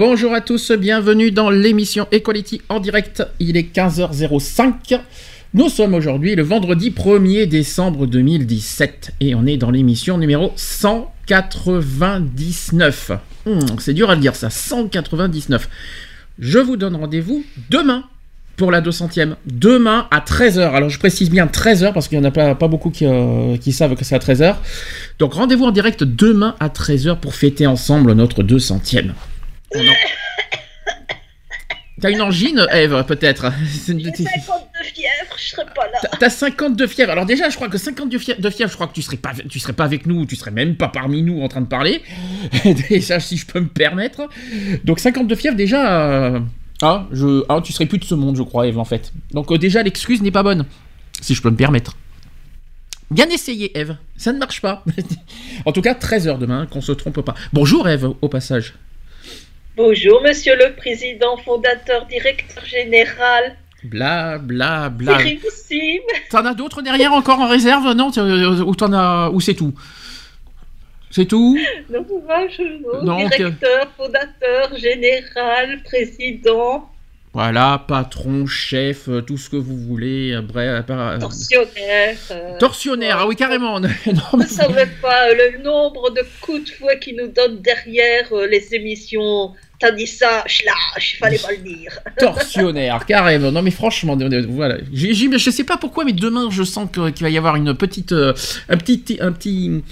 Bonjour à tous, bienvenue dans l'émission Equality en direct. Il est 15h05. Nous sommes aujourd'hui le vendredi 1er décembre 2017 et on est dans l'émission numéro 199. Hmm, c'est dur à le dire ça, 199. Je vous donne rendez-vous demain pour la 200e. Demain à 13h. Alors je précise bien 13h parce qu'il n'y en a pas, beaucoup qui, euh, qui savent que c'est à 13h. Donc rendez-vous en direct demain à 13h pour fêter ensemble notre 200e. On en- T'as une angine, Eve, peut-être J'ai 50 de fièvre, je serai pas là. T'as- T'as 50 de fièvre. Alors déjà, je crois que 50 de fièvre, de fièvre, je crois que tu serais pas, tu serais pas avec nous, tu serais même pas parmi nous en train de parler. déjà, si je peux me permettre. Donc 50 de fièvre, déjà, euh, ah, je, ah, tu serais plus de ce monde, je crois, Eve, en fait. Donc euh, déjà, l'excuse n'est pas bonne, si je peux me permettre. Bien essayé, Eve. Ça ne marche pas. en tout cas, 13h demain, qu'on se trompe pas. Bonjour, Eve, au passage. Bonjour, monsieur le président, fondateur, directeur général. Bla, bla, bla. T'en as d'autres derrière encore en réserve, non? Euh, Ou t'en as, ou c'est tout? C'est tout? Non, je Non. Directeur, fondateur, général, président, Voilà, patron, chef, euh, tout ce que vous voulez, euh, bref. euh, tortionnaire. euh, tortionnaire, ah oui, carrément. non, Vous ne savez pas euh, le nombre de coups de fouet qui nous donnent derrière euh, les émissions. T'as dit ça, il fallait pas le dire. tortionnaire, carrément. Non, mais franchement, voilà. J'ai- je sais pas pourquoi, mais demain, je sens qu'il va y avoir une petite, euh, un petit, un petit.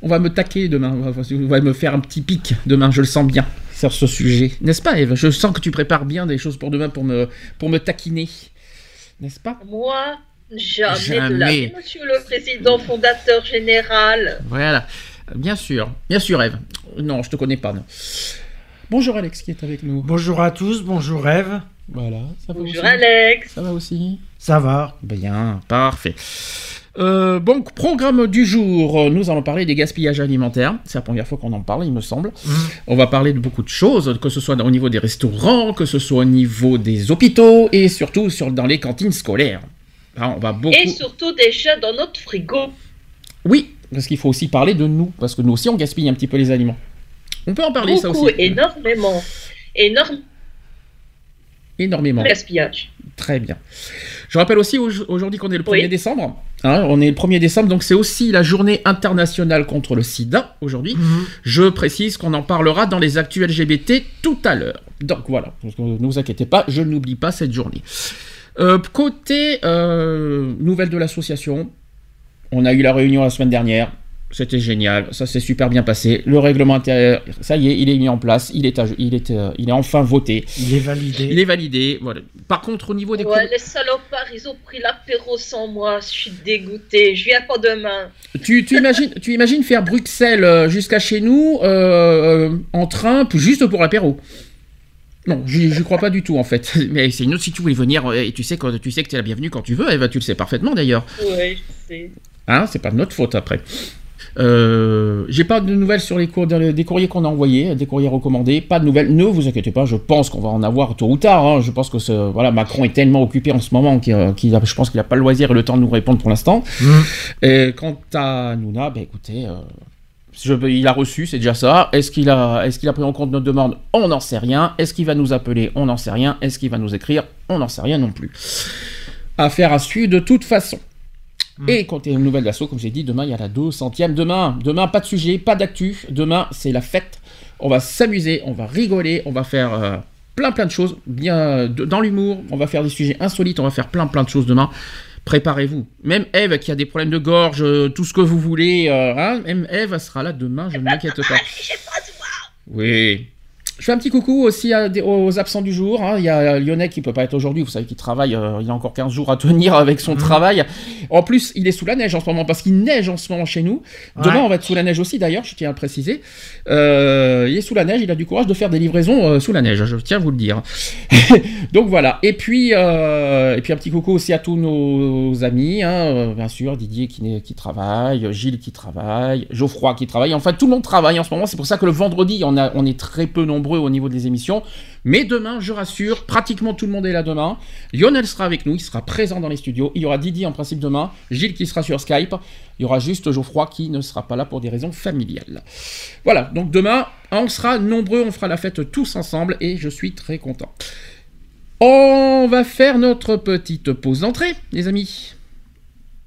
On va me taquer demain. On va, on va me faire un petit pic demain. Je le sens bien sur ce sujet, n'est-ce pas, Eve? Je sens que tu prépares bien des choses pour demain pour me, pour me taquiner, n'est-ce pas? Moi, jamais, de la Jamais. monsieur le président, fondateur général. Voilà, bien sûr, bien sûr, Eve. Non, je te connais pas, non. Bonjour Alex qui est avec nous. Bonjour à tous, bonjour Eve. Voilà, ça va Bonjour aussi. Alex. Ça va aussi. Ça va Bien, parfait. Euh, donc, programme du jour, nous allons parler des gaspillages alimentaires. C'est la première fois qu'on en parle, il me semble. Mhm. On va parler de beaucoup de choses, que ce soit au niveau des restaurants, que ce soit au niveau des hôpitaux et surtout sur, dans les cantines scolaires. Ah, on va beaucoup. Et surtout déjà dans notre frigo. Oui, parce qu'il faut aussi parler de nous, parce que nous aussi on gaspille un petit peu les aliments. On peut en parler ça Beaucoup, aussi. énormément. Énorme Énormément. gaspillage. Très bien. Je rappelle aussi au- aujourd'hui qu'on est le 1er Oui. décembre. Hein, on est le 1er décembre, donc c'est aussi la journée internationale contre le sida aujourd'hui. Je précise qu'on en parlera dans les actus LGBT tout à l'heure. Donc voilà, ne vous inquiétez pas, je n'oublie pas cette journée. Euh, côté euh, nouvelles de l'association, on a eu la réunion la semaine dernière. C'était génial, ça s'est super bien passé. Le règlement intérieur, ça y est, il est mis en place, il est, à- il est, euh, il est enfin voté, Il est validé. il est validé. Voilà. Par contre, au niveau des Ouais, les salopards, ils ont pris l'apéro sans moi. Je suis dégoûté. Je viens pas demain. Tu, tu imagines, tu imagines faire Bruxelles euh, jusqu'à chez nous euh, en train, juste pour l'apéro Non, j'y crois pas du tout en fait. Mais c'est une autre si tu voulais venir et tu sais quand tu sais que tu es la bienvenue quand tu veux. Eva, tu le sais parfaitement d'ailleurs. Ouais, je sais. Hein, c'est pas de notre faute après. Euh, J'ai pas de nouvelles sur les cours, des courriers qu'on a envoyés, des courriers recommandés. Pas de nouvelles. Ne vous inquiétez pas. Je pense qu'on va en avoir tôt ou tard. hein. Je pense que ce- voilà, Macron est tellement occupé en ce moment qu'il, a- je pense qu'il a pas le loisir et le temps de nous répondre pour l'instant. Et quant à Nouna, ben écoutez, euh, je- il a reçu, c'est déjà ça. Est-ce qu'il a, est-ce qu'il a pris en compte notre demande? On n'en sait rien. Est-ce qu'il va nous appeler? On n'en sait rien. Est-ce qu'il va nous écrire? On n'en sait rien non plus. Affaire à suivre de toute façon. Et quand il y a une nouvelle d'assaut, comme j'ai dit, demain il y a la 200e. Demain, demain pas de sujet, pas d'actu. Demain c'est la fête. On va s'amuser, on va rigoler, on va faire euh, plein plein de choses. Bien dans l'humour, on va faire des sujets insolites, on va faire plein plein de choses demain. Préparez-vous. Même Eve qui a des problèmes de gorge, euh, tout ce que vous voulez, euh, hein, même Eve elle sera là demain, je ne m'inquiète pas. Oui. Je fais un petit coucou aussi à aux absents du jour. hein. Il y a Lionel qui peut pas être aujourd'hui. Vous savez qu'il travaille. euh, il y a encore 15 jours à tenir avec son travail. En plus, il est sous la neige en ce moment parce qu'il neige en ce moment chez nous. Demain, Ouais. on va être sous la neige aussi d'ailleurs. Je tiens à le préciser. Euh, il est sous la neige. Il a du courage de faire des livraisons euh, sous la neige. Je tiens à vous le dire. Donc voilà. Et puis, euh, et puis un petit coucou aussi à tous nos amis. hein. Euh, bien sûr, Didier qui travaille, Gilles qui travaille, Geoffroy qui travaille. Enfin, tout le monde travaille en ce moment. C'est pour ça que le vendredi, on, a, on est très peu nombreux au niveau des émissions. Mais demain, je rassure, pratiquement tout le monde est là demain. Lionel sera avec nous, il sera présent dans les studios. Il y aura Didier en principe demain, Gilles qui sera sur Skype. Il y aura juste Geoffroy qui ne sera pas là pour des raisons familiales. Voilà, donc demain, on sera nombreux, on fera la fête tous ensemble et je suis très content. On va faire notre petite pause d'entrée, les amis.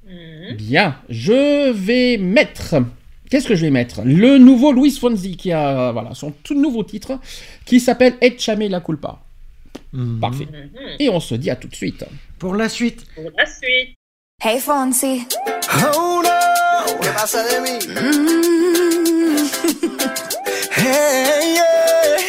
Mhm. Bien, je vais mettre. Qu'est-ce que je vais mettre? Le nouveau Luis Fonzi qui a voilà, son tout nouveau titre qui s'appelle Echame la culpa. Mhm. Parfait. Mhm. Et on se dit à tout de suite. Pour la suite. Pour la suite. Hey Fonsi. Oh no, ¿qué pasa de mí? Hey, yeah.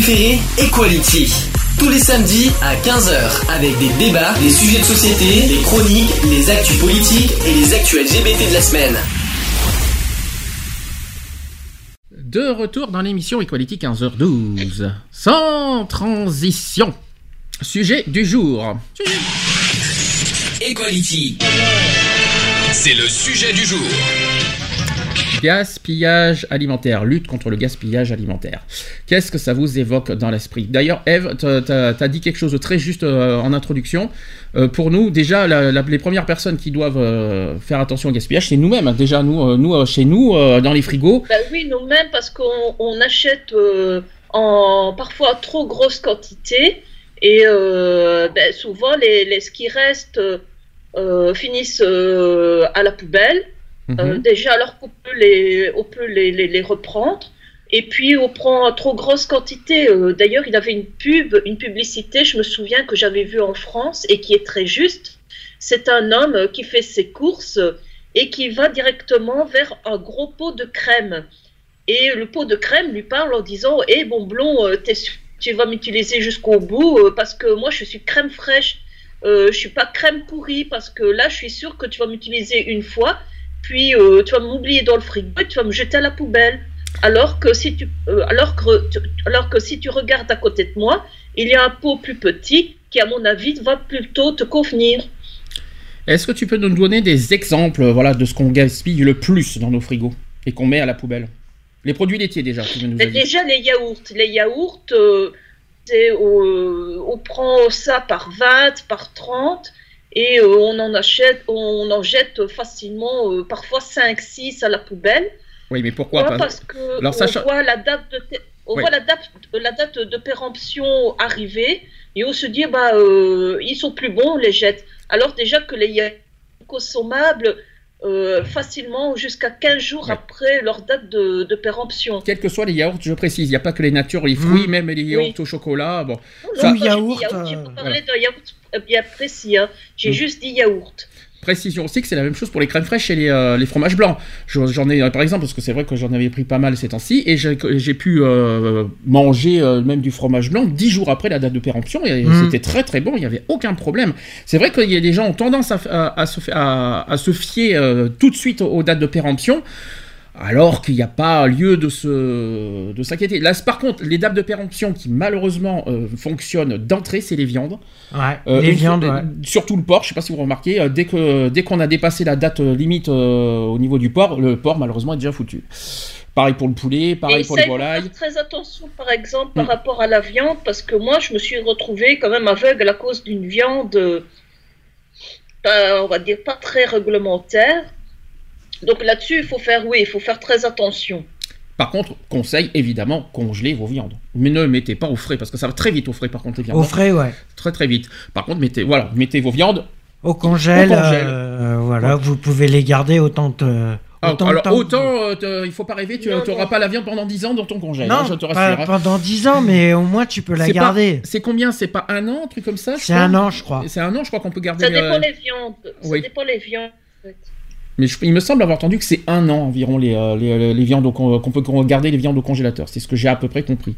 préférées Equality. Tous les samedis à 15h avec des débats, des sujets de société, des chroniques, les actus politiques et les actus LGBT de la semaine. De retour dans l'émission Equality 15h12. Sans transition. Sujet du jour. Equality. C'est le sujet du jour. Gaspillage alimentaire, lutte contre le gaspillage alimentaire. Qu'est-ce que ça vous évoque dans l'esprit? D'ailleurs, Eve, t'as as dit quelque chose de très juste euh, en introduction. Euh, pour nous, déjà, les premières personnes qui doivent euh, faire attention au gaspillage, c'est nous-mêmes. Déjà, nous, nous chez nous, dans les frigos. Ben oui, nous-mêmes, parce qu'on on achète en parfois trop grosse quantité et ben, souvent les, ce qui reste euh, finissent à la poubelle. Mhm. Euh, déjà, alors qu'on peut les, on peut les, les, les reprendre. Et puis on prend en trop grosse quantité. Euh, D'ailleurs, il avait une pub, une publicité, je me souviens que j'avais vue en France et qui est très juste. C'est un homme euh, qui fait ses courses et qui va directement vers un gros pot de crème. Et le pot de crème lui parle en disant Hé, bon blond, euh, sûr tu vas m'utiliser jusqu'au bout euh, parce que moi je suis crème fraîche. Je suis pas crème pourrie parce que là je suis sûre que tu vas m'utiliser une fois, puis euh, tu vas m'oublier dans le frigo et tu vas me jeter à la poubelle. Alors que si tu, euh, alors que, alors que si tu regardes à côté de moi, il y a un pot plus petit qui à mon avis va plutôt te convenir. Est-ce que tu peux nous donner des exemples voilà, de ce qu'on gaspille le plus dans nos frigos et qu'on met à la poubelle? Les produits laitiers déjà, nous déjà les yaourts, les yaourts, euh, on prend ça par 20, par 30 et euh, on en achète, on en jette facilement, euh, parfois 5, 6 à la poubelle. Oui, mais pourquoi Parce que Alors, on sachant- voit la date de on Oui. voit la date, la date de péremption arriver et on se dit bah euh, ils sont plus bons, on les jette. Alors déjà que les consommables euh, facilement jusqu'à 15 jours Ouais. après leur date de, de péremption. Quels que soient les yaourts, je précise, il n'y a pas que les natures, les fruits, Mm. même les yaourts Oui. au chocolat. Bon, Non, Tout quand j'ai yaourt, j'ai euh, pas parlé d'un yaourt euh, bien précis, hein. j'ai Mm. juste dit yaourt. Précision aussi que c'est la même chose pour les crèmes fraîches et les, euh, les fromages blancs. Je- J'en ai par exemple parce que c'est vrai que j'en avais pris pas mal ces temps-ci et j'ai pu euh, manger euh, même du fromage blanc dix jours après la date de péremption et Mm. c'était très très bon, il n'y avait aucun problème. C'est vrai qu'il y a des gens ont tendance à, à- à- à se fier euh, tout de suite aux dates de péremption. Alors qu'il n'y a pas lieu de se de s'inquiéter. Là, par contre, les dates de péremption qui malheureusement euh, fonctionnent d'entrée, c'est les viandes. Ouais, Euh, les viandes, fois- ouais. Surtout le porc, je sais pas si vous remarquez, euh, dès que dès qu'on a dépassé la date euh, limite euh, au niveau du porc, le porc malheureusement est déjà foutu. Pareil pour le poulet, pareil Et pour les il faut volailles. faire très attention, par exemple, par Mm. rapport à la viande, parce que moi, je me suis retrouvée quand même aveugle à cause d'une viande, euh, pas- on va dire, pas très réglementaire. Donc là-dessus, il faut faire, oui, il faut faire très attention. Par contre, conseil évidemment, congeler vos viandes. Mais ne mettez pas au frais parce que ça va très vite au frais par contre les viandes. Au frais, ouais. Très très vite. Par contre, mettez voilà, mettez vos viandes. Au congèle, Au congèle. euh, voilà, vous pouvez les garder autant de, Ah, autant alors autant euh, il faut pas rêver, tu n'auras pas la viande pendant 10 ans dans ton congèle, hein, Non, je te pas rassure. hein. pendant 10 ans, mais au moins tu peux la garder. C'est combien? C'est pas un an, un truc comme ça C'est un an, je crois. C'est un an, je crois qu'on peut garder. Ça dépend euh, les viandes. Ça oui. dépend les viandes. en fait. Mais je- il me semble avoir entendu que c'est un an environ les, euh, les, les viandes con- qu'on peut garder les viandes au congélateur. C'est ce que j'ai à peu près compris.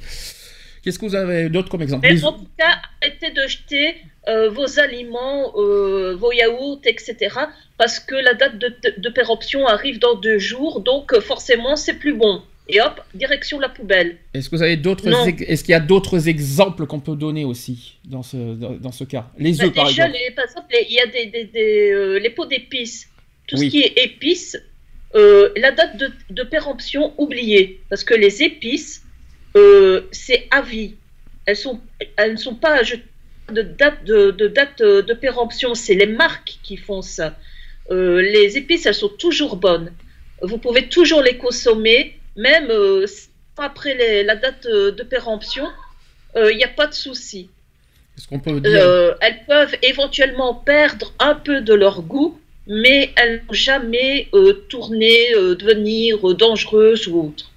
Qu'est-ce que vous avez d'autre comme exemple? Les- en tout cas, arrêtez de jeter euh, vos aliments, euh, vos yaourts, etc. Parce que la date de, de, péremption arrive dans deux jours, donc euh, forcément, c'est plus bon. Et hop, direction la poubelle. Est-ce que vous avez d'autres Est-ce qu'il y a d'autres exemples qu'on peut donner aussi dans ce, dans, dans ce cas? Les Bah, œufs par déjà, exemple. les, par exemple, les- il y a des, des, des, euh, les pots d'épices. Tout Oui. ce qui est épices, euh, la date de, de péremption oubliée. Parce que les épices, euh, c'est à vie. Elles, sont, elles ne sont pas de date de, de, date euh, de péremption. C'est les marques qui font ça. Euh, les épices, elles sont toujours bonnes. Vous pouvez toujours les consommer, même après les- la date de péremption. Il n'y a pas de souci. Peut dire elles peuvent éventuellement perdre un peu de leur goût, mais elles n'ont jamais euh, tourné, euh, devenir euh, dangereuses ou autre.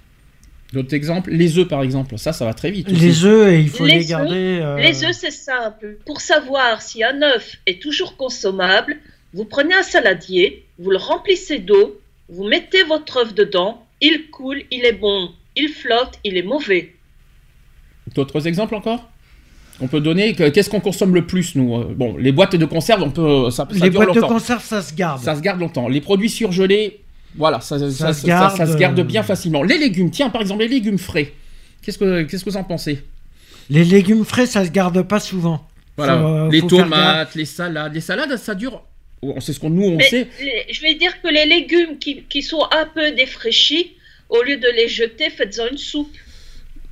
d'autres exemples Les œufs par exemple. Ça, ça va très vite. aussi. Les œufs, il faut Les les, garder. euh, Les œufs, c'est simple. Pour savoir si un œuf est toujours consommable, vous prenez un saladier, vous le remplissez d'eau, vous mettez votre œuf dedans, il coule, il est bon, il flotte, il est mauvais. D'autres exemples encore? On peut donner. que- Qu'est-ce qu'on consomme le plus nous Euh, Bon, les boîtes de conserve, on peut. Ça, ça les dure boîtes de conserve, ça se garde. Ça se garde longtemps. Les produits surgelés, voilà, ça, ça, ça- se garde, ça se garde euh, bien facilement. Les légumes, tiens, par exemple, les légumes frais. Qu'est-ce que, qu'est-ce que vous en pensez? Les légumes frais, ça se garde pas souvent. Voilà, Faut, euh, les faut tomates, les salades. Les salades, ça dure. On sait ce qu'on nous on Mais sait. les- je vais dire que les légumes qui, qui sont un peu défraîchis, au lieu de les jeter, faites-en une soupe.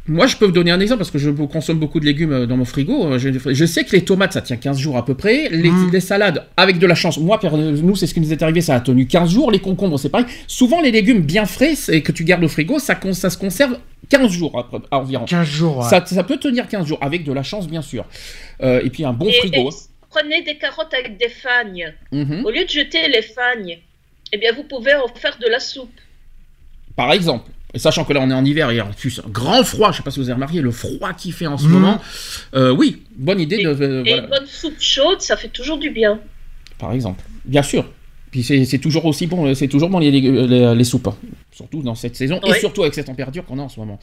Moi, je peux vous donner un exemple parce que je consomme beaucoup de légumes euh, dans mon frigo. Euh, Je, je sais que les tomates, ça tient 15 jours à peu près. Les, Mm. les salades, avec de la chance. Moi, per- nous, c'est ce qui nous est arrivé, ça a tenu 15 jours. Les concombres, c'est pareil. Souvent, les légumes bien frais et que tu gardes au frigo, ça, se conserve 15 jours environ. 15 jours. ouais. Ça, ça peut tenir 15 jours, avec de la chance, bien sûr. Euh, et puis un bon et, frigo. et prenez des carottes avec des fagnes. Mhm. Au lieu de jeter les fagnes, eh bien, vous pouvez en faire de la soupe. Par exemple. Et sachant que là on est en hiver et en plus un grand froid, je sais pas si vous avez remarqué le froid qu'il fait en ce Mhm. moment. Euh, oui, bonne idée de euh, Et voilà, une bonne soupe chaude, ça fait toujours du bien. par exemple. Bien sûr. Puis c'est toujours aussi bon, euh, c'est toujours bon les, légu- les, les soupes, hein. surtout dans cette saison et surtout avec cette température qu'on a en ce moment.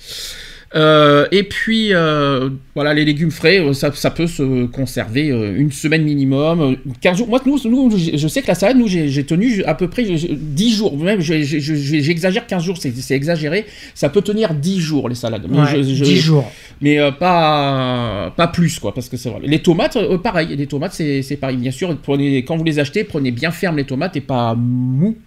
Euh, et puis euh, voilà, les légumes frais, euh, ça, ça peut se conserver euh, une semaine minimum, euh, 15 jours. Moi, nous, nous je sais que la salade, nous, j'ai tenu à peu près je- je- 10 jours, même je- je- je- je- j'exagère 15 jours, c'est exagéré. Ça peut tenir 10 jours les salades. Mais Ouais, je- je- 10 jours. mais euh, pas pas plus quoi parce que c'est vrai. Les tomates euh, pareil, les tomates c'est pareil bien sûr, prenez quand vous les achetez, prenez bien ferme les tomates et pas mou.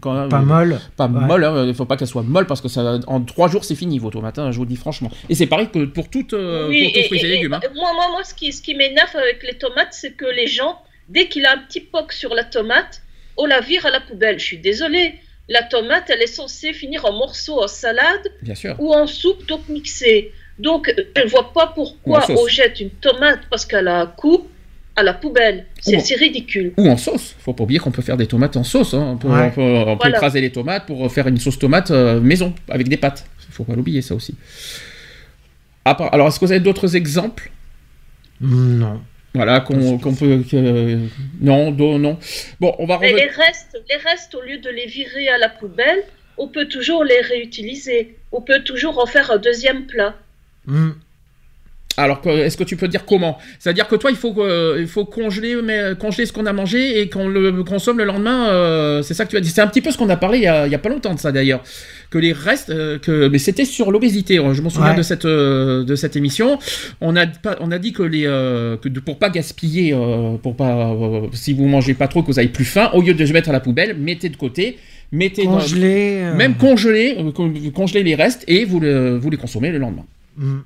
Quand Pas euh, molle. Pas Ouais. molle, hein, il faut pas qu'elles soient molles parce que ça en trois jours c'est fini vos tomates, hein, je vous le dis franchement. Et c'est pareil que pour toutes euh, Oui, pour tous et- fruits et, et- légumes. hein. moi, moi, moi, ce qui, ce qui m'énerve avec les tomates, c'est que les gens, dès qu'il a un petit poc sur la tomate, on la vire à la poubelle. Je suis désolée. La tomate, elle est censée finir en morceaux en salade Bien sûr. ou en soupe, donc mixée. Donc, je ne vois pas pourquoi on jette une tomate parce qu'elle a un coup à la poubelle. C'est ridicule. Ou en sauce. Faut pas oublier qu'on peut faire des tomates en sauce. hein. On peut, Ouais. on peut- on peut Voilà. écraser les tomates pour faire une sauce tomate euh, maison avec des pâtes. Faut pas l'oublier ça aussi. À part- alors est-ce que vous avez d'autres exemples? Non. Voilà, qu'on peut. que- non, do- non. Bon, on va Et revenir. les restes, les restes, au lieu de les virer à la poubelle, on peut toujours les réutiliser. On peut toujours en faire un deuxième plat. Mm. Alors, est-ce que tu peux dire comment? C'est-à-dire que toi, il faut, que- il faut congeler, mais, congeler ce qu'on a mangé et qu'on le consomme le lendemain. euh, c'est ça que tu as dit. C'est un petit peu ce qu'on a parlé il y a, il y a pas longtemps de ça d'ailleurs. Que les restes, euh, que, mais c'était sur l'obésité. Je m'en souviens Ouais. de cette euh, de cette émission. On a on a dit que les euh, que de- pour pas gaspiller, euh, pour pas euh, si vous mangez pas trop que vous avez plus faim, au lieu de le mettre à la poubelle, mettez de côté, mettez dans- Congelé. euh, même congeler, euh, con- congeler les restes et vous le, vous les consommez le lendemain. mm.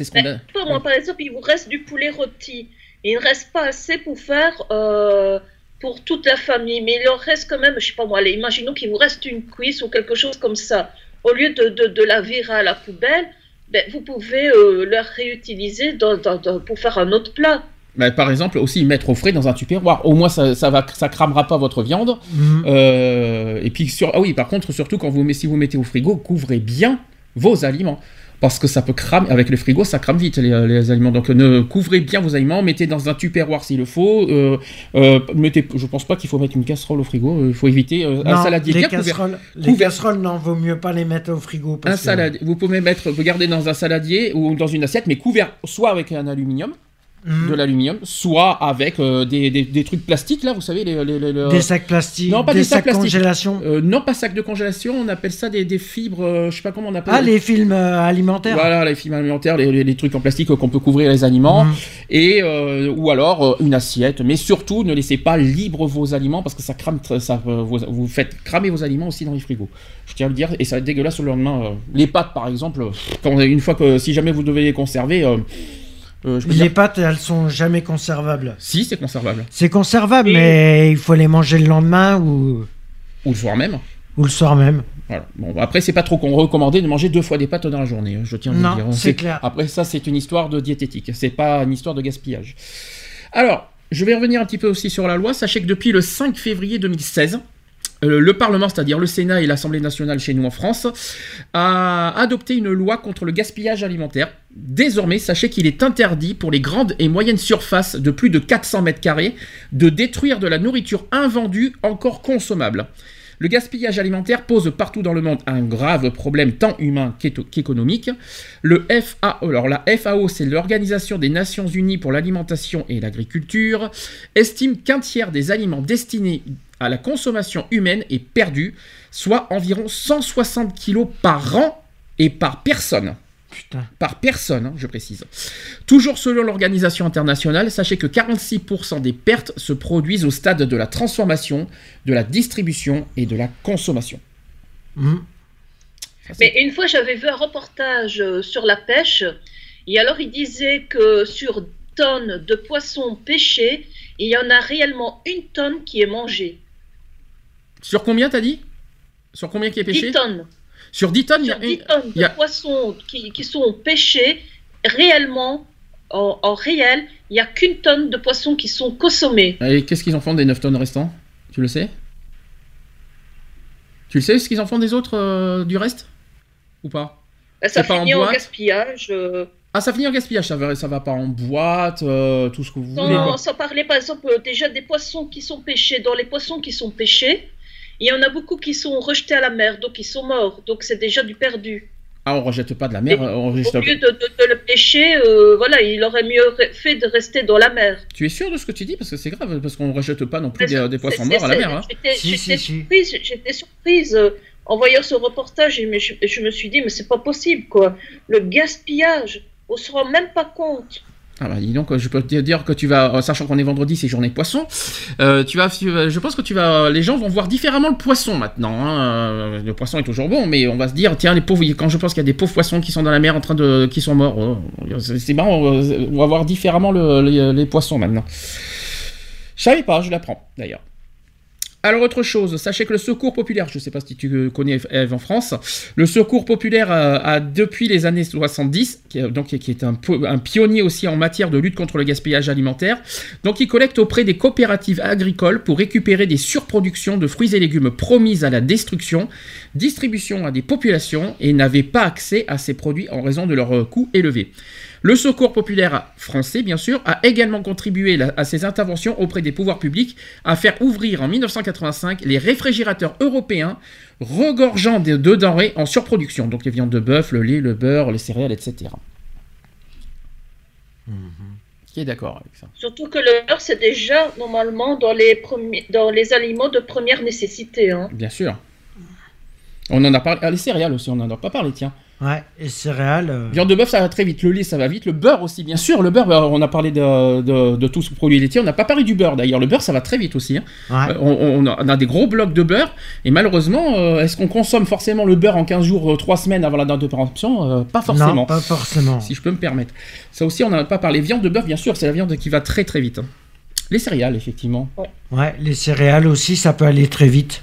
C'est ce qu'on a. Mais toi, moi, par exemple, il vous reste du poulet rôti. Il ne reste pas assez pour faire euh, pour toute la famille. Mais il en reste quand même, je sais pas moi, allez, imaginons qu'il vous reste une cuisse ou quelque chose comme ça. Au lieu de, de, de la virer à la poubelle, ben, vous pouvez euh, la réutiliser dans, dans- dans- pour faire un autre plat. Bah, par exemple, aussi mettre au frais dans un tupperware. Au moins, ça, ça va, ça cramera pas votre viande. Mm. Euh, et puis, sur, ah oui, par contre, surtout quand vous, met- si vous mettez au frigo, couvrez bien vos aliments. Parce que ça peut cramer, avec le frigo, ça crame vite les, les aliments. Donc, ne couvrez bien vos aliments, mettez dans un tupperware s'il le faut. Euh, euh, mettez, je pense pas qu'il faut mettre une casserole au frigo. Il faut éviter euh, un saladier les bien couvert. casseroles, les casseroles, non, vaut mieux pas les mettre au frigo. Parce Un que- salade, vous pouvez mettre, vous gardez dans un saladier ou dans une assiette, mais couvert soit avec un aluminium, Mm. de l'aluminium, soit avec euh, des, des- des trucs plastiques là, vous savez les, les- les- le- Des sacs plastiques, Non, pas des, des sacs sacs plastiques. congélation. Euh, non pas sacs de congélation, on appelle ça des, des fibres, euh, je sais pas comment on appelle. Ah, les films euh, alimentaires. Voilà, les fibres alimentaires, les, trucs en plastique qu'on peut couvrir les aliments, Mm. et ou alors une assiette. Mais surtout, ne laissez pas libre vos aliments parce que ça crame, ça vous, vous faites cramer vos aliments aussi dans les frigos. Je tiens à le dire, et ça va être dégueulasse le lendemain. Les pâtes, par exemple, quand, une fois que si jamais vous devez les conserver, euh, je Les dire, pâtes, elles sont jamais conservables. si c'est conservable, C'est conservable, mais il faut les manger le lendemain ou, ou le soir même. ou le soir même. Voilà. Bon, après, c'est pas trop qu'on recommandé de manger deux fois des pâtes dans la journée. hein, Je tiens à vous Non, le dire. c'est clair. Après, ça, c'est une histoire de diététique. C'est pas une histoire de gaspillage. Alors, je vais revenir un petit peu aussi sur la loi. Sachez que depuis le 5 février 2016, euh, le Parlement, c'est-à-dire le Sénat et l'Assemblée nationale chez nous en France, a adopté une loi contre le gaspillage alimentaire. Désormais, sachez qu'il est interdit pour les grandes et moyennes surfaces de plus de 400 mètres carrés de détruire de la nourriture invendue encore consommable. Le gaspillage alimentaire pose partout dans le monde un grave problème tant humain qu'économique. Le FAO, la FAO, c'est l'Organisation des Nations Unies pour l'alimentation et l'agriculture, estime qu'un tiers des aliments destinés à la consommation humaine est perdu, soit environ 160 kilos par an et par personne Putain. par personne, hein, je précise. Toujours selon l'organisation internationale, sachez que 46% des pertes se produisent au stade de la transformation, de la distribution et de la consommation. Mm. Ça, c'est- Mais une fois, j'avais vu un reportage euh, sur la pêche, et alors il disait que sur tonnes de poissons pêchés, il y en a réellement une tonne qui est mangée. Sur combien t'as dit? Sur combien qui est 10 pêché tonnes. Sur 10 tonnes, il y a 10 une- tonnes il y a- de poissons qui, qui sont pêchés, réellement, en, en réel, il n'y a qu'une tonne de poissons qui sont consommés. Et qu'est-ce qu'ils en font des 9 tonnes restants? Tu le sais? Tu le sais ce qu'ils en font des autres euh, du reste? Ou pas? Ben, ça en finit en, gaspillage. euh, Ah, ça finit en gaspillage, ça va, ça va pas en boîte, euh, tout ce que vous voulez. sans, quoi. sans parler, par exemple, déjà des poissons qui sont pêchés. Dans les poissons qui sont pêchés, il y en a beaucoup qui sont rejetés à la mer, donc ils sont morts. Donc c'est déjà du perdu. Ah, on rejette pas de la mer, Et on rejette... Au lieu de, de- de le pêcher, euh, voilà, il aurait mieux fait de rester dans la mer. Tu es sûr de ce que tu dis? Parce que c'est grave, parce qu'on rejette pas non plus des, poissons morts à la mer. hein. J'étais Si, si, si. surprise, j'étais surprise euh, en voyant ce reportage et mais je, je me suis dit, mais c'est pas possible, quoi. Le gaspillage, on se rend même pas compte. Ah bah dis donc, je peux te dire que tu vas, euh, sachant qu'on est vendredi, c'est journée poisson, euh, tu vas, je pense que tu vas, les gens vont voir différemment le poisson maintenant. hein. Euh, Le poisson est toujours bon, mais on va se dire, tiens, les pauvres, quand je pense qu'il y a des pauvres poissons qui sont dans la mer en train de, qui sont morts, oh, c'est marrant, on va voir différemment le- les, les poissons maintenant. Je savais pas, je l'apprends d'ailleurs. Alors autre chose, sachez que le Secours populaire, je ne sais pas si tu connais Eve en France, le Secours populaire a, a, depuis les années 70, qui, est- un pionnier aussi en matière de lutte contre le gaspillage alimentaire, donc il collecte auprès des coopératives agricoles pour récupérer des surproductions de fruits et légumes promises à la destruction, distribution à des populations et n'avaient pas accès à ces produits en raison de leur euh, coût élevé. Le Secours populaire français, bien sûr, a également contribué à ces interventions auprès des pouvoirs publics à faire ouvrir en 1985 les réfrigérateurs européens regorgeant de, de denrées en surproduction, donc les viandes de bœuf, le lait, le beurre, les céréales, etc. Qui est d'accord avec ça? Surtout que le beurre, c'est déjà normalement dans les, premiers, dans les aliments de première nécessité. Hein. Bien sûr. On en a parlé. Ah, les céréales aussi, on n'en a pas parlé, tiens. Ouais, et céréales. euh, Viande de bœuf, ça va très vite. Le lait, ça va vite. Le beurre aussi, bien sûr. Le beurre, bah, on a parlé de, de, de tout ce produit laitier. On n'a pas parlé du beurre d'ailleurs. Le beurre, ça va très vite aussi. hein. ouais. Euh, on, on a, on a des gros blocs de beurre. Et malheureusement, euh, est-ce qu'on consomme forcément le beurre en 15 jours, 3 semaines avant la date de péremption? Euh, Pas forcément. Non, pas forcément. Si je peux me permettre. Ça aussi, on n'en a pas parlé. Viande de bœuf, bien sûr, c'est la viande qui va très très vite. hein. Les céréales, effectivement. Ouais, les céréales aussi, ça peut aller très vite.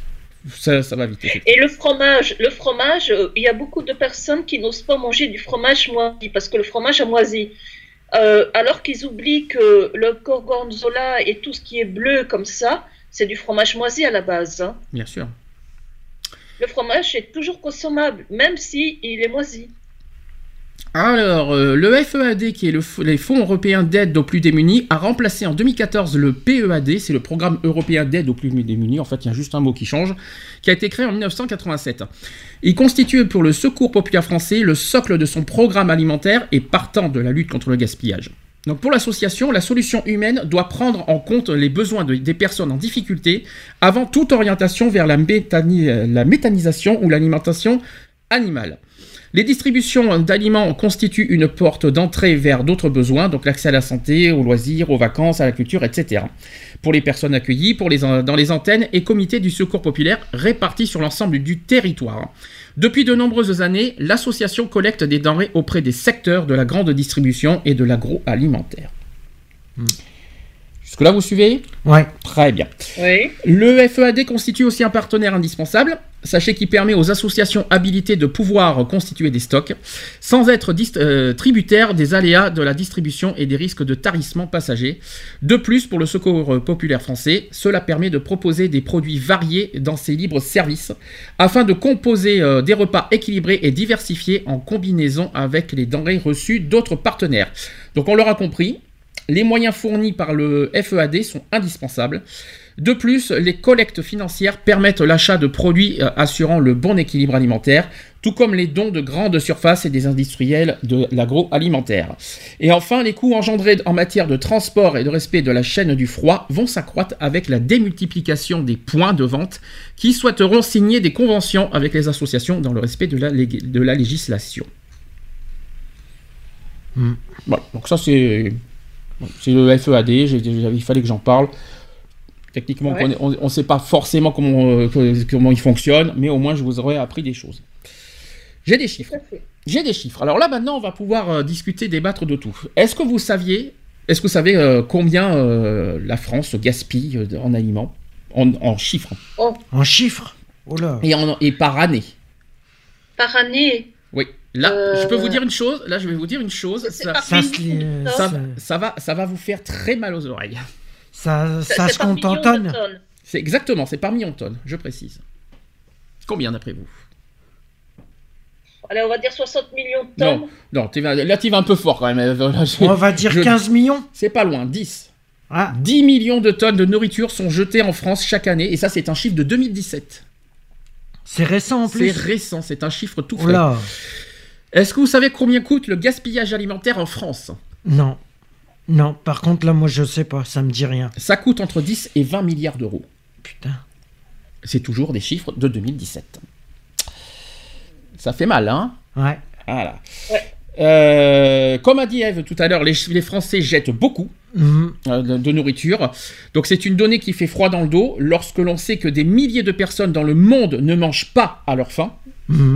Ça, ça va vite. effectivement. Et le fromage, le fromage, euh, il y a beaucoup de personnes qui n'osent pas manger du fromage moisi parce que le fromage a moisi. Euh, alors qu'ils oublient que le gorgonzola et tout ce qui est bleu comme ça, c'est du fromage moisi à la base. hein. Bien sûr. Le fromage est toujours consommable, même si il est moisi. Alors, euh, le FEAD, qui est le les Fonds européens d'aide aux plus démunis, a remplacé en 2014 le PEAD, c'est le Programme européen d'aide aux plus démunis, en fait, il y a juste un mot qui change, qui a été créé en 1987. Il constitue pour le Secours populaire français le socle de son programme alimentaire et partant de la lutte contre le gaspillage. Donc pour l'association, la solution humaine doit prendre en compte les besoins de- des personnes en difficulté avant toute orientation vers la méthanisation ou l'alimentation animale. Les distributions d'aliments constituent une porte d'entrée vers d'autres besoins, donc l'accès à la santé, aux loisirs, aux vacances, à la culture, etc. Pour les personnes accueillies, dans les antennes et comités du secours populaire répartis sur l'ensemble du territoire. Depuis de nombreuses années, l'association collecte des denrées auprès des secteurs de la grande distribution et de l'agroalimentaire. Jusque-là, vous suivez Ouais. Très bien. Oui. Le FEAD constitue aussi un partenaire indispensable. Sachez qu'il permet aux associations habilitées de pouvoir constituer des stocks sans être euh, tributaires des aléas de la distribution et des risques de tarissement passager. De plus, pour le Secours populaire français, cela permet de proposer des produits variés dans ses libres services afin de composer euh, des repas équilibrés et diversifiés en combinaison avec les denrées reçues d'autres partenaires. Donc on l'aura compris, les moyens fournis par le FEAD sont indispensables. De plus, les collectes financières permettent l'achat de produits euh, assurant le bon équilibre alimentaire, tout comme les dons de grandes surfaces et des industriels de l'agroalimentaire. Et enfin, les coûts engendrés en matière de transport et de respect de la chaîne du froid vont s'accroître avec la démultiplication des points de vente qui souhaiteront signer des conventions avec les associations dans le respect de la, lég- de la législation. Hmm. Voilà, donc ça c'est c'est le FEAD, il fallait que j'en parle. Techniquement, Ouais. on ne sait pas forcément comment, euh, que- comment il fonctionne, mais au moins je vous aurais appris des choses. J'ai des chiffres. J'ai des chiffres. Alors là, maintenant, on va pouvoir euh, discuter, débattre de tout. Est-ce que vous saviez, est-ce que vous savez euh, combien euh, la France gaspille euh, en aliments? En, en chiffres En chiffres? Oh là. et, en- et par année Par année? Là, Euh, je peux vous dire une chose. Là, je vais vous dire une chose. c'est Ça, va, ça va vous faire très mal aux oreilles. Ça, C'est- ça c'est se par compte en million de tonnes. tonnes. C'est exactement, c'est par million de tonnes, je précise. Combien d'après vous? Allez, on va dire 60 millions de tonnes. Non, non, là tu vas un peu fort quand même. Euh, là, On va dire je- 15 millions C'est pas loin, 10. Ah, 10 millions de tonnes de nourriture sont jetées en France chaque année, et ça c'est un chiffre de 2017. c'est récent en C'est plus. récent, c'est un chiffre tout Oh frais. Est-ce que vous savez combien coûte le gaspillage alimentaire en France? Non. Non, par contre, là, moi, je sais pas, ça me dit rien. Ça coûte entre 10 et 20 milliards d'euros. Putain. C'est toujours des chiffres de 2017. Ça fait mal, hein? Ouais. Voilà. Ouais. Euh, comme a dit Eve tout à l'heure, les, les Français jettent beaucoup Euh, de, de nourriture. Donc c'est une donnée qui fait froid dans le dos lorsque l'on sait que des milliers de personnes dans le monde ne mangent pas à leur faim.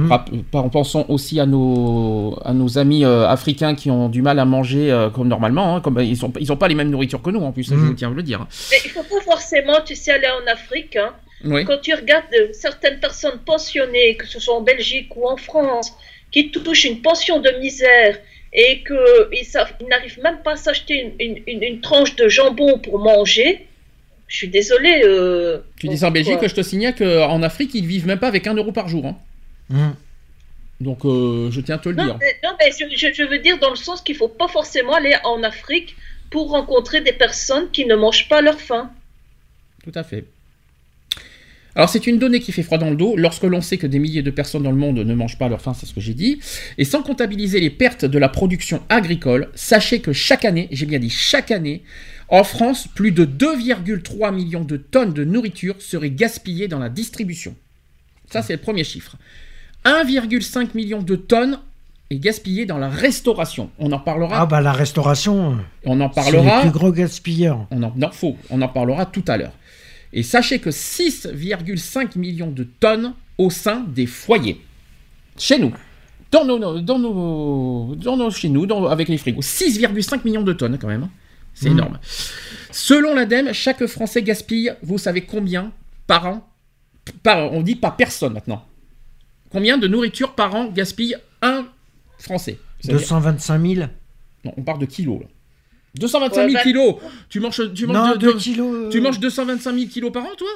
Rap- En pensant aussi à nos, à nos amis euh, africains qui ont du mal à manger euh, comme normalement. hein, comme, ils n'ont ils ont pas les mêmes nourritures que nous en plus, ça, je Mhm. tiens à vous le dire. Mais il faut pas forcément, tu sais, aller en Afrique. hein. Oui. Quand tu regardes euh, certaines personnes pensionnées, que ce soit en Belgique ou en France, qui touchent une pension de misère et qu'ils ils n'arrivent même pas à s'acheter une, une- une- une tranche de jambon pour manger, je suis désolée. euh, Tu dis ça en Belgique, quoi. je te signale qu'en Afrique, ils vivent même pas avec un euro par jour. hein. Mhm. Donc euh, je tiens à te le Non, dire. mais, non, mais je, je- je veux dire dans le sens qu'il faut pas forcément aller en Afrique pour rencontrer des personnes qui ne mangent pas leur faim. Tout à fait. Alors c'est une donnée qui fait froid dans le dos lorsque l'on sait que des milliers de personnes dans le monde ne mangent pas à leur faim, c'est ce que j'ai dit. Et sans comptabiliser les pertes de la production agricole, sachez que chaque année, j'ai bien dit chaque année, en France, plus de 2,3 millions de tonnes de nourriture seraient gaspillées dans la distribution. Ça c'est le premier chiffre. 1,5 million de tonnes est gaspillé dans la restauration. On en parlera. Ah, bah, la restauration, on en c'est les parlera. plus gros gaspilleurs. On en, non, faux. On en parlera tout à l'heure. Et sachez que 6,5 millions de tonnes au sein des foyers. Chez nous. Dans nos, dans nos, dans nos- chez nous, dans- avec les frigos. 6,5 millions de tonnes quand même. hein. C'est Mhm. énorme. Selon l'ADEME, chaque Français gaspille, vous savez combien par an par, On dit par personne maintenant. Combien de nourriture par an gaspille un Français? C'est-à-dire- 225 000 Non, on parle de kilos là. 225 000 Ouais, bah- kilos Tu manges, tu manges Non, de- 2 de- kilos. euh, tu manges 225 000 kilos par an, toi?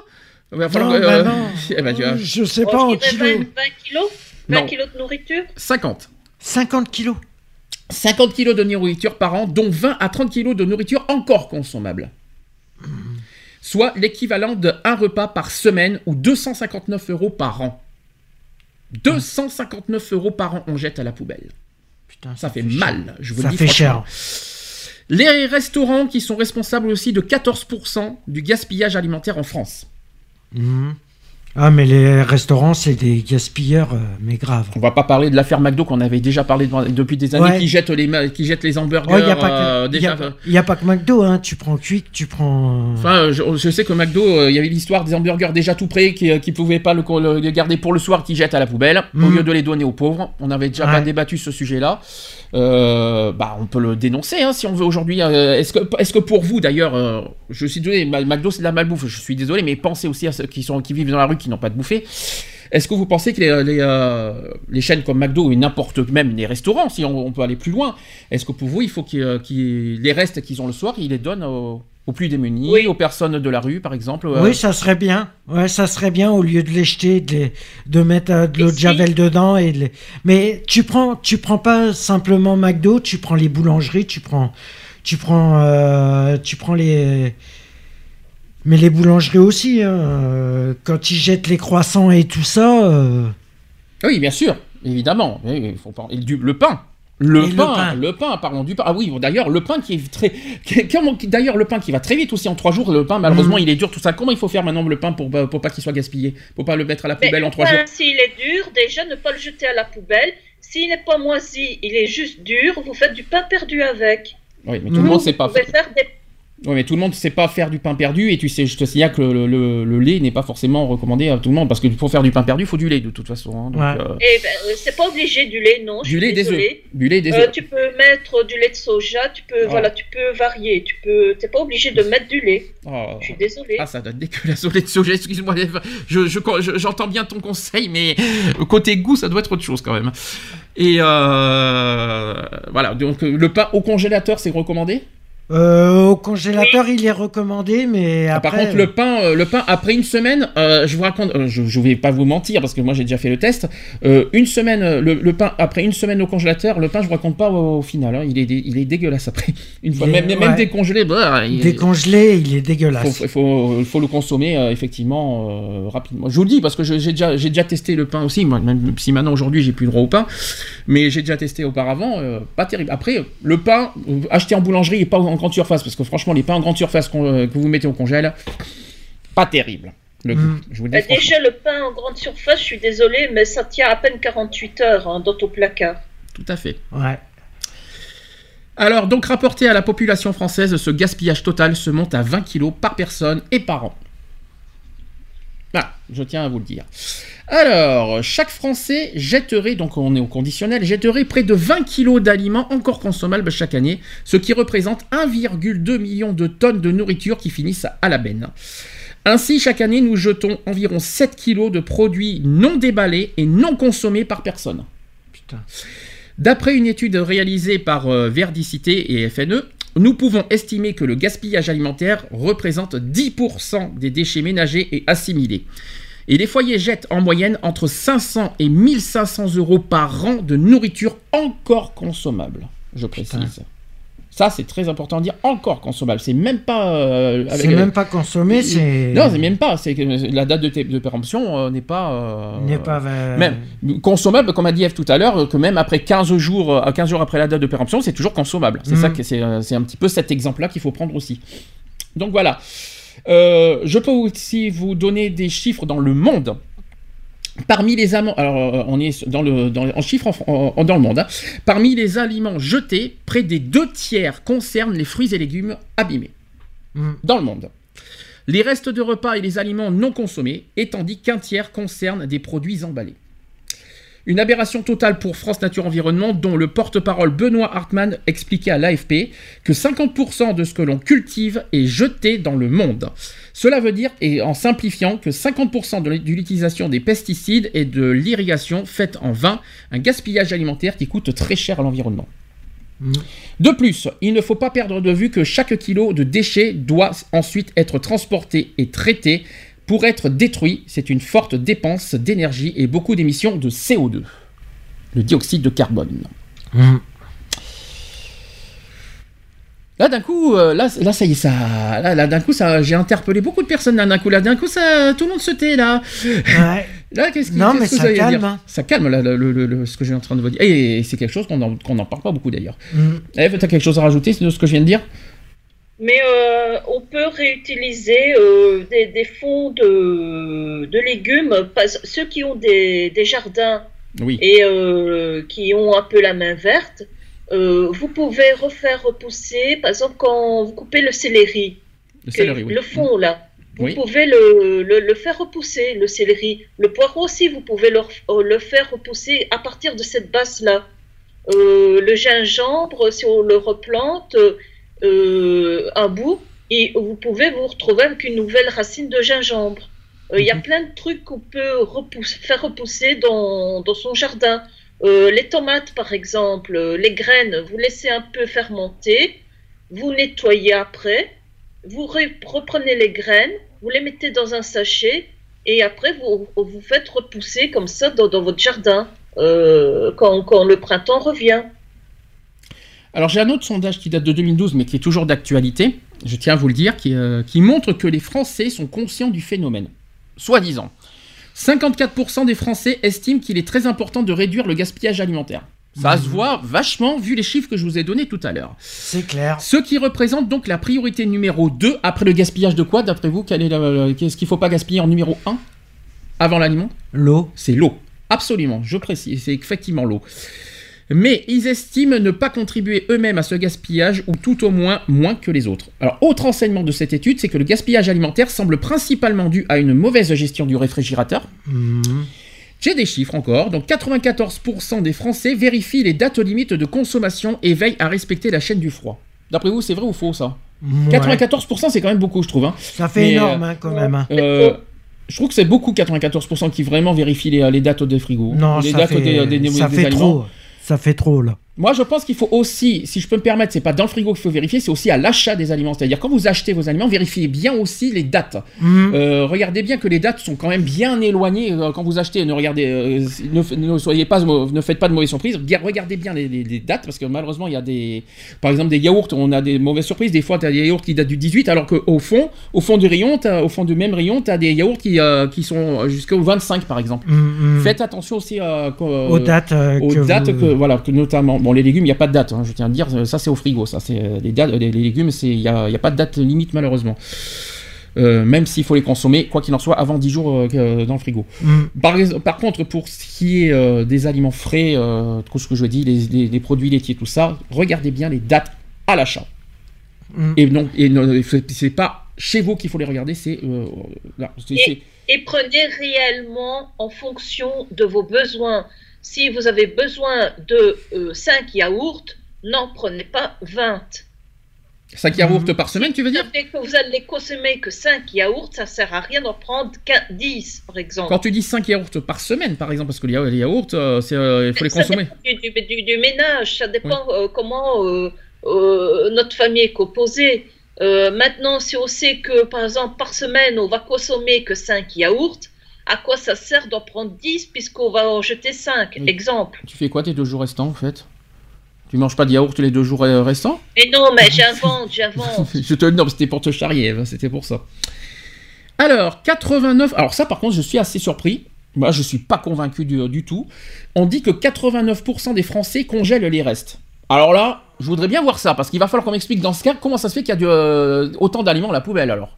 Il va Non, falloir que- bah euh, non. eh ben, tu vois, Je sais pas en kilos. 20, 20 kilos? 20 Non. kilos de nourriture? 50. 50 kilos. 50 kilos de nourriture par an, dont 20 à 30 kilos de nourriture encore consommable. Soit l'équivalent de un repas par semaine ou 259 euros par an. 259 euros par an on jette à la poubelle. Putain, Ça fait mal, je vous Ça le dis fait franchement. cher. Les restaurants qui sont responsables aussi de 14% du gaspillage alimentaire en France. Mhm. Ah, mais les restaurants, c'est des gaspilleurs, euh, mais grave. On va pas parler de l'affaire McDo qu'on avait déjà parlé depuis des années Ouais. qui jettent les qui jettent les hamburgers il n'y a, pas que- euh, y a- pas que McDo, hein. tu prends Quick, tu prends... Enfin, euh, je, je sais que McDo, euh, il y avait l'histoire des hamburgers déjà tout prêts qui, ne pouvaient pas le, le garder pour le soir, qui jettent à la poubelle, au Mhm. lieu de les donner aux pauvres. On avait déjà Ouais. pas débattu ce sujet-là. Euh, bah, on peut le dénoncer hein, si on veut aujourd'hui. Euh, est-ce que, est-ce que pour vous d'ailleurs, euh, je suis désolé, McDo c'est de la malbouffe. Je suis désolé, mais pensez aussi à ceux qui sont qui vivent dans la rue qui n'ont pas de bouffer. Est-ce que vous pensez que les, les, chaînes comme McDo et n'importe même les restaurants, si on, peut aller plus loin, est-ce que pour vous il faut qu'ils- les restes qu'ils ont le soir, ils les donnent aux, aux plus démunis, Oui. aux personnes de la rue par exemple euh, Oui, ça serait bien. Ouais, ça serait bien au lieu de les jeter, de, les- de mettre euh, de l'eau de si- javel dedans. Et de les- Mais tu prends, tu prends pas simplement McDo, tu prends les boulangeries, tu prends, tu prends, euh, tu prends les. Mais les boulangeries aussi, hein, quand ils jettent les croissants et tout ça. euh, Oui, bien sûr, évidemment. Il faut pas- et du- le pain. Le pain, le pain, parlons du pain. Ah oui, d'ailleurs, le pain qui est très. D'ailleurs, le pain qui va très vite aussi en trois jours. Le pain, malheureusement, Mhm. il est dur, tout ça. Comment il faut faire maintenant le pain pour, pour pas qu'il soit gaspillé? Pour pas le mettre à la Mais poubelle en trois enfin, jours? S'il est dur, déjà ne pas le jeter à la poubelle. S'il n'est pas moisi, il est juste dur, vous faites du pain perdu avec. Oui, mais tout le monde sait pas Vous pouvez faire des Oui, mais tout le monde sait pas faire du pain perdu. Et tu sais, je te signale que le, le- le lait n'est pas forcément recommandé à tout le monde. Parce que pour faire du pain perdu, il faut du lait de toute façon. hein. Donc, Ouais. euh, Eh ben, euh, c'est pas obligé du lait, non. du lait, des. Du lait, des Euh, œufs. tu peux mettre du lait de soja, tu peux, Ah. voilà, tu peux varier, tu peux, t'es pas obligé de mettre du lait. Oh. Je suis désolée. Ah, ça donne dégueulasse au lait de soja, excuse-moi. Je, je- je- j'entends bien ton conseil, mais côté goût, ça doit être autre chose quand même. Et euh, voilà, donc euh, le pain au congélateur, c'est recommandé? Euh, au congélateur, il est recommandé, mais Ah, après. Par contre, le pain, euh, le pain après une semaine, euh, je vous raconte, euh, je, je vais pas vous mentir parce que moi j'ai déjà fait le test. euh, une semaine, euh, le, le pain après une semaine au congélateur, le pain, je vous raconte pas au, au final. hein, il est, il est dégueulasse après. Une fois, Il même, décongelé, bah, il- Décongelé, il est dégueulasse. faut, faut- faut le consommer euh, effectivement euh, rapidement. Je vous le dis parce que j'ai déjà, j'ai déjà testé le pain aussi, moi, même si maintenant aujourd'hui j'ai plus droit au pain, mais j'ai déjà testé auparavant, euh, pas terrible. Après, le pain euh, acheté en boulangerie et pas en grande surface, parce que franchement les pains en grande surface euh, que vous mettez au congèle, pas terrible. Le goût. Mm. Je vous le dis franchement. déjà, le pain en grande surface, je suis désolée, mais ça tient à peine 48 heures hein, dans ton placard. Tout à fait. Ouais. Alors, donc rapporté à la population française, ce gaspillage total se monte à 20 kilos par personne et par an. Voilà, je tiens à vous le dire. Alors, chaque Français jetterait, donc on est au conditionnel, jetterait près de 20 kilos d'aliments encore consommables chaque année, ce qui représente 1,2 million de tonnes de nourriture qui finissent à la benne. Ainsi, chaque année, nous jetons environ 7 kilos de produits non déballés et non consommés par personne. Putain. D'après une étude réalisée par euh, Verdicité et FNE, nous pouvons estimer que le gaspillage alimentaire représente 10% des déchets ménagers et assimilés. Et les foyers jettent en moyenne entre 500 et 1500 euros par an de nourriture encore consommable. Je précise. Putain. Ça, c'est très important de dire encore consommable. C'est même pas. euh, C'est même pas consommé, c'est. Non, c'est même pas. C'est la date de, de péremption euh, n'est pas. euh, N'est pas. euh, même consommable, comme a dit Eve tout à l'heure, que même après 15 jours, euh, 15 jours après la date de péremption, c'est toujours consommable. C'est ça que c'est, euh, c'est un petit peu cet exemple-là qu'il faut prendre aussi. Donc voilà. Euh, je peux aussi vous donner des chiffres dans le monde. Parmi les aliments, alors on est dans le, dans, en chiffres en- en- dans le monde, hein. parmi les aliments jetés, près des deux tiers concernent les fruits et légumes abîmés Mm. dans le monde. Les restes de repas et les aliments non consommés, et tandis qu'un tiers concerne des produits emballés. Une aberration totale pour France Nature Environnement, dont le porte-parole Benoît Hartmann expliquait à l'AFP que 50% de ce que l'on cultive est jeté dans le monde. Cela veut dire, et en simplifiant, que 50% de l'utilisation des pesticides et de l'irrigation faite en vain, un gaspillage alimentaire qui coûte très cher à l'environnement. Mm. De plus, il ne faut pas perdre de vue que chaque kilo de déchets doit ensuite être transporté et traité pour être détruit. C'est une forte dépense d'énergie et beaucoup d'émissions de CO2, le dioxyde de carbone. Mm. Là d'un coup, euh, là, là ça y est, ça, là, là, d'un coup ça, j'ai interpellé beaucoup de personnes là d'un coup là d'un coup ça, tout le monde se tait là. Ouais. Là qu'est-ce qui, Non, mais que ça calme, dire hein. Ça calme là le, le- le- le- ce que j'ai en train de vous dire et, c'est quelque chose qu'on n'en parle pas beaucoup d'ailleurs. Mm. Eve, t'as quelque chose à rajouter de ce que je viens de dire? Mais euh, on peut réutiliser euh, des, des fonds de, de légumes. Pas- Ceux qui ont des, des jardins Oui. et euh, qui ont un peu la main verte, vous pouvez refaire repousser, par exemple, quand vous coupez le céleri, Le que- céleri, oui. le fond là, vous Oui. pouvez le, le, le faire repousser, le céleri. Le poireau aussi, vous pouvez le, le faire repousser à partir de cette base-là. Euh, le gingembre, si on le replante euh, un bout, et vous pouvez vous retrouver avec une nouvelle racine de gingembre. Euh, Il y a Mhm. plein de trucs qu'on peut repousser- faire repousser dans, dans son jardin. Euh, les tomates, par exemple, euh, les graines, vous laissez un peu fermenter, vous nettoyez après, vous re- reprenez les graines, vous les mettez dans un sachet et après vous, vous faites repousser comme ça dans, dans votre jardin euh, quand, quand le printemps revient. Alors j'ai un autre sondage qui date de 2012 mais qui est toujours d'actualité, je tiens à vous le dire, qui, euh, qui montre que les Français sont conscients du phénomène. Soi-disant. 54% des Français estiment qu'il est très important de réduire le gaspillage alimentaire. Ça se voit vachement vu les chiffres que je vous ai donnés tout à l'heure. C'est clair. Ce qui représente donc la priorité numéro 2 après le gaspillage de quoi d'après vous? Quel est le- Qu'est-ce qu'il ne faut pas gaspiller en numéro 1 avant l'aliment? L'eau. c'est l'eau. Absolument, je précise, c'est effectivement l'eau. Mais ils estiment ne pas contribuer eux-mêmes à ce gaspillage, ou tout au moins moins que les autres. Alors, autre enseignement de cette étude, c'est que le gaspillage alimentaire semble principalement dû à une mauvaise gestion du réfrigérateur. Mm. J'ai des chiffres encore, donc 94% des Français vérifient les dates limites de consommation et veillent à respecter la chaîne du froid. D'après vous, c'est vrai ou faux ça? Ouais. 94% c'est quand même beaucoup, je trouve. hein. Ça fait Mais, énorme euh, hein, quand même. hein. Euh, je trouve que c'est beaucoup 94% qui vraiment vérifient les, les dates des frigos. Non, les ça dates fait, des, des- ça des fait aliments. trop. Ça fait trop là. Moi, je pense qu'il faut aussi, si je peux me permettre, c'est pas dans le frigo qu'il faut vérifier, c'est aussi à l'achat des aliments. C'est-à-dire quand vous achetez vos aliments, vérifiez bien aussi les dates. Mhm. Euh, regardez bien que les dates sont quand même bien éloignées euh, quand vous achetez. Ne regardez, euh, ne, soyez pas, ne faites pas de mauvaises surprises. Ga- Regardez bien les, les- les dates parce que malheureusement il y a des, par exemple des yaourts, on a des mauvaises surprises. Des fois, tu as des yaourts qui datent du 18, alors qu'au fond, au fond du rayon, au fond du même rayon, tu as des yaourts qui, qui sont jusqu'au 25 par exemple. Mhm, mhm. Faites attention aussi aux dates. aux que dates vous- que voilà que notamment bon les légumes il n'y a pas de date hein, je tiens à dire ça c'est au frigo ça c'est euh, les dates les, les légumes il y a, il y a pas de date limite malheureusement Euh, même s'il faut les consommer quoi qu'il en soit avant 10 jours euh, dans le frigo Mhm. par, par contre pour ce qui est euh, des aliments frais euh, tout ce que je dis les, les- les produits laitiers tout ça regardez bien les dates à l'achat Mhm. et non et non, c'est pas chez vous qu'il faut les regarder euh, c'est- Et prenez réellement en fonction de vos besoins. Si vous avez besoin de 5 yaourts, n'en prenez pas 20. 5 yaourts par semaine tu veux dire savez que vous allez consommer que 5 yaourts, ça sert à rien d'en prendre 15 10 par exemple. quand tu dis 5 yaourts par semaine par exemple parce que les ya- les yaourts euh, euh, il faut les Ça consommer dépend Du, du- du- du ménage, ça dépend euh, comment euh, euh, notre famille est composée. Euh, maintenant, si on sait que, par exemple, par semaine, on va consommer que 5 yaourts, à quoi ça sert d'en prendre 10 puisqu'on va en jeter 5 Oui. Exemple. Tu fais quoi tes deux jours restants en fait? Tu manges pas de yaourt les deux jours euh, restants? Mais non, mais j'invente, j'invente. Je te le nomme, c'était pour te charrier, Eve, c'était pour ça. Alors, 89. Alors, ça par contre, je suis assez surpris. Moi, je suis pas convaincu du, du tout. On dit que 89% des Français congèlent les restes. Alors là, je voudrais bien voir ça, parce qu'il va falloir qu'on m'explique dans ce cas comment ça se fait qu'il y a du, euh, autant d'aliments à la poubelle alors.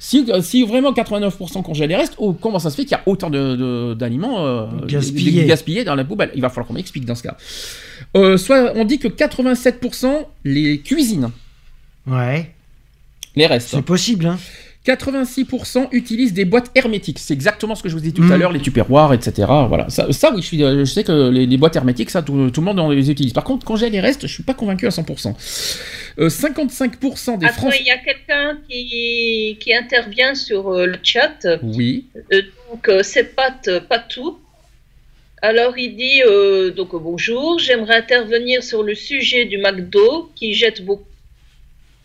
Si, euh, si vraiment 89% congèlent les restes, ou comment ça se fait qu'il y a autant d'aliments euh, Gaspillés. gaspillés dans la poubelle? Il va falloir qu'on m'explique dans ce cas. Euh, soit on dit que 87% les cuisinent, Ouais, les restes. c'est possible. Hein. 86% utilisent des boîtes hermétiques. C'est exactement ce que je vous ai dit tout Mm. à l'heure, les tupperwares, etc. Voilà. Ça, ça, oui, je, suis, je sais que les, les boîtes hermétiques, ça, tout, tout le monde les utilise. Par contre, quand j'ai les restes, je suis pas convaincu à 100%. Euh, 55% des Attends, Français. il y a quelqu'un qui, qui intervient sur euh, le chat. Oui. Euh, donc, euh, c'est Pat euh, Patou. Alors, il dit euh, donc euh, bonjour, j'aimerais intervenir sur le sujet du McDo qui jette beaucoup.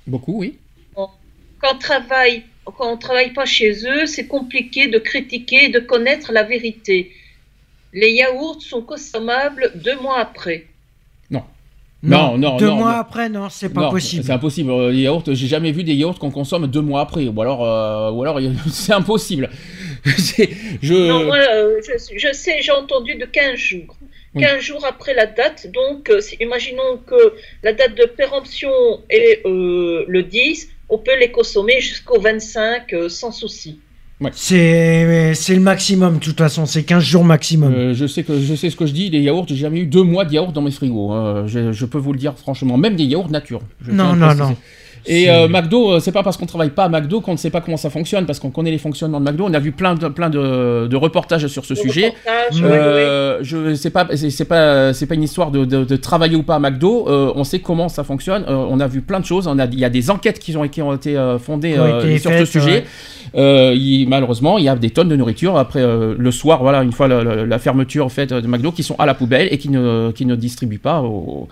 Beaucoup, oui. Quand on travaille, quand on travaille pas chez eux, c'est compliqué de critiquer et de connaître la vérité. Les yaourts sont consommables deux mois après. Non, non, Deux non, mois non. après, non, c'est pas Non, possible. C'est impossible. Euh, Les yaourts, j'ai jamais vu des yaourts qu'on consomme deux mois après. Ou alors, euh, ou alors c'est impossible. C'est- je... Non, moi, euh, je, je sais, j'ai entendu de 15 jours. Oui. 15 jours après la date, donc euh, imaginons que la date de péremption est euh, le 10, on peut les consommer jusqu'au 25 euh, sans souci. C'est c'est le maximum, de toute façon, c'est 15 jours maximum. Euh, je sais que je sais ce que je dis. Les yaourts, j'ai jamais eu deux mois de yaourts dans mes frigos. hein. Je, je peux vous le dire franchement. Même des yaourts nature. Je non, non, non. Et C'est- euh, McDo, euh, c'est pas parce qu'on travaille pas à McDo qu'on ne sait pas comment ça fonctionne, parce qu'on connaît les fonctionnements de McDo. On a vu plein de, plein de, de reportages sur ce Le sujet. Euh, je sais pas, c'est pas, c'est pas une histoire de, de- de travailler ou pas à McDo. Euh, on sait comment ça fonctionne. Euh, on a vu plein de choses. On a, il y a des enquêtes qui ont, qui ont été fondées Qui ont euh, été sur faites, ce sujet. ouais. Euh, il- malheureusement, il y a des tonnes de nourriture après euh, le soir, voilà, une fois la, la- la fermeture en fait de McDo, qui sont à la poubelle et qui ne, qui ne distribuent pas aux.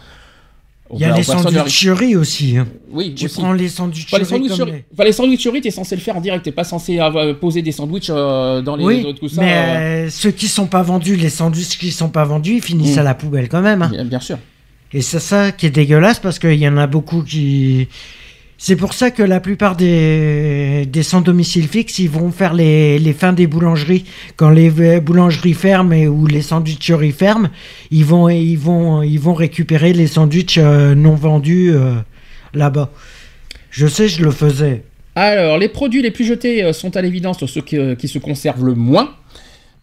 Il y a les sandwicheries aussi. hein. Oui, Tu aussi. prends les Enfin, les sandwicheries sandwicheries, les- enfin, sandwicheries, t'es censé le faire en direct. T'es pas censé avoir, poser des sandwichs euh, dans les Oui, tout ça. mais euh, euh, ceux qui sont pas vendus, les sandwichs qui sont pas vendus, ils finissent Mm. à la poubelle quand même. hein. bien, bien sûr. Et c'est ça qui est dégueulasse parce qu'il y en a beaucoup qui. C'est pour ça que la plupart des, des sans domicile fixe, ils vont faire les, les fins des boulangeries. Quand les v- boulangeries ferment ou les sandwicheries ferment, ils vont, ils vont, ils vont récupérer les sandwichs euh, non vendus euh, là-bas. Je sais, je le faisais. Alors, les produits les plus jetés euh, sont à l'évidence ceux qui, euh, qui se conservent le moins.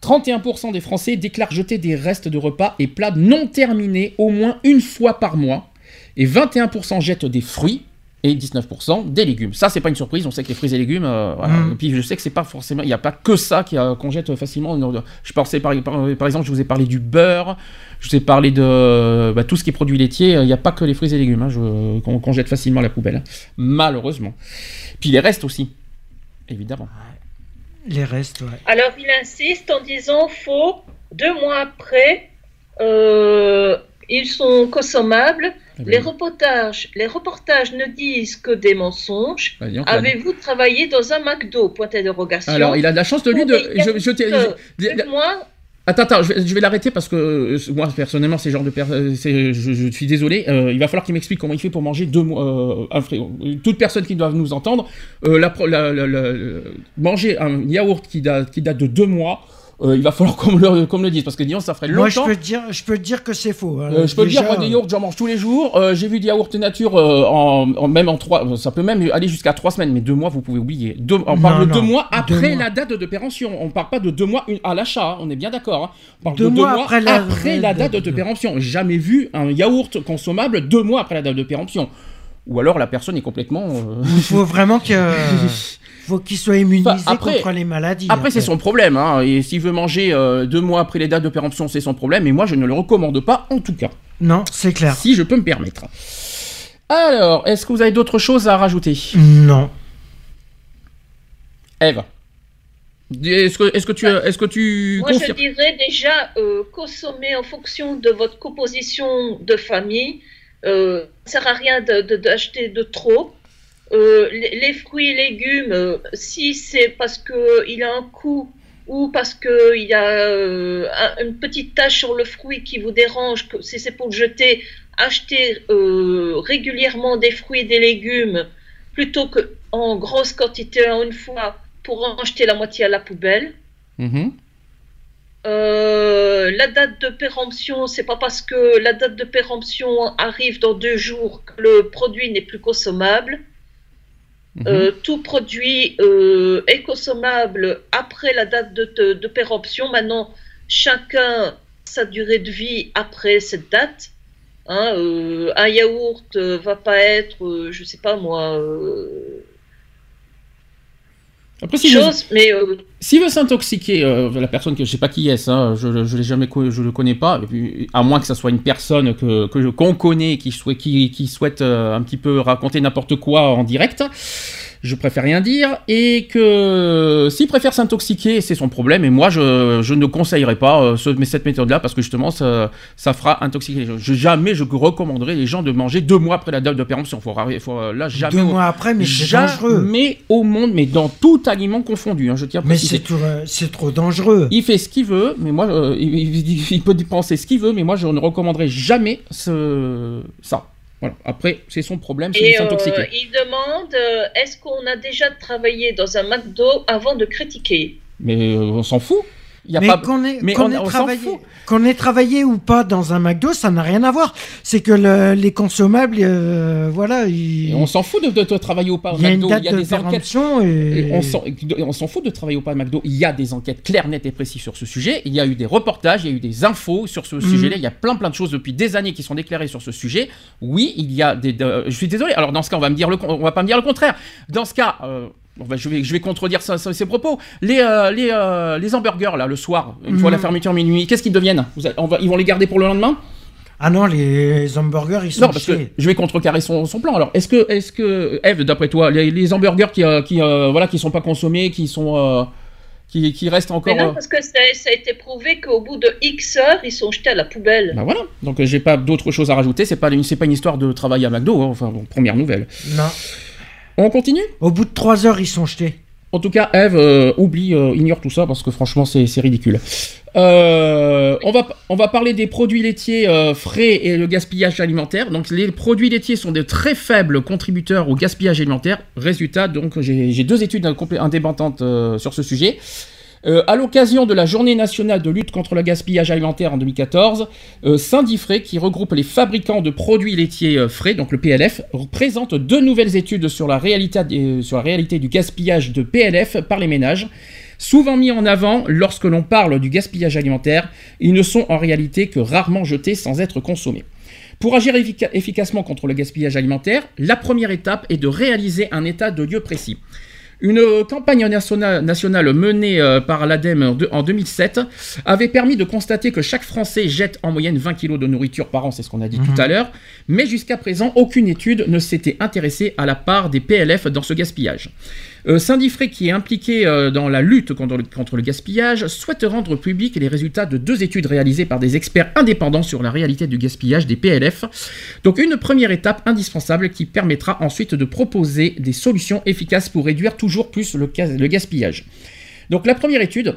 31% des Français déclarent jeter des restes de repas et plats non terminés au moins une fois par mois. Et 21% jettent des fruits et 19% des légumes. Ça, c'est pas une surprise. On sait que les fruits et légumes. euh, voilà. Mm. Et puis, je sais que c'est pas forcément. Il n'y a pas que ça qui, euh, qu'on jette facilement. Je pensais par, par, par exemple, je vous ai parlé du beurre. Je vous ai parlé de bah, tout ce qui est produits laitiers. Il n'y a pas que les fruits et légumes hein, je- qu'on, jette facilement à la poubelle. hein. Malheureusement. Puis les restes aussi. Évidemment. Les restes, ouais. Alors il insiste en disant faut deux mois après euh, ils sont consommables. Eh Les reportages, les reportages ne disent que des mensonges. calme. Avez-vous travaillé dans un McDo? Point d'interrogation. Alors, il a de la chance de lui de. Je, je je- Moi, Attends, attends, je vais, l'arrêter parce que euh, moi personnellement, ces genres de per- euh, je, je suis désolé. euh, il va falloir qu'il m'explique comment il fait pour manger deux mois. euh, toute personne qui doit nous entendre, la, la- la- manger un yaourt qui date, qui date de deux mois, euh, il va falloir qu'on me le, me le dise parce que disons ça ferait Moi, je longtemps. peux te dire, je peux te dire que c'est faux. hein. Euh, je peux te dire, moi, des yaourts, j'en mange tous les jours. Euh, J'ai vu des yaourts nature euh, en, en- même en trois. Ça peut même aller jusqu'à trois semaines, mais deux mois, vous pouvez oublier. Deux- on parle Non, de deux mois deux après mois. la date de péremption. On parle pas de deux mois à l'achat. hein, on est bien d'accord. hein. On parle Deux de deux mois mois après la- après la date de péremption. Jamais vu un yaourt consommable deux mois après la date de péremption. Ou alors la personne est complètement. euh, Il faut vraiment que, faut qu'il soit immunisé Enfin, après- contre les maladies. Après, c'est son problème. Hein. Et s'il veut manger euh, deux mois après les dates de péremption, c'est son problème. Et moi, je ne le recommande pas, en tout cas. Non, c'est clair. Si je peux me permettre. Alors, est-ce que vous avez d'autres choses à rajouter? Non. Eve est-ce que, est-ce que tu, est-ce que tu moi je dirais déjà euh, consommer en fonction de votre composition de famille. Euh, ça ne sert à rien de- de- d'acheter de, trop. Euh, les, les fruits et légumes, euh, si c'est parce qu'il a un coût ou parce qu'il y a euh, un- une petite tache sur le fruit qui vous dérange, que si c'est pour le jeter, achetez euh, régulièrement des fruits et des légumes plutôt qu'en grosse quantité en une fois pour en jeter la moitié à la poubelle. Mhm. Euh, la date de péremption, c'est pas parce que la date de péremption arrive dans deux jours que le produit n'est plus consommable. Mhm. Euh, tout produit euh, est consommable après la date de, de- péremption. Maintenant, chacun sa durée de vie après cette date. Hein, euh, un yaourt euh, va pas être, euh, je sais pas moi, euh, Après, si veut, mais euh, s'il veut s'intoxiquer, euh, la personne que je sais pas qui est, ça, je, l'ai jamais, je le connais pas, et puis, à moins que ça soit une personne que, qu'on connaît qui souhaite, qui, qui souhaite euh, un petit peu raconter n'importe quoi en direct. Je préfère rien dire et que s'il préfère s'intoxiquer, c'est son problème. Et moi, je, je ne conseillerais pas euh, ce- mais cette méthode-là parce que justement, ça, ça fera intoxiquer les gens. Je, jamais je recommanderais les gens de manger deux mois après la date de péremption. Faut, faut, euh, là, jamais. Deux mois après, mais c'est dangereux. Jamais au monde, mais dans tout aliment confondu. hein, je tiens à Mais c'est tout, euh, c'est trop dangereux. Il fait ce qu'il veut, mais moi, euh, il, il- il peut penser ce qu'il veut, mais moi, je ne recommanderais jamais ce, ça. Voilà. Après, c'est son problème, s'il Et s'intoxique. euh, il demande euh, est-ce qu'on a déjà travaillé dans un McDo avant de critiquer? Mais euh, on s'en fout. Il y a mais pas... qu'on ait, mais qu'on on- ait on s'en travaillé, qu'on ait travaillé ou pas dans un McDo, ça n'a rien à voir. C'est que le- les consommables, euh, voilà, ils- Et on s'en fout de, de- de travailler ou pas au il y a une McDo. Il y a de des enquêtes. péremption et, Et on s'en- fout de travailler ou pas à McDo. Il y a des enquêtes claires, nettes et précises sur ce sujet. Il y a eu des reportages, il y a eu des infos sur ce Mhm. sujet-là. Il y a plein plein de choses depuis des années qui sont déclarées sur ce sujet. Oui, il y a des. de- je suis désolé. Alors dans ce cas, on va me dire le, on va pas me dire le contraire. Dans ce cas. euh, on va- je, vais, je vais contredire ça- ça- ces propos. Les, euh, les, euh, les hamburgers, là, le soir, une fois Mhm. la fermeture minuit, qu'est-ce qu'ils deviennent? Vous allez- on va- Ils vont les garder pour le lendemain? Ah non, les hamburgers, ils sont Non, parce que je vais contrecarrer son, son plan. Alors, est-ce que, est-ce que, Eve, d'après toi, les, les hamburgers qui, euh, qui, euh, voilà, qui sont pas consommés, qui sont, euh, qui, qui restent encore, Mais non, parce que ça, ça a été prouvé qu'au bout de X heures, ils sont jetés à la poubelle. bah voilà. Donc, j'ai pas d'autres choses à rajouter. C'est pas, une- c'est pas une histoire de travail à McDo. hein. Enfin, bon, première nouvelle. Non. On continue? Au bout de trois heures, ils sont jetés. En tout cas, Eve, euh, oublie, euh, ignore tout ça parce que franchement, c'est ridicule. Euh, on, va, on va parler des produits laitiers frais et le gaspillage alimentaire. Donc, les produits laitiers sont de très faibles contributeurs au gaspillage alimentaire. Résultat, donc, j'ai deux études indépendantes sur ce sujet. Euh, à l'occasion de la Journée nationale de lutte contre le gaspillage alimentaire en 2014, euh, Syndifrais, qui regroupe les fabricants de produits laitiers euh, frais, donc le PLF, présente deux nouvelles études sur la réalité, réalité du gaspillage de PLF par les ménages. Souvent mis en avant lorsque l'on parle du gaspillage alimentaire, ils ne sont en réalité que rarement jetés sans être consommés. Pour agir effica- efficacement contre le gaspillage alimentaire, la première étape est de réaliser un état de lieu précis. Une euh, campagne nationale, menée euh, par l'ADEME en deux- en 2007 avait permis de constater que chaque Français jette en moyenne 20 kg de nourriture par an, c'est ce qu'on a dit tout à l'heure, mais jusqu'à présent, aucune étude ne s'était intéressée à la part des PLF dans ce gaspillage. Euh, Syndifré, qui est impliqué euh, dans la lutte contre le, gaspillage, souhaite rendre public les résultats de deux études réalisées par des experts indépendants sur la réalité du gaspillage des PLF. Donc une première étape indispensable qui permettra ensuite de proposer des solutions efficaces pour réduire toujours plus le, le gaspillage. Donc la première étude,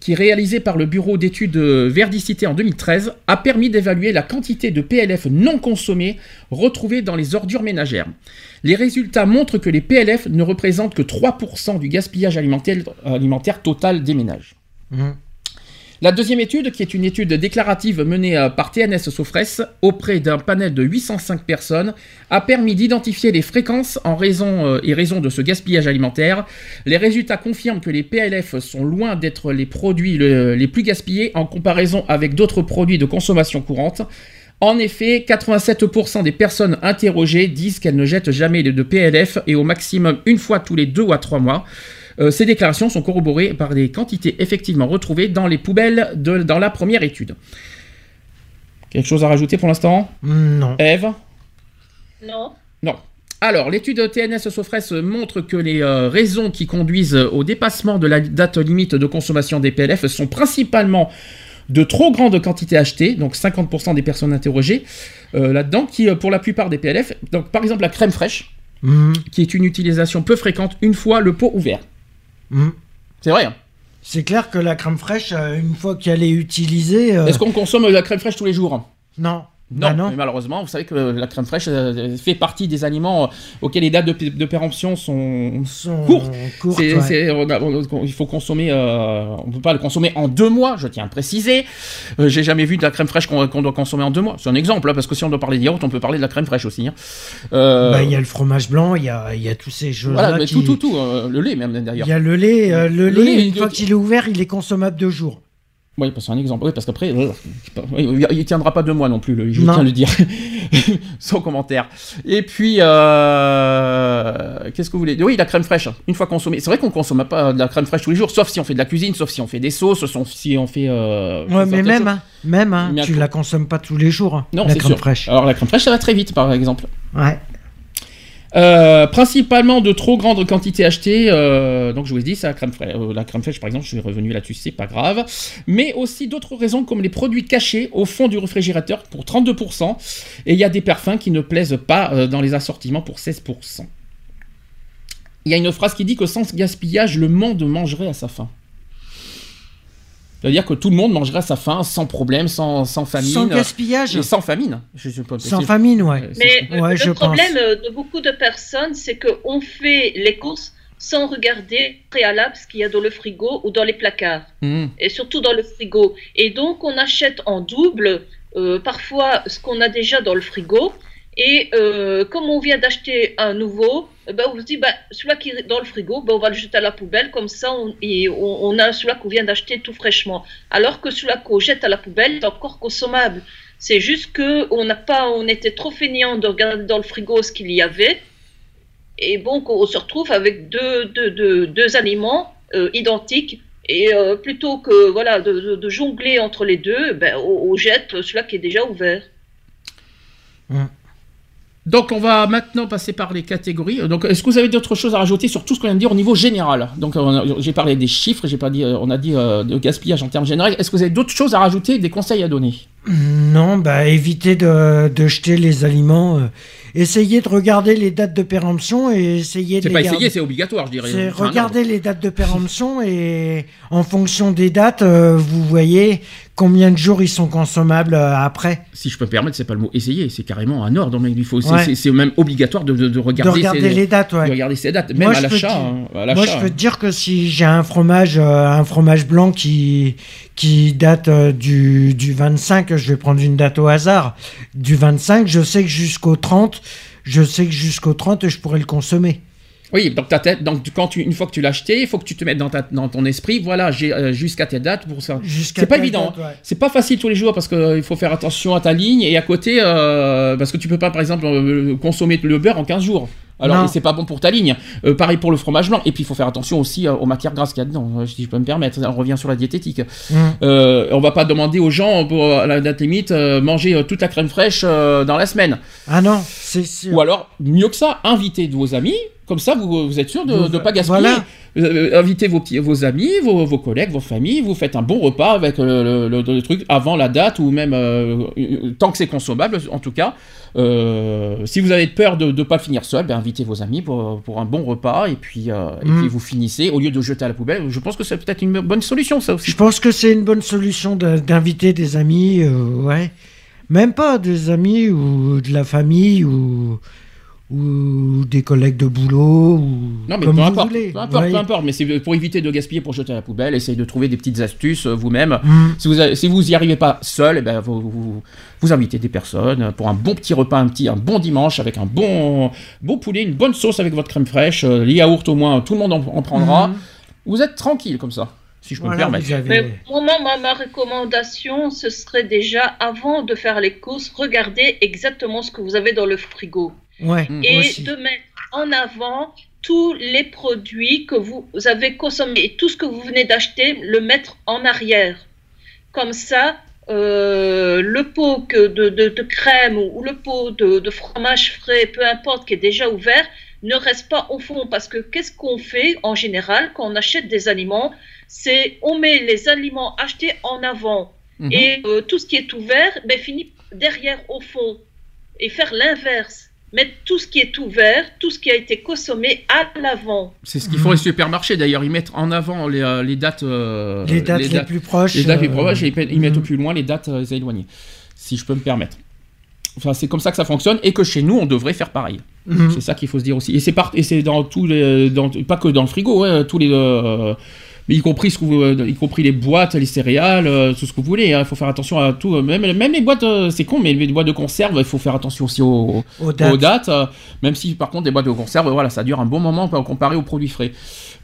qui est réalisée par le bureau d'études euh, Verdicité en 2013, a permis d'évaluer la quantité de PLF non consommés retrouvés dans les ordures ménagères. Les résultats montrent que les PLF ne représentent que 3% du gaspillage alimentaire, alimentaire total des ménages. Mhm. La deuxième étude, qui est une étude déclarative menée euh, par TNS Sofres auprès d'un panel de 805 personnes, a permis d'identifier les fréquences en raison euh, et raison de ce gaspillage alimentaire. Les résultats confirment que les PLF sont loin d'être les produits le- les plus gaspillés en comparaison avec d'autres produits de consommation courante. En effet, 87% des personnes interrogées disent qu'elles ne jettent jamais de PLF et au maximum une fois tous les deux ou à trois mois. Euh, ces déclarations sont corroborées par des quantités effectivement retrouvées dans les poubelles de, dans la première étude. Quelque chose à rajouter pour l'instant? Non. Eve Non Non. Alors, l'étude de TNS Sofres montre que les euh, raisons qui conduisent au dépassement de la date limite de consommation des PLF sont principalement de trop grandes quantités achetées, donc 50% des personnes interrogées euh, là-dedans, qui pour la plupart des PLF, donc par exemple la crème fraîche, Mhm. qui est une utilisation peu fréquente une fois le pot ouvert. Mhm. C'est vrai. hein C'est clair que la crème fraîche, euh, une fois qu'elle est utilisée. euh, Est-ce qu'on consomme la crème fraîche tous les jours Non. Non, Bah non. mais malheureusement, vous savez que la crème fraîche euh, fait partie des aliments euh, auxquels les dates de, péremption sont Sont courtes. ouais. on a- on- il faut consommer, euh, on peut pas le consommer en deux mois, je tiens à préciser. Euh, J'ai jamais vu de la crème fraîche qu'on doit consommer en deux mois. C'est un exemple, hein, parce que si on doit parler de yaourt, on peut parler de la crème fraîche aussi. hein. Euh, Bah, Il y a le fromage blanc, il y a, il y a tous ces choses-là. voilà, mais qui- tout, tout, tout, euh, le lait même Il d'ailleurs. y a le lait, euh, le, Le lait, lait, une il- fois qu'il est ouvert, il est consommable deux jours. Oui, c'est un exemple. Oui, parce qu'après, euh, il tiendra pas deux mois non plus, le- je tiens à le dire. Sans commentaire. Et puis, euh, qu'est-ce que vous voulez Oui, la crème fraîche, une fois consommée. C'est vrai qu'on consomme pas de la crème fraîche tous les jours, sauf si on fait de la cuisine, sauf si on fait des sauces, sauf si on fait. euh, Ouais, mais même, hein, même hein, tu quoi- la consommes pas tous les jours, hein, Non, la crème sûr. fraîche. Alors, la crème fraîche, ça va très vite, par exemple. Ouais. Euh, principalement de trop grandes quantités achetées, euh, donc je vous ai dit, c'est la crème, fraîche, euh, la crème fraîche par exemple, je suis revenu là-dessus, c'est pas grave, mais aussi d'autres raisons comme les produits cachés au fond du réfrigérateur pour 32%, et il y a des parfums qui ne plaisent pas euh, dans les assortiments pour 16%. Il y a une phrase qui dit que sans gaspillage, le monde mangerait à sa faim. C'est-à-dire que tout le monde mangerait à sa faim sans problème, sans, sans famine. Sans gaspillage, et sans famine. Je, je, je- sans famine, ouais. euh, Mais Ouais, le je problème euh, de beaucoup de personnes, c'est qu'on fait les courses sans regarder préalable ce qu'il y a dans le frigo ou dans les placards, Mhm. et surtout dans le frigo. Et donc, on achète en double, euh, parfois, ce qu'on a déjà dans le frigo. Et euh, comme on vient d'acheter un nouveau, ben, on se dit, bah, celui-là qui est dans le frigo, ben, on va le jeter à la poubelle, comme ça, on, a celui-là qu'on vient d'acheter tout fraîchement. Alors que celui-là qu'on jette à la poubelle est encore consommable. C'est juste que on n'a pas, on était trop feignant de regarder dans le frigo ce qu'il y avait, et bon, on se retrouve avec deux, deux, deux, deux aliments euh, identiques. Et euh, plutôt que voilà de, jongler entre les deux, ben, on, on jette celui-là qui est déjà ouvert. Donc on va maintenant passer par les catégories. Donc est-ce que vous avez d'autres choses à rajouter sur tout ce qu'on vient de dire au niveau général? Donc j'ai parlé des chiffres, j'ai pas dit, euh, on a dit euh, de gaspillage en termes généraux. Est-ce que vous avez d'autres choses à rajouter, des conseils à donner? Non, bah évitez de, de jeter les aliments. euh, essayez de regarder les dates de péremption et essayez de C'est pas garder. essayer, c'est obligatoire, je dirais. C'est Enfin, regarder les dates de péremption et en fonction des dates, euh, vous voyez combien de jours ils sont consommables euh, après. Si je peux me permettre, c'est pas le mot essayer, c'est carrément un ordre. Mais il faut, c'est, Ouais. c'est- même obligatoire de, de- de De regarder, regarder ces, les dates, de ouais. regarder ces dates, même Moi, à je peux l'achat. te- hein, à Moi, l'achat, je peux hein. te dire que si j'ai un fromage, euh, un fromage blanc qui, qui date euh, du, du 25, je vais prendre une date au hasard. Du 25, je sais que jusqu'au 30, je sais que jusqu'au 30, je pourrais le consommer. Oui, donc ta tête, donc quand tu, une fois que tu l'as acheté, il faut que tu te mettes dans, ta, dans ton esprit, voilà, j'ai euh, jusqu'à telle date pour ça. C'est pas évident. date, ouais. C'est pas facile tous les jours parce qu'il faut faire attention à ta ligne et à côté, euh, parce que tu peux pas, par exemple, euh, consommer le beurre en 15 jours. Alors c'est pas bon pour ta ligne. Euh, pareil pour le fromage blanc. Et puis il faut faire attention aussi euh, aux matières grasses qu'il y a dedans. euh, Si je peux me permettre, on revient sur la diététique. Mm. Euh, on va pas demander aux gens pour à la date limite euh, manger euh, toute la crème fraîche euh, dans la semaine. Ah non, c'est sûr. Ou alors mieux que ça, invitez vos amis. Comme ça, vous, vous êtes sûr de ne pas gaspiller. voilà. Euh, invitez vos, petits, vos amis, vos, vos collègues, vos familles. Vous faites un bon repas avec euh, le, le- le truc avant la date ou même euh, tant que c'est consommable, en tout cas. Euh, si vous avez peur de ne pas finir seul, ben, invitez vos amis pour, pour un bon repas et puis, et Mm. puis vous finissez au lieu de jeter à la poubelle. Je pense que c'est peut-être une bonne solution, ça aussi. Je pense que c'est une bonne solution d'inviter des amis, ouais. Même pas des amis ou de la famille ou, ou des collègues de boulot ou Non, mais comme peu vous importe, voulez. peu importe, Ouais. peu importe, mais c'est pour éviter de gaspiller pour jeter à la poubelle, essayez de trouver des petites astuces euh, vous-même. Mm. Si vous, si vous y arrivez pas seul, eh ben, vous, vous, vous invitez des personnes pour un bon petit repas, un, petit, un bon dimanche avec un bon, bon poulet, une bonne sauce avec votre crème fraîche, euh, les yaourts au moins, tout le monde en, en prendra. Mhm. Vous êtes tranquille comme ça, si je peux Voilà, me permettre. Mais moi, ma, ma recommandation, ce serait déjà, avant de faire les courses, regardez exactement ce que vous avez dans le frigo. Ouais, Mm. et aussi. de mettre en avant tous les produits que vous avez consommés et tout ce que vous venez d'acheter, le mettre en arrière. Comme ça, euh, le pot que de, de- de crème ou, ou le pot de, de fromage frais, peu importe, qui est déjà ouvert, ne reste pas au fond. Parce que qu'est-ce qu'on fait en général quand on achète des aliments? C'est on met les aliments achetés en avant Mhm. et euh, tout ce qui est ouvert ben, finit derrière au fond. Et faire l'inverse. Mettre tout ce qui est ouvert, tout ce qui a été consommé à l'avant. C'est ce qu'ils font les supermarchés d'ailleurs, ils mettent en avant les, euh, les dates, euh, les dates les, plus proches. Les dates les euh, plus proches et ils mettent au mm. plus loin les dates euh, éloignées, si je peux me permettre. Enfin, c'est comme ça que ça fonctionne et que chez nous, on devrait faire pareil. Mhm. C'est ça qu'il faut se dire aussi. Et c'est par- et c'est dans tous les, dans, pas que dans le frigo, ouais, tous les, euh, mais y compris ce que vous- euh, y compris les boîtes, les céréales, euh, tout ce que vous voulez. hein. Il faut faire attention à tout. euh, Même, même les boîtes, c'est con, mais les boîtes de conserve, il faut faire attention aussi aux, Aux dates. aux dates. même si par contre, les boîtes de conserve, voilà, ça dure un bon moment comparé aux produits frais.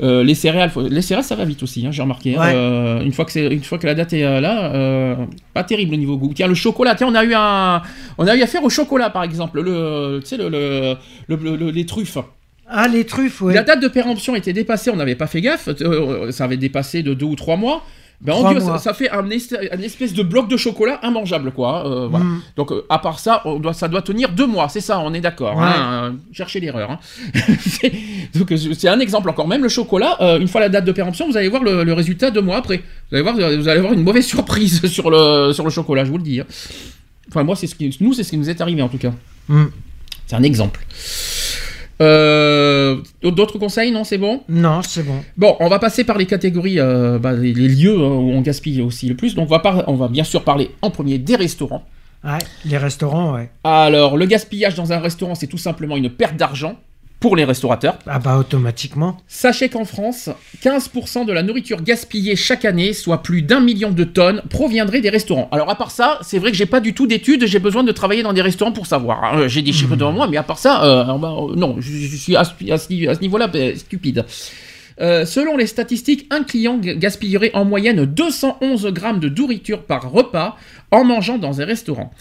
Euh, les céréales, faut- les céréales, ça va vite aussi. hein, J'ai remarqué. hein. Ouais. Euh, une fois que c'est, une fois que la date est là, euh, pas terrible au niveau goût. Tiens, le chocolat. Tiens, on a eu un, on a eu affaire au chocolat par exemple. Le, tu sais le, le- le- le- les truffes. Ah, les truffes, ouais. La date de péremption était dépassée, on n'avait pas fait gaffe, euh, ça avait dépassé de deux ou trois mois. Ben, ça, ça fait un, es- un espèce de bloc de chocolat immangeable, quoi. euh, voilà. Mm. Donc, euh, à part ça, on doit, ça doit tenir deux mois, c'est ça, on est d'accord. Ouais. hein, euh, cherchez l'erreur. hein. C'est- Donc, euh, c'est un exemple encore. Même le chocolat, euh, une fois la date de péremption, vous allez voir le, le résultat deux mois après. Vous allez voir, vous allez voir une mauvaise surprise sur le, sur le chocolat, je vous le dis. hein. Enfin, moi, c'est ce qui, nous, c'est ce qui nous est arrivé en tout cas. Mm. C'est un exemple. Euh, D'autres conseils, non, c'est bon Non, c'est bon. Bon, on va passer par les catégories, euh, bah, les, les lieux hein, où on gaspille aussi le plus. Donc, on va, par- on va bien sûr parler en premier des restaurants. Ouais, les restaurants, ouais. Alors, le gaspillage dans un restaurant, c'est tout simplement une perte d'argent pour les restaurateurs. Ah bah automatiquement. Sachez qu'en France, 15% de la nourriture gaspillée chaque année, soit plus d'un million de tonnes, proviendrait des restaurants. Alors à part ça, c'est vrai que j'ai pas du tout d'études, j'ai besoin de travailler dans des restaurants pour savoir. hein. J'ai des chiffres devant moi, mais à part ça, euh, bah, euh, non, je, je suis à, ce- à ce niveau- à ce niveau-là ben, stupide. Euh, selon les statistiques, un client gaspillerait en moyenne 211 grammes de nourriture par repas en mangeant dans un restaurant.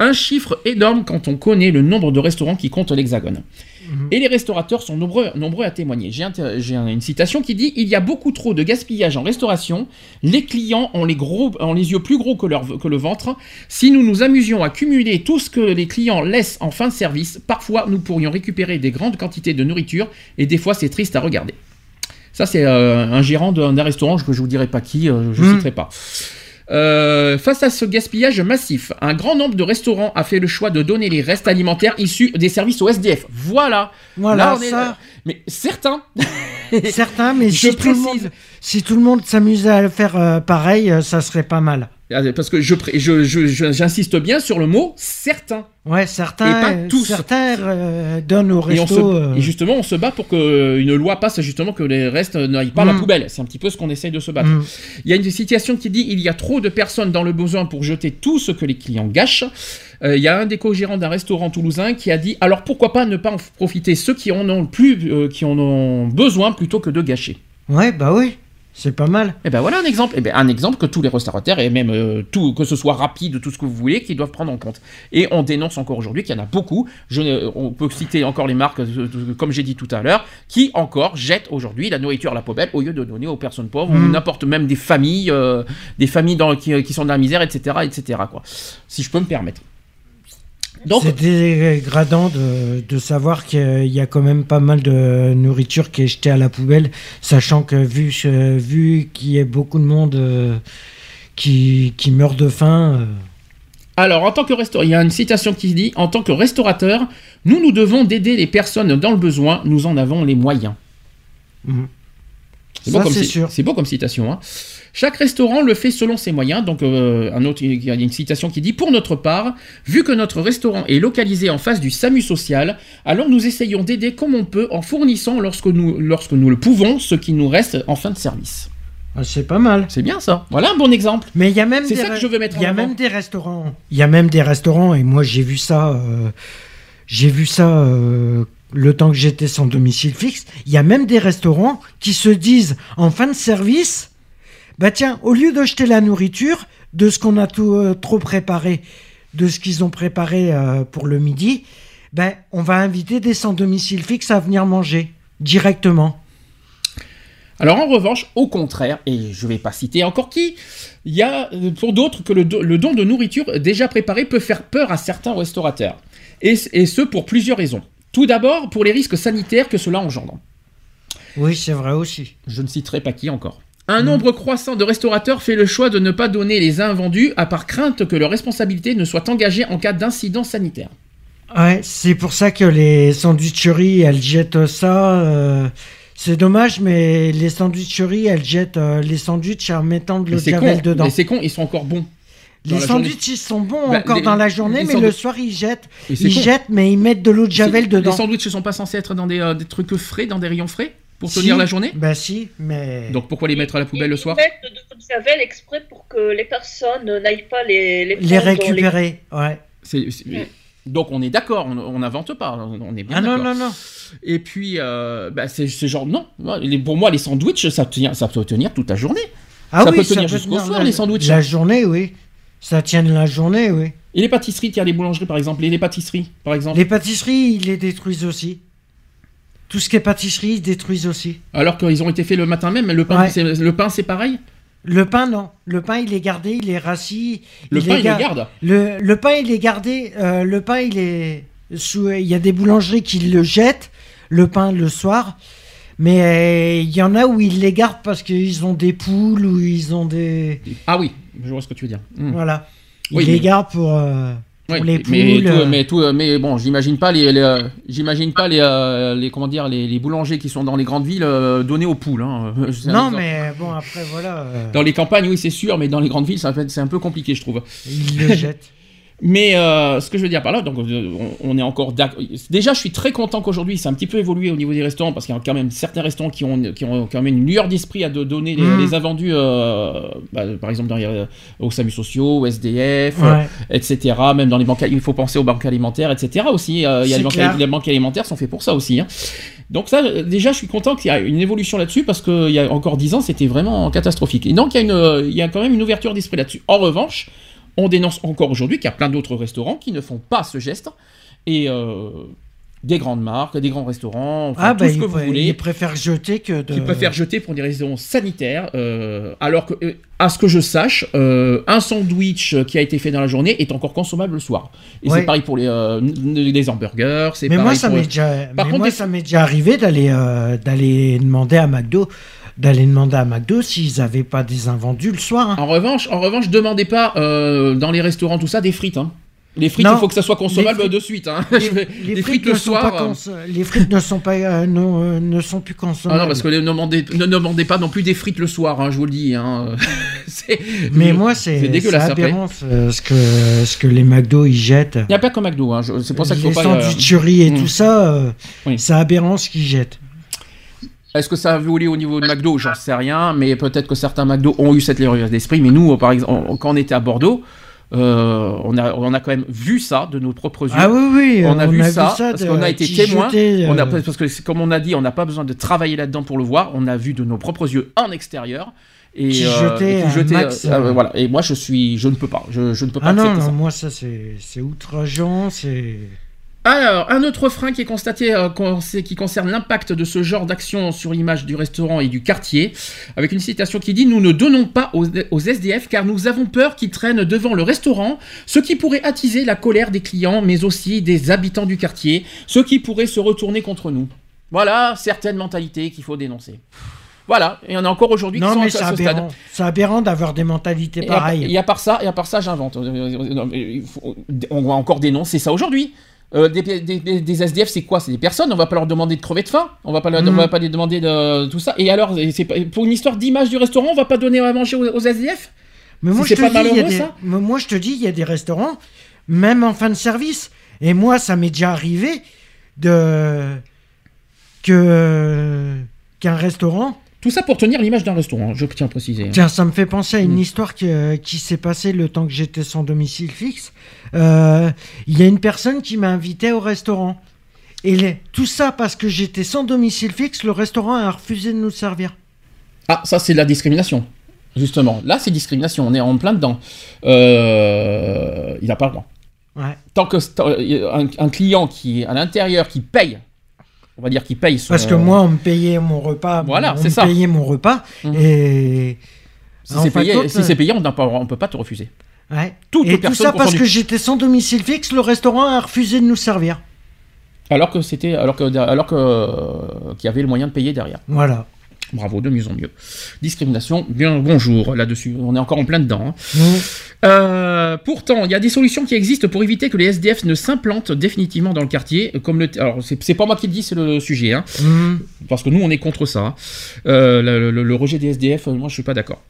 Un chiffre énorme quand on connaît le nombre de restaurants qui comptent l'Hexagone. Et les restaurateurs sont nombreux, nombreux à témoigner. J'ai un- j'ai un- une citation qui dit Il y a beaucoup trop de gaspillage en restauration. Les clients ont les, gros, ont les yeux plus gros que, leur, que le ventre. Si nous nous amusions à cumuler tout ce que les clients laissent en fin de service, parfois nous pourrions récupérer des grandes quantités de nourriture et des fois c'est triste à regarder. Ça, c'est euh, un gérant d'un restaurant, que je vous dirai pas qui, euh, je ne Mm. citerai pas. Euh, face à ce gaspillage massif, un grand nombre de restaurants a fait le choix de donner les restes alimentaires issus des services au SDF. Voilà. Voilà, Là, on est- ça. Mais certains, Certains, mais Je si tout, le précise. monde, si tout le monde s'amusait à le faire euh, pareil, euh, ça serait pas mal. Ah, parce que je j'insiste bien sur le mot certains. Ouais, certains, Et pas euh, tous. certains euh, donnent au Et, on resto. se- euh, et justement, on se bat pour qu'une loi passe justement que les restes n'aillent pas à la Mm. poubelle. C'est un petit peu ce qu'on essaye de se battre. mm. Il y a une citation qui dit il y a trop de personnes dans le besoin pour jeter tout ce que les clients gâchent. Euh, il y a un des co-gérants d'un restaurant toulousain qui a dit alors pourquoi pas ne pas en profiter ceux qui en ont plus, euh, qui en ont besoin plutôt que de gâcher? Ouais, bah oui. C'est pas mal. Et ben voilà un exemple. Et ben un exemple que tous les restaurateurs et même euh, tout, que ce soit rapide, tout ce que vous voulez, qui doivent prendre en compte. Et on dénonce encore aujourd'hui qu'il y en a beaucoup. Je, ne- on peut citer encore les marques, euh, euh, comme j'ai dit tout à l'heure, qui encore jettent aujourd'hui la nourriture à la poubelle au lieu de donner aux personnes pauvres ou Mm. n'importe même des familles, euh, des familles dans, qui, qui sont dans la misère, etc., etc. Quoi. Si je peux me permettre. C'est dégradant de, de savoir qu'il y a quand même pas mal de nourriture qui est jetée à la poubelle, sachant que vu, vu qu'il y a beaucoup de monde euh, qui, qui meurt de faim. euh, Alors, en tant que restaurateur, il y a une citation qui dit En tant que restaurateur, nous nous devons d'aider les personnes dans le besoin, nous en avons les moyens. Mhm. C'est beau, comme c'est ci- sûr. c'est beau comme citation. hein. Chaque restaurant le fait selon ses moyens. Donc, euh, un autre, il y a une citation qui dit Pour notre part, vu que notre restaurant est localisé en face du SAMU social, alors nous essayons d'aider comme on peut en fournissant, lorsque nous, lorsque nous le pouvons, ce qui nous reste en fin de service. ah, c'est pas mal. C'est bien ça. Voilà un bon exemple. Mais il y a même C'est des ça que re- je veux mettre en Il y a avant. même des restaurants. Il y a même des restaurants et moi j'ai vu ça. euh, j'ai vu ça euh, le temps que j'étais sans domicile fixe. Il y a même des restaurants qui se disent en fin de service, bah tiens, au lieu de jeter la nourriture de ce qu'on a tout, euh, trop préparé, de ce qu'ils ont préparé euh, pour le midi, ben on va inviter des sans domicile fixe à venir manger directement. Alors en revanche, au contraire, et je vais pas citer encore qui, il y a euh, pour d'autres que le, do- le don de nourriture déjà préparée peut faire peur à certains restaurateurs. Et ce pour plusieurs raisons. Tout d'abord, pour les risques sanitaires que cela engendre. Oui, c'est vrai aussi. Je ne citerai pas qui encore. Un nombre croissant de restaurateurs fait le choix de ne pas donner les invendus à part crainte que leur responsabilité ne soit engagée en cas d'incident sanitaire. Ouais, c'est pour ça que les sandwicheries, elles jettent ça. euh, c'est dommage, mais les sandwicheries, elles jettent euh, les sandwichs en mettant de l'eau de javel dedans. mais c'est con, ils sont encore bons. Les sandwichs, ils sont bons Bah, encore les- dans la journée, mais le soir, ils jettent. Ils con. jettent, mais ils mettent de l'eau de javel dedans. Les sandwichs ne sont pas censés être dans des, euh, des trucs frais, dans des rayons frais, pour Si. tenir la journée Bah si, mais... Donc pourquoi les mettre à la poubelle le Ils soir mettent de javel exprès pour que les personnes n'aillent pas les, les, les récupérer, ouais. Mm. Donc on est d'accord, on on n'invente pas, on est bien Ah non, d'accord. non, non. Et puis, euh, bah, c'est c'est genre, non, pour moi les sandwichs, ça, tient, ça peut tenir toute la journée. Ah Ça oui, peut tenir jusqu'au tenir soir, la- les sandwichs. La journée, oui. Ça tient la journée, oui. Et les pâtisseries, tiens, les boulangeries par exemple, et les pâtisseries par exemple. Les pâtisseries, ils les détruisent aussi. Tout ce qui est pâtisserie, ils détruisent aussi. Alors qu'ils ont été faits le matin même, le pain, Ouais. c'est- le pain c'est pareil? Le pain, non. Le pain, il est gardé, il est rassis. Le pain, il gar- garde Le, le pain, il est gardé. euh, le pain, il est sous. Il y a des boulangeries qui le jettent, le pain, le soir. Mais euh, il y en a où ils les gardent parce qu'ils ont des poules ou ils ont des. Ah oui, je vois ce que tu veux dire. Hmm. Voilà. Ils Oui, les mais- gardent pour. euh, Pour les mais, poules. tout, euh, mais, tout, euh, mais bon, j'imagine pas les, les, euh, j'imagine pas les, les comment dire les, les boulangers qui sont dans les grandes villes donner aux poules. hein. Non, mais bon, après, voilà. Dans les campagnes, oui, c'est sûr, mais dans les grandes villes, ça c'est un peu compliqué, je trouve. Ils le jettent. Mais euh, ce que je veux dire par là, donc euh, on, est encore d'accord. Déjà, je suis très content qu'aujourd'hui, c'est un petit peu évolué au niveau des restaurants parce qu'il y a quand même certains restaurants qui ont, qui ont quand même une lueur d'esprit à de donner les, Mhm. les invendus, euh, bah, par exemple les, euh, aux SAMU sociaux, au SDF, Ouais. etc. Même dans les banques, il faut penser aux banques alimentaires, etc. Aussi, Euh, il y a les banques, les banques alimentaires sont faits pour ça aussi. hein. Donc ça, euh, déjà, je suis content qu'il y a une évolution là-dessus parce qu'il y a encore 10 ans, c'était vraiment catastrophique. Et donc, il y, a une, euh, il y a quand même une ouverture d'esprit là-dessus. En revanche, on dénonce encore aujourd'hui qu'il y a plein d'autres restaurants qui ne font pas ce geste. Et euh, des grandes marques, des grands restaurants, enfin, Ah, tout bah, ce que vous voulez ils préfèrent jeter que de. préfèrent jeter pour des raisons sanitaires, euh, alors que, euh, à ce que je sache, euh, un sandwich qui a été fait dans la journée est encore consommable le soir. Et Ouais. c'est pareil pour les, euh, hamburgers, Mais moi, ça pour- m'est déjà, Par mais contre, moi, des- ça m'est déjà arrivé d'aller d'aller demander à McDo, d'aller demander à McDo s'ils avaient pas des invendus le soir. hein. En revanche, en revanche, demandez pas euh, dans les restaurants tout ça des frites. hein. Les frites, Non, il faut que ça soit consommable les frites- de suite. hein. Les, les frites, ne le sont soir. euh, les frites ne sont pas euh, non, euh, ne sont plus Ah consommables. non, parce que ne demandez, ne demandez pas non plus des frites le soir, hein, je vous le dis. hein. Mais moi, c'est dégueulasse aberrant ce, que ce que les McDo ils jettent. Il n'y a pas comme McDo, c'est pour ça qu'il faut les pas. euh, sandwicheries et hmm. tout ça, euh, Oui. c'est aberrant ce qu'ils jettent. Est-ce que ça a évolué au niveau de McDo J'en sais rien, mais peut-être que certains McDo ont eu cette erreur d'esprit. Mais nous, par exemple, on- quand on était à Bordeaux, Euh, on, a, on a quand même vu ça de nos propres yeux. Ah oui, oui, on a vu vu ça, parce de- qu'on a été témoin. euh, On a, parce que c'est- comme on a dit, on n'a pas besoin de travailler là-dedans pour le voir. On a vu de nos propres yeux en extérieur. Et, Qui euh, jetait et qui jetait, max, euh, euh, voilà. Et moi, je suis, je ne peux pas. Je, je ne peux pas Ah non, non, ça. moi ça c'est c'est outrageant, c'est. Alors, un autre frein qui est constaté, euh, qui concerne l'impact de ce genre d'action sur l'image du restaurant et du quartier, avec une citation qui dit Nous ne donnons pas aux, aux SDF car nous avons peur qu'ils traînent devant le restaurant, ce qui pourrait attiser la colère des clients, mais aussi des habitants du quartier, ce qui pourrait se retourner contre nous. Voilà certaines mentalités qu'il faut dénoncer. Voilà, et on a encore aujourd'hui qui Non sont mais à c'est ce stade. aberrant. C'est aberrant d'avoir des mentalités Et à, pareilles. et à part ça, et à part ça, j'invente. Euh, euh, On va encore dénoncer ça aujourd'hui. Euh, des, des- des- des SDF, c'est quoi? C'est des personnes. On va pas leur demander de crever de faim. On va pas, leur- on va pas les demander de tout ça. Et alors, c'est pas- pour une histoire d'image du restaurant, on va pas donner à manger aux, aux SDF Mais moi, Si je c'est te pas dis, il y a malheureux, des... ça? mais moi, je te dis, il y a des restaurants, même en fin de service. Et moi, ça m'est déjà arrivé de que qu'un restaurant. Tout ça pour tenir l'image d'un restaurant. Je tiens à préciser. Tiens, ça me fait penser à une Mm. histoire qui, euh, qui s'est passée le temps que j'étais sans domicile fixe. Euh, Il y a une personne qui m'a invité au restaurant. Et les- tout ça parce que j'étais sans domicile fixe, le restaurant a refusé de nous servir. Ah, ça c'est de la discrimination. Justement, là c'est discrimination. On est en plein dedans. Euh, il a pas le droit. Ouais. Tant que tant- un, un client qui est à l'intérieur, qui paye, on va dire qu'il paye son. Parce que moi, on me payait mon repas. Voilà, on c'est me ça. payait mon repas. Mhm. Et. si c'est payé, compte, si c'est payé, on on peut pas te refuser. Ouais. Et tout ça parce que j'étais sans domicile fixe, le restaurant a refusé de nous servir. Alors que c'était, alors que, alors que euh, qu'il y avait le moyen de payer derrière. Voilà. Bravo, de mieux en mieux. Discrimination, bien bonjour là-dessus. On est encore en plein dedans. hein. Euh, pourtant, il y a des solutions qui existent pour éviter que les SDF ne s'implantent définitivement dans le quartier. Comme le, alors c'est pas moi qui le dis, c'est le sujet, hein, Mhm. parce que nous on est contre ça. hein. Euh, le, le- le rejet des SDF, euh, moi je suis pas d'accord.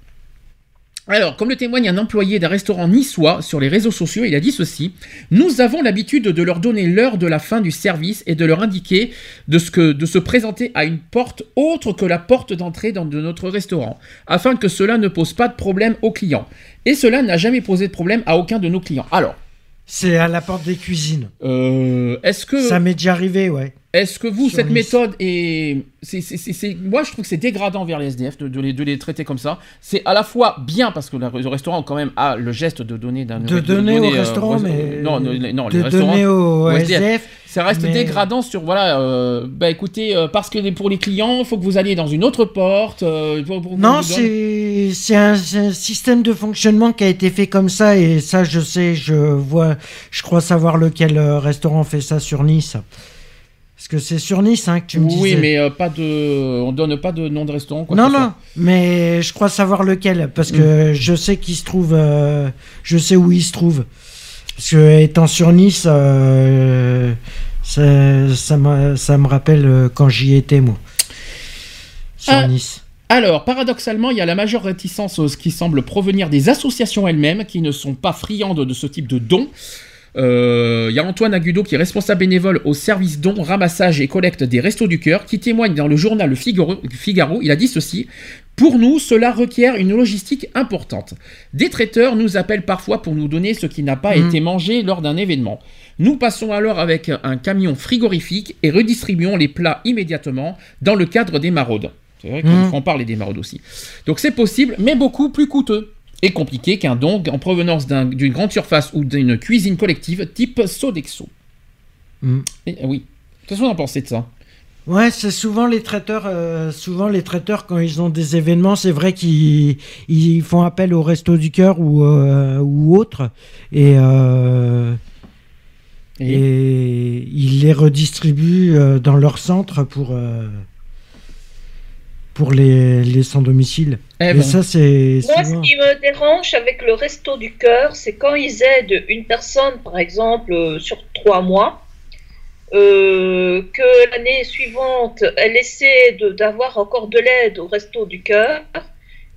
Alors, comme le témoigne un employé d'un restaurant niçois sur les réseaux sociaux, il a dit ceci Nous avons l'habitude de leur donner l'heure de la fin du service et de leur indiquer de, ce que, de se présenter à une porte autre que la porte d'entrée dans de notre restaurant, afin que cela ne pose pas de problème aux clients. Et cela n'a jamais posé de problème à aucun de nos clients. Alors, C'est à la porte des cuisines. euh, est-ce que, Ça m'est déjà arrivé, ouais. Est-ce que vous, Sur cette Nice. méthode est, moi je trouve que c'est dégradant vers les SDF de, de les, de les traiter comme ça. C'est à la fois bien parce que le restaurant quand même a le geste de donner d'un, De donner au euh, restaurant, mais. non, non, non, les de restaurants, donner au SDF. SDF. ça reste mais- dégradant sur voilà, euh, bah écoutez, euh, parce que les- pour les clients, il faut que vous alliez dans une autre porte. euh, pour- pour- Non, c'est c'est un, un système de fonctionnement qui a été fait comme ça et ça, je sais, je vois, je crois savoir lequel restaurant fait ça sur Nice. Parce que c'est sur Nice hein, que tu me disais. Oui, mais euh, pas de, on donne pas de nom de restaurant. Quoi non, non, soit. mais je crois savoir lequel parce que je sais qu'il se trouve, euh, je sais où il se trouve. Parce que étant sur Nice, euh, ça, ça, me, ça me rappelle euh, quand j'y étais moi. Sur Ah. Nice. Alors, paradoxalement, il y a la majeure réticence ce qui semble provenir des associations elles-mêmes qui ne sont pas friandes de ce type de dons. Euh, Il y a Antoine Agudo qui est responsable bénévole au service dons, ramassage et collecte des Restos du Cœur qui témoigne dans le journal Le Figaro, Figaro. Il a dit ceci Pour nous, cela requiert une logistique importante. Des traiteurs nous appellent parfois pour nous donner ce qui n'a pas Mhm. été mangé lors d'un événement. Nous passons alors avec un camion frigorifique et redistribuons les plats immédiatement dans le cadre des maraudes. C'est vrai faut en parler des maraudes aussi. Donc c'est possible, mais beaucoup plus coûteux et compliqué qu'un don en provenance d'un- d'une grande surface ou d'une cuisine collective type Sodexo. Mhm. Et, euh, oui. Qu'est-ce que vous en pensez de ça? Ouais, c'est souvent les traiteurs. euh, souvent les traiteurs quand ils ont des événements, c'est vrai qu'ils ils font appel au resto du cœur ou euh, ou autre et, euh, Et- et ils les redistribuent dans leur centre pour pour les, les sans domicile. Eh et ben, ça c'est Moi, ce qui me dérange avec le resto du cœur, c'est quand ils aident une personne, par exemple, euh, sur trois mois, euh, que l'année suivante, elle essaie de- d'avoir encore de l'aide au resto du cœur,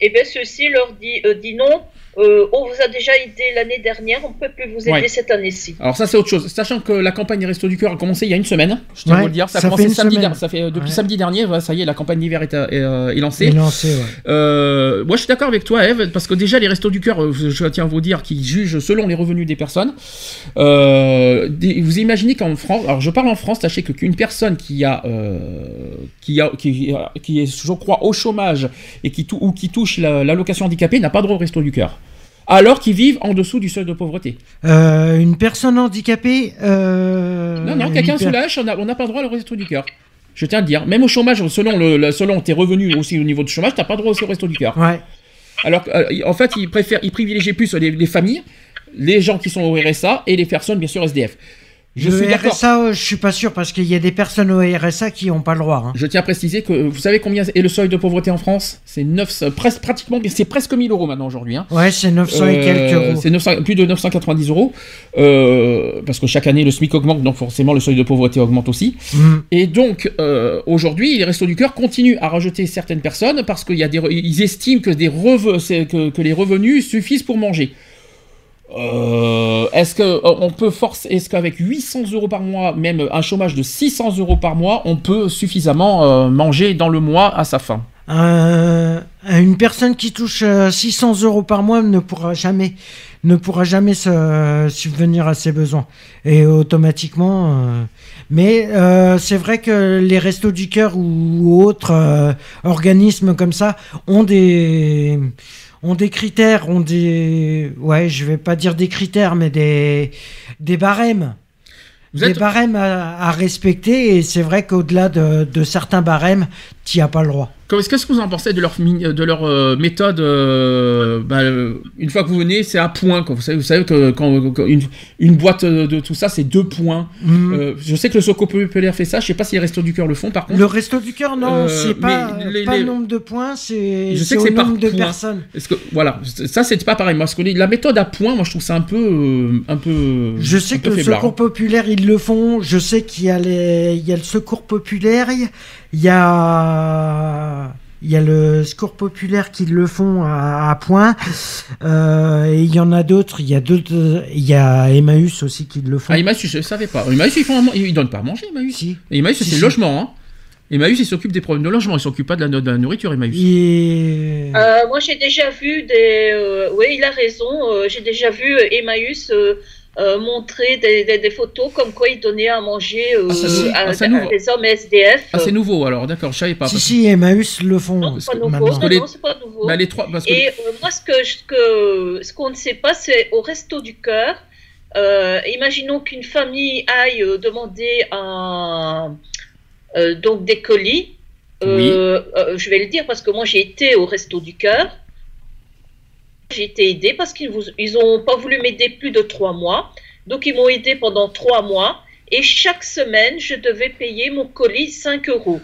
et bien ceux-ci leur dit, euh, dit non, euh, on vous a déjà aidé l'année dernière, on ne peut plus vous aider Ouais. cette année-ci. Alors ça c'est autre chose. Sachant que la campagne des Restos du Cœur a commencé il y a une semaine, je tiens à vous le dire. Ça, a commencé fait une samedi dernier. Ça fait euh, depuis Ouais. samedi dernier. voilà, ça y est, la campagne d'hiver est, euh, est, euh, est lancée. Lancé. Euh, moi, je suis d'accord avec toi, Eve, parce que déjà, les restos du cœur, euh, je tiens à vous dire qu'ils jugent selon les revenus des personnes. Euh, vous imaginez qu'en France, alors je parle en France, sachez que qu'une personne qui a, euh, qui a, qui, a- qui est, je crois, au chômage et qui tou- ou qui touche la- l'allocation handicapée n'a pas droit au resto du cœur. Alors qu'ils vivent en dessous du seuil de pauvreté. Euh, une personne handicapée. euh, Non, non, quelqu'un sous l'âge, on n'a pas droit au resto du cœur. Je tiens à le dire. Même au chômage, selon, le, le- selon tes revenus aussi au niveau du chômage, t'as pas droit aussi au resto du cœur. Ouais. Alors euh, en fait, ils préfèrent, ils privilégient plus les, les familles, les gens qui sont au RSA et les personnes bien sûr SDF. Je le suis d'accord. RSA, euh, je suis pas sûr parce qu'il y a des personnes au RSA qui n'ont pas le droit. hein. Je tiens à préciser que vous savez combien est le seuil de pauvreté en France? C'est 9, euh, presque pratiquement, c'est presque 1000 euros maintenant aujourd'hui. hein. Ouais, c'est 900 et Euh, quelques euros. C'est 900 plus de 990 euros euh, parce que chaque année le SMIC augmente, donc forcément le seuil de pauvreté augmente aussi. Mm. Et donc, euh, aujourd'hui, les Restos du Cœur continuent à rajouter certaines personnes parce qu'ils ils estiment que, des que les revenus suffisent pour manger. Euh, est-ce que euh, on peut forcer, est-ce qu'avec 800 euros par mois, même un chômage de 600 euros par mois, on peut suffisamment euh, manger dans le mois à sa faim? Euh, une personne qui touche euh, 600 euros par mois ne pourra jamais, ne pourra jamais se subvenir à ses besoins. Et automatiquement. euh, mais euh, c'est vrai que les restos du cœur ou autres euh, organismes comme ça ont des ont des critères, ont des ouais, je vais pas dire des critères, mais des des barèmes. Vous des barèmes à, à respecter et c'est vrai qu'au-delà de, de certains barèmes, tu as pas le droit. Qu'est-ce que vous en pensez de leur, de leur euh, méthode euh, bah, euh, Une fois que vous venez, c'est à point. Quoi. Vous, savez, vous savez que quand, quand une, une boîte de, tout ça, c'est deux points. Mhm. Euh, je sais que le Soco Populaire fait ça. Je sais pas si les Restos du Cœur le font par contre. Le resto du cœur, non, c'est pas, mais les- pas les- le nombre de points, c'est par nombre de point. personnes. Est-ce que voilà, ça c'est pas pareil. Moi, ce que la méthode à point, moi je trouve ça un peu, un peu. Je un sais peu que le faiblard. secours populaire, ils le font. Je sais qu'il y, a les- il y a le secours populaire, il y a- il y a, il y a le secours populaire qui le font à, à point. Euh, et il y en a d'autres. Il y a d'autres. Il y a Emmaüs aussi qui le font. Ah, Emmaüs, je savais pas. Emmaüs, ils, font, ils donnent pas à manger, Emmaüs. Si. Emmaüs, Si, c'est si. le logement. Hein. Emmaüs, il s'occupe des problèmes de logement. Il s'occupe pas de la, de la nourriture, Emmaüs. Et... Euh, moi, j'ai déjà vu des. euh, oui, il a raison. j'ai déjà vu euh, Emmaüs euh, montrer des, des- des photos comme quoi il donnait à manger euh, Ah, à, ah, à des hommes SDF. Ah, c'est nouveau alors, d'accord, je savais pas. Si, parce- si, Emmaüs le font. non, c'est pas nouveau. Non, que les- non, c'est pas nouveau. Bah, les trois, parce que Et euh, moi, ce que je- que- ce qu'on ne sait pas, c'est au resto du cœur. euh, imaginons qu'une famille aille euh, demander un, euh, donc des colis. Euh, euh, je vais le dire parce que moi j'ai été au resto du cœur. J'ai été aidée parce qu'ils vous- ils ont pas voulu m'aider plus de trois mois. Donc ils m'ont aidé pendant trois mois. Et chaque semaine, je devais payer mon colis 5 euros.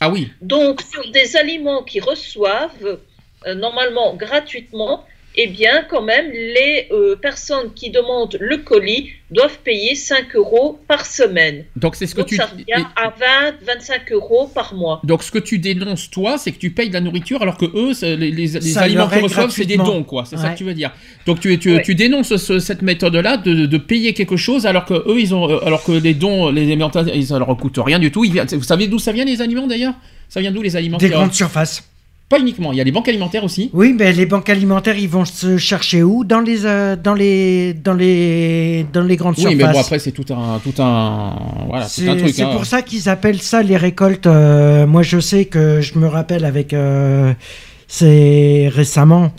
ah oui, Donc, sur des aliments qu'ils reçoivent, euh, normalement gratuitement, eh bien, quand même, les euh, personnes qui demandent le colis doivent payer 5 euros par semaine. donc c'est ce que Donc, tu. ça revient à 20, 25 euros par mois. Donc ce que tu dénonces toi, c'est que tu payes de la nourriture alors que eux, les, les- les Ça aliments qu'ils reçoivent, c'est des dons, quoi. C'est ça que tu veux dire. Donc tu, tu, Ouais. tu dénonces ce- cette méthode-là de, de payer quelque chose alors que eux, ils ont, euh, alors que les dons, les aliments, ils- ça leur coûte rien du tout. Ils vous savez d'où ça vient les aliments d'ailleurs? Ça vient d'où les aliments Des grandes surfaces. Pas uniquement. Il y a les banques alimentaires aussi. Oui, mais les banques alimentaires, ils vont se chercher où Dans les, euh, dans les, dans les, dans les grandes Oui, surfaces. mais bon après c'est tout un, tout un, voilà, tout C'est un truc. c'est hein. pour ça qu'ils appellent ça les récoltes. euh, moi, je sais que je me rappelle avec. euh, c'est récemment,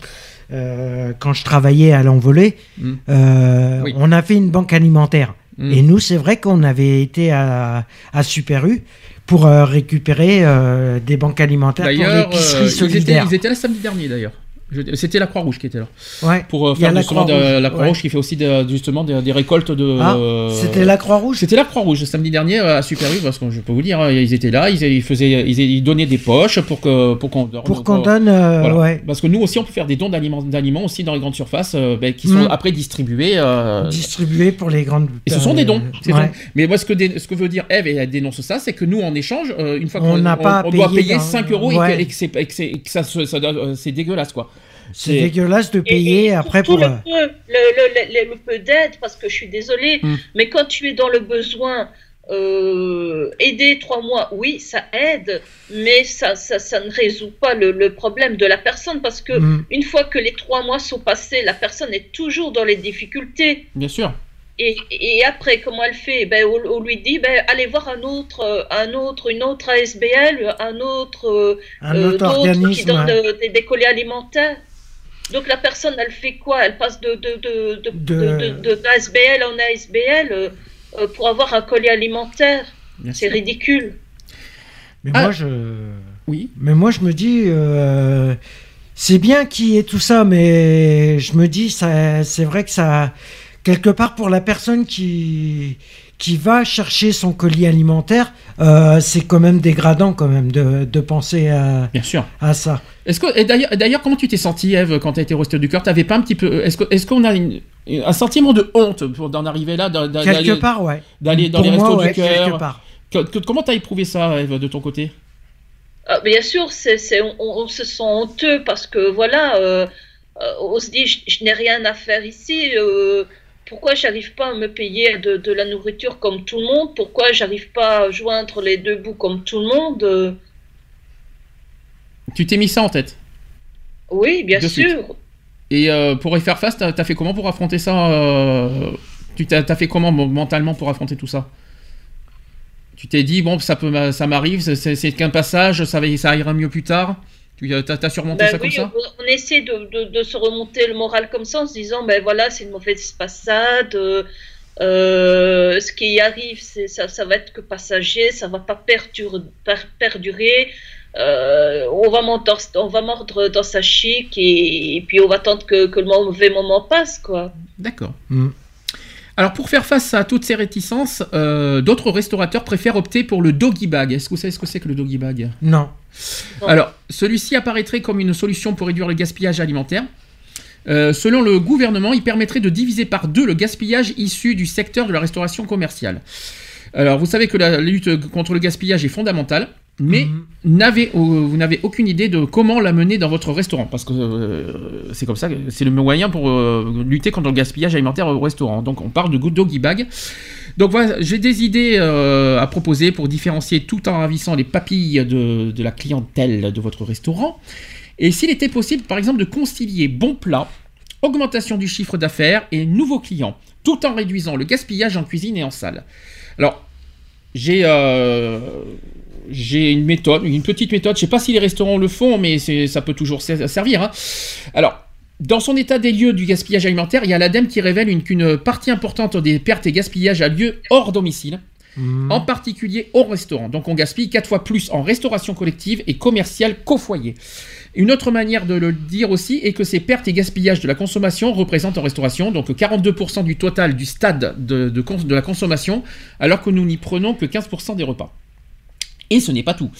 quand je travaillais à l'envolée, Mm. euh, Oui. on a fait une banque alimentaire. Mm. Et nous, c'est vrai qu'on avait été à, à Super U pour euh, récupérer euh, des banques alimentaires pour l'épicerie euh, ils, étaient, solidaire. ils étaient là samedi dernier d'ailleurs. C'était la Croix-Rouge qui était là. Ouais. Pour euh, faire la justement de- la Croix-Rouge ouais. qui fait aussi de- justement des, des récoltes de. Ah, euh, c'était la Croix-Rouge? C'était la Croix-Rouge samedi dernier euh, à Super U parce que je peux vous dire, hein, ils étaient là, ils, ils faisaient, ils, ils donnaient des poches pour que pour qu'on Pour qu'on donne. euh, Voilà. ouais. Parce que nous aussi, on peut faire des dons d'aliments, d'aliments aussi dans les grandes surfaces euh, ben, qui sont Mm. après distribués. euh, Distribué pour les grandes. et ce sont des dons. euh, c'est ouais. Mais moi, ce que, ce que veut dire Eve, et elle dénonce ça, c'est que nous, en échange, euh, une fois On qu'on on doit payer payer dans- 5 euros et que- et que, euh, c'est dégueulasse, quoi. C'est dégueulasse de payer Et après pour. le euh, peu, le, le- le- le peu d'aide, parce que je suis désolée, Mm. mais quand tu es dans le besoin, euh, aider trois mois, oui, ça aide, mais ça, ça, ça ne résout pas le, le problème de la personne, parce que mm, une fois que les trois mois sont passés, la personne est toujours dans les difficultés. Bien sûr. Et, et après, comment elle fait? Ben, on, on lui dit, ben, allez voir un autre, un autre, une autre ASBL, un autre, euh, un euh, autre qui ouais. euh, des, des colis alimentaires. Donc la personne, elle fait quoi? Elle passe de, de, de, de, De- de- de- d'ASBL en ASBL euh, euh, pour avoir un colis alimentaire. C'est ridicule. Mais Ah. moi, je. Oui. Mais moi, je me dis, euh, c'est bien qu'il y ait tout ça, mais je me dis, ça, c'est vrai que ça, quelque part pour la personne qui qui va chercher son colis alimentaire, euh, c'est quand même dégradant quand même de, de penser à, Bien sûr. à ça. Est-ce que et d'ailleurs, d'ailleurs, comment tu t'es senti, Eve, quand tu as été restée du cœur? T'avais pas un petit peu Est-ce que est-ce qu'on a une- un sentiment de honte pour d'en arriver là, d'a- d'a- Quelque d'aller- part, ouais. d'aller dans Pour les moi, restos ouais, du cœur? quelque part. Que- que- Comment t'as éprouvé ça, Eve, de ton côté? Ah, bien sûr, c'est, c'est, on, on se sent honteux parce que voilà, euh, euh, on se dit, je, je n'ai rien à faire ici. euh, pourquoi j'arrive pas à me payer de, de la nourriture comme tout le monde? Pourquoi j'arrive pas à joindre les deux bouts comme tout le monde? Tu t'es mis ça en tête? Oui, bien De suite. sûr. Et euh, pour y faire face, t'as as fait comment pour affronter ça euh, Tu t'as as fait comment mentalement pour affronter tout ça? Tu t'es dit bon, ça peut, ça m'arrive, c'est- qu'un passage, ça ira mieux plus tard. Tu as, surmonté Ben ça oui, comme ça on, on essaie de, de- de se remonter le moral comme ça en se disant, ben voilà, c'est une mauvaise passade. euh, euh, ce qui arrive, c'est ça, ça va être que passager, ça va pas perdur- per- perdurer. euh, on va mordre, on va mordre dans sa chic et, et puis on va attendre que, que le mauvais moment passe, quoi. D'accord. Mm. Alors pour faire face à toutes ces réticences, euh, d'autres restaurateurs préfèrent opter pour le doggy bag. Est-ce que vous savez ce que c'est que le doggy bag? Non. Alors, celui-ci apparaîtrait comme une solution pour réduire le gaspillage alimentaire. Euh, selon le gouvernement, il permettrait de diviser par deux le gaspillage issu du secteur de la restauration commerciale. Alors, vous savez que la lutte contre le gaspillage est fondamentale, mais euh, vous n'avez aucune idée de comment la mener dans votre restaurant, parce que euh, c'est comme ça, c'est le moyen pour euh, lutter contre le gaspillage alimentaire au restaurant. Donc, on parle de good doggy bag. Donc voilà, j'ai des idées euh, à proposer pour différencier tout en ravissant les papilles de, de la clientèle de votre restaurant. Et s'il était possible, par exemple, de concilier bon plat, augmentation du chiffre d'affaires et nouveaux clients, tout en réduisant le gaspillage en cuisine et en salle. Alors, j'ai euh, j'ai une méthode, une petite méthode. Je sais pas si les restaurants le font, mais ça peut toujours ser- servir. hein. Alors, dans son état des lieux du gaspillage alimentaire, il y a l'ADEME qui révèle une- qu'une partie importante des pertes et gaspillages a lieu hors domicile, Mhm. en particulier au restaurant. Donc on gaspille 4 fois plus en restauration collective et commerciale qu'au foyer. Une autre manière de le dire aussi est que ces pertes et gaspillages de la consommation représentent en restauration donc 42% du total du stade de, de cons- de la consommation, alors que nous n'y prenons que 15% des repas. Et ce n'est pas tout.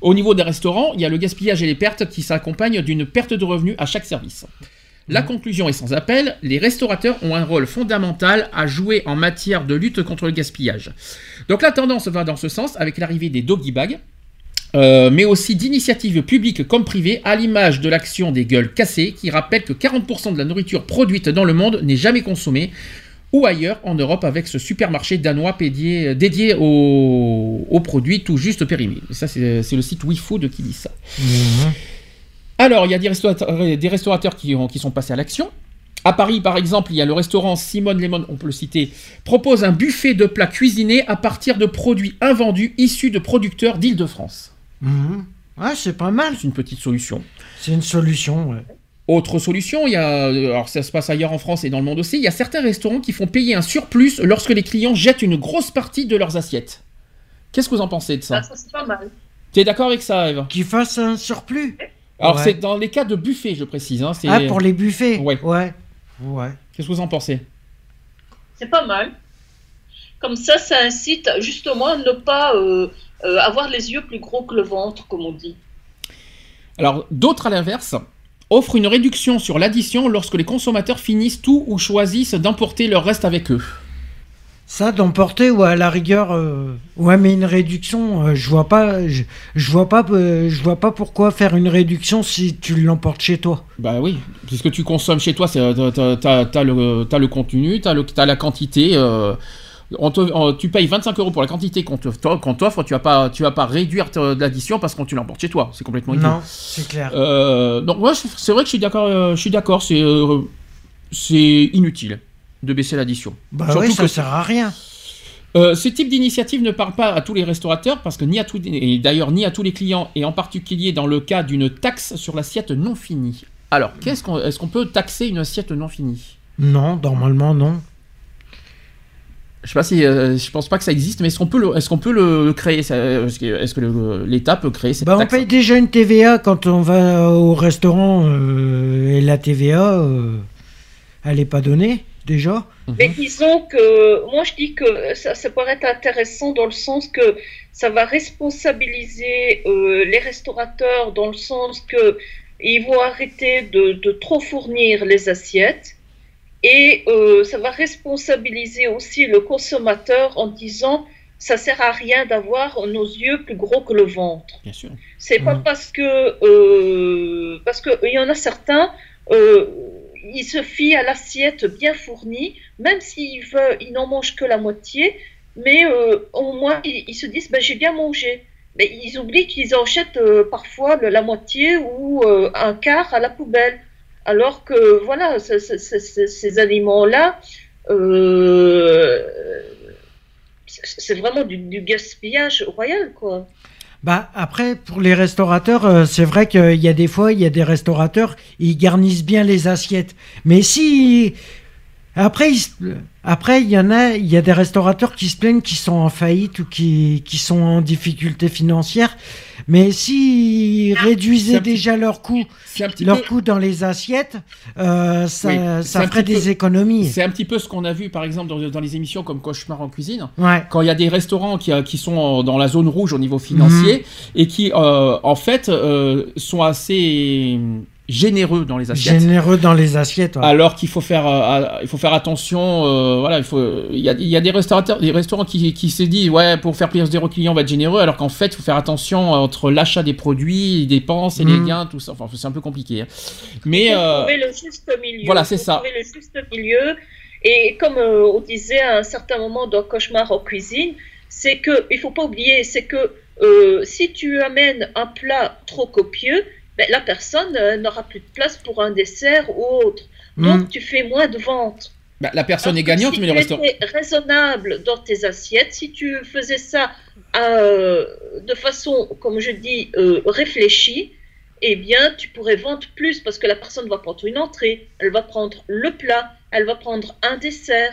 Au niveau des restaurants, il y a le gaspillage et les pertes qui s'accompagnent d'une perte de revenus à chaque service. La conclusion est sans appel, les restaurateurs ont un rôle fondamental à jouer en matière de lutte contre le gaspillage. Donc la tendance va dans ce sens avec l'arrivée des doggy bags, euh, mais aussi d'initiatives publiques comme privées, à l'image de l'action des gueules cassées, qui rappelle que 40% de la nourriture produite dans le monde n'est jamais consommée, ou ailleurs en Europe avec ce supermarché danois pédié- dédié aux, aux produits tout juste périmés. Et ça, c'est c'est le site WeFood qui dit ça. Mhm. Alors, il y a des restaurateurs, des restaurateurs qui, ont- qui sont passés à l'action. À Paris, par exemple, il y a le restaurant Simone Lemon, on peut le citer, propose un buffet de plats cuisinés à partir de produits invendus issus de producteurs d'Île-de-France. Ouais, c'est pas mal. C'est une petite solution. C'est une solution. ouais. Autre solution, il y a, alors ça se passe ailleurs en France et dans le monde aussi, il y a certains restaurants qui font payer un surplus lorsque les clients jettent une grosse partie de leurs assiettes. Qu'est-ce que vous en pensez de ça Ah, ça, c'est pas mal. Tu es d'accord avec ça, Eve? Qu'ils fassent un surplus? Alors Ouais. c'est dans les cas de buffet, je précise. Hein, Ah, pour les buffets? Ouais. Ouais. Ouais. Qu'est-ce que vous en pensez? C'est pas mal. Comme ça, ça incite justement à ne pas euh, euh, avoir les yeux plus gros que le ventre, comme on dit. Alors, d'autres à l'inverse offrent une réduction sur l'addition lorsque les consommateurs finissent tout ou choisissent d'emporter leur reste avec eux. Ça, d'emporter ou à la rigueur, euh, ouais, mais une réduction, euh, je vois pas, je, je vois pas, euh, je vois pas pourquoi faire une réduction si tu l'emportes chez toi. Bah oui, puisque tu consommes chez toi, t'as, t'as le, contenu, t'as, t'as la quantité. Euh, on te- on- tu payes 25 euros pour la quantité qu'on, te, qu'on t'offre, tu vas pas, tu vas pas réduire l'addition parce que tu l'emportes chez toi. C'est complètement idiot. Non, c'est clair. Euh, donc moi, je- c'est vrai que je suis d'accord. euh, je suis d'accord. C'est, euh, c'est inutile de baisser l'addition. bah surtout oui, ça que- sert à rien. Euh, ce type d'initiative ne parle pas à tous les restaurateurs parce que ni à tous et d'ailleurs ni à tous les clients et en particulier dans le cas d'une taxe sur l'assiette non finie. Alors, qu'est-ce qu'on, est-ce qu'on peut taxer une assiette non finie? Non, normalement non. Je sais pas si, euh, je pense pas que ça existe, mais est-ce qu'on peut le, est-ce qu'on peut le, le créer Est-ce que, l'État peut créer cette Bah, on taxe paye déjà une TVA quand on va au restaurant euh, et la TVA, euh, elle est pas donnée déjà. Mais disons que moi je dis que ça, ça pourrait être intéressant dans le sens que ça va responsabiliser euh, les restaurateurs dans le sens que ils vont arrêter de, de trop fournir les assiettes et euh, ça va responsabiliser aussi le consommateur en disant ça sert à rien d'avoir nos yeux plus gros que le ventre. Bien sûr. C'est pas Mhm. parce que euh, parce que il y en a certains, euh, ils se fient à l'assiette bien fournie, même s'ils veulent, ils n'en mangent que la moitié, mais au moins ils, ils se disent ben j'ai bien mangé. Mais ils oublient qu'ils euh, parfois la moitié ou un quart à la poubelle. Alors que voilà, ce- ce- ce- ce- ces aliments-là, euh, c'est vraiment du, gaspillage royal, quoi. Bah après pour les restaurateurs, euh, c'est vrai qu'il y a des fois il y a des restaurateurs ils garnissent bien les assiettes. Mais si après se- après il y en a il y a des restaurateurs qui se plaignent qui sont en faillite ou qui qui sont en difficulté financière. Mais si C'est réduisaient petit- déjà petit leurs peu, coûts dans les assiettes, euh, ça, Oui, ça ferait des peu- économies. c'est un petit peu ce qu'on a vu par exemple dans, dans les émissions comme Cauchemar en cuisine. Ouais. quand il y a des restaurants qui, euh, qui sont dans la zone rouge au niveau financier et qui, euh, en fait, euh, sont assez généreux dans les assiettes. Généreux dans les assiettes. ouais. Alors qu'il faut faire, euh, il faut faire attention. euh, voilà, il faut. Il y a, il y a des restaurateurs, des restaurants qui, qui se disent ouais pour faire plaisir aux clients on va être généreux, alors qu'en fait il faut faire attention entre l'achat des produits, les dépenses et les Mhm. gains, tout ça. Enfin c'est un peu compliqué. hein. Mais Il faut euh, trouver le juste milieu. voilà, Il faut c'est ça. Trouver le juste milieu. Et comme euh, on disait à un certain moment dans Cauchemar en cuisine, c'est que il faut pas oublier, c'est que euh, si tu amènes un plat trop copieux, ben, la personne euh, n'aura plus de place pour un dessert ou autre. Donc Mm. tu fais moins de ventes. bah, la personne Alors est gagnante, si mais le restaurant. raisonnable dans tes assiettes, si tu faisais ça euh, de façon, comme je dis, euh, réfléchie, eh bien, tu pourrais vendre plus parce que la personne va prendre une entrée, elle va prendre le plat, elle va prendre un dessert.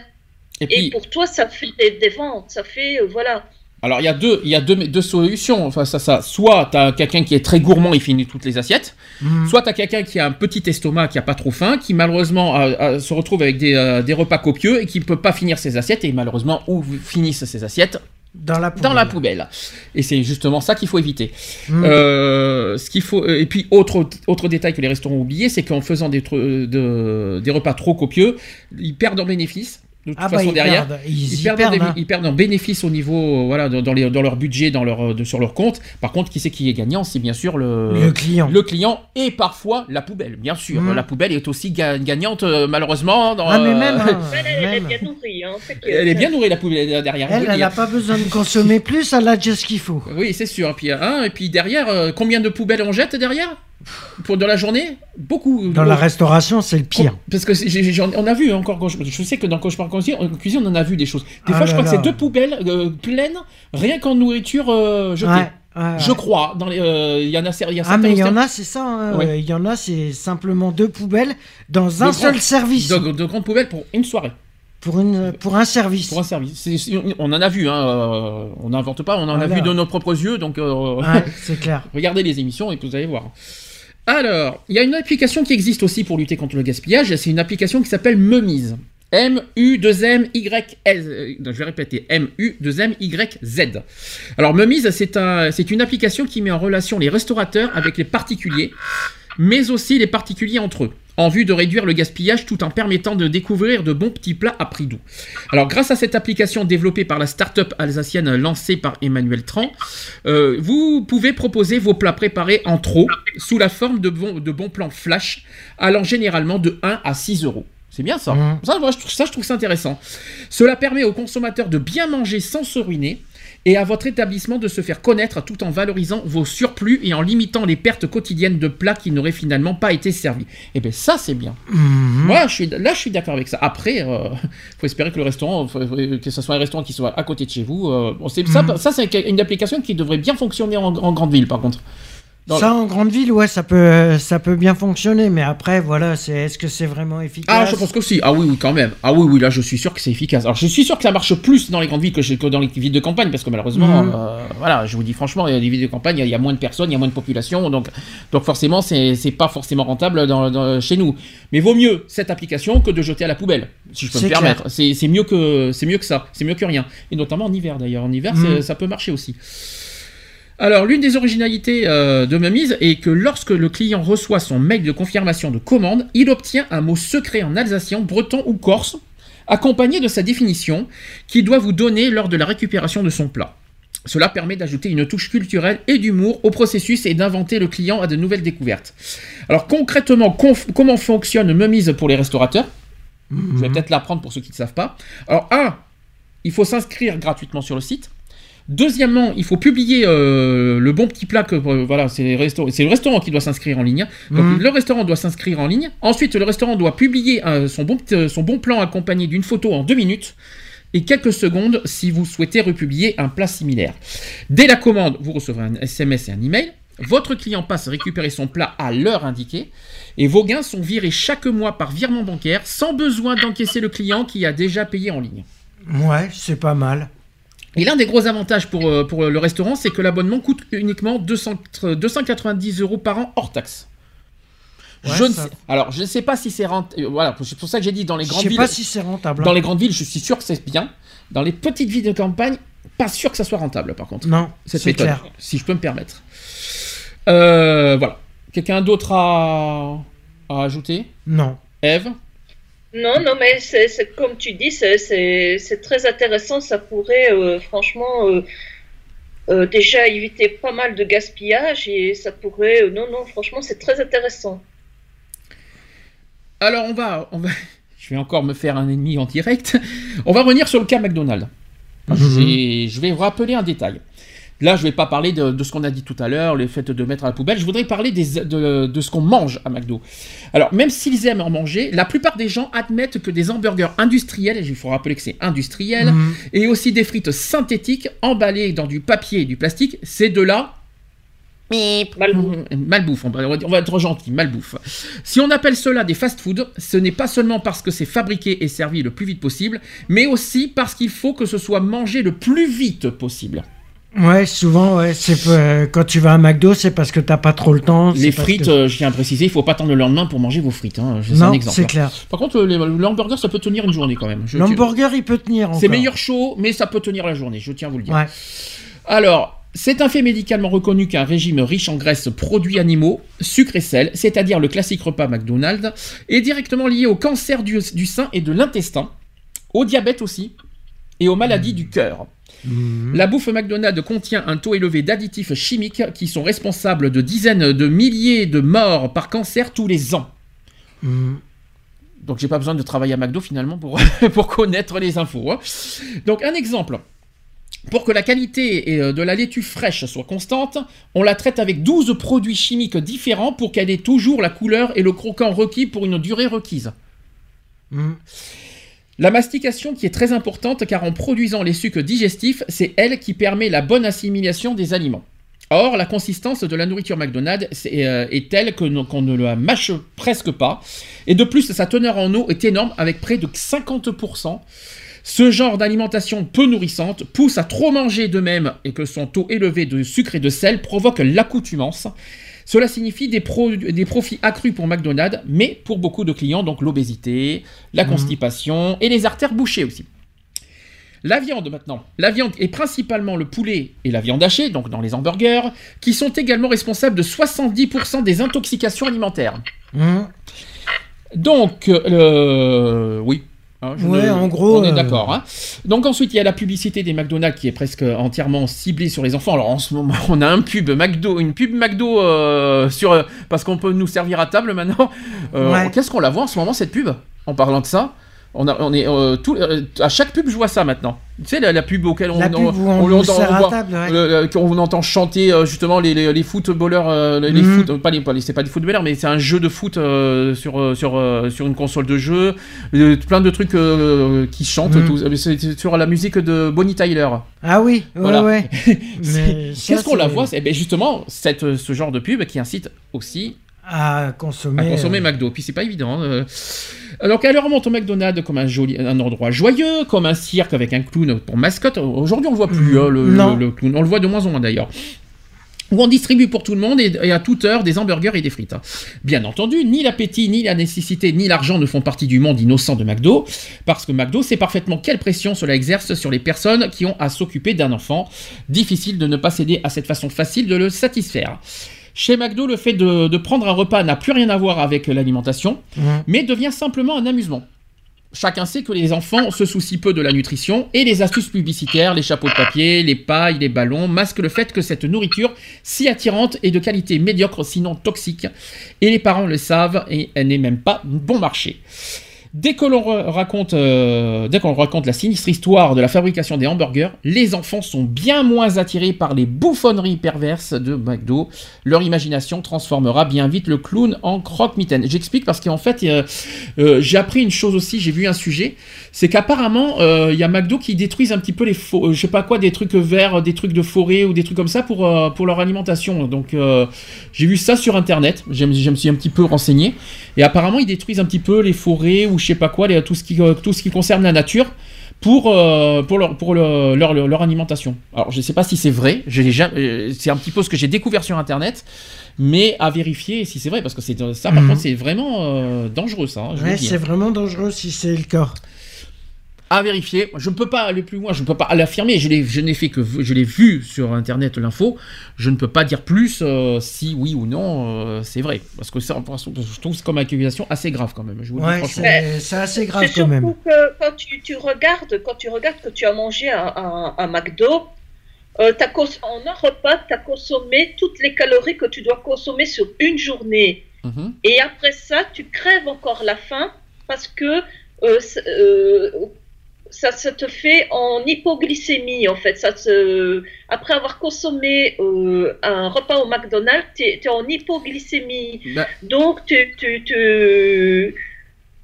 Et pour toi, ça fait des, des ventes, ça fait, euh, voilà. Alors il y a deux, il y a deux, deux solutions face à ça. Soit tu as quelqu'un qui est très gourmand, il finit toutes les assiettes. Mhm. Soit tu as quelqu'un qui a un petit estomac, qui a pas trop faim, qui malheureusement euh, euh, se retrouve avec des, euh, des repas copieux et qui peut pas finir ses assiettes et malheureusement où finissent ses assiettes Dans la poubelle. dans la poubelle. Et c'est justement ça qu'il faut éviter. Mhm. Euh, ce qu'il faut et puis autre autre détail que les restaurants ont oublié, c'est qu'en faisant des, euh, de- des repas trop copieux, ils perdent en bénéfice. De toute Ah bah façon ils derrière. perdent, ils, perdent, perdent. en, hein. ils perdent en bénéfice au niveau, euh, voilà, dans, dans les- dans leur budget, dans leur, euh, de- sur leur compte. Par contre, qui c'est qui est gagnant C'est bien sûr le, Le client. le client et parfois la poubelle, bien sûr. Mhm. La poubelle est aussi ga- gagnante, euh, malheureusement. Dans, Ah mais même, hein, Elle, elle est bien nourrie. Hein, que- Elle est bien nourrie, la poubelle, derrière. Elle, elle n'a pas besoin de consommer plus, elle a déjà ce qu'il faut. Oui, c'est sûr. Et puis, hein, et puis derrière, combien de poubelles on jette derrière? Pour de la journée Beaucoup. Dans la restauration, c'est le pire. Parce que j'ai- j'ai- on a vu encore, quand je, sais que dans Cauchemar Cuisine, en cuisine, on en a vu des choses. Des Ah fois, je là crois que c'est deux poubelles euh, pleines, rien qu'en nourriture euh, jetée. Ouais, ouais, ouais. Je crois. Dans euh, il y en a, y a Ah mais il y en a, c'est ça. hein, Ouais. euh, Il y en a, c'est simplement deux poubelles dans un De seul service. de, de grandes poubelles pour une soirée, Pour, une, pour un service. pour un service. On en a vu, hein, euh, on n'invente pas, on en a Voilà. vu de nos propres yeux, donc c'est clair. regardez les émissions et vous allez voir. Alors, il y a une application qui existe aussi pour lutter contre le gaspillage. C'est une application qui s'appelle Memise. M-U-2-M-Y-Z. euh, Je vais répéter. M-U-2-M-Y-Z. Alors, Memise, c'est un, c'est une application qui met en relation les restaurateurs avec les particuliers, mais aussi les particuliers entre eux, en vue de réduire le gaspillage tout en permettant de découvrir de bons petits plats à prix doux. Alors, grâce à cette application développée par la start-up alsacienne lancée par Emmanuel Tran, euh, vous pouvez proposer vos plats préparés en trop, sous la forme de bons, de bons plans flash, allant généralement de 1 à 6 euros. C'est bien ça. Mhm. Ça, moi, je trouve, ça, je trouve ça intéressant. Cela permet aux consommateurs de bien manger sans se ruiner et à votre établissement de se faire connaître tout en valorisant vos surplus et en limitant les pertes quotidiennes de plats qui n'auraient finalement pas été servis. Et bien ça, c'est bien. Mhm. Moi, je suis, là, je suis d'accord avec ça. Après, euh, faut espérer que le restaurant, faut- que ce soit un restaurant qui soit à côté de chez vous. euh, bon, c'est- ça, Mhm. ça c'est une application qui devrait bien fonctionner en, en grande ville, par contre. Dans Ça en grande ville, ouais, ça peut, ça peut bien fonctionner, mais après, voilà, c'est, est-ce que c'est vraiment efficace? Ah, je pense que si. Ah oui, oui, quand même. Ah oui, oui, là, je suis sûr que c'est efficace. Alors, je suis sûr que ça marche plus dans les grandes villes que, dans les villes de campagne, parce que malheureusement, Mhm. euh, voilà, je vous dis franchement, il y a des villes de campagne, il y a- il y, a moins de personnes, il y a moins de population, donc, donc forcément, c'est c'est pas forcément rentable dans, dans- chez nous. Mais vaut mieux cette application que de jeter à la poubelle, si je peux me C'est permettre. C'est c'est mieux que c'est mieux que ça, c'est mieux que rien. Et notamment en hiver d'ailleurs. En hiver, Mhm. ça peut marcher aussi. Alors, l'une des originalités euh, de Memise est que lorsque le client reçoit son mail de confirmation de commande, il obtient un mot secret en alsacien, breton ou corse, accompagné de sa définition, qu'il doit vous donner lors de la récupération de son plat. Cela permet d'ajouter une touche culturelle et d'humour au processus et d'inventer le client à de nouvelles découvertes. Alors concrètement, comment fonctionne Memise pour les restaurateurs? Je vais peut-être l'apprendre pour ceux qui ne savent pas. Alors, un, il faut s'inscrire gratuitement sur le site. Deuxièmement, il faut publier euh, le bon petit plat que euh, voilà, c'est le restaurant qui doit s'inscrire en ligne. Donc Mhm. le restaurant doit s'inscrire en ligne. Ensuite, le restaurant doit publier euh, son, bon, son bon plan accompagné d'une photo en deux minutes et quelques secondes si vous souhaitez republier un plat similaire. Dès la commande, vous recevrez un SMS et un email. Votre client passe récupérer son plat à l'heure indiquée et vos gains sont virés chaque mois par virement bancaire sans besoin d'encaisser le client qui a déjà payé en ligne. Ouais, c'est pas mal. Et l'un des gros avantages pour, euh, pour le restaurant, c'est que l'abonnement coûte uniquement 200 euh, 290 euros par an hors taxe. Ouais, je ne sais, alors, je ne sais pas si c'est rentable. Voilà, c'est pour ça que j'ai dit dans les Je grandes sais villes. pas si c'est rentable. hein. Dans les grandes villes, je suis sûr que c'est bien. Dans les petites villes de campagne, pas sûr que ça soit rentable, par contre. Non, Cette c'est méthode, clair. si je peux me permettre. Euh, voilà. Quelqu'un d'autre à, à ajouter? Non. Eve? Non, non, mais c'est comme tu dis, c'est- très intéressant. Ça pourrait euh, franchement euh, euh, déjà éviter pas mal de gaspillage et ça pourrait. euh, non, non, franchement, c'est très intéressant. Alors, on va, on va. Je vais encore me faire un ennemi en direct. On va revenir sur le cas McDonald's. Mhm. J'ai- Je vais vous rappeler un détail. Là, je vais pas parler de, de ce qu'on a dit tout à l'heure, le fait de mettre à la poubelle. Je voudrais parler des- de, de ce qu'on mange à McDo. Alors, même s'ils aiment en manger, la plupart des gens admettent que des hamburgers industriels, et il faut rappeler que c'est industriel, Mhm. et aussi des frites synthétiques emballées dans du papier et du plastique, c'est de la Malbouffe. Malbouffe, on va, on va être gentil, malbouffe. Si on appelle cela des fast-food, ce n'est pas seulement parce que c'est fabriqué et servi le plus vite possible, mais aussi parce qu'il faut que ce soit mangé le plus vite possible. Ouais, souvent, ouais, c'est euh, quand tu vas à McDo, c'est parce que t'as pas trop le temps. Les frites, que- euh, je tiens à préciser, il faut pas attendre le lendemain pour manger vos frites. hein. C'est un non, exemple. c'est clair. Par contre, le, le hamburger, ça peut tenir une journée quand même. L'hamburger, il peut tenir. C'est meilleur chaud, mais ça peut tenir la journée, je tiens à vous le dire. Ouais. Alors, c'est un fait médicalement reconnu qu'un régime riche en graisses, produits animaux, sucre et sel, c'est-à-dire le classique repas McDonald's, est directement lié au cancer du, du sein et de l'intestin, au diabète aussi, et aux maladies du cœur. Mhm. La bouffe McDonald's contient un taux élevé d'additifs chimiques qui sont responsables de dizaines de milliers de morts par cancer tous les ans. Mhm. Donc j'ai pas besoin de travailler à McDo finalement pour, pour connaître les infos. hein. Donc un exemple. Pour que la qualité et, euh, de la laitue fraîche soit constante, on la traite avec 12 produits chimiques différents pour qu'elle ait toujours la couleur et le croquant requis pour une durée requise. Mhm. La mastication qui est très importante car en produisant les sucs digestifs, c'est elle qui permet la bonne assimilation des aliments. Or, la consistance de la nourriture McDonald's euh, est telle qu'on ne la mâche presque pas. Et de plus, sa teneur en eau est énorme avec près de 50%. Ce genre d'alimentation peu nourrissante pousse à trop manger de même et que son taux élevé de sucre et de sel provoque l'accoutumance. Cela signifie des, pro- des profits accrus pour McDonald's, mais pour beaucoup de clients, donc l'obésité, la constipation et les artères bouchées aussi. La viande maintenant. La viande est principalement le poulet et la viande hachée, donc dans les hamburgers, qui sont également responsables de 70% des intoxications alimentaires. Hum. Donc, euh, oui. Hein, Ouais, ne- en gros, On est euh, d'accord. hein. Donc ensuite, il y a la publicité des McDonald's qui est presque entièrement ciblée sur les enfants. Alors en ce moment, on a un pub McDo, une pub McDo euh, sur euh, parce qu'on peut nous servir à table maintenant. Euh, Ouais. Qu'est-ce qu'on la voit en ce moment cette pub En parlant de ça, on, a, on est euh, tout, euh, à chaque pub, je vois ça maintenant. Tu sais la, la pub auquel on on, table, ouais. entend chanter euh, justement les, les, les footballeurs, les Mhm. foot, pas les, pas les- c'est pas des footballeurs, mais c'est un jeu de foot sur sur sur une console de jeu, plein de trucs qui chantent, Mhm. c'est sur la musique de Bonnie Tyler. Ah oui, ouais, Voilà. ouais. Qu'est-ce qu'on la voit C'est ben justement cette, ce genre de pub qui incite aussi À consommer. à consommer McDo. Puis c'est pas évident. Euh. Alors qu'elle remonte au McDonald's comme un, joli, un endroit joyeux, comme un cirque avec un clown pour mascotte. Aujourd'hui, on le voit plus, Mm, hein, le, non. le- le clown. On le voit de moins en moins d'ailleurs. Où on distribue pour tout le monde et, et à toute heure des hamburgers et des frites. hein. Bien entendu, ni l'appétit, ni la nécessité, ni l'argent ne font partie du monde innocent de McDo, parce que McDo sait parfaitement quelle pression cela exerce sur les personnes qui ont à s'occuper d'un enfant. Difficile de ne pas céder à cette façon facile de le satisfaire. Chez McDo, le fait de, de prendre un repas n'a plus rien à voir avec l'alimentation, hum. mais devient simplement un amusement. Chacun sait que les enfants se soucient peu de la nutrition et les astuces publicitaires, les chapeaux de papier, les pailles, les ballons masquent le fait que cette nourriture si attirante est de qualité médiocre sinon toxique et les parents le savent et elle n'est même pas bon marché. Dès que l'on raconte, euh, dès qu'on raconte la sinistre histoire de la fabrication des hamburgers, les enfants sont bien moins attirés par les bouffonneries perverses de McDo. Leur imagination transformera bien vite le clown en croque-mitaine. J'explique parce qu'en fait, euh, euh, j'ai appris une chose aussi, j'ai vu un sujet, c'est qu'apparemment, euh, il y a McDo qui détruisent un petit peu les euh, je sais pas quoi, des trucs verts, des trucs de forêt ou des trucs comme ça pour, euh, pour leur alimentation. Donc, euh, j'ai vu ça sur internet, je me suis un petit peu renseigné, et apparemment, ils détruisent un petit peu les forêts ou je sais pas quoi, les- tout, ce qui, euh, tout ce qui concerne la nature. Pour, euh, pour, leur, pour le- leur, leur, leur alimentation. Alors, je sais pas si c'est vrai, euh, c'est un petit peu ce que j'ai découvert sur Internet, mais à vérifier si c'est vrai, parce que ça, par Mhm. contre, c'est vraiment euh, dangereux, ça. hein, Ouais, c'est vraiment dangereux si c'est le cas. À vérifier. Je ne peux pas aller plus loin, je ne peux pas l'affirmer. Je, l'ai- je n'ai fait que je l'ai vu sur Internet l'info. Je ne peux pas dire plus euh, si oui ou non euh, c'est vrai, parce que ça, je trouve c'est comme accusation assez grave quand même. Je vous Ouais, franchement. c'est c'est assez grave C'est quand même. surtout que quand tu, tu regardes, quand tu regardes que tu as mangé un, un, un McDo, euh, t'as cons- en un repas, tu as consommé toutes les calories que tu dois consommer sur une journée. Mhm. Et après ça, tu crèves encore la faim parce que euh, euh, ça, ça te fait en hypoglycémie, en fait. Ça te... Après avoir consommé euh, un repas au McDonald's, tu es, en hypoglycémie. Bah, Donc, tu, tu, tu,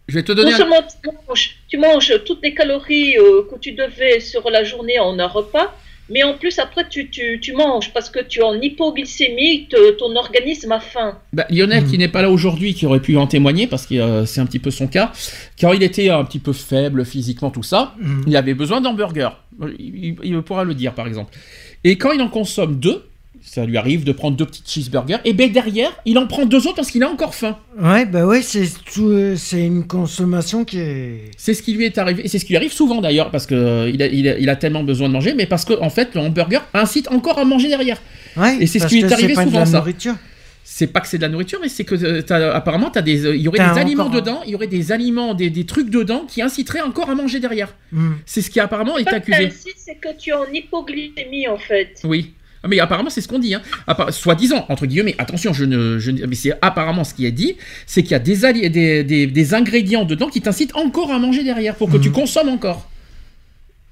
je vais te non donner. un- tu manges, tu manges toutes les calories euh, que tu devais sur la journée en un repas, mais en plus après tu, tu, tu manges parce que tu es en hypoglycémie, te- ton organisme a faim. Bah, Lionel, Mhm. qui n'est pas là aujourd'hui, qui aurait pu en témoigner, parce que euh, c'est un petit peu son cas, quand il était un petit peu faible physiquement, tout ça, Mhm. il avait besoin d'hamburgers. Il, il- il pourra le dire, par exemple. Et quand il en consomme deux, ça lui arrive de prendre deux petits cheeseburgers, et ben derrière, il en prend deux autres parce qu'il a encore faim. Ouais, bah ouais, c'est tout, euh, c'est une consommation qui est. C'est ce qui lui est arrivé, et c'est ce qui lui arrive souvent d'ailleurs, parce qu'il il a, il a- il a tellement besoin de manger, mais parce qu'en en fait, le hamburger incite encore à manger derrière. Ouais, Et c'est ce qui lui est que arrivé c'est pas souvent, de la ça. nourriture. C'est pas que c'est de la nourriture, mais c'est que euh, t'as- apparemment, t'as des, euh, il y aurait T'as des aliments dedans, il y aurait des aliments, des, des trucs dedans qui inciteraient encore à manger derrière. Hmm. C'est ce qui apparemment est accusé. c'est que tu es en hypoglycémie en fait. Oui. Mais apparemment, c'est ce qu'on dit. Hein. Soi-disant, entre guillemets, attention, je ne, je ne- mais c'est apparemment ce qui est dit, c'est qu'il y a des, alli- des, des, des ingrédients dedans qui t'incitent encore à manger derrière pour que tu Mhm. consommes encore.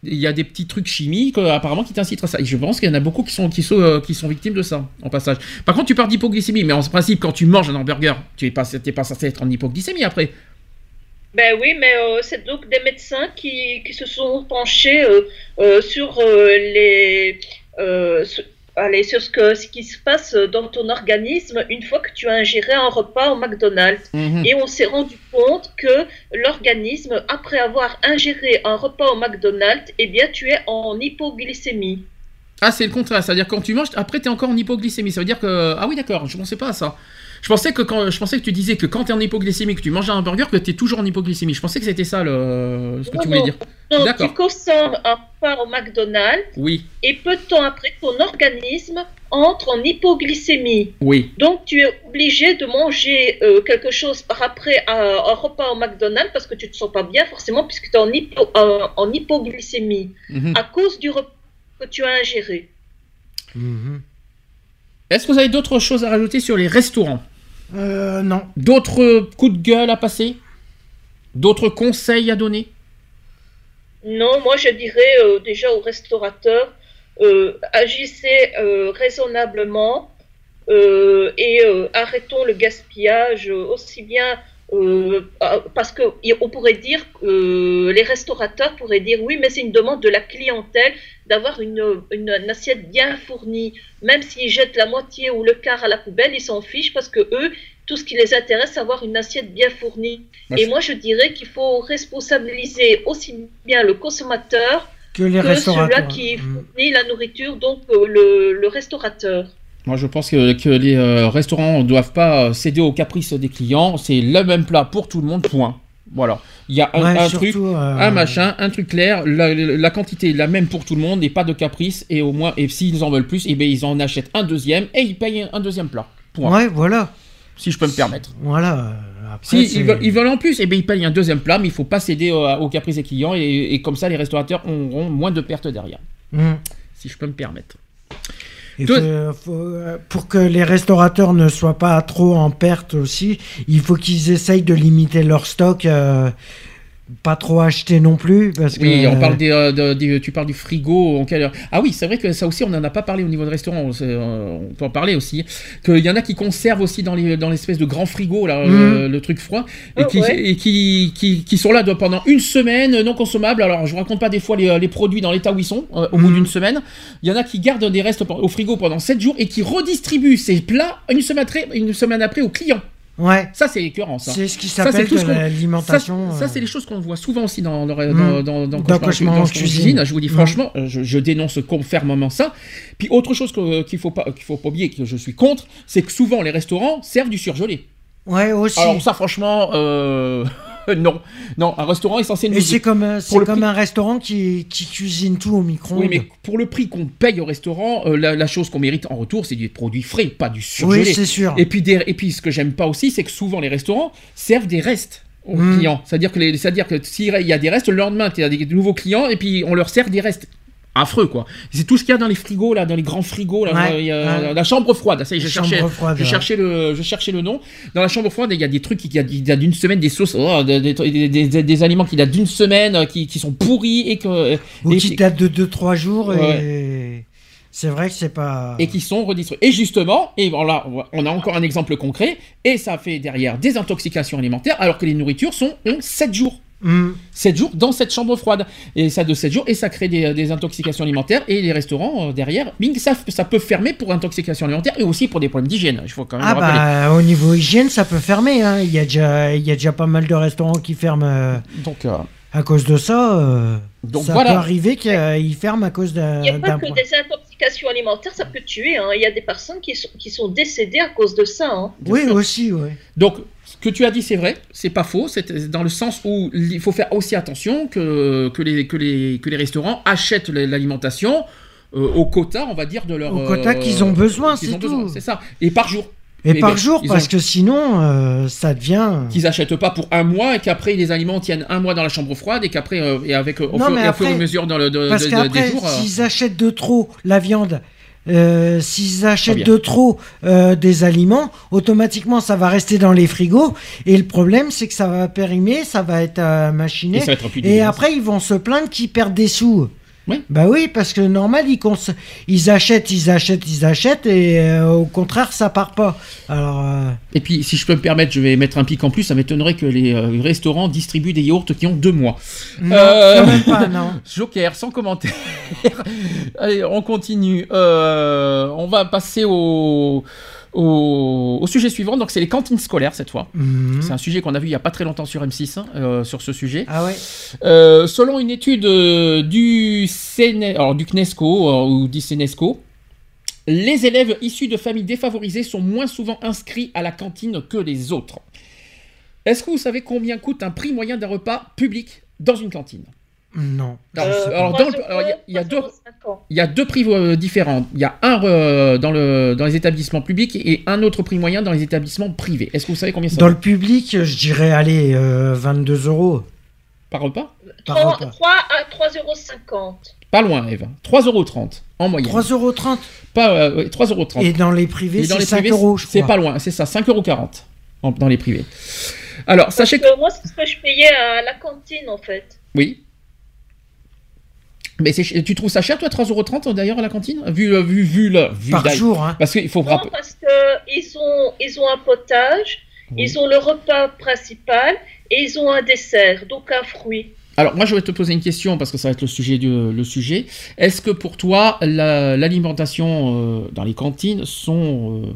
Il y a des petits trucs chimiques, euh, apparemment, qui t'incitent à ça. Et je pense qu'il y en a beaucoup qui sont, qui, sont, euh, qui sont victimes de ça, en passage. Par contre, tu parles d'hypoglycémie, mais en principe, quand tu manges un hamburger, tu n'es pas, censé être en hypoglycémie après. Ben oui, mais euh, c'est donc des médecins qui, qui se sont penchés euh, euh, sur euh, les euh, sur, allez, sur ce, que, ce qui se passe dans ton organisme une fois que tu as ingéré un repas au McDonald's. Mhm. Et on s'est rendu compte que l'organisme, après avoir ingéré un repas au McDonald's, eh bien, tu es en hypoglycémie. Ah, c'est le contraire. C'est-à-dire quand tu manges, après t'es encore en hypoglycémie. Ça veut dire que ah oui, d'accord. Je pensais pas à ça. Je pensais que quand je pensais que tu disais que quand t'es en hypoglycémie, que tu manges un hamburger, que t'es toujours en hypoglycémie. Je pensais que c'était ça le ce que Non, tu voulais non. dire. Non, D'accord. tu consommes un pain au McDonald's Oui, et peu de temps après, ton organisme entre en hypoglycémie. oui. Donc, tu es obligé de manger euh, quelque chose par après un, un repas au McDonald's parce que tu ne te sens pas bien, forcément, puisque tu es en, hypo- euh, en hypoglycémie Mhm. à cause du repas que tu as ingéré. Mhm. Est-ce que vous avez d'autres choses à rajouter sur les restaurants? Euh, non. D'autres coups de gueule à passer? D'autres conseils à donner? Non, moi je dirais euh, déjà aux restaurateurs, euh, agissez euh, raisonnablement euh, et euh, arrêtons le gaspillage aussi bien euh, parce que on pourrait dire euh, les restaurateurs pourraient dire oui mais c'est une demande de la clientèle d'avoir une, une, une assiette bien fournie même s'ils jettent la moitié ou le quart à la poubelle ils s'en fichent parce que eux tout ce qui les intéresse c'est avoir une assiette bien fournie et moi je dirais qu'il faut responsabiliser aussi bien le consommateur Que les que restaurateurs. celui-là qui Mhm. fournit la nourriture, donc euh, le, le restaurateur. Moi, je pense que, que les euh, restaurants ne doivent pas euh, céder aux caprices des clients. C'est le même plat pour tout le monde, point. Voilà. Il y a un, Ouais, un surtout, truc, euh, un machin, un truc clair. La, la quantité est la même pour tout le monde et pas de caprice. Et au moins, et s'ils en veulent plus, et ben ils en achètent un deuxième et ils payent un deuxième plat. Point. Ouais, voilà. Si je peux me permettre. Voilà. Après, Si ils veulent, ils veulent en plus, et ben ils payent un deuxième plat, mais il faut pas céder au- aux caprices des clients et, et comme ça, les restaurateurs auront moins de pertes derrière. Mhm. Si je peux me permettre. Et faut- faut, euh, pour que les restaurateurs ne soient pas trop en perte aussi, il faut qu'ils essayent de limiter leur stock, euh, pas trop acheter non plus, parce que Oui, on parle des, euh, de- des- tu parles du frigo. En quelle heure? Ah oui, c'est vrai que ça aussi, on n'en a pas parlé au niveau de restaurant. euh, on peut en parler aussi. Qu'il y en a qui conservent aussi dans les dans l'espèce de grand frigo, là, Mhm. euh, le truc froid, et, qui, ouais. et qui, qui, qui sont là de- pendant une semaine non consommables. Alors, je vous raconte pas des fois les, les produits dans l'état où ils sont euh, au bout Mhm. d'une semaine. Il y en a qui gardent des restes au frigo pendant 7 jours et qui redistribuent ces plats une semaine après, une semaine après aux clients. Ouais, Ça, c'est écœurant, ça. c'est ce qui s'appelle l'alimentation. Ça, euh, c'est les choses qu'on voit souvent aussi dans, dans, dans, Mm. dans, dans- Dans cuisine. cuisine. Je vous dis Mm. franchement, euh, je, je dénonce fermement ça. Puis autre chose que- qu'il faut pas qu'il faut pas oublier que je suis contre, c'est que souvent les restaurants servent du surgelé. Ouais, aussi. Alors ça, franchement, euh, non, non, un restaurant est censé nous. Et c'est comme, euh, c'est comme prix- un restaurant qui, qui cuisine tout au micro-ondes. Oui, mais pour le prix qu'on paye au restaurant, euh, la, la chose qu'on mérite en retour, c'est des produits frais, pas du surgelé. Oui, c'est sûr. Et puis, des- et puis, ce que j'aime pas aussi, c'est que souvent les restaurants servent des restes aux Mm. clients. C'est-à-dire que, les- c'est-à-dire que s'il y a des restes, le lendemain, tu as des nouveaux clients et puis on leur sert des restes. Affreux quoi. C'est tout ce qu'il y a dans les frigos là, dans les grands frigos là. Ouais, il y a- ouais. La chambre froide. Ça y est, je cherchais, froide, je cherchais le, je cherchais le nom. Dans la chambre froide, il y a des trucs qui, il y a, d'une semaine des sauces, oh, des, des, des- des- des aliments qui datent d'une semaine, euh, qui, qui sont pourris et que Ou et qui qui- date de 2-3 jours. Ouais. Et c'est vrai que c'est pas. et qui sont redistribués. Et justement, et voilà, on a encore un exemple concret, et ça fait derrière des intoxications alimentaires, alors que les nourritures sont ont 7 jours. Hmm. 7 jours dans cette chambre froide. Et ça de 7 jours, et ça crée des, des intoxications alimentaires, et les restaurants, euh, derrière, bing, ça, ça peut fermer pour intoxication alimentaire, et aussi pour des problèmes d'hygiène, il faut quand même Ah le bah au niveau hygiène ça peut fermer. Hein. Il, y a déjà, il y a déjà pas mal de restaurants qui ferment euh, Donc, euh, à cause de ça. euh, Donc ça voilà. peut arriver qu'ils ferment à cause d'un Il n'y a pas que point. des intoxications alimentaires, ça peut tuer. hein. Il y a des personnes qui sont, qui sont décédées à cause de ça. hein. Oui aussi, oui. Donc, ce que tu as dit, c'est vrai, c'est pas faux, c'est dans le sens où il faut faire aussi attention que, que, les, que, les, que les restaurants achètent l'alimentation euh, au quota, on va dire, de leur. Au quota euh, qu'ils ont besoin, c'est tout. C'est ça. Et par jour. Et Mais par ben, jour parce ont- que sinon euh, ça devient. Qu'ils achètent pas pour un mois et qu'après les aliments tiennent un mois dans la chambre froide et qu'après, et avec, au, Non, fur, et au fur et à après- mesure dans le, de, Parce de- de- qu'après, des jours. s'ils achètent de trop la viande, euh, s'ils achètent bien. de trop euh, des aliments, automatiquement ça va rester dans les frigos. Et le problème, c'est que ça va périmer, ça va être euh, machiné. et ça va être plus Et dégueulasse. après, ils vont se plaindre qu'ils perdent des sous. Oui. Bah oui, parce que normal, ils, cons- ils achètent, ils achètent, ils achètent, et euh, au contraire, ça part pas. Alors, euh, Et puis, si je peux me permettre, je vais mettre un pic en plus. Ça m'étonnerait que les euh, restaurants distribuent des yaourts qui ont deux mois. non, Euh, quand même pas, non. Joker, sans commentaire. Allez, on continue. Euh, on va passer au. Au, au sujet suivant. Donc, c'est les cantines scolaires cette fois. Mhm. C'est un sujet qu'on a vu il y a pas très longtemps sur M6 hein, euh, sur ce sujet. Ah ouais Euh, selon une étude euh, du, alors, du CNESCO ou du CNESCO, les élèves issus de familles défavorisées sont moins souvent inscrits à la cantine que les autres. Est-ce que vous savez combien coûte un prix moyen d'un repas public dans une cantine? Non. Alors, Euh, alors, trois dans le- euros, alors, il y a- y deux- trois euros cinquante. il y a deux prix euh, différents. Il y a un euh, dans, le, dans les établissements publics et un autre prix moyen dans les établissements privés. Est-ce que vous savez combien ça Dans le public, je dirais, allez, euh, 22 euros. par repas Par Trois- repas. trois à 3,50 euros. Pas loin, Eve. 3,30€ en moyenne. 3,30 Pas, euh, ouais, 3,30€. Et dans les privés, Et dans c'est les 5 privés, euros, je c'est crois. pas loin, c'est ça, 5,40€ en- dans les privés. Alors, sachez que moi, c'est ce que je payais à la cantine, en fait. Oui. Mais tu trouves ça cher, toi, 3,30€ d'ailleurs à la cantine? Vu, euh, vu, vu, le, vu Par jour, hein. Parce qu'il faut Non, rappeler. parce qu'ils ont, ils ont un potage, Oui. ils ont le repas principal et ils ont un dessert, donc un fruit. Alors, moi, je vais te poser une question parce que ça va être le sujet. Du, le sujet. Est-ce que pour toi, la- l'alimentation euh, dans les cantines sont euh,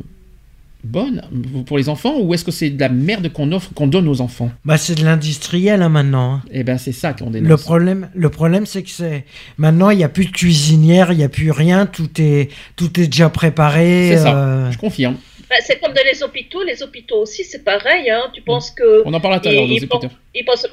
bonnes pour les enfants ou est-ce que c'est de la merde qu'on offre, qu'on donne aux enfants? Bah, c'est de l'industriel hein, maintenant. hein. Eh ben, c'est ça qu'on Le dénonce. problème, le problème, c'est que c'est maintenant il n'y a plus de cuisinière, il n'y a plus rien, tout est, tout est déjà préparé. C'est ça. euh, Je confirme. Ben, c'est comme dans les hôpitaux, les hôpitaux aussi, c'est pareil. Hein. Tu penses que On en parlera tout à l'heure, ils pensent-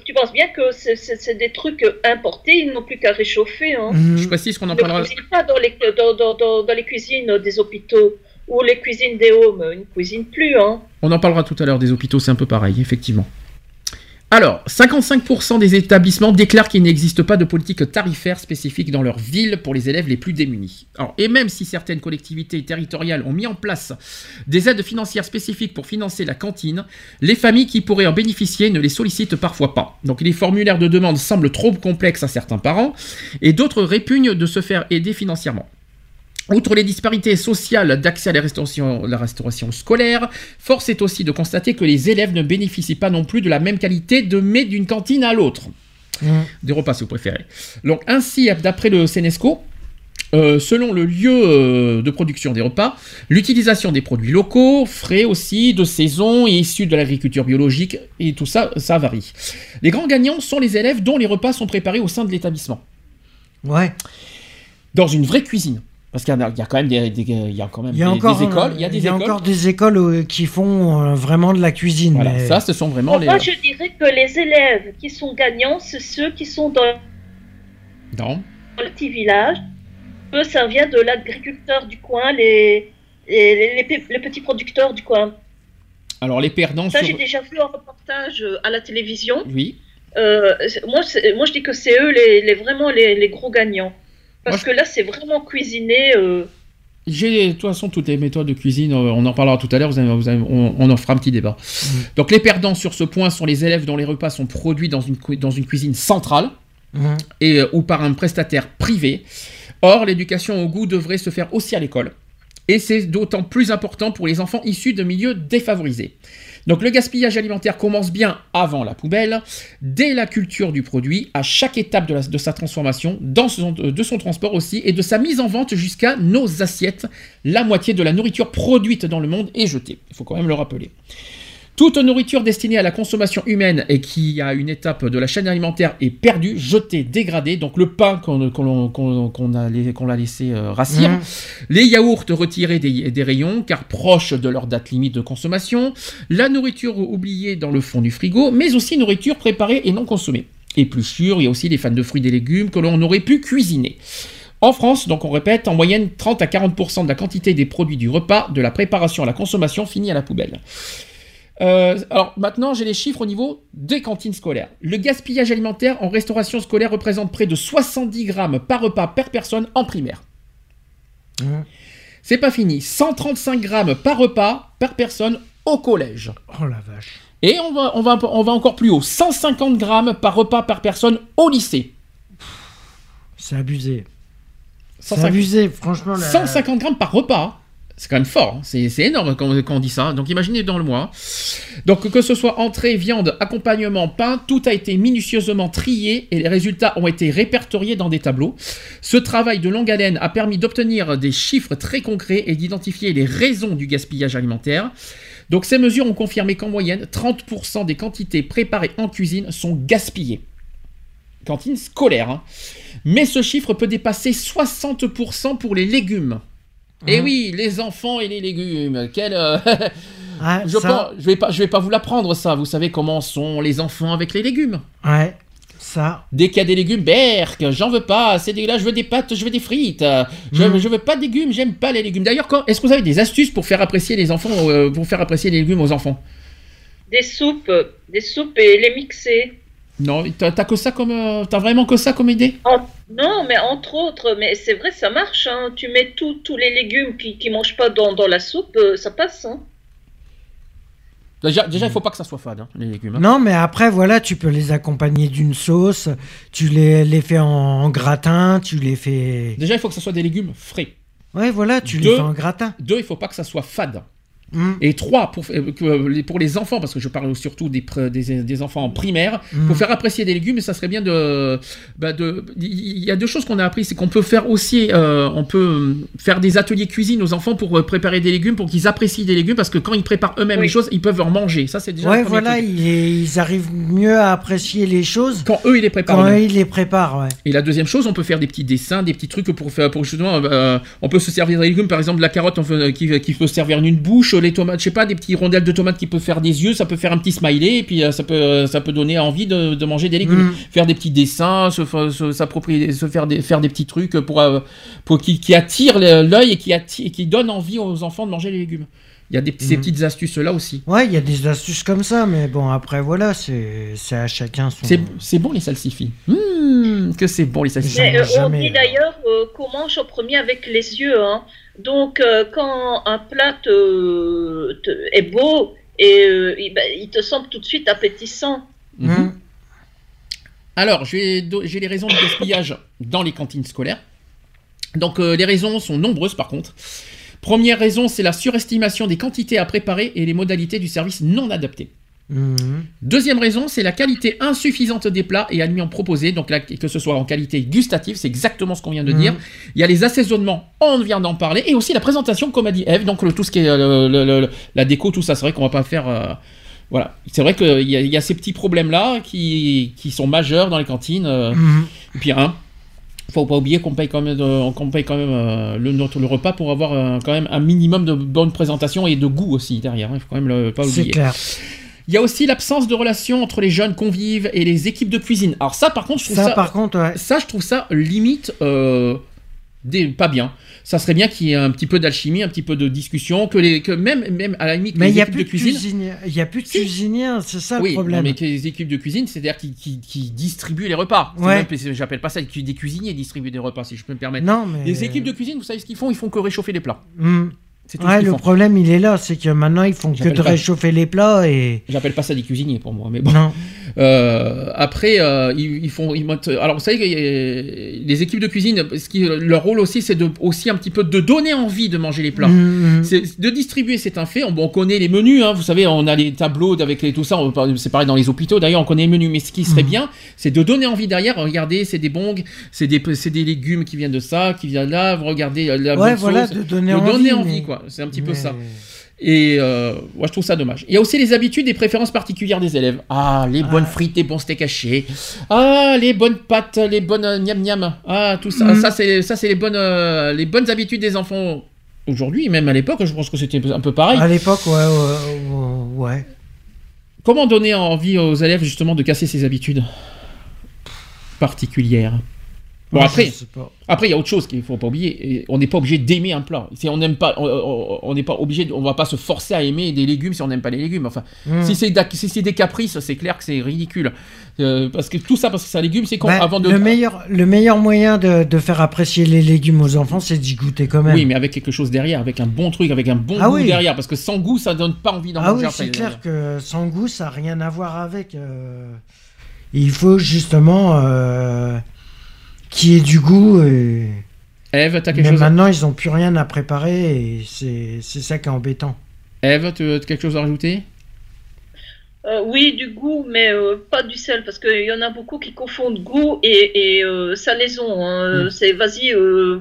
tu penses bien que c'est- des trucs importés, ils n'ont plus qu'à réchauffer. Hein. mhm. Je précise qu'on en ne parlera. cuisinent pas dans les, dans, dans- dans- dans les cuisines des hôpitaux ou les cuisines des homes. Ils ne cuisinent plus. Hein. On en parlera tout à l'heure des hôpitaux, c'est un peu pareil, effectivement. Alors, 55% des établissements déclarent qu'il n'existe pas de politique tarifaire spécifique dans leur ville pour les élèves les plus démunis. Et même si certaines collectivités territoriales ont mis en place des aides financières spécifiques pour financer la cantine, les familles qui pourraient en bénéficier ne les sollicitent parfois pas. Donc les formulaires de demande semblent trop complexes à certains parents et d'autres répugnent de se faire aider financièrement. Outre les disparités sociales d'accès à la restauration, la restauration scolaire, force est aussi de constater que les élèves ne bénéficient pas non plus de la même qualité de mets d'une cantine à l'autre. Mhm. Des repas si vous préférez. Donc ainsi, d'après le Senesco, euh, selon le lieu euh, de production des repas, l'utilisation des produits locaux, frais aussi, de saison et issus de l'agriculture biologique, et tout ça, ça varie. Les grands gagnants sont les élèves dont les repas sont préparés au sein de l'établissement, Ouais. dans une vraie cuisine. Parce qu'il y, a- il y a quand même des, des- il y a quand même Il y a des- encore, des écoles. Il y a des il y a écoles. encore des écoles euh, qui font euh, vraiment de la cuisine. Voilà, mais- ça, ce sont vraiment les. Moi, je dirais que les élèves qui sont gagnants, c'est ceux qui sont dans Non. le petit village. Eux, ça vient de l'agriculteur du coin, les, les, les- les pe- les petits producteurs du coin. Alors les perdants Ça, sur- j'ai déjà vu un reportage euh, à la télévision. Oui. Euh, moi, moi, je dis que c'est eux les, les- vraiment les, les gros gagnants. Parce Moi, que là, c'est vraiment cuisiné. euh, J'ai de toute façon toutes les méthodes de cuisine, on en parlera tout à l'heure, vous avez- vous avez- on, on en fera un petit débat. Donc les perdants sur ce point sont les élèves dont les repas sont produits dans une, cu- dans une cuisine centrale Mhm. et, euh, ou par un prestataire privé. Or, l'éducation au goût devrait se faire aussi à l'école. Et c'est d'autant plus important pour les enfants issus de milieux défavorisés. Donc le gaspillage alimentaire commence bien avant la poubelle, dès la culture du produit, à chaque étape de, sa transformation, son- de son transport aussi, et de sa mise en vente jusqu'à nos assiettes. La moitié de la nourriture produite dans le monde est jetée. Il faut quand même le rappeler. Toute nourriture destinée à la consommation humaine et qui a une étape de la chaîne alimentaire est perdue, jetée, dégradée. Donc le pain qu'on a, laissé euh, rassir. Mhm. Les yaourts retirés des, des rayons car proches de leur date limite de consommation. La nourriture oubliée dans le fond du frigo, mais aussi nourriture préparée et non consommée. Et plus sûr, il y a aussi les fans de fruits et légumes que l'on aurait pu cuisiner. En France, donc on répète, en moyenne 30 à 40% de la quantité des produits du repas, de la préparation à la consommation, finit à la poubelle. Euh, alors maintenant, j'ai les chiffres au niveau des cantines scolaires. Le gaspillage alimentaire en restauration scolaire représente près de 70 grammes par repas per personne en primaire. C'est pas fini. 135 grammes par repas par personne au collège. Oh la vache. Et on va, on va, on va encore plus haut. 150 grammes par repas par personne au lycée. C'est abusé. C'est 150, abusé, franchement. la- 150 grammes par repas. C'est quand même fort, hein. c'est énorme quand, quand on dit ça. Donc imaginez dans le mois. Donc que ce soit entrée, viande, accompagnement, pain, tout a été minutieusement trié et les résultats ont été répertoriés dans des tableaux. Ce travail de longue haleine a permis d'obtenir des chiffres très concrets et d'identifier les raisons du gaspillage alimentaire. Donc ces mesures ont confirmé qu'en moyenne, 30% des quantités préparées en cuisine sont gaspillées. Cantine scolaire. hein. Mais ce chiffre peut dépasser 60% pour les légumes. Et Mhm. oui, les enfants et les légumes. Quel, euh, Ouais, je, ça, pense- je vais pas, je vais pas vous l'apprendre ça. Vous savez comment sont les enfants avec les légumes. ouais, ça. Dès qu'il y a des légumes, berk, j'en veux pas, c'est dégueulasse, je veux des pâtes, je veux des frites. Je, Mhm. je veux pas de légumes, j'aime pas les légumes. D'ailleurs, quand- est-ce que vous avez des astuces pour faire apprécier les enfants, euh, pour faire apprécier les légumes aux enfants? Des soupes, des soupes et les mixer. Non, t'as t'as que ça comme, euh, t'as vraiment que ça comme idée? En- Non, mais entre autres, mais c'est vrai, ça marche. Hein. Tu mets tous tous les légumes qui qui mangent pas dans, dans la soupe, euh, ça passe. Hein. Déjà, déjà, il faut pas que ça soit fade, hein, les légumes. hein. Non, mais après, voilà, tu peux les accompagner d'une sauce, tu les, les fais en, en gratin, tu les fais. Déjà, il faut que ça soit des légumes frais. Ouais, voilà, tu Deux. les fais en gratin. Deux, il faut pas que ça soit fade. Mm. Et trois, pour, euh, euh, les- pour les enfants, parce que je parle surtout des, des, des enfants en primaire, Mm. pour faire apprécier des légumes, ça serait bien de... bah, de il y a deux choses qu'on a appris, c'est qu'on peut faire aussi, euh, on peut faire des ateliers cuisine aux enfants pour préparer des légumes, pour qu'ils apprécient des légumes, parce que quand ils préparent eux-mêmes Oui. les choses, ils peuvent en manger. Ça, c'est déjà Ouais, voilà, ils, ils arrivent mieux à apprécier les choses Quand eux, ils les préparent quand eux-mêmes. ils les préparent, ouais. Et la deuxième chose, on peut faire des petits dessins, des petits trucs pour faire, pour justement, euh, on peut se servir des légumes, par exemple la carotte on fait- qui, qui peut se servir d'une bouche, les tomates, je sais pas, des petits rondelles de tomates qui peuvent faire des yeux, ça peut faire un petit smiley, et puis euh, ça peut, euh, ça peut donner envie de, de manger des légumes. Mm. Faire des petits dessins, se, se, faire des, faire des petits trucs pour, euh, pour qui, qui attirent l'œil et qui, attire, et qui donnent envie aux enfants de manger les légumes. Il y a des, petits- ces Mm. petites astuces là aussi. Ouais, il y a des astuces comme ça, mais bon, après, voilà, c'est à chacun son. C'est, bon les salsifis. Mmh, que c'est bon les salsifis. Mais euh, on dit euh, d'ailleurs euh, qu'on mange en premier avec les yeux. Hein. Donc, euh, quand un plat te- te- est beau, et euh, il, ben, il te semble tout de suite appétissant. Mhm. Mm. Alors, j'ai les raisons du gaspillage dans les cantines scolaires. Donc, euh, les raisons sont nombreuses par contre. Première raison, c'est la surestimation des quantités à préparer et les modalités du service non adaptées. Mhm. Deuxième raison, c'est la qualité insuffisante des plats et aliments proposés, donc là, que ce soit en qualité gustative, c'est exactement ce qu'on vient de Mhm. dire. Il y a les assaisonnements, on vient d'en parler, et aussi la présentation, comme a dit Eve, donc le- tout ce qui est euh, le- le- le- la déco, tout ça, c'est vrai qu'on va pas faire. euh, voilà, c'est vrai qu'il y, y a ces petits problèmes-là qui, qui sont majeurs dans les cantines. euh, et puis, un, faut pas oublier qu'on paye quand même, de- qu'on paye quand même euh, le, notre, le repas pour avoir euh, quand même un minimum de bonne présentation et de goût aussi derrière. hein, Il faut quand même le, pas C'est oublier. clair. Il y a aussi l'absence de relation entre les jeunes convives et les équipes de cuisine. Alors ça, par contre, je trouve Ça, ça, par contre, ouais. ça, je trouve ça limite euh, des, pas bien. Ça serait bien qu'il y ait un petit peu d'alchimie, un petit peu de discussion, que les, que même, même à la limite, Mais les il n'y a équipes plus de cuisine. Il y a plus de Si. cuisiniers, c'est ça oui, le problème. non, mais que les équipes de cuisine, c'est-à-dire qui, qui, qui distribuent les repas. Ouais. J'appelle pas ça des cuisiniers distribuent des repas, si je peux me permettre. Non, mais. Les équipes de cuisine, vous savez ce qu'ils font? Ils font que réchauffer les plats. C'est tout ce Ouais, le font. problème, il est là, c'est que maintenant, ils font que de réchauffer les plats et. J'appelle pas ça des cuisiniers pour moi, mais bon. Non. Euh, après, euh, ils, ils font, ils montent- Alors, vous savez, euh, les équipes de cuisine, ce qui, leur rôle aussi, c'est de, aussi un petit peu de donner envie de manger les plats. Mhm. C'est de distribuer, c'est un fait. On, connaît les menus, hein, vous savez, on a les tableaux avec les, tout ça. C'est pareil dans les hôpitaux. D'ailleurs, on connaît les menus. Mais ce qui serait Mhm. bien, c'est de donner envie derrière. Regardez, c'est des bongs, c'est des, c'est des légumes qui viennent de ça, qui viennent de là. Regardez euh, la Ouais, bonne voilà, sauce. de donner De envie. donner envie, mais- quoi. C'est un petit peu ça. Et euh, moi, je trouve ça dommage. Il y a aussi les habitudes et préférences particulières des élèves. Ah, les bonnes Ah. frites, les bons steaks hachés. Ah, les bonnes pâtes, les bonnes euh, miam miam. Ah, tout ça. Mhm. Ça, c'est ça, c'est les bonnes, euh, les bonnes habitudes des enfants aujourd'hui, même à l'époque. Je pense que c'était un peu pareil. À l'époque, ouais, ouais, ouais. Comment donner envie aux élèves justement de casser ces habitudes particulières? Bon Ouais, après. Après, il y a autre chose qu'il faut pas oublier. Et on n'est pas obligé d'aimer un plat. Si on n'aime pas, on- n'est pas obligé, de- on va pas se forcer à aimer des légumes si on n'aime pas les légumes. Enfin, Mhm. si c'est si des caprices, c'est clair que c'est ridicule. Euh, parce que tout ça, parce que c'est un légume, c'est con. Bah, avant de. le, meilleur, le meilleur moyen de, de faire apprécier les légumes aux enfants, c'est d'y goûter quand même. Oui, mais avec quelque chose derrière, avec un bon truc, avec un bon Ah goût oui. derrière. Parce que sans goût, ça donne pas envie d'en ah manger oui, après. c'est clair que sans goût, ça n'a rien à voir avec. euh, Il faut justement euh, qu'il y ait du goût et. Eve, t'as quelque Mais chose à... maintenant, ils n'ont plus rien à préparer et c'est c'est ça qui est embêtant. Eve, tu as quelque chose à rajouter? Euh, oui, du goût, mais euh, pas du sel, parce qu'il y en a beaucoup qui confondent goût et, et euh, salaison. hein. Mm. C'est vas-y, euh,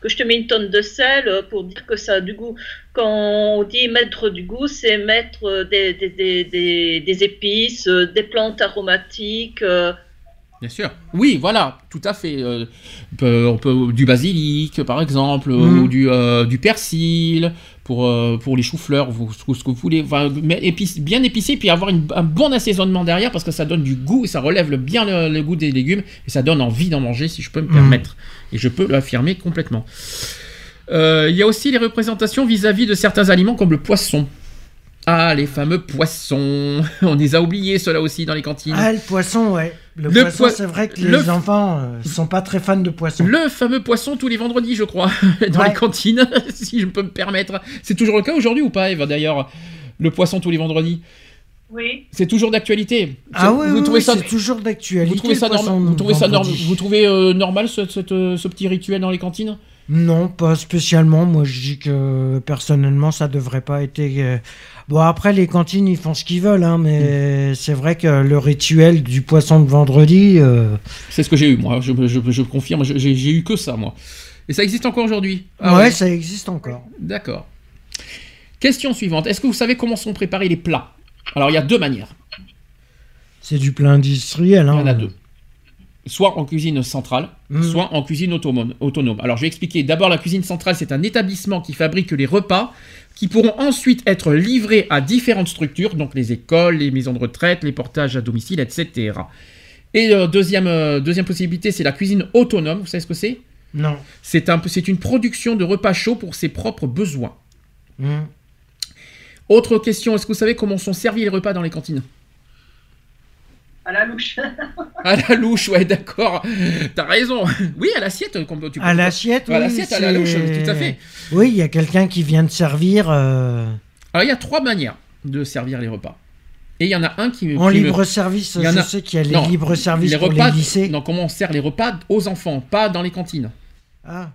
que je te mets une tonne de sel pour dire que ça a du goût. Quand on dit mettre du goût, c'est mettre des, des, des, des, des épices, des plantes aromatiques. Bien sûr. Oui, voilà, tout à fait. Euh, on peut, on peut- du basilic, par exemple, Mhm. ou du, euh, du persil pour, euh, pour les choux-fleurs, ce que vous voulez. Enfin, épice- bien épicé, puis avoir une- un bon assaisonnement derrière parce que ça donne du goût et ça relève le- bien le, le goût des légumes et ça donne envie d'en manger si je peux me Mhm. permettre. Et je peux l'affirmer complètement. Il y a aussi les représentations vis-à-vis de certains aliments comme le poisson. Ah, les fameux poissons. On les a oubliés, ceux-là aussi, dans les cantines. Ah, le poisson, ouais. Le, Le poisson, poi- c'est vrai que le- les enfants euh, sont pas très fans de poisson. Le fameux poisson tous les vendredis, je crois, dans Ouais. les cantines, si je peux me permettre. C'est toujours le cas aujourd'hui ou pas, Eve, d'ailleurs Le poisson tous les vendredis? Oui. C'est toujours d'actualité. Ah oui, vous oui, trouvez oui, ça, c'est toujours d'actualité. vous trouvez ça le poisson normal Vous trouvez ça normal vendredi. Vous trouvez euh, normal ce, cette, euh, ce petit rituel dans les cantines? Non, pas spécialement. Moi, je dis que personnellement, ça devrait pas être. Bon, après, les cantines, ils font ce qu'ils veulent, hein, mais c'est vrai que le rituel du poisson de vendredi. euh, C'est ce que j'ai eu, moi. Je, je, je confirme, j'ai eu que ça, moi. Et ça existe encore aujourd'hui? Ah ouais, ça existe encore. D'accord. Question suivante. Est-ce que vous savez comment sont préparés les plats? Alors, il y a deux manières. C'est du plat industriel. Il Hein. y en a deux. Soit en cuisine centrale, Mhm. soit en cuisine autonome. autonome. Alors je vais expliquer. D'abord, la cuisine centrale, c'est un établissement qui fabrique les repas qui pourront ensuite être livrés à différentes structures, donc les écoles, les maisons de retraite, les portages à domicile, etc. Et euh, deuxième, euh, deuxième possibilité, c'est la cuisine autonome. Vous savez ce que c'est? Non. C'est un, une production de repas chauds pour ses propres besoins. Hmm. Autre question, est-ce que vous savez comment sont servis les repas dans les cantines? À la louche. À la louche, ouais, d'accord. T'as raison. Oui, à l'assiette. comme tu peux- À l'assiette, À oui, l'assiette, à la louche, tout à fait. Oui, il y a quelqu'un qui vient de servir euh, Alors, il y a trois manières de servir les repas. Et il y en a un qui. en me- libre-service. Il y en Je a- sais qu'il y a les Non, libres-services les pour repas. les lycées. Non, comment on sert les repas aux enfants, pas dans les cantines. Ah.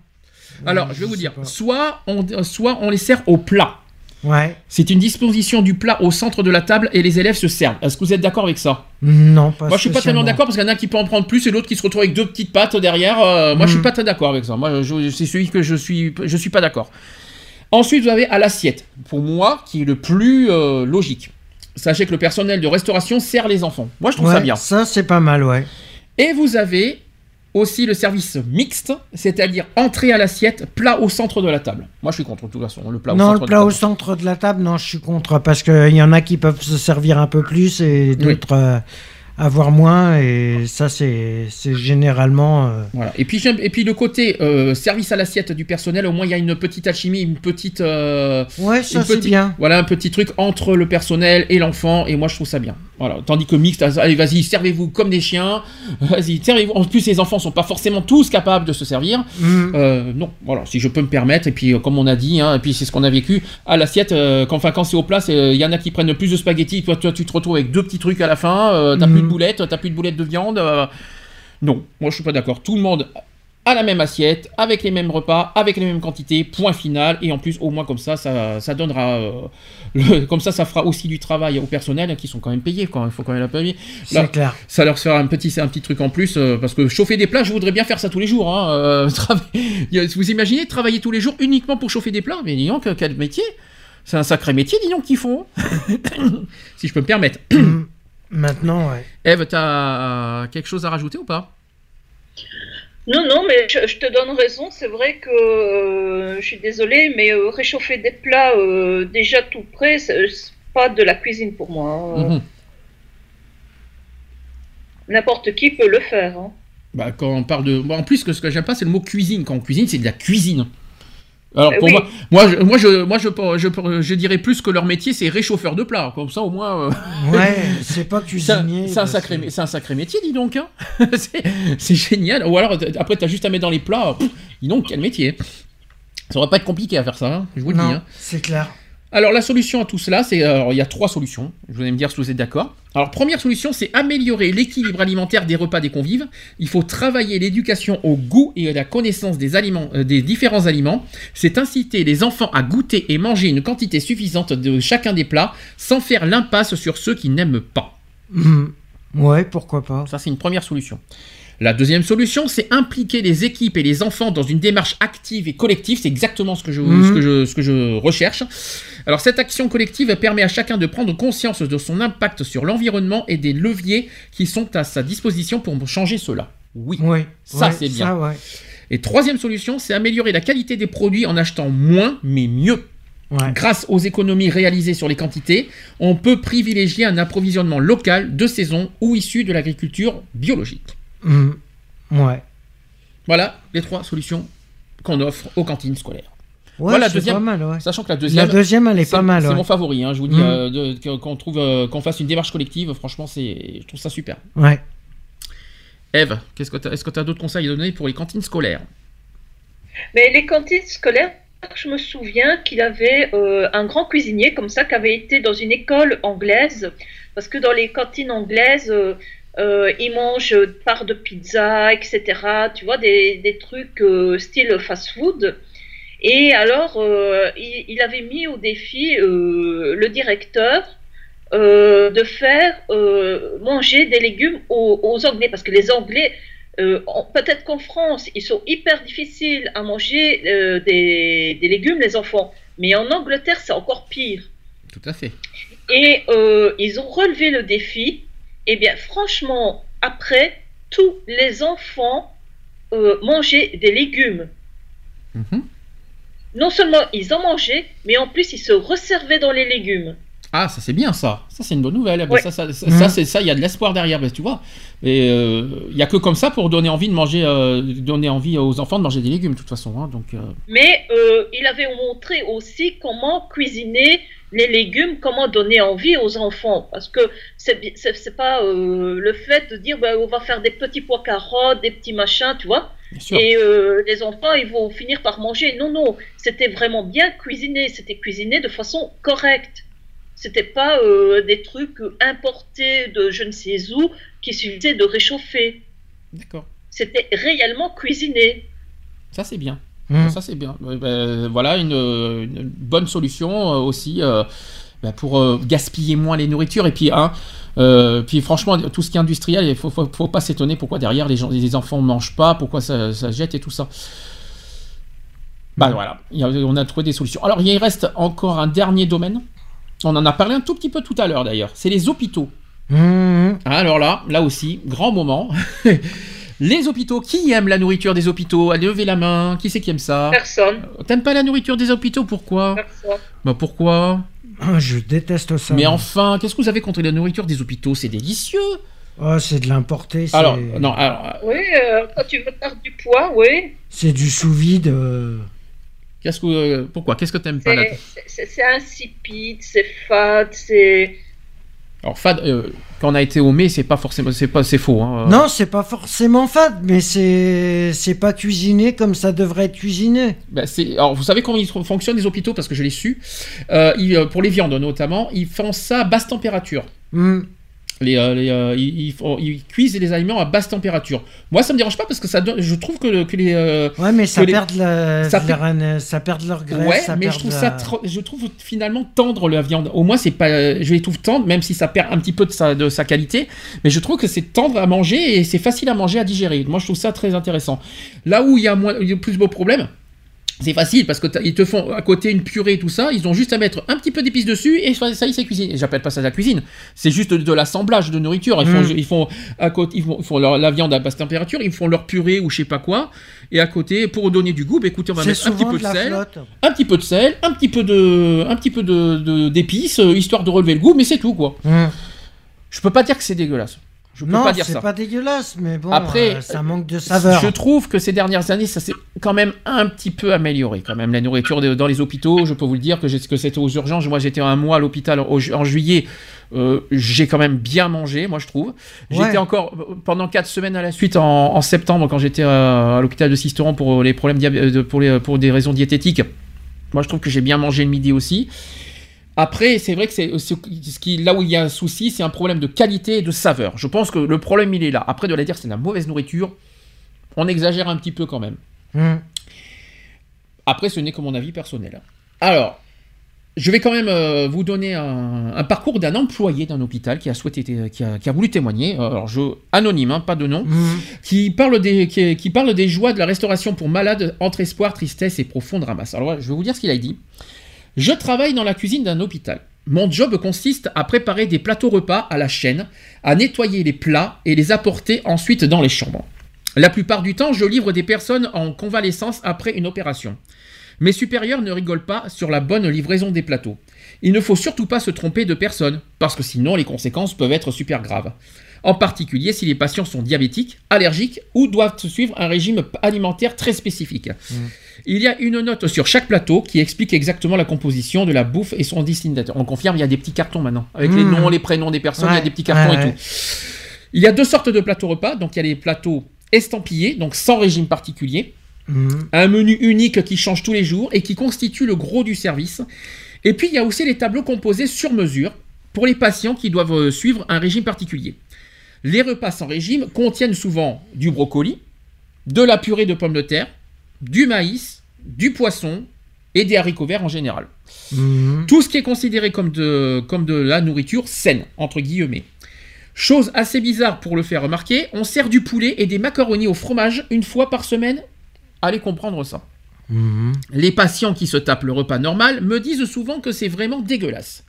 Alors, je vais vous dire, pas. soit on, soit on les sert au plat. Ouais. C'est une disposition du plat au centre de la table et les élèves se servent. Est-ce que vous êtes d'accord avec ça? Non, pas Moi, je suis pas tellement d'accord parce qu'il y en a un qui peut en prendre plus et l'autre qui se retrouve avec deux petites pattes derrière. Euh, moi, je suis Mhm. pas très d'accord avec ça. Moi, c'est celui que je suis, je suis pas d'accord. Ensuite, vous avez à l'assiette. Pour moi, qui est le plus euh, logique. Sachez que le personnel de restauration sert les enfants. Moi, je trouve Ouais, ça bien. Ça, c'est pas mal, ouais. Et vous avez aussi le service mixte, c'est-à-dire entrée à l'assiette, plat au centre de la table. Moi, je suis contre de toute façon le plat au non, centre le de plat la au table. centre de la table, non, je suis contre parce qu'il y en a qui peuvent se servir un peu plus et d'autres euh, avoir moins et ça c'est c'est généralement euh, Voilà. Et puis, et puis le côté euh, service à l'assiette du personnel, au moins il y a une petite alchimie, une petite, euh, ouais ça c'est bien. voilà, un petit truc entre le personnel et l'enfant. Et moi, je trouve ça bien. Voilà. Tandis que mixte, allez, vas-y, servez-vous comme des chiens. Vas-y, servez-vous. En plus, les enfants sont pas forcément tous capables de se servir. Euh, non, voilà, si je peux me permettre, et puis comme on a dit, hein, et puis c'est ce qu'on a vécu, à l'assiette, quand, enfin, quand c'est au plat, il y en a qui prennent plus de spaghettis, toi, toi tu te retrouves avec deux petits trucs à la fin, t'as Mhm. plus de boulettes, t'as plus de boulettes de viande. euh, non, moi je suis pas d'accord. Tout le monde à la même assiette, avec les mêmes repas, avec les mêmes quantités, point final, et en plus, au moins comme ça, ça, ça donnera, euh, le- comme ça, ça fera aussi du travail au personnel, hein, qui sont quand même payés, quoi, il faut quand même la payer. C'est clair. ça leur fera un petit, un petit truc en plus, euh, parce que chauffer des plats, je voudrais bien faire ça tous les jours. Hein, euh, vous imaginez travailler tous les jours uniquement pour chauffer des plats? Mais dis donc, quel métier? C'est un sacré métier, dis donc, qu'ils font. si je peux me permettre. Maintenant, ouais. Eve, t'as quelque chose à rajouter ou pas? Non, non, mais je, je te donne raison. C'est vrai que euh, je suis désolée, mais euh, réchauffer des plats euh, déjà tout prêts, c'est pas de la cuisine pour moi. hein. Mhm. N'importe qui peut le faire. hein. Bah, quand on parle de. bon, en plus, que ce que j'aime pas, c'est le mot cuisine. Quand on cuisine, c'est de la cuisine. Alors Eh pour oui. moi, moi, je, moi, je, moi, je, je, je dirais plus que leur métier, c'est réchauffeur de plats. Comme ça, au moins. euh, Ouais, c'est pas cuisinier. c'est un sacré, que- c'est un sacré métier, dis donc. Hein. c'est, c'est génial. Ou alors, après, t'as juste à mettre dans les plats. Pff, dis donc, quel métier. Ça aurait pas être compliqué à faire ça, hein, je vous le dis. Non, hein. c'est clair. Alors la solution à tout cela, c'est alors il y a trois solutions. Vous allez me dire si vous êtes d'accord. Alors première solution, c'est améliorer l'équilibre alimentaire des repas des convives. Il faut travailler l'éducation au goût et à la connaissance des aliments, euh, des différents aliments. C'est inciter les enfants à goûter et manger une quantité suffisante de chacun des plats, sans faire l'impasse sur ceux qui n'aiment pas. Mhm. Ouais, pourquoi pas. Ça, c'est une première solution. La deuxième solution, c'est impliquer les équipes et les enfants dans une démarche active et collective. C'est exactement ce que, je, Mhm. ce, que je, ce que je recherche. Alors, cette action collective permet à chacun de prendre conscience de son impact sur l'environnement et des leviers qui sont à sa disposition pour changer cela. Oui. Ouais. Ça, ouais, c'est bien. Ça, ouais. Et troisième solution, c'est améliorer la qualité des produits en achetant moins, mais mieux. Ouais. Grâce aux économies réalisées sur les quantités, on peut privilégier un approvisionnement local, de saison ou issu de l'agriculture biologique. Mhm. Ouais. Voilà les trois solutions qu'on offre aux cantines scolaires. Ouais, Voilà, c'est deuxième- pas mal, ouais. Sachant que la deuxième, La deuxième, elle est c'est pas mal. c'est ouais. mon favori. hein, je vous dis Mm. euh, qu'on trouve euh, qu'on fasse une démarche collective. Franchement, c'est je trouve ça super. Ouais. Eve, qu'est-ce que est-ce que tu as d'autres conseils à donner pour les cantines scolaires? Mais les cantines scolaires, je me souviens qu'il avait euh, un grand cuisinier comme ça qui avait été dans une école anglaise, parce que dans les cantines anglaises, euh, ils mangent part de pizza, etc. Tu vois, des, des trucs euh, style fast-food. Et alors, euh, il, il avait mis au défi le directeur de faire manger des légumes aux, aux Anglais, parce que les Anglais Peut-être qu'en France, ils sont hyper difficiles à manger des, des légumes, les enfants. Mais en Angleterre, c'est encore pire. Tout à fait. Et euh, ils ont relevé le défi. Et bien, franchement, après, tous les enfants euh, mangeaient des légumes. Mhm. Non seulement ils en mangeaient, mais en plus ils se resservaient dans les légumes. Ah, ça c'est bien ça. Ça c'est une bonne nouvelle. Ouais. ça, ça, ça, Mhm. ça, c'est ça. Il y a de l'espoir derrière, tu vois. Et euh, il y a que comme ça pour donner envie de manger, euh, donner envie aux enfants de manger des légumes, de toute façon. hein, donc. euh, Mais euh, il avait montré aussi comment cuisiner les légumes, comment donner envie aux enfants? Parce que c'est pas euh, le fait de dire bah, on va faire des petits pois carottes, des petits machins, tu vois? Et euh, les enfants, ils vont finir par manger. Non, non, c'était vraiment bien cuisiné. C'était cuisiné de façon correcte. C'était pas euh, des trucs importés de je ne sais où qui suffisaient de réchauffer. D'accord. C'était réellement cuisiné. Ça c'est bien. Mhm. Ça c'est bien. Euh, ben, voilà une, une bonne solution euh, aussi euh, ben, pour euh, gaspiller moins les nourritures et puis hein, puis franchement tout ce qui est industriel il faut, faut, faut pas s'étonner pourquoi derrière les gens les enfants mangent pas pourquoi ça, ça jette et tout ça. Bah voilà, y a- on a trouvé des solutions. Alors il reste encore un dernier domaine. On en a parlé un tout petit peu tout à l'heure d'ailleurs. C'est les hôpitaux. Ah, Alors là, là aussi, grand moment. les hôpitaux, qui aime la nourriture des hôpitaux? Allez, levez la main. Qui c'est qui aime ça? Personne. T'aimes pas la nourriture des hôpitaux? Pourquoi? Personne. Bah pourquoi? Ah, Je déteste ça. Mais moi. enfin, qu'est-ce que vous avez contre la nourriture des hôpitaux? C'est délicieux. Oh, c'est de l'importer. c'est- Alors, non, alors, Oui, euh, quand tu veux perdre du poids, oui. C'est du sous vide. euh. qu'est-ce que, euh, pourquoi? Qu'est-ce que t'aimes pas là C'est- insipide, c'est fade, c'est. Alors, Fad, euh, quand on a été au mai, c'est pas forcément, c'est pas, c'est faux. Hein. Non, c'est pas forcément fade, mais c'est c'est pas cuisiné comme ça devrait être cuisiné. Bah, c'est- alors, vous savez comment ils fonctionnent les hôpitaux parce que je l'ai su. Euh, ils, euh, pour les viandes notamment, ils font ça à basse température. Hmm. Les, euh, les, euh, ils, ils font- ils cuisent les aliments à basse température. Moi, ça me dérange pas parce que ça je trouve que, le- que les. euh, Ouais, mais ça les- perd, la, ça leur, ça perd leur graisse. ouais, ça mais je trouve ça, je trouve finalement tendre la viande. Au moins, c'est pas, je les trouve tendre, même si ça perd un petit peu de sa, de sa qualité. Mais je trouve que c'est tendre à manger et c'est facile à manger, à digérer. Moi, je trouve ça très intéressant. Là où il y a moins, il y a plus beau problème. C'est facile parce que t'as- ils te font à côté une purée et tout ça, ils ont juste à mettre un petit peu d'épices dessus et ça ça y est, c'est cuisiné. J'appelle pas ça de la cuisine, c'est juste de, l'assemblage de nourriture. Ils font, Mm. ils font à côté, ils font, ils font leur- la viande à basse température, ils font leur purée ou je sais pas quoi, et à côté pour donner du goût, bah, écoutez, on va mettre un petit peu de sel, flotte. un petit peu de sel, un petit peu de, un petit peu de, de- d'épices, euh, histoire de relever le goût, mais c'est tout quoi. Hmm. Je peux pas dire que c'est dégueulasse. Je peux Non, pas dire c'est pas dégueulasse, mais bon, Après, euh, ça manque de saveur. Je trouve que ces dernières années, ça s'est quand même un petit peu amélioré. Quand même, la nourriture de- dans les hôpitaux, je peux vous le dire que, que c'était aux urgences. Moi, j'étais un mois à l'hôpital ju- en juillet. euh, j'ai quand même bien mangé, moi, je trouve. J'étais Ouais. encore euh, pendant quatre semaines à la suite en, en septembre quand j'étais à, à l'hôpital de Sisteron pour les problèmes pour, les, pour des raisons diététiques. Moi, je trouve que j'ai bien mangé le midi aussi. Après, c'est vrai que c'est ce ce qui, là où il y a un souci, c'est un problème de qualité et de saveur. Je pense que le problème, il est là. Après, de la dire c'est de la mauvaise nourriture, on exagère un petit peu quand même. Hum. Après, ce n'est que mon avis personnel. Alors, je vais quand même euh, vous donner un, un parcours d'un employé d'un hôpital qui a souhaité, qui a, qui a voulu témoigner. Euh, Alors, je anonyme, hein, pas de nom, qui parle des, qui, qui parle des joies de la restauration pour malades entre espoir, tristesse et profonde ramasse. Alors, je vais vous dire ce qu'il a dit. Je travaille dans la cuisine d'un hôpital. Mon job consiste à préparer des plateaux repas à la chaîne, à nettoyer les plats et les apporter ensuite dans les chambres. La plupart du temps, je livre des personnes en convalescence après une opération. Mes supérieurs ne rigolent pas sur la bonne livraison des plateaux. Il ne faut surtout pas se tromper de personne, parce que sinon les conséquences peuvent être super graves. En particulier si les patients sont diabétiques, allergiques ou doivent suivre un régime alimentaire très spécifique. Il y a une note sur chaque plateau qui explique exactement la composition de la bouffe et son destinataire. On confirme, il y a des petits cartons maintenant. Avec les Mmh. noms, les prénoms des personnes, il y a des petits cartons ouais, et tout. Il y a deux sortes de plateaux repas. Donc il y a les plateaux estampillés, donc sans régime particulier. Hum. Un menu unique qui change tous les jours et qui constitue le gros du service. Et puis il y a aussi les tableaux composés sur mesure pour les patients qui doivent euh, suivre un régime particulier. Les repas sans régime contiennent souvent du brocoli, de la purée de pommes de terre, du maïs, du poisson et des haricots verts en général. Hum. Tout ce qui est considéré comme de, comme de la nourriture saine, entre guillemets. Chose assez bizarre pour le faire remarquer, on sert du poulet et des macaronis au fromage une fois par semaine. Allez comprendre ça. Hum. Les patients qui se tapent le repas normal me disent souvent que c'est vraiment dégueulasse.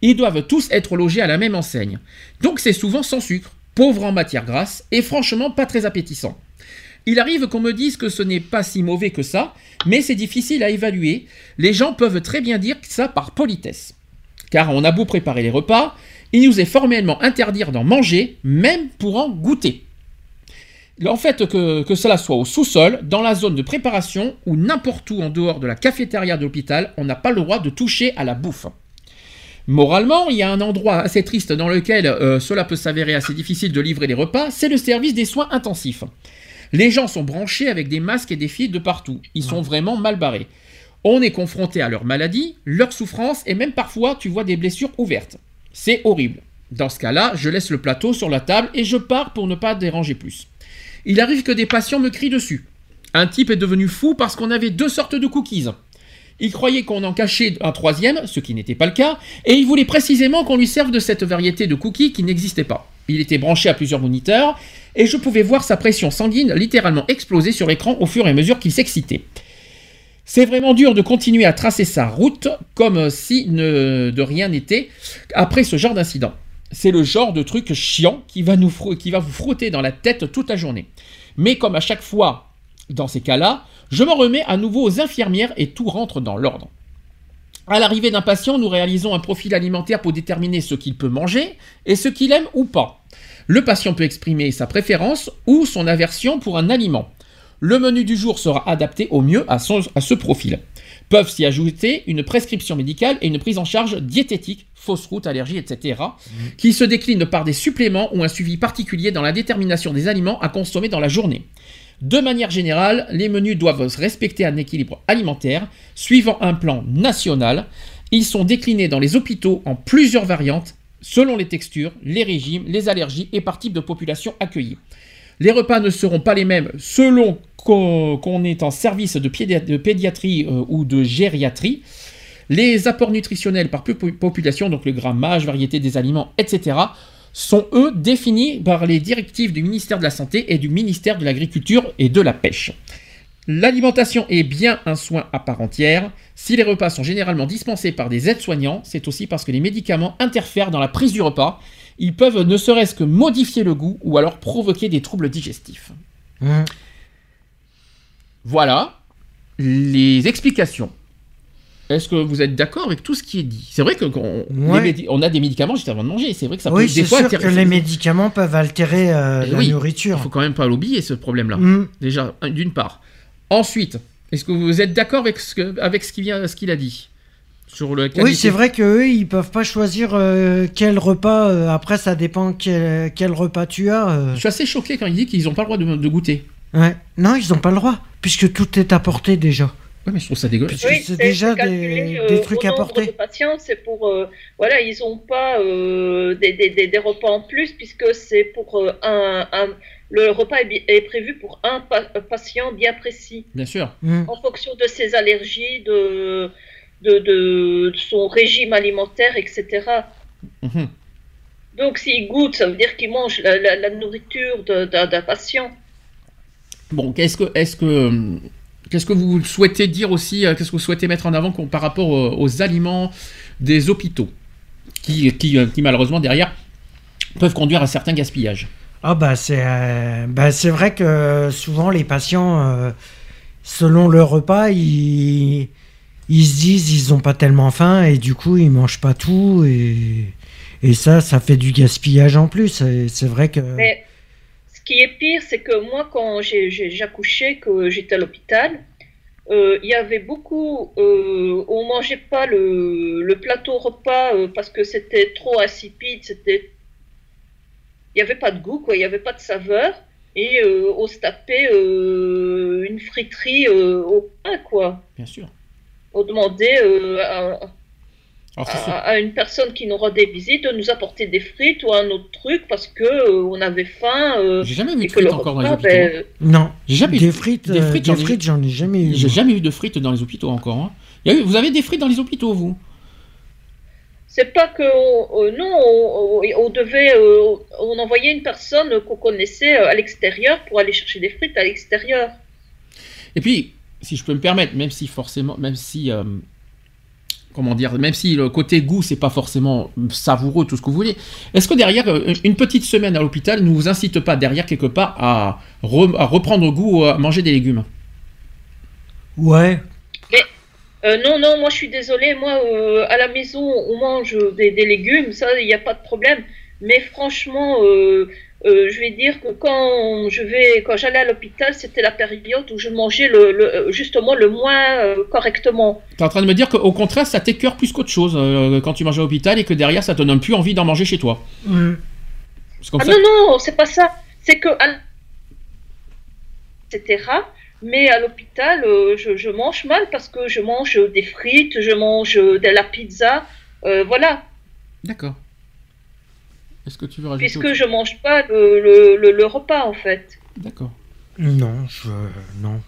Ils doivent tous être logés à la même enseigne. Donc c'est souvent sans sucre, pauvre en matière grasse et franchement pas très appétissant. Il arrive qu'on me dise que ce n'est pas si mauvais que ça, mais c'est difficile à évaluer. Les gens peuvent très bien dire ça par politesse. Car on a beau préparer les repas, il nous est formellement interdit d'en manger, même pour en goûter. En fait, que, cela soit au sous-sol, dans la zone de préparation ou n'importe où en dehors de la cafétéria de l'hôpital, on n'a pas le droit de toucher à la bouffe. Moralement, il y a un endroit assez triste dans lequel euh, cela peut s'avérer assez difficile de livrer les repas, c'est le service des soins intensifs. Les gens sont branchés avec des masques et des fils de partout. Ils sont vraiment mal barrés. On est confronté à leur maladie, leur souffrance et même parfois tu vois des blessures ouvertes. C'est horrible. Dans ce cas-là, je laisse le plateau sur la table et je pars pour ne pas déranger plus. Il arrive que des patients me crient dessus. Un type est devenu fou parce qu'on avait deux sortes de cookies. Il croyait qu'on en cachait un troisième, ce qui n'était pas le cas, et il voulait précisément qu'on lui serve de cette variété de cookies qui n'existait pas. Il était branché à plusieurs moniteurs, et je pouvais voir sa pression sanguine littéralement exploser sur l'écran au fur et à mesure qu'il s'excitait. C'est vraiment dur de continuer à tracer sa route comme si de rien n'était après ce genre d'incident. C'est le genre de truc chiant qui va, qui va vous frotter dans la tête toute la journée. Mais comme à chaque fois dans ces cas-là, je m'en remets à nouveau aux infirmières et tout rentre dans l'ordre. À l'arrivée d'un patient, nous réalisons un profil alimentaire pour déterminer ce qu'il peut manger et ce qu'il aime ou pas. Le patient peut exprimer sa préférence ou son aversion pour un aliment. Le menu du jour sera adapté au mieux à, son- à ce profil. Peuvent s'y ajouter une prescription médicale et une prise en charge diététique, fausse route, allergie, etc., qui se déclinent par des suppléments ou un suivi particulier dans la détermination des aliments à consommer dans la journée. De manière générale, les menus doivent respecter un équilibre alimentaire suivant un plan national. Ils sont déclinés dans les hôpitaux en plusieurs variantes selon les textures, les régimes, les allergies et par type de population accueillie. Les repas ne seront pas les mêmes selon qu'on est en service de, pédia- de pédiatrie euh, ou de gériatrie. Les apports nutritionnels par pu- population, donc le grammage, variété des aliments, etc., sont eux définis par les directives du ministère de la Santé et du ministère de l'Agriculture et de la Pêche. L'alimentation est bien un soin à part entière. Si les repas sont généralement dispensés par des aides-soignants, c'est aussi parce que les médicaments interfèrent dans la prise du repas. Ils peuvent ne serait-ce que modifier le goût ou alors provoquer des troubles digestifs. Hum. Voilà les explications. Est-ce que vous êtes d'accord avec tout ce qui est dit? C'est vrai que Ouais. les on a des médicaments juste avant de manger. C'est vrai que ça peut Oui, des c'est fois sûr altérer- que les médicaments peuvent altérer euh, Eh la oui, Il nourriture. faut quand même pas l'oublier ce problème-là. Hum. Déjà, un- d'une part. Ensuite, est-ce que vous êtes d'accord avec ce que- avec ce qu'il vient, ce qu'il a dit sur le Oui, c'est vrai qu'eux, ils peuvent pas choisir euh, quel repas. euh, après, ça dépend quel, quel repas tu as. euh. Je suis assez choqué quand il dit qu'ils n'ont pas le droit de, de goûter. Ouais. Non, ils n'ont pas le droit, puisque tout est apporté déjà. Ouais, mais je trouve ça dégueulasse. Que c'est déjà calculé, des, euh, des trucs au nombre porter. de patients, c'est pour euh, voilà, ils n'ont pas euh, des, des, des, des repas en plus puisque c'est pour euh, un, un le repas est, prévu pour un pa- patient bien précis Bien sûr. Hmm. en fonction de ses allergies, de de, de, de son régime alimentaire, etc. Mhm. Donc s'il goûte, ça veut dire qu'il mange la, la, la nourriture d'un patient. Bon, qu'est-ce que, est-ce que, qu'est-ce que vous souhaitez dire aussi, euh, qu'est-ce que vous souhaitez mettre en avant par rapport aux, aux aliments des hôpitaux, qui, qui, euh, qui malheureusement derrière peuvent conduire à certains gaspillages? Ah bah c'est euh, bah c'est vrai que souvent les patients, euh, selon leur repas, ils, ils se disent ils ont pas tellement faim et du coup ils mangent pas tout et, et ça ça fait du gaspillage en plus. C'est vrai que Mais ce qui est pire, c'est que moi, quand j'accouchais, que j'étais à l'hôpital, euh, il y avait beaucoup. On mangeait pas le, le plateau repas parce que c'était trop insipide, c'était. Il n'y avait pas de goût, quoi, il n'y avait pas de saveur. Et euh, on se tapait euh, une friterie euh, au pain, quoi. Bien sûr. On demandait euh, à, Alors, c'est sûr. à, à une personne qui nous rendait visite de nous apporter des frites ou un autre truc parce que euh, on avait faim. euh, J'ai jamais vu de frites encore dans les hôpitaux. ben, non, J'ai jamais des eu- frites, des frites, des j'en ai- frites, j'en ai jamais eu. J'ai jamais eu de frites dans les hôpitaux encore. hein. Il y a eu- vous avez des frites dans les hôpitaux, vous? C'est pas que on- euh, non, on, devait, euh, on envoyait une personne qu'on connaissait euh, à l'extérieur pour aller chercher des frites à l'extérieur. Et puis, si je peux me permettre, même si forcément, même si, euh, comment dire, même si le côté goût, c'est pas forcément savoureux, tout ce que vous voulez, est-ce que derrière, euh, une petite semaine à l'hôpital ne vous incite pas derrière quelque part à, re- à reprendre goût à manger des légumes? Ouais, Euh, non, non, moi je suis désolée, moi euh, à la maison on mange des, des légumes, ça il n'y a pas de problème. Mais franchement, euh, euh, je vais dire que quand je vais, quand j'allais à l'hôpital, c'était la période où je mangeais le, le- justement le moins euh, correctement. T'es en train de me dire qu'au contraire, ça t'écœure plus qu'autre chose euh, quand tu manges à l'hôpital et que derrière, ça te donne plus envie d'en manger chez toi. Ah ça. non, non, c'est pas ça. C'est que, etc. Mais à l'hôpital, euh, je, je mange mal parce que je mange des frites, je mange euh, de la pizza, euh, voilà. D'accord. Est-ce que tu veux rajouter Puisque je mange pas le, le- le- le repas en fait. D'accord. non, je non.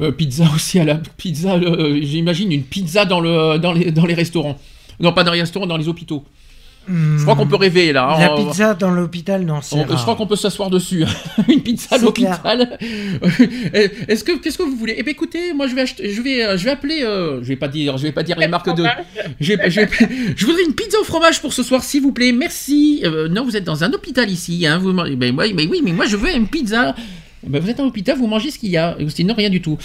Euh, pizza aussi à la pizza. euh, J'imagine une pizza dans le dans les dans les restaurants. Non, pas dans les restaurants, dans les hôpitaux. Je crois qu'on peut rêver là. La On- pizza dans l'hôpital, non, on- je crois qu'on peut s'asseoir dessus. une pizza à l'hôpital. Est-ce que qu'est-ce que vous voulez? Eh bien, écoutez, moi je vais acheter, je vais euh, je vais appeler. euh, je vais pas dire, je vais pas dire les marques de. Je, vais- je vais- je voudrais une pizza au fromage pour ce soir, s'il vous plaît. Merci. Euh, non, vous êtes dans un hôpital ici. Hein, vous, ben, ouais, mais oui, mais moi je veux une pizza. Ben, vous êtes à l'hôpital, vous mangez ce qu'il y a. Et Sinon, rien du tout.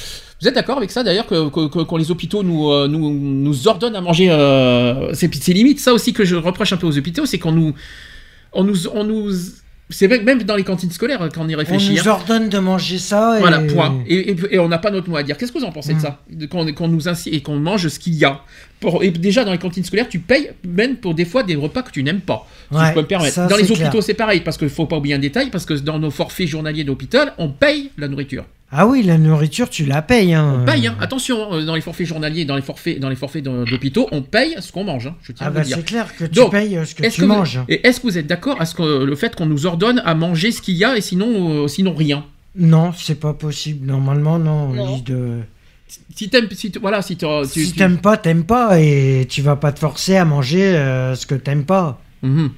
Vous êtes d'accord avec ça d'ailleurs que, quand les hôpitaux nous, euh, nous, ordonnent à manger. euh, c'est limite ça aussi que je reproche un peu aux hôpitaux, c'est qu'on nous. On nous. On nous c'est même- même dans les cantines scolaires quand on y On réfléchit. nous hein. ordonne de manger ça. Voilà, et... point. Et, et- et on n'a pas notre mot à dire. Qu'est-ce que vous en pensez de Mm. ça De- Qu'on nous incite et qu'on mange ce qu'il y a. Pour, et déjà, dans les cantines scolaires, tu payes même pour des fois des repas que tu n'aimes pas. si Ouais, je peux me permettre. ça, dans les hôpitaux, c'est pareil, parce qu'il ne faut pas oublier un détail, parce que dans nos forfaits journaliers d'hôpital, on paye la nourriture. Ah oui, la nourriture, tu la payes. Hein. On paye, hein. attention, euh, dans les forfaits journaliers, dans les forfaits, dans les forfaits d'h- d'hôpitaux, on paye ce qu'on mange. hein, je tiens Ah à bah le dire. c'est clair que tu Donc, payes euh, ce que tu que vous- manges. Et est-ce que vous êtes d'accord à ce que le fait qu'on nous ordonne à manger ce qu'il y a et sinon, euh, sinon rien? Non, c'est pas possible. Normalement, non. Non. Il de- Si t'aimes, si voilà, si tu, tu- Si tu- t'aimes pas, t'aimes pas. Et tu vas pas te forcer à manger euh, ce que t'aimes pas. Mhm.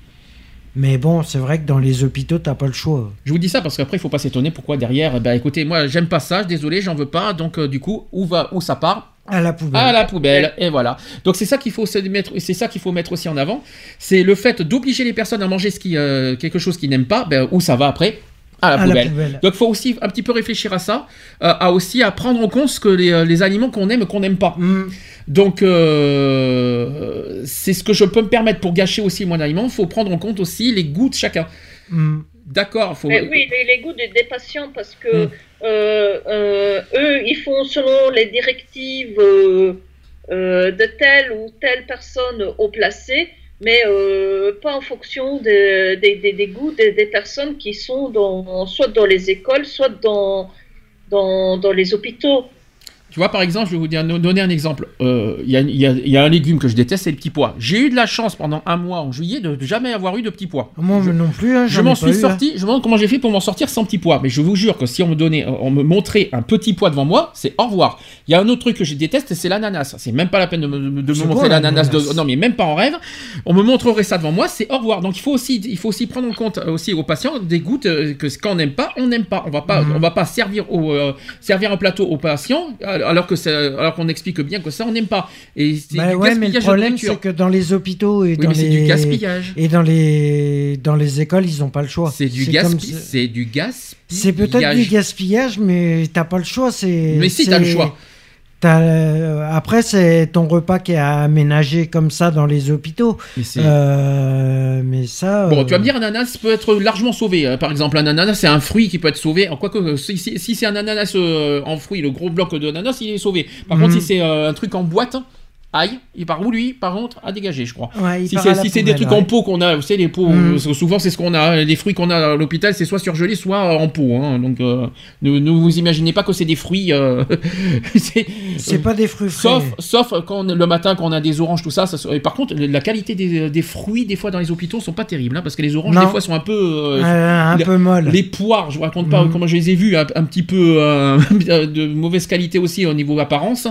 Mais bon, c'est vrai que dans les hôpitaux, t'as pas le choix. Je vous dis ça parce qu'après, il faut pas s'étonner pourquoi derrière, bah écoutez, moi j'aime pas ça, désolé, j'en veux pas, donc euh, du coup, où, va, où ça part? À la poubelle. À la poubelle, et voilà. Donc c'est ça qu'il faut se mettre, c'est ça qu'il faut mettre aussi en avant, c'est le fait d'obliger les personnes à manger ce qui, euh, quelque chose qu'ils n'aiment pas, ben, où ça va après? À la À la poubelle. Donc il faut aussi un petit peu réfléchir à ça, euh, à aussi à prendre en compte ce que les, euh, les aliments qu'on aime et qu'on n'aime pas. Hmm. Donc, euh, c'est ce que je peux me permettre pour gâcher aussi mon aliment. Il faut prendre en compte aussi les goûts de chacun. Hmm. D'accord, faut. Mais oui, les, les goûts des, des patients, parce que Mm. euh, euh, eux, ils font selon les directives euh, euh, de telle ou telle personne au placé, mais euh, pas en fonction de- des- des- des goûts des, des personnes qui sont dans, soit dans les écoles, soit dans, dans, dans les hôpitaux. Tu vois, par exemple, je vais vous dire- donner un exemple. Euh, Il y, a, il y a- il y a un légume que je déteste, c'est le petit pois. J'ai eu de la chance pendant un mois en juillet de jamais avoir eu de petits pois. Moi je, non plus, hein, je m'en suis eu, hein. sorti. Je me demande comment j'ai fait pour m'en sortir sans petit pois. Mais je vous jure que si on me donnait, on me montrait un petit pois devant moi, c'est au revoir. Il y a un autre truc que je déteste, c'est l'ananas. C'est même pas la peine de me, de me montrer l'ananas. de-. Non, mais même pas en rêve. On me montrerait ça devant moi, c'est au revoir. Donc il faut aussi, il faut aussi prendre en compte euh, aussi aux patients des gouttes euh, que quand on n'aime pas, on n'aime pas. On va pas, Mhm. on va pas servir au, euh, servir un plateau aux patients alors que c'est- alors qu'on explique bien que ça on n'aime pas. Et c'est Bah ouais, mais le problème, c'est que dans les hôpitaux et Oui, dans les du gaspillage. et dans les dans les écoles, ils ont pas le choix. C'est du gaspillage. ça- C'est du gaspillage. C'est peut-être du gaspillage, mais t'as pas le choix. C'est. Mais si, t'as le choix. Euh, après, c'est ton repas qui est aménagé comme ça dans les hôpitaux. Mais Euh, mais ça. Bon, euh, tu vas me dire, un ananas peut être largement sauvé. Euh, Par exemple, un ananas, c'est un fruit qui peut être sauvé. Quoique, si, si- si c'est un ananas euh, en fruit, le gros bloc d'ananas, il est sauvé. Par Mhm. contre, si c'est un truc en boîte, aïe, il part où lui Par contre, à dégager, je crois. Ouais, Si c'est si des trucs en pot qu'on a, vous savez, les pots, Mhm. euh, souvent c'est ce qu'on a. Les fruits qu'on a à l'hôpital, c'est soit surgelé, soit euh, en pot. hein. donc, euh, ne, ne vous imaginez pas que c'est des fruits. euh, c'est pas des fruits frais. Sauf, sauf quand le matin, quand on a des oranges, tout ça. ça se- et par contre, la qualité des, des fruits, des fois, dans les hôpitaux, sont pas terribles. hein, parce que les oranges, Non. des fois, sont un peu. un peu molle. Les poires, je vous raconte pas Mhm. comment je les ai vus, un, un petit peu de mauvaise qualité aussi au niveau apparence.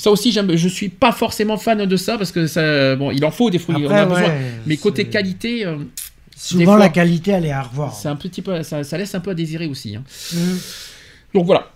Ça aussi, j'aime, je suis pas forcément fan de ça parce que ça, bon, il en faut des fruits, on Après, a besoin. Mais côté qualité, euh, Souvent, fois, la qualité, elle est à revoir. c'est un petit peu, ça, ça laisse un peu à désirer aussi. hein. Mhm. Donc voilà.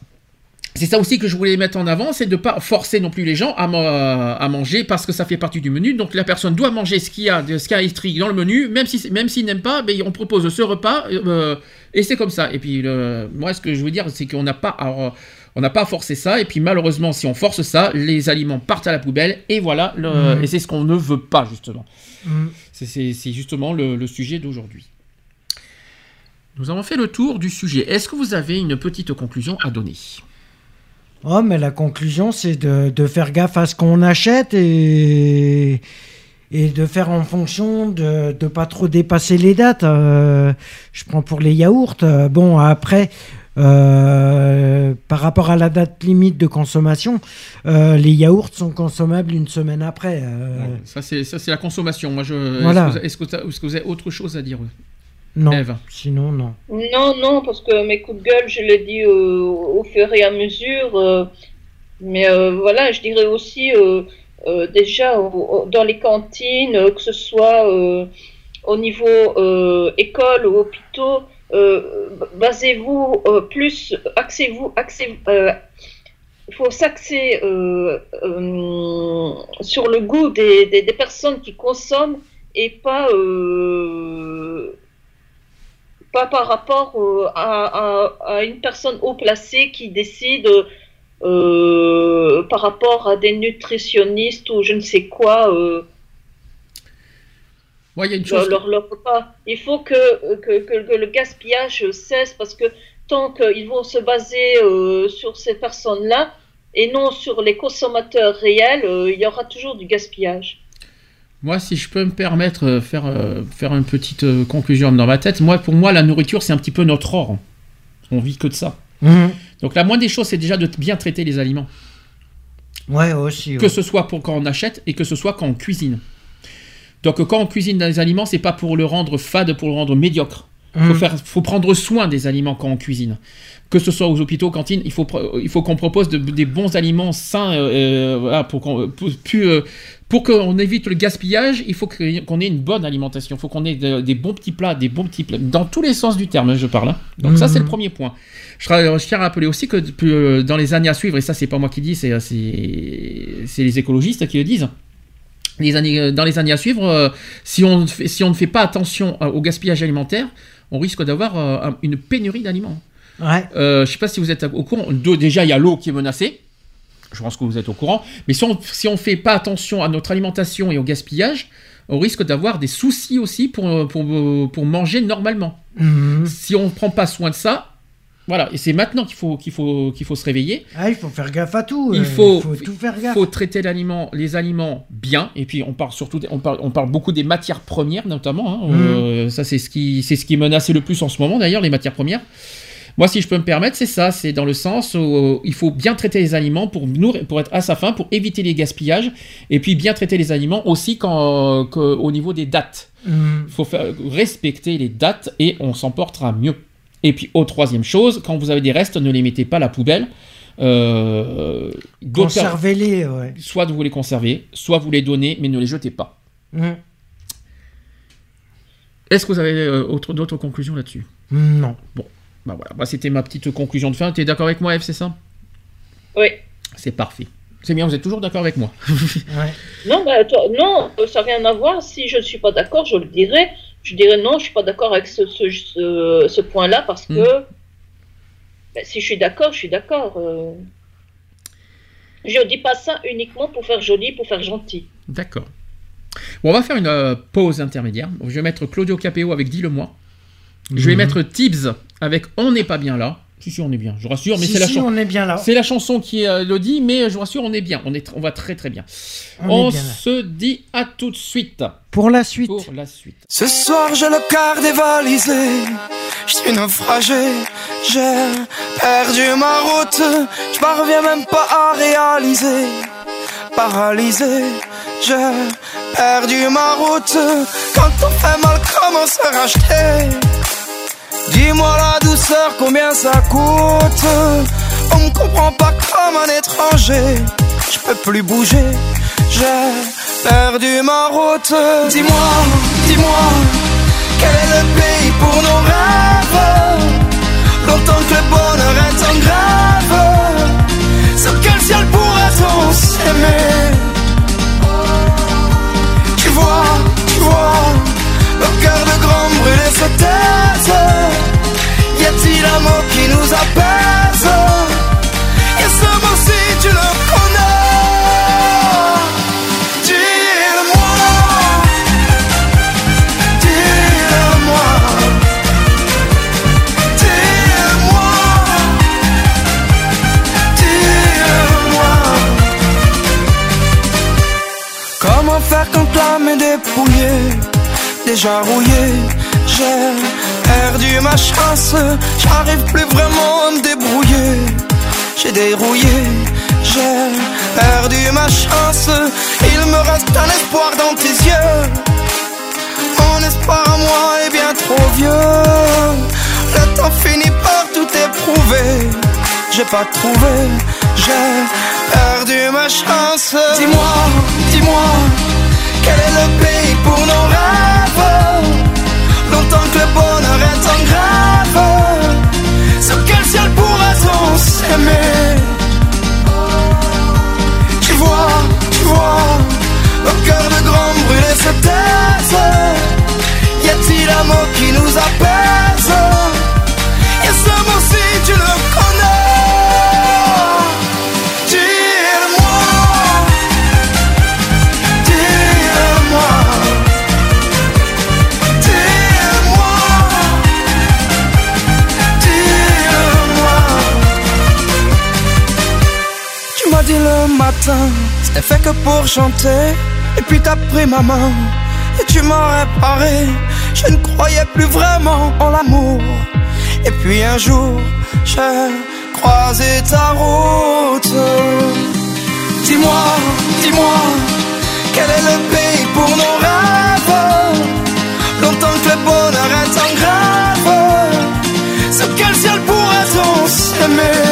C'est ça aussi que je voulais mettre en avant, c'est de pas forcer non plus les gens à, ma- à manger parce que ça fait partie du menu. Donc la personne doit manger ce qu'il y a, ce qu'il y a écrit dans le menu, même si même s'il n'aime pas, ben, on propose ce repas euh, et c'est comme ça. Et puis le- moi, ce que je veux dire, c'est qu'on n'a pas, à- on n'a pas à forcer ça. Et puis malheureusement, si on force ça, les aliments partent à la poubelle et voilà. le- Mhm. Et c'est ce qu'on ne veut pas justement. Mhm. C'est- justement le, le sujet d'aujourd'hui. Nous avons fait le tour du sujet. Est-ce que vous avez une petite conclusion à donner? Oh, mais la conclusion, c'est de, de faire gaffe à ce qu'on achète et, et de faire en fonction de ne pas trop dépasser les dates. Euh, je prends pour les yaourts. euh, bon, après, euh, par rapport à la date limite de consommation, euh, les yaourts sont consommables une semaine après. euh, Ça, c'est ça, c'est la consommation. Moi, je. Voilà. Est-ce que, vous- est-ce que t'as- est-ce que vous avez autre chose à dire non, Ève sinon, non. Non, non, parce que mes coups de gueule, je l'ai dit euh, au fur et à mesure. euh, mais euh, voilà, je dirais aussi euh, euh, déjà dans les cantines, euh, que ce soit euh, au niveau euh, école ou hôpitaux, euh, basez-vous euh, plus, axez-vous, axez, euh, il faut s'axer euh, euh, sur le goût des, personnes qui consomment et pas euh, par rapport euh, à, une personne haut placée qui décide euh, par rapport à des nutritionnistes ou je ne sais quoi euh, Moi, il y a une leur, chose. leur- leur repas. Il faut que, que, que- que le gaspillage cesse parce que tant qu'ils vont se baser euh, sur ces personnes-là et non sur les consommateurs réels, euh, il y aura toujours du gaspillage. Moi, si je peux me permettre euh, faire euh, faire une petite conclusion dans ma tête. Moi, pour moi, la nourriture, c'est un petit peu notre or. On vit que de ça. Mhm. Donc la moindre des choses, c'est déjà de bien traiter les aliments. Ouais, aussi. Que ce soit pour quand on achète et que ce soit quand on cuisine. Donc quand on cuisine des aliments, c'est pas pour le rendre fade, pour le rendre médiocre. Faut, Mhm. faire, faut prendre soin des aliments quand on cuisine. Que ce soit aux hôpitaux, cantines, il faut, il faut qu'on propose de- des bons aliments sains euh, euh, voilà, pour qu'on pour, euh, pour qu'on évite le gaspillage. Il faut qu'on ait une bonne alimentation. Il faut qu'on ait de- des bons petits plats, des bons petits plats, dans tous les sens du terme, hein, je parle. hein. Donc ça, c'est le Mhm. premier point. Je, tiens à rappeler aussi que dans les années à suivre, et ça, c'est pas moi qui dis, c'est- c'est les écologistes qui le disent. Les années, euh, dans les années à suivre, euh, si, on, ne fait- si on ne fait pas attention euh, au gaspillage alimentaire, on risque d'avoir un- une pénurie d'aliments. Ouais. Euh, je ne sais pas si vous êtes au courant. Déjà, il y a l'eau qui est menacée. Je pense que vous êtes au courant. Mais si on si on fait pas attention à notre alimentation et au gaspillage, on risque d'avoir des soucis aussi pour, pour, pour manger normalement. Mhm. Si on ne prend pas soin de ça, voilà. Et c'est maintenant qu'il faut, qu'il faut, qu'il faut se réveiller. Ah, il faut faire gaffe à tout. Il euh, faut- tout faire Il gaffe. faut traiter les aliments bien. Et puis on parle surtout, on parle, on parle beaucoup des matières premières notamment. hein. Mhm. Euh, ça c'est ce qui, c'est ce qui est menacé le plus en ce moment d'ailleurs, les matières premières. Moi, si je peux me permettre, c'est ça. C'est dans le sens où euh, il faut bien traiter les aliments pour, nourrir- pour être à sa faim, pour éviter les gaspillages, et puis bien traiter les aliments aussi quand, au niveau des dates. Hum, Il faut faire, respecter les dates et on s'en portera mieux. Et puis, au troisième chose, quand vous avez des restes, ne les mettez pas à la poubelle. Euh, Conservez-les, ouais. Soit vous les conservez, soit vous les donnez, mais ne les jetez pas. Hum, Est-ce que vous avez euh, autre- d'autres conclusions là-dessus? Non. Bah voilà, bah, c'était ma petite conclusion de fin. Tu es d'accord avec moi, Eve, c'est ça? Oui. C'est parfait. C'est bien, vous êtes toujours d'accord avec moi. Ouais. Non, bah, toi, non, ça n'a rien à voir. Si je ne suis pas d'accord, je le dirai. Je dirais non, je ne suis pas d'accord avec ce, ce, ce- ce point-là parce que Mm. bah, si je suis d'accord, je suis d'accord. euh. Je ne dis pas ça uniquement pour faire joli, pour faire gentil. D'accord. Bon, on va faire une euh, pause intermédiaire. Je vais mettre Claudio Capéo avec Dis-le-moi. Je vais Mhm. mettre Tibbs avec On n'est pas bien là. Si, si, on est bien, je vous rassure, mais si, c'est la, si, chan- on est bien là. c'est la chanson qui euh, le dit, mais je vous rassure, on est bien. On, est on va très très bien. On On, est bien là. se dit à tout de suite Pour la suite. pour la suite. Ce soir j'ai le cœur dévalisé, je suis naufragé, j'ai perdu ma route, je parviens même pas à réaliser, paralysé, j'ai perdu ma route, quand on fait mal comment se racheter? Dis-moi la douceur combien ça coûte, on me comprend pas comme un étranger, je peux plus bouger, j'ai perdu ma route. Dis-moi, dis-moi, quel est le pays pour nos rêves Longtemps que le bonheur est en grève, sur quel ciel pourrait-on s'aimer? Tu vois, tu vois, Y a-t-il un mot qui nous apaise Et ce mot si tu le connais. Dis-le-moi. Dis-le-moi. Dis-le-moi. Dis-le-moi. Comment faire quand l'âme est dépouillée Déjà rouillée J'ai perdu ma chance J'arrive plus vraiment à me débrouiller. J'ai dérouillé J'ai perdu ma chance Il me reste un espoir dans tes yeux. Mon espoir à moi est bien trop vieux. Le temps finit par tout éprouver. J'ai pas trouvé J'ai perdu ma chance Dis-moi, dis-moi Quel est le pays pour nos rêves? Longtemps que le bonheur est en grève. Sur quel ciel pourrait-on s'aimer? Tu vois, tu vois Le cœur de grand brûlé se taise Y a-t-il un mot qui nous apaise le matin. C'était fait que pour chanter. Et puis t'as pris ma main Et tu m'as réparé Je ne croyais plus vraiment en l'amour. Et puis un jour J'ai croisé ta route. Dis-moi, dis-moi Quel est le pays pour nos rêves? Longtemps que le bonheur est en grève. Sur quel ciel pourrait-on s'aimer?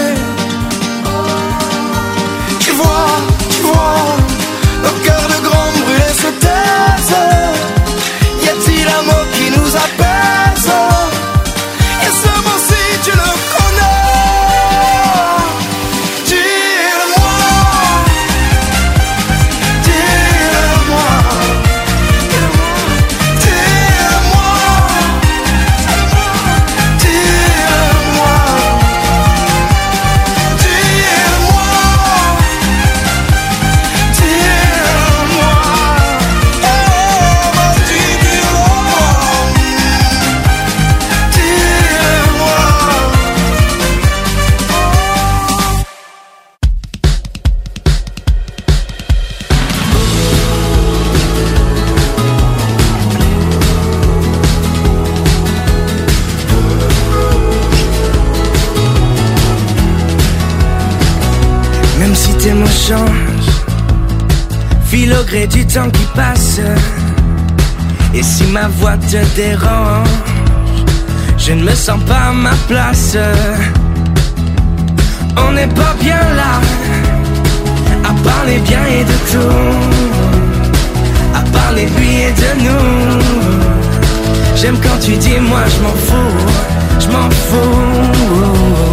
Changent. File au gré du temps qui passe. Et si ma voix te dérange, je ne me sens pas à ma place. On n'est pas bien là, à parler bien et de tout, à parler lui et de nous. J'aime quand tu dis moi je m'en fous, je m'en fous.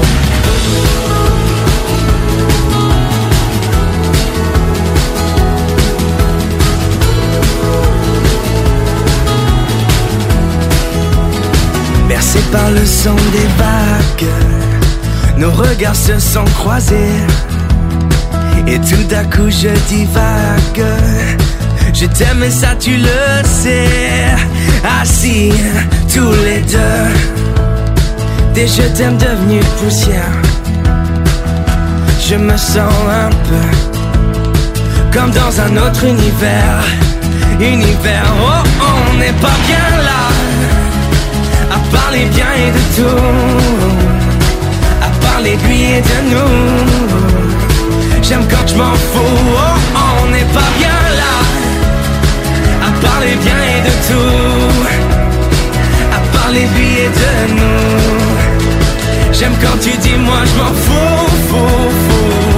Bercé par le son des vagues, nos regards se sont croisés. Et tout d'un coup je divague. Je t'aime et ça tu le sais. Assis tous les deux, des je t'aime devenus poussière. Je me sens un peu comme dans un autre univers. Univers, oh, on n'est pas bien là à parler bien et de tout, à parler de lui et de nous. J'aime quand je m'en fous, oh, on n'est pas bien là, à parler bien et de tout, à parler de lui et de nous. J'aime quand tu dis moi je m'en fous, fou, fou.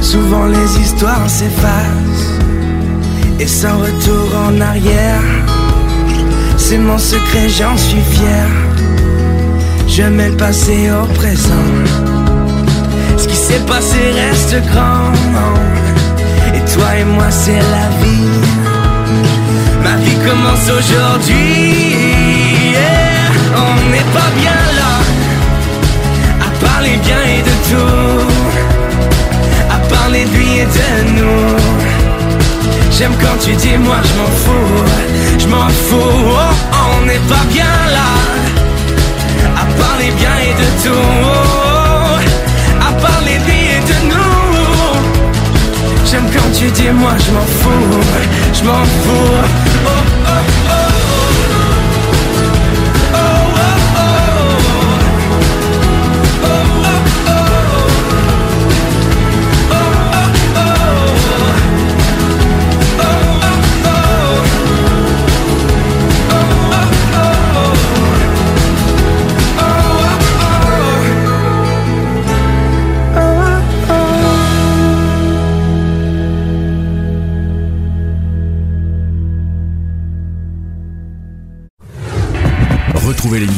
Souvent les histoires s'effacent. Et sans retour en arrière C'est mon secret, j'en suis fier. Je mets le passé au présent. Ce qui s'est passé reste grand. Et toi et moi c'est la vie. Ma vie commence aujourd'hui. On n'est pas bien là et de nous. J'aime quand tu dis moi je m'en fous. Je m'en fous. Oh, On n'est pas bien là. À parler bien et de tout. À parler de et de nous. J'aime quand tu dis moi je m'en fous, je m'en fous. Oh, oh. Oh,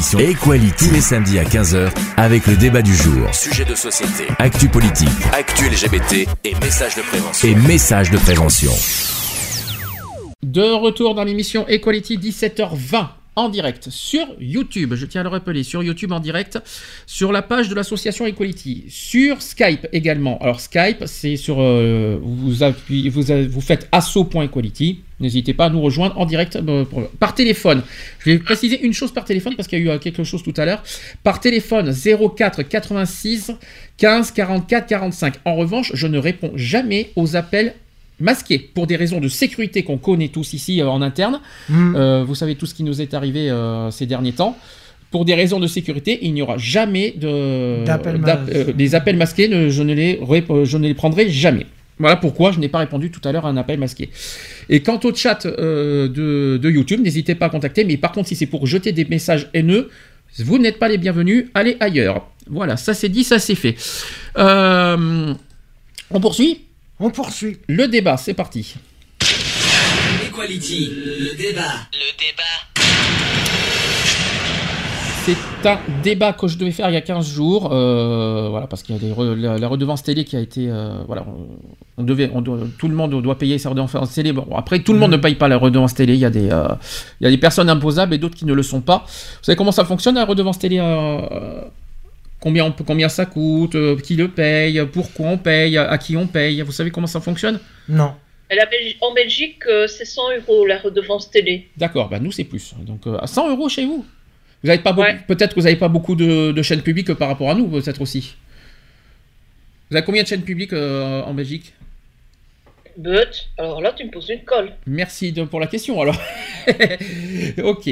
l'émission Equality tous les samedis à 15h avec le débat du jour. Sujet de société, Actu politique actu LGBT et messages de prévention. et messages de prévention. De retour dans l'émission Equality 17h20 en direct sur YouTube. Je tiens à le rappeler sur YouTube en direct sur la page de l'association Equality, sur Skype également. Alors Skype, c'est sur euh, vous appuyez, vous, faites asso.equality. N'hésitez pas à nous rejoindre en direct euh, par téléphone. Je vais préciser une chose par téléphone parce qu'il y a eu euh, quelque chose tout à l'heure. Par téléphone 04 86 15 44 45. En revanche, je ne réponds jamais aux appels masqués pour des raisons de sécurité qu'on connaît tous ici euh, en interne. Mm. Euh, vous savez tout ce qui nous est arrivé euh, ces derniers temps. Pour des raisons de sécurité, il n'y aura jamais de euh, des appels masqués. ne- je, ne les je ne les prendrai jamais. Voilà pourquoi je n'ai pas répondu tout à l'heure à un appel masqué. Et quant au chat euh, de, de YouTube, n'hésitez pas à contacter. Mais par contre, si c'est pour jeter des messages haineux, vous n'êtes pas les bienvenus. Allez ailleurs. Voilà, ça c'est dit, ça c'est fait. Euh, on poursuit On poursuit. le débat. C'est parti. Equality, le débat. Le débat. C'est un débat que je devais faire il y a 15 jours, euh, voilà, parce qu'il y a des re- la, la redevance télé qui a été, euh, voilà, on, on devait, on doit- tout le monde doit payer sa redevance télé. Bon, après, tout le monde ne paye pas la redevance télé. Il y a des, euh, il y a des personnes imposables et d'autres qui ne le sont pas. Vous savez comment ça fonctionne la redevance télé Combien, on peut- combien ça coûte euh, Qui le paye Pourquoi on paye À qui on paye Vous savez comment ça fonctionne? Non. En Belgique, euh, c'est 100 euros la redevance télé. D'accord, bah nous c'est plus. Donc euh, à 100 euros chez vous? Vous avez pas beaucoup- Ouais. peut-être que vous n'avez pas beaucoup de, de chaînes publiques par rapport à nous, peut-être aussi. Vous avez combien de chaînes publiques euh, en Belgique? But, alors là, tu me poses une colle. Merci de- pour la question alors. ok.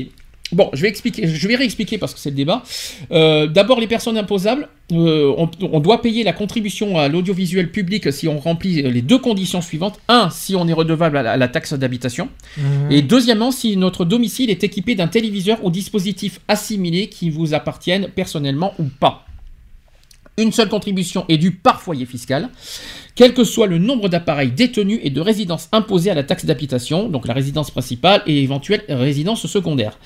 Bon, je vais expliquer, je vais réexpliquer parce que c'est le débat. Euh, D'abord, les personnes imposables, euh, on, on doit payer la contribution à l'audiovisuel public si on remplit les deux conditions suivantes. Un, si on est redevable à la, à la taxe d'habitation. Mhm. Et deuxièmement, si notre domicile est équipé d'un téléviseur ou dispositif assimilé qui vous appartiennent personnellement ou pas. Une seule contribution est due par foyer fiscal, quel que soit le nombre d'appareils détenus et de résidences imposées à la taxe d'habitation, donc la résidence principale et éventuelle résidence secondaire.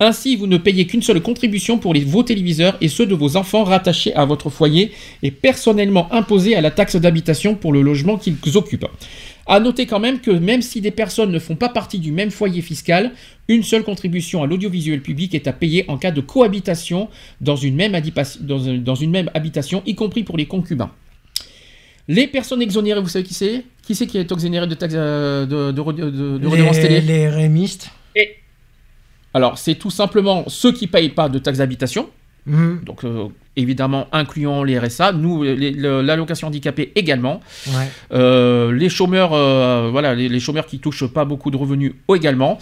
Ainsi, vous ne payez qu'une seule contribution pour les, vos téléviseurs et ceux de vos enfants rattachés à votre foyer et personnellement imposés à la taxe d'habitation pour le logement qu'ils occupent. À noter quand même que même si des personnes ne font pas partie du même foyer fiscal, une seule contribution à l'audiovisuel public est à payer en cas de cohabitation dans une même, dans une habitation, y compris pour les concubins. Les personnes exonérées, vous savez qui c'est? Qui c'est qui est exonéré de taxes euh, de, de, télé? les rémistes. Et Alors, c'est tout simplement ceux qui payent pas de taxes d'habitation, Mhm. donc euh, évidemment incluant les RSA, nous, l'allocation handicapée également. Ouais. Euh, les chômeurs, euh, voilà, les, les chômeurs qui touchent pas beaucoup de revenus également.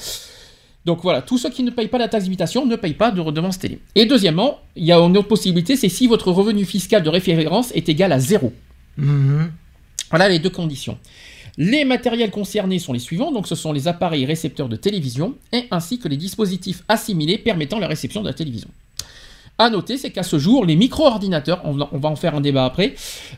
Donc voilà, tous ceux qui ne payent pas la taxe d'habitation ne payent pas de redevance télé. Et deuxièmement, il y a une autre possibilité, c'est si votre revenu fiscal de référence est égal à zéro. Mhm. Voilà les deux conditions. Les matériels concernés sont les suivants, donc ce sont les appareils récepteurs de télévision et ainsi que les dispositifs assimilés permettant la réception de la télévision. À noter, c'est qu'à ce jour, les micro-ordinateurs, on va en faire un débat après,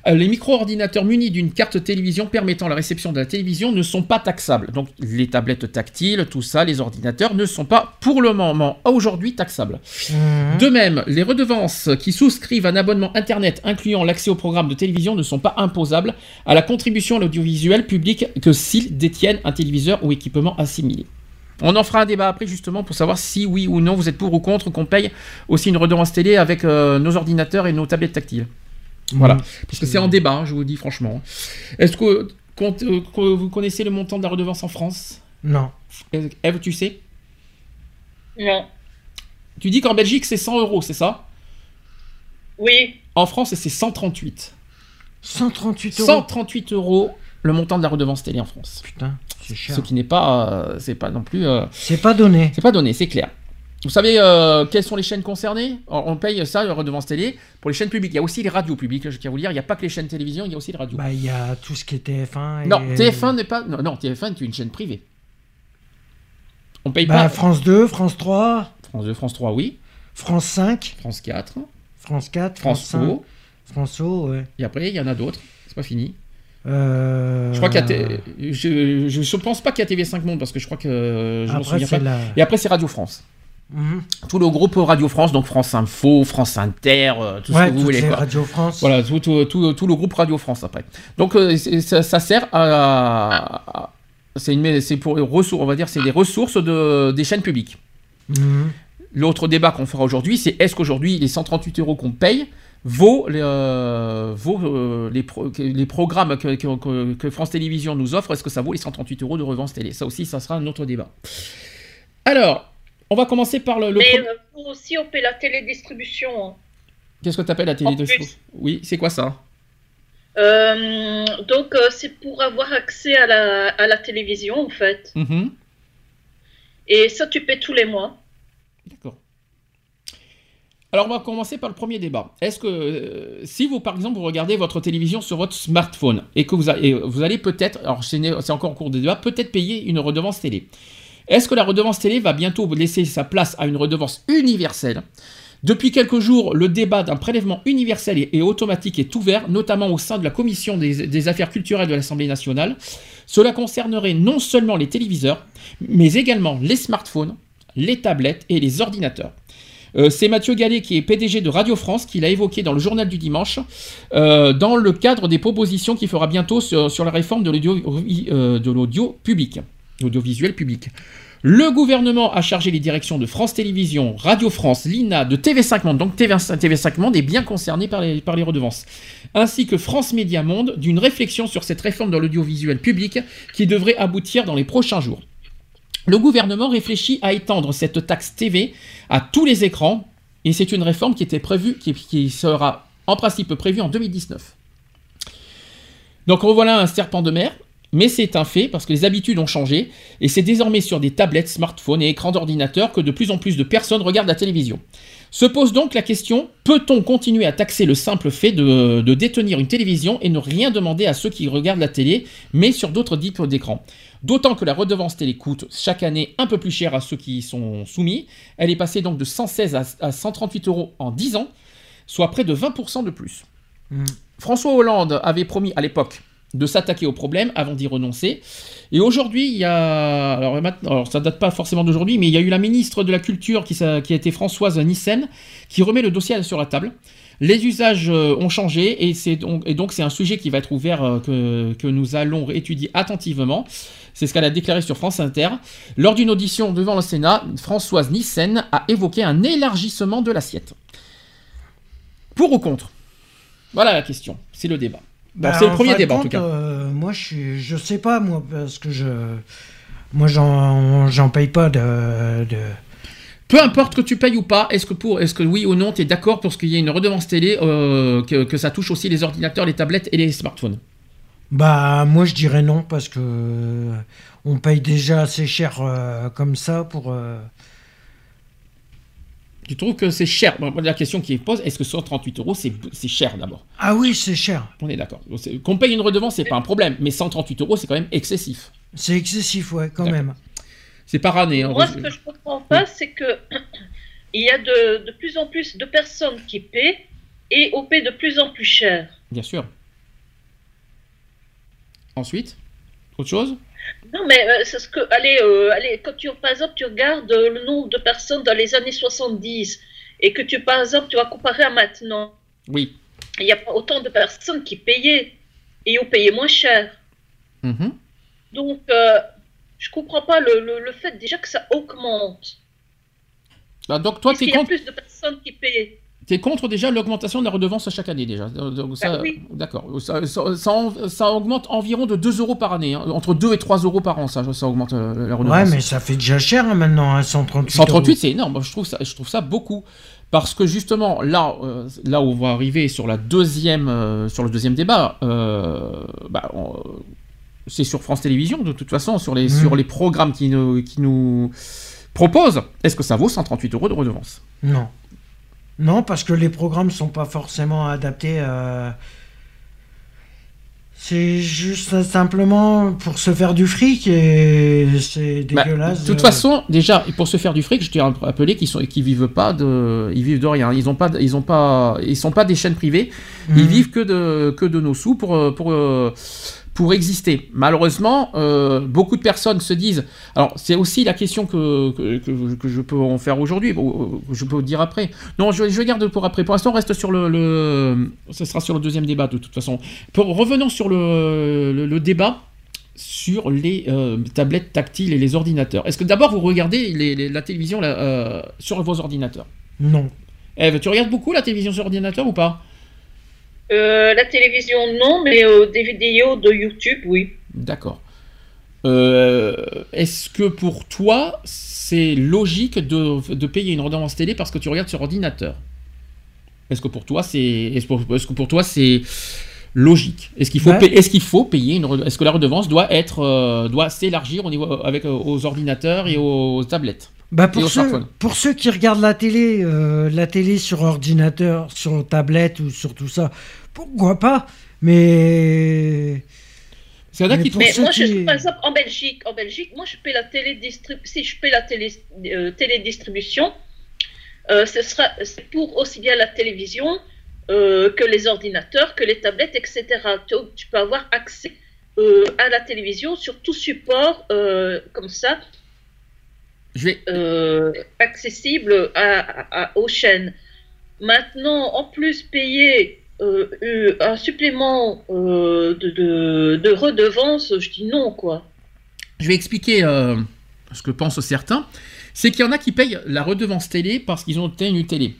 euh, les micro-ordinateurs munis d'une carte télévision permettant la réception de la télévision ne sont pas taxables. Donc les tablettes tactiles, tout ça, les ordinateurs ne sont pas pour le moment aujourd'hui taxables. Mhm. De même, les redevances qui souscrivent un abonnement Internet incluant l'accès au programme de télévision ne sont pas imposables à la contribution à l'audiovisuel public que s'ils détiennent un téléviseur ou équipement assimilé. On en fera un débat après justement pour savoir si oui ou non vous êtes pour ou contre qu'on paye aussi une redevance télé avec euh, nos ordinateurs et nos tablettes tactiles. Voilà, Mhm. puisque c'est en débat, hein, je vous le dis franchement. Est-ce que, euh, que vous connaissez le montant de la redevance en France? Non. Eve, tu sais? Non. Tu dis qu'en Belgique c'est 100 euros, c'est ça? Oui, En France c'est 138. 138 euros. 138 euros le montant de la redevance télé en France. Putain, c'est cher. Ce qui n'est pas, euh, c'est pas non plus, euh, C'est pas donné. c'est pas donné, c'est clair. Vous savez euh, quelles sont les chaînes concernées? On, paye ça, la redevance télé, pour les chaînes publiques. Il y a aussi les radios publiques, je tiens à vous le dire. Il n'y a pas que les chaînes télévision, il y a aussi les radios. Bah, il y a tout ce qui est TF1. et- non, TF1 n'est pas. Non, non, TF1 est une chaîne privée. On paye Bah, pas. France 2, France 3, France 2, France 3, oui. France 5, France 4, France 4, France, France 5. O. France O, ouais. Et après, il y en a d'autres. C'est pas fini. Euh... Je crois qu'il y a. T- Je, je, je pense pas qu'il y a TV5 Monde parce que je crois que. Je m'en souviens pas. la... Et après, c'est Radio France. Mhm. tout le groupe Radio France, donc France Info, France Inter, euh, tout ce Ouais, que vous voulez. les quoi. Radio France. Voilà, tout, tout, tout- tout le groupe Radio France après. Donc euh, ça, ça sert à, c'est pour ressources, on va dire, c'est des ressources de, des chaînes publiques. Mhm. L'autre débat qu'on fera aujourd'hui, c'est est-ce qu'aujourd'hui les 138 euros qu'on paye vaut, les, euh, vaut euh, les, pro- que- les programmes que, que- que- que France Télévisions nous offre, est-ce que ça vaut les 138 euros de revance télé? Ça aussi, ça sera un autre débat. Alors, on va commencer par le. le mais pro- euh, faut aussi on paie la télédistribution. hein. Qu'est-ce que tu appelles la télé en de plus. Oui, c'est quoi ça? Euh, donc euh, c'est pour avoir accès à la, à la télévision en fait. Mhm. Et ça tu paies tous les mois. D'accord. Alors, on va commencer par le premier débat. Est-ce que, euh, si vous, par exemple, vous regardez votre télévision sur votre smartphone et que vous, vous allez peut-être, alors c'est encore en cours de débat, peut-être payer une redevance télé. Est-ce que la redevance télé va bientôt laisser sa place à une redevance universelle? Depuis quelques jours, le débat d'un prélèvement universel et, automatique est ouvert, notamment au sein de la commission des affaires culturelles de l'Assemblée nationale. Cela concernerait non seulement les téléviseurs, mais également les smartphones, les tablettes et les ordinateurs. Euh, c'est Mathieu Gallet, qui est PDG de Radio France, qui l'a évoqué dans le journal du dimanche, euh, dans le cadre des propositions qu'il fera bientôt sur, la réforme de l'audio euh, public, l'audiovisuel public. Le gouvernement a chargé les directions de France Télévisions, Radio France, l'INA, de TV5 Monde, donc TV5, TV5 Monde est bien concerné par les redevances, ainsi que France Média Monde, d'une réflexion sur cette réforme de l'audiovisuel public qui devrait aboutir dans les prochains jours. Le gouvernement réfléchit à étendre cette taxe TV à tous les écrans, et c'est une réforme qui était prévue, qui, sera en principe prévue en 2019. Donc revoilà un serpent de mer, mais c'est un fait parce que les habitudes ont changé et c'est désormais sur des tablettes, smartphones et écrans d'ordinateur que de plus en plus de personnes regardent la télévision. Se pose donc la question, peut-on continuer à taxer le simple fait de, de détenir une télévision et ne rien demander à ceux qui regardent la télé, mais sur d'autres types d'écrans? D'autant que la redevance télé coûte chaque année un peu plus cher à ceux qui y sont soumis. Elle est passée donc de 116 à, à 138 euros en 10 ans, soit près de 20% de plus. Mm. François Hollande avait promis à l'époque de s'attaquer au problème avant d'y renoncer. Et aujourd'hui, il y a. Alors, maintenant, alors, ça date pas forcément d'aujourd'hui, mais il y a eu la ministre de la Culture qui, qui a été Françoise Nissen qui remet le dossier sur la table. Les usages euh, ont changé et, c'est donc, et donc c'est un sujet qui va être ouvert euh, que, que nous allons étudier attentivement. C'est ce qu'elle a déclaré sur France Inter. Lors d'une audition devant le Sénat, Françoise Nissen a évoqué un élargissement de l'assiette. Pour ou contre? Voilà la question. C'est le débat. Bon, Bah, c'est le premier débat en tout cas. euh, moi, je suis, je sais pas moi parce que je, moi, j'en, j'en paye pas de. de- Peu importe que tu payes ou pas, est-ce que pour, est-ce que oui ou non, tu es d'accord pour ce qu'il y ait une redevance télé, euh, que, que ça touche aussi les ordinateurs, les tablettes et les smartphones? Bah, moi, je dirais non parce que euh, on paye déjà assez cher euh, comme ça pour. euh, Tu trouves que c'est cher? La question qui est posée, est-ce que 138 euros, c'est c'est cher d'abord? Ah oui, c'est cher. On est d'accord. Qu'on paye une redevance, c'est pas un problème, mais 138 euros, c'est quand même excessif. C'est excessif, ouais, quand D'accord. même. C'est par année. hein. Moi, ce que je comprends pas, c'est que il y a de, de plus en plus de personnes qui paient et on paie de plus en plus cher. Bien sûr. Ensuite Autre chose? Non, mais euh, c'est ce que, allez, euh, allez, quand tu, par exemple, tu regardes le nombre de personnes dans les années 70 et que tu, par exemple, tu vas comparer à maintenant, Oui. il n'y a pas autant de personnes qui payaient et ont payé moins cher. Mhm. Donc, euh, je comprends pas le, le, le fait déjà que ça augmente. Bah, donc toi, tu es y a contre, plus de personnes qui paient. t'es contre déjà l'augmentation de la redevance chaque année déjà. Donc, ça, Ah oui. D'accord. Ça, ça- ça en- ça augmente environ de 2 euros par année. hein. Entre 2 et 3 euros par an, ça, ça augmente euh, la redevance. Ouais, mais ça fait déjà cher hein, maintenant, hein, 138. 138, euros. c'est énorme. Je trouve ça, je trouve ça beaucoup. Parce que justement, là, euh, là où on va arriver sur, la deuxième, euh, sur le deuxième débat, euh, bah, on- c'est sur France Télévisions, de toute façon, sur les, sur les programmes qui nous, qui nous proposent. Est-ce que ça vaut 138 euros de redevance? Non. Non, parce que les programmes sont pas forcément adaptés. euh, C'est juste simplement pour se faire du fric et c'est Bah, dégueulasse. de toute façon, déjà, pour se faire du fric, je tiens à rappeler qu'ils sont, qu'ils vivent pas de, ils vivent de rien. Ils ont pas, de- ils ont pas, ils sont pas des chaînes privées. Ils Mhm. vivent que de, que de nos sous pour, pour, euh, pour exister. Malheureusement, euh, beaucoup de personnes se disent. Alors, c'est aussi la question que, que, que- que je peux en faire aujourd'hui, ou- ou je peux dire après. Non, je, je garde pour après. Pour l'instant, on reste sur le, le. Ce sera sur le deuxième débat, de toute façon. Pour, revenons sur le, le, le débat sur les euh, tablettes tactiles et les ordinateurs. Est-ce que d'abord vous regardez les- les- la télévision euh, sur vos ordinateurs? Non. Eve, tu regardes beaucoup la télévision sur ordinateur ou pas? Euh, la télévision, non, mais euh, des vidéos de YouTube, oui. D'accord. Euh, Est-ce que pour toi, c'est logique de, de payer une redevance télé parce que tu regardes sur ordinateur? Est-ce que pour toi, c'est est-ce pour- est-ce que pour toi c'est logique? Est-ce qu'il faut Ouais. payer- est-ce qu'il faut payer une est-ce que la redevance doit être euh, doit s'élargir au niveau avec aux ordinateurs et aux tablettes? Bah pour, ceux, pour ceux qui regardent la télé, euh, la télé sur ordinateur, sur tablette ou sur tout ça, pourquoi pas Mais a Mais qui Mais moi, je, qui- par exemple, en Belgique, en Belgique, moi, je paie la télédistrib- si je paie la télé, euh, télédistribution, euh, ce sera c'est pour aussi bien la télévision euh, que les ordinateurs, que les tablettes, etc. Tu, tu peux avoir accès euh, à la télévision sur tout support euh, comme ça, je vais euh, accessible à, à- à- aux chaînes. Maintenant, en plus, payer euh, euh, un supplément euh, de, de, de redevance, je dis non, quoi. Je vais expliquer euh, ce que pensent certains. C'est qu'il y en a qui payent la redevance télé parce qu'ils ont obtenu une télé.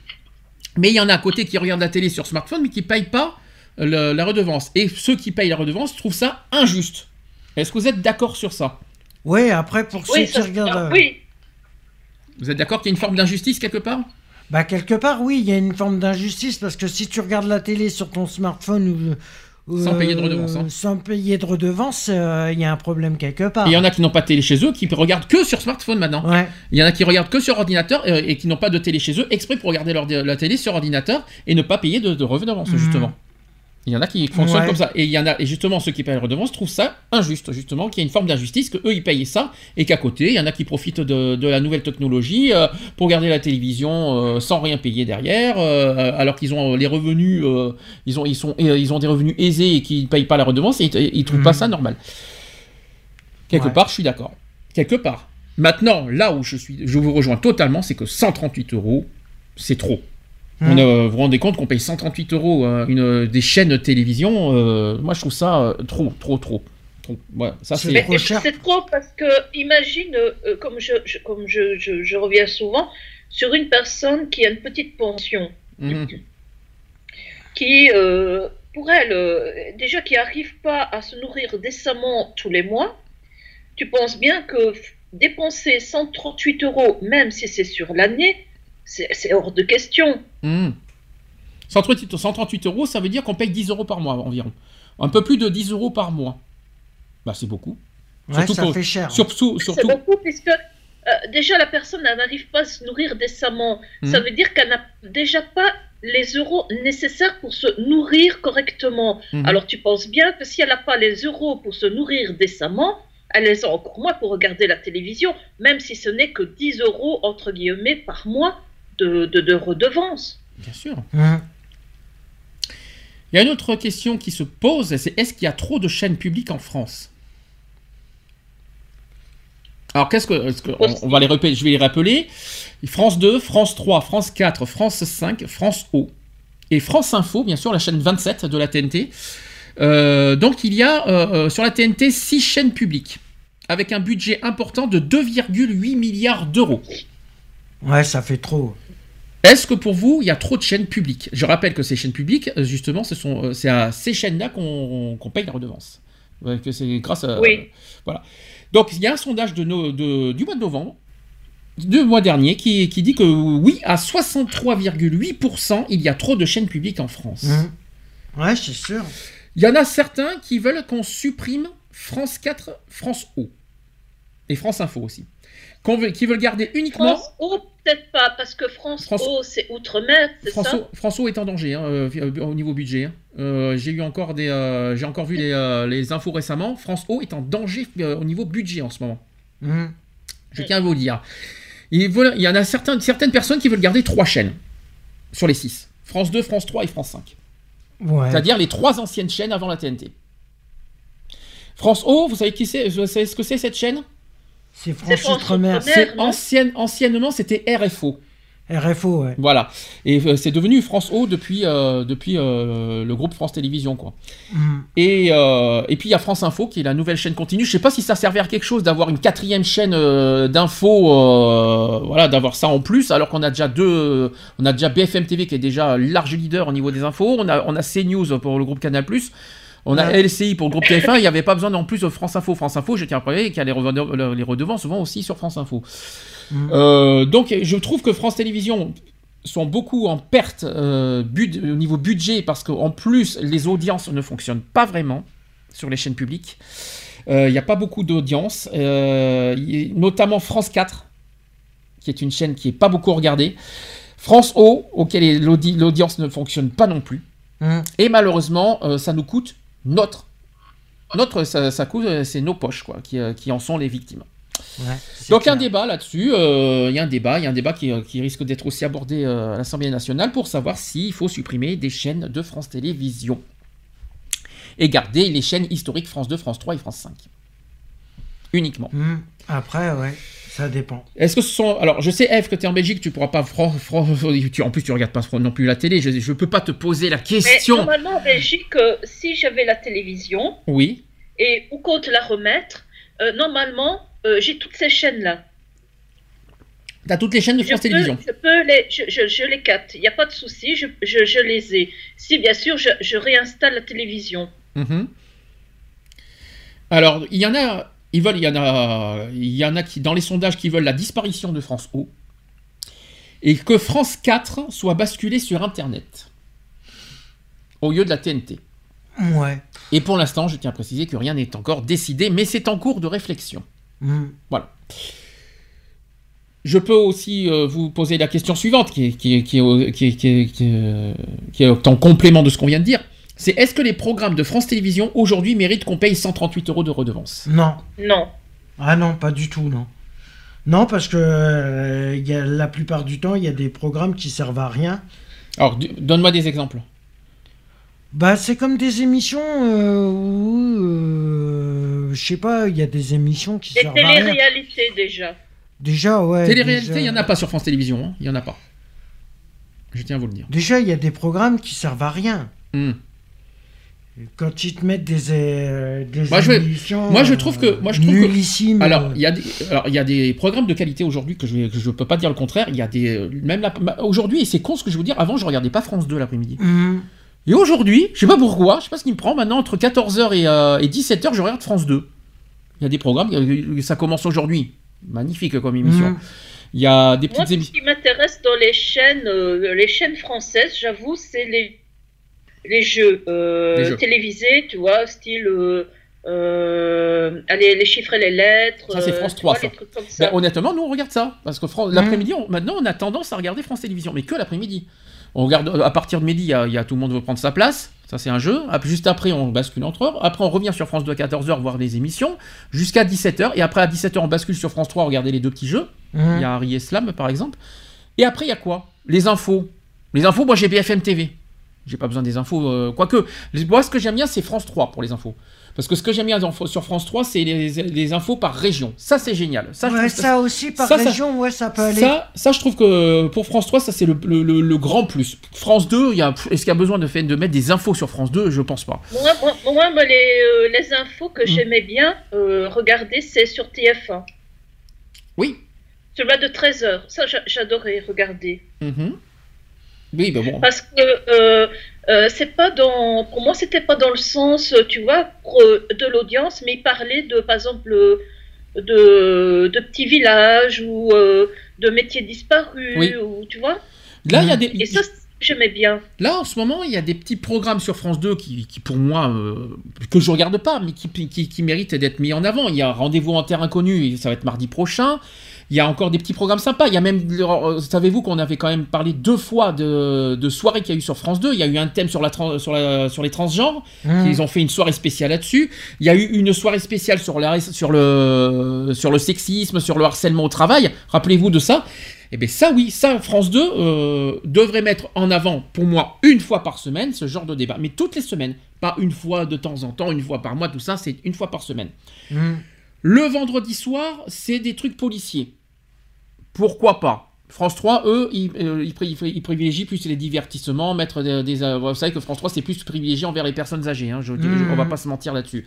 Mais il y en a à côté qui regardent la télé sur smartphone mais qui ne payent pas le- la redevance. Et ceux qui payent la redevance trouvent ça injuste. Est-ce que vous êtes d'accord sur ça? Ouais, après pour ceux Oui, qui regardent, euh, oui, Vous êtes d'accord qu'il y a une forme d'injustice quelque part? Bah quelque part oui, il y a une forme d'injustice parce que si tu regardes la télé sur ton smartphone ou, Sans payer de Euh, redevance. hein. Sans payer de redevance, euh, il y a un problème quelque part. Il y en a qui n'ont pas de télé chez eux, qui regardent que sur smartphone maintenant. Ouais. Il y en a qui regardent que sur ordinateur euh, et qui n'ont pas de télé chez eux, exprès pour regarder leur, la télé sur ordinateur et ne pas payer de, de redevance, Mhm. justement. Il y en a qui fonctionnent Ouais. comme ça. Et il y en a, et justement, ceux qui payent la redevance trouvent ça injuste, justement, qu'il y a une forme d'injustice, que eux ils payent ça, et qu'à côté, il y en a qui profitent de, de la nouvelle technologie euh, pour regarder la télévision euh, sans rien payer derrière, euh, alors qu'ils ont les revenus, ils, ont, ils, sont, ils ont des revenus aisés et qui ne payent pas la redevance, et ils, ils trouvent pas Mhm. ça normal. Quelque Ouais. part, je suis d'accord. Quelque part. Maintenant, là où je suis, je vous rejoins totalement, c'est que 138 euros, c'est trop. On, euh, vous vous rendez compte qu'on paye 138 euros euh, une, euh, des chaînes de télévision euh, Moi, je trouve ça euh, trop, trop, trop. trop. Ouais, ça, C'est trop cher. c'est trop parce que, imagine, euh, comme, je, je- comme je, je- je reviens souvent, sur une personne qui a une petite pension, Mhm. qui, euh, pour elle, euh, déjà qui n'arrive pas à se nourrir décemment tous les mois, tu penses bien que dépenser 138 euros, même si c'est sur l'année, c'est hors de question. Mhm. 138, 138 euros, ça veut dire qu'on paye 10 euros par mois environ. Un peu plus de 10 euros par mois. Bah, c'est beaucoup. Ouais, Surtout ça pour- fait cher. Surtout, C'est beaucoup puisque euh, déjà la personne n'arrive pas à se nourrir décemment. Ça Mhm. veut dire qu'elle n'a déjà pas les euros nécessaires pour se nourrir correctement. Mhm. Alors tu penses bien que si elle n'a pas les euros pour se nourrir décemment, elle les a encore moins pour regarder la télévision, même si ce n'est que 10 euros entre guillemets par mois de, de, de redevance. Bien sûr. Il y a une autre question qui se pose, c'est est-ce qu'il y a trop de chaînes publiques en France? Alors qu'est-ce que, est-ce que- on, on va les répéter, je vais les rappeler. France 2, France 3, France 4, France 5, France O et France Info, bien sûr, la chaîne 27 de la TNT. Euh, donc il y a euh, euh, sur la TNT 6 chaînes publiques avec un budget important de 2,8 milliards d'euros. Ouais, ça fait trop. Est-ce que pour vous, il y a trop de chaînes publiques? Je rappelle que ces chaînes publiques, euh, justement, ce sont, euh, c'est à ces chaînes-là qu'on qu'on paye la redevance. Ouais, que c'est grâce à. Oui. voilà. Donc, il y a un sondage de no- de- du mois de novembre, du mois dernier, qui, qui dit que oui, à 63,8%, il y a trop de chaînes publiques en France. Hein. Ouais, c'est sûr. Il y en a certains qui veulent qu'on supprime France 4, France O. Et France Info aussi. Veut- qui veulent garder uniquement. France O, peut-être pas, parce que France, France- O, c'est outre-mer, c'est ça François, François est en danger hein, euh, au niveau budget. hein. Euh, j'ai eu encore des, euh, j'ai encore vu les, euh, les infos récemment. France O est en danger euh, au niveau budget en ce moment. Hein. Je tiens à vous le dire. Il, y en a certains, certaines personnes qui veulent garder trois chaînes sur les six. France 2, France 3 et France 5. Ouais. C'est-à-dire les trois anciennes chaînes avant la TNT. France O, vous savez qui c'est Vous savez ce que c'est cette chaîne? C'est France Outre-mer. Ancienne, anciennement c'était RFO. RFO, ouais. Voilà. Et euh, c'est devenu France O depuis, euh, depuis euh, le groupe France Télévisions quoi. Hum. Et, euh, et puis il y a France Info qui est la nouvelle chaîne continue. Je sais pas si ça servait à quelque chose d'avoir une quatrième chaîne euh, d'infos, euh, voilà, d'avoir ça en plus, alors qu'on a déjà deux, on a déjà BFM TV qui est déjà large leader au niveau des infos. On a, on a CNews pour le groupe Canal+. On a. LCI pour le groupe TF1. Il n'y avait pas besoin en plus de France Info. France Info, je tiens à préciser qu'il y a les, redevances vont aussi sur France Info. Mhm. Euh, donc je trouve que France Télévisions sont beaucoup en perte euh, au niveau budget parce qu'en plus les audiences ne fonctionnent pas vraiment sur les chaînes publiques. Euh, Il n'y a pas beaucoup d'audience, y- notamment France 4, qui est une chaîne qui est pas beaucoup regardée. France O, auquel l'audi- l'audience ne fonctionne pas non plus. Hum. Et malheureusement, ça nous coûte notre. Notre, ça, euh, c'est nos poches, quoi, qui, euh, qui en sont les victimes. Ouais, Donc il y a un clair. débat là-dessus, euh, il y a un débat, il y a un débat qui, qui risque d'être aussi abordé à l'Assemblée nationale pour savoir s'il faut supprimer des chaînes de France Télévisions et garder les chaînes historiques France 2, France 3 et France 5. Uniquement. Hum. Après, ouais, ça dépend. Est-ce que ce sont... Alors je sais Eve que tu es en Belgique, tu pourras pas... Tu- En plus tu regardes pas non plus la télé, je ne peux pas te poser la Mais question. normalement, en Belgique, euh, si j'avais la télévision, Oui. et où compte la remettre, euh, normalement, euh, j'ai toutes ces chaînes-là. Tu as toutes les chaînes de Je France peux, Télévisions. je peux les, je, je- je les capte, il n'y a pas de souci, je, je- je les ai. Si bien sûr, je, je réinstalle la télévision. Mhm. Alors, il y en a, ils veulent, il y en a, il y en a qui, dans les sondages, qui veulent la disparition de France O et que France 4 soit basculée sur Internet au lieu de la TNT. Ouais. Et pour l'instant, je tiens à préciser que rien n'est encore décidé, mais c'est en cours de réflexion. Mm. Voilà. Je peux aussi euh, vous poser la question suivante, qui est, qui est- qui est au- qui est- qui est- qui est, qui est en complément de ce qu'on vient de dire. C'est est-ce que les programmes de France Télévisions aujourd'hui méritent qu'on paye 138 euros de redevance Non. Non. Ah non, pas du tout, non. Non, parce que euh, y a, la plupart du temps, il y a des programmes qui servent à rien. Alors, donne-moi des exemples. Bah, c'est comme des émissions euh, où, euh, je sais pas, il y a des émissions qui Les servent à rien. téléréalités déjà. Déjà, ouais. Télé-réalité, déjà- il n'y en a pas sur France Télévisions. hein. Il n'y en a pas. Je tiens à vous le dire. Déjà, il y a des programmes qui servent à rien. Hmm. Quand ils te mettent des, euh, des Moi, je vais- moi, je trouve que- moi, je trouve que- Alors, euh, il y, a des- alors, il y a des programmes de qualité aujourd'hui que je ne peux pas dire le contraire. Il y a des. euh, Même aujourd'hui, et c'est con ce que je veux dire, avant, je regardais pas France 2 l'après-midi. hum, Et aujourd'hui, je sais pas pourquoi, je sais pas ce qui me prend, maintenant, entre 14h et, euh, et 17h, je regarde France 2. Il y a des programmes, euh, ça commence aujourd'hui. Magnifique comme émission. hum. Il y a des Moi, petites ce émissions. qui m'intéresse dans les chaînes, euh, les chaînes françaises, j'avoue, c'est les, les jeux, euh, Les jeux. télévisés, tu vois, style. euh, euh, allez, les chiffres et les lettres. Ça, c'est France tu 3, vois, ça. Ben, honnêtement, nous, on regarde ça. Parce que Fran- l'après-midi, on- maintenant, on a tendance à regarder France Télévisions, mais que l'après-midi. On regarde à partir de midi, il y a, il y a tout le monde veut prendre sa place. Ça, c'est un jeu. Après, juste après, on bascule entre heures. Après, on revient sur France 2 à 14h voir des émissions. Jusqu'à 17h. Et après, à 17h, on bascule sur France 3 regarder les deux petits jeux. hum. Il y a Harry et Slam, par exemple. Et après, il y a quoi? Les infos. Les infos, moi, j'ai BFM TV. J'ai pas besoin des infos. euh, quoique, moi, ce que j'aime bien, c'est France 3 pour les infos. Parce que ce que j'aime bien sur France 3, c'est les, les infos par région. Ça, c'est génial. Ça, ouais, aussi, par ça, ça- région, ouais, ça peut aller. ça, ça, je trouve que pour France 3, ça c'est le, le- le- le grand plus. France 2, il y a- est-ce qu'il y a besoin de, fait- de mettre des infos sur France 2 Je pense pas. Moi, moi, moi, moi, les, euh, les infos que Mm. j'aimais bien euh, regarder, c'est sur TF1. Oui. Celui-là de 13h. Ça, j'a- j'adorais regarder. Mhm. Oui, ben bon. Parce que euh, euh, c'est pas dans. Pour moi, c'était pas dans le sens, tu vois, de l'audience, mais il parlait de, par exemple, de, de petits villages ou euh, de métiers disparus, Oui. ou, tu vois. Là, il y a des. Et ça, j'aimais bien. Là, en ce moment, il y a des petits programmes sur France 2 qui, qui, pour moi, euh, que je regarde pas, mais qui, qui, qui méritent d'être mis en avant. Il y a Rendez-vous en Terre Inconnue, ça va être mardi prochain. Il y a encore des petits programmes sympas. Il y a même, euh, savez-vous qu'on avait quand même parlé deux fois de, de soirées qu'il y a eu sur France 2. Il y a eu un thème sur, la, sur, la, sur les transgenres. Hum. Ils ont fait une soirée spéciale là-dessus. Il y a eu une soirée spéciale sur, la, sur, le, sur le sexisme, sur le harcèlement au travail. Rappelez-vous de ça. Eh bien ça oui, ça France 2 euh, devrait mettre en avant pour moi une fois par semaine ce genre de débat. Mais toutes les semaines, pas une fois de temps en temps, une fois par mois, tout ça, c'est une fois par semaine. Hum. Le vendredi soir, c'est des trucs policiers. Pourquoi pas? France 3, eux, ils, euh, ils pri- ils privilégient plus les divertissements, mettre des, euh, vous savez que France 3 c'est plus privilégié envers les personnes âgées. hein, je, je- on va pas se mentir là-dessus.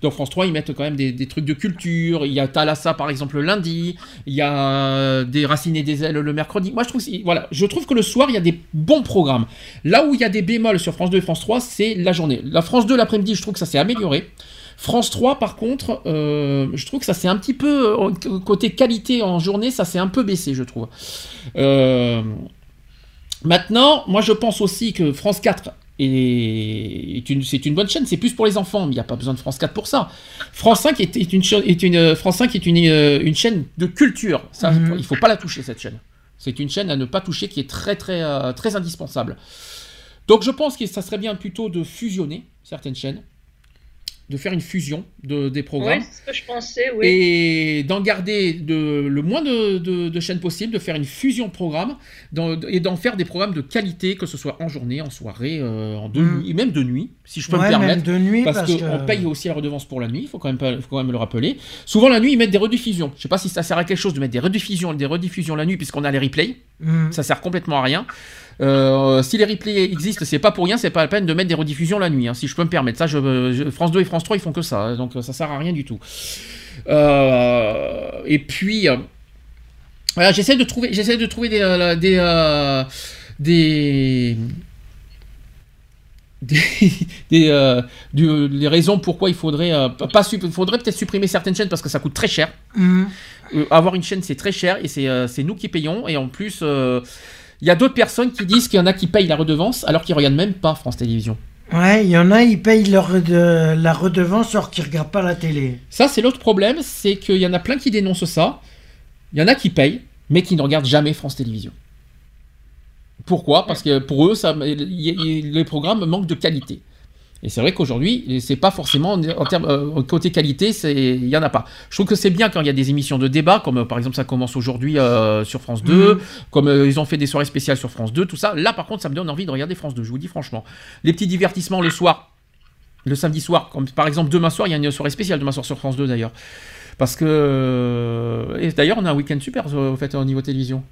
Donc France 3, ils mettent quand même des, trucs de culture. Il y a Thalassa par exemple le lundi. Il y a euh, des racines et des ailes le mercredi. Moi je trouve, voilà, je trouve que le soir il y a des bons programmes. Là où il y a des bémols sur France 2 et France 3, c'est la journée. La France 2 l'après-midi, je trouve que ça s'est amélioré. France 3, par contre, euh, je trouve que ça s'est un petit peu, euh, côté qualité en journée, ça s'est un peu baissé, je trouve. Euh, maintenant, moi je pense aussi que France 4 est, une, c'est une bonne chaîne, c'est plus pour les enfants, mais il n'y a pas besoin de France 4 pour ça. France 5 est, est une, cha- est une, France 5 est une, une chaîne de culture, ça, Mhm. il faut pas la toucher cette chaîne. C'est une chaîne à ne pas toucher qui est très très très indispensable. Donc je pense que ça serait bien plutôt de fusionner certaines chaînes, de faire une fusion de, des programmes Oui, c'est ce que je pensais, oui. et d'en garder de, le moins de, de- de chaînes possible, de faire une fusion de programmes dans- et d'en faire des programmes de qualité, que ce soit en journée, en soirée, euh, en deux Mm. nuits, et même de nuit, si je peux Ouais, me permettre. même de nuit, parce, parce qu'on que- paye aussi la redevance pour la nuit, il faut quand même, faut quand même le rappeler. Souvent la nuit, ils mettent des rediffusions. Je sais pas si ça sert à quelque chose de mettre des rediffusions, des rediffusions la nuit, puisqu'on a les replays. Hum. Ça sert complètement à rien. Euh, si les replays existent, c'est pas pour rien, c'est pas la peine de mettre des rediffusions la nuit, hein, si je peux me permettre. Ça, je, je- France 2 et France 3, ils font que ça, hein, donc euh, ça sert à rien du tout. Euh, et puis, euh, voilà, j'essaie de trouver, j'essaie de trouver des, des, des, des, des, euh, du- les raisons pourquoi il faudrait, euh, pas, faudrait peut-être supprimer certaines chaînes parce que ça coûte très cher. Euh, avoir une chaîne, c'est très cher et c'est nous qui payons. Et en plus, il y a d'autres personnes qui disent qu'il y en a qui payent la redevance alors qu'ils regardent même pas France Télévisions. Ouais, il y en a, ils payent leur la redevance alors qu'ils regardent pas la télé. Ça, c'est l'autre problème, c'est qu'il y en a plein qui dénoncent ça. Il y en a qui payent, mais qui ne regardent jamais France Télévisions. Pourquoi? Parce que pour eux, ça, les programmes manquent de qualité. Et c'est vrai qu'aujourd'hui, c'est pas forcément en termes euh, côté qualité, c'est il y en a pas. Je trouve que c'est bien quand il y a des émissions de débat, comme euh, par exemple ça commence aujourd'hui euh, sur France 2, Mhm. comme ils ont fait des soirées spéciales sur France 2, tout ça. Là, par contre, ça me donne envie de regarder France 2. Je vous dis franchement, les petits divertissements le soir, le samedi soir, comme par exemple demain soir, il y a une soirée spéciale demain soir sur France 2 d'ailleurs. Parce que. Et d'ailleurs, on a un week-end super au fait au niveau télévision.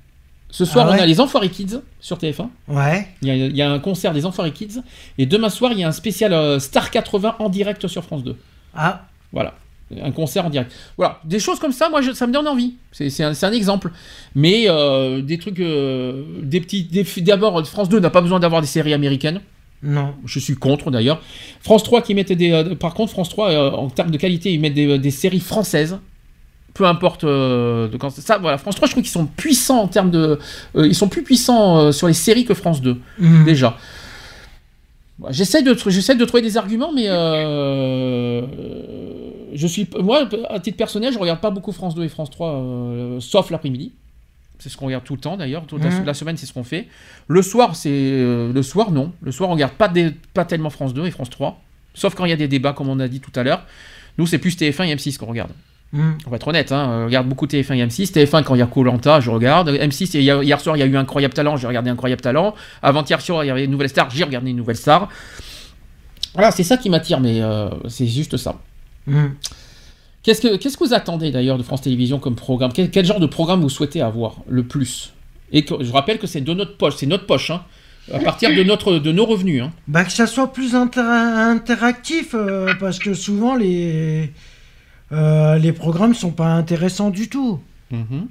Ce soir, Ah ouais on a les Enfoirés Kids sur TF1. Ouais. Il y, a, il y a un concert des Enfoirés Kids. Et demain soir, il y a un spécial euh, Star 80 en direct sur France 2. Ah, Voilà. Un concert en direct. Voilà. Des choses comme ça, moi, je- ça me donne envie. C'est un, exemple. Mais euh, des trucs. euh, des petits. D'abord, France 2 n'a pas besoin d'avoir des séries américaines. non. Je suis contre d'ailleurs. France 3 qui mettait des. euh, par contre, France 3, euh, en termes de qualité, ils mettent des, des séries françaises. Peu importe. euh, de quand ça, voilà. France 3, je trouve qu'ils sont puissants en termes de. euh, ils sont plus puissants euh, sur les séries que France 2, Mhm. déjà. Voilà, J'essaie de, j'essaie de trouver des arguments, mais. je suis. Moi, à titre personnel, je regarde pas beaucoup France 2 et France 3, euh, sauf l'après-midi. C'est ce qu'on regarde tout le temps d'ailleurs. Toute la- Mhm. la semaine, c'est ce qu'on fait. Le soir, c'est le soir, non. Le soir, on regarde pas, des, pas tellement France 2 et France 3, sauf quand il y a des débats, comme on a dit tout à l'heure. Nous, c'est plus TF1 et M6 qu'on regarde. On va être honnête, hein, regarde beaucoup TF1 et M6. TF1 quand il y a Colanta, je regarde. M6, et hier hier soir, il y a eu Incroyable Talent, j'ai regardé Incroyable Talent. Avant-hier soir, il y avait une nouvelle star, j'ai regardé une nouvelle star. Voilà, c'est ça qui m'attire, mais euh, c'est juste ça. Mhm. Qu'est-ce que, qu'est-ce que vous attendez d'ailleurs de France Télévisions comme programme? Quel, quel genre de programme vous souhaitez avoir le plus? Et que, je rappelle que c'est de notre poche, c'est notre poche, hein, à partir de, notre, de nos revenus. Hein. Bah que ça soit plus inter- interactif, euh, parce que souvent les, euh, les programmes sont pas intéressants du tout. Mhm.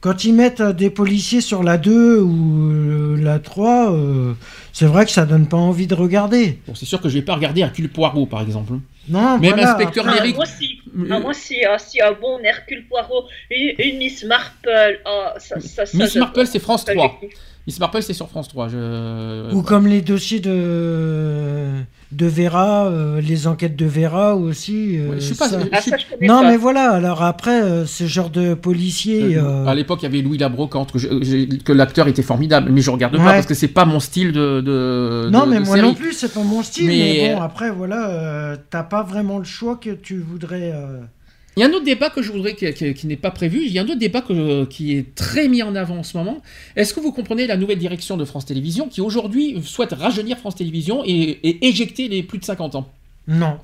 Quand ils mettent euh, des policiers sur la 2 ou euh, la 3, euh, c'est vrai que ça donne pas envie de regarder. Bon, c'est sûr que je vais pas regarder Hercule Poirot, par exemple. Non, Même voilà, inspecteur Ah, moi si, Euh, ah, moi si, ah, si un bon Hercule Poirot, une, une Miss Marple, ah, ça, ça, ça, Miss. Marple, c'est France Ça, 3. j'ai kiffé. Miss Marple, c'est sur France 3. Je... Ou comme les dossiers de, de Vera, euh, les enquêtes de Vera aussi. euh, Ouais, je suis pas- ça- je Ah, suis- Non, pas. mais voilà, alors après, euh, ce genre de policier. Euh, euh, À l'époque, il y avait Louis Labrocante, que, l'acteur était formidable, mais je regarde pas parce que c'est pas mon style de. de Non, de- mais de moi série. non plus, c'est pas mon style. Mais, Mais, bon, après, voilà, euh, t'as pas vraiment le choix que tu voudrais. Euh, Il y a un autre débat que je voudrais qui, qui- qui n'est pas prévu. Il y a un autre débat que, qui est très mis en avant en ce moment. Est-ce que vous comprenez la nouvelle direction de France Télévisions qui aujourd'hui souhaite rajeunir France Télévisions et, et éjecter les plus de 50 ans? Non.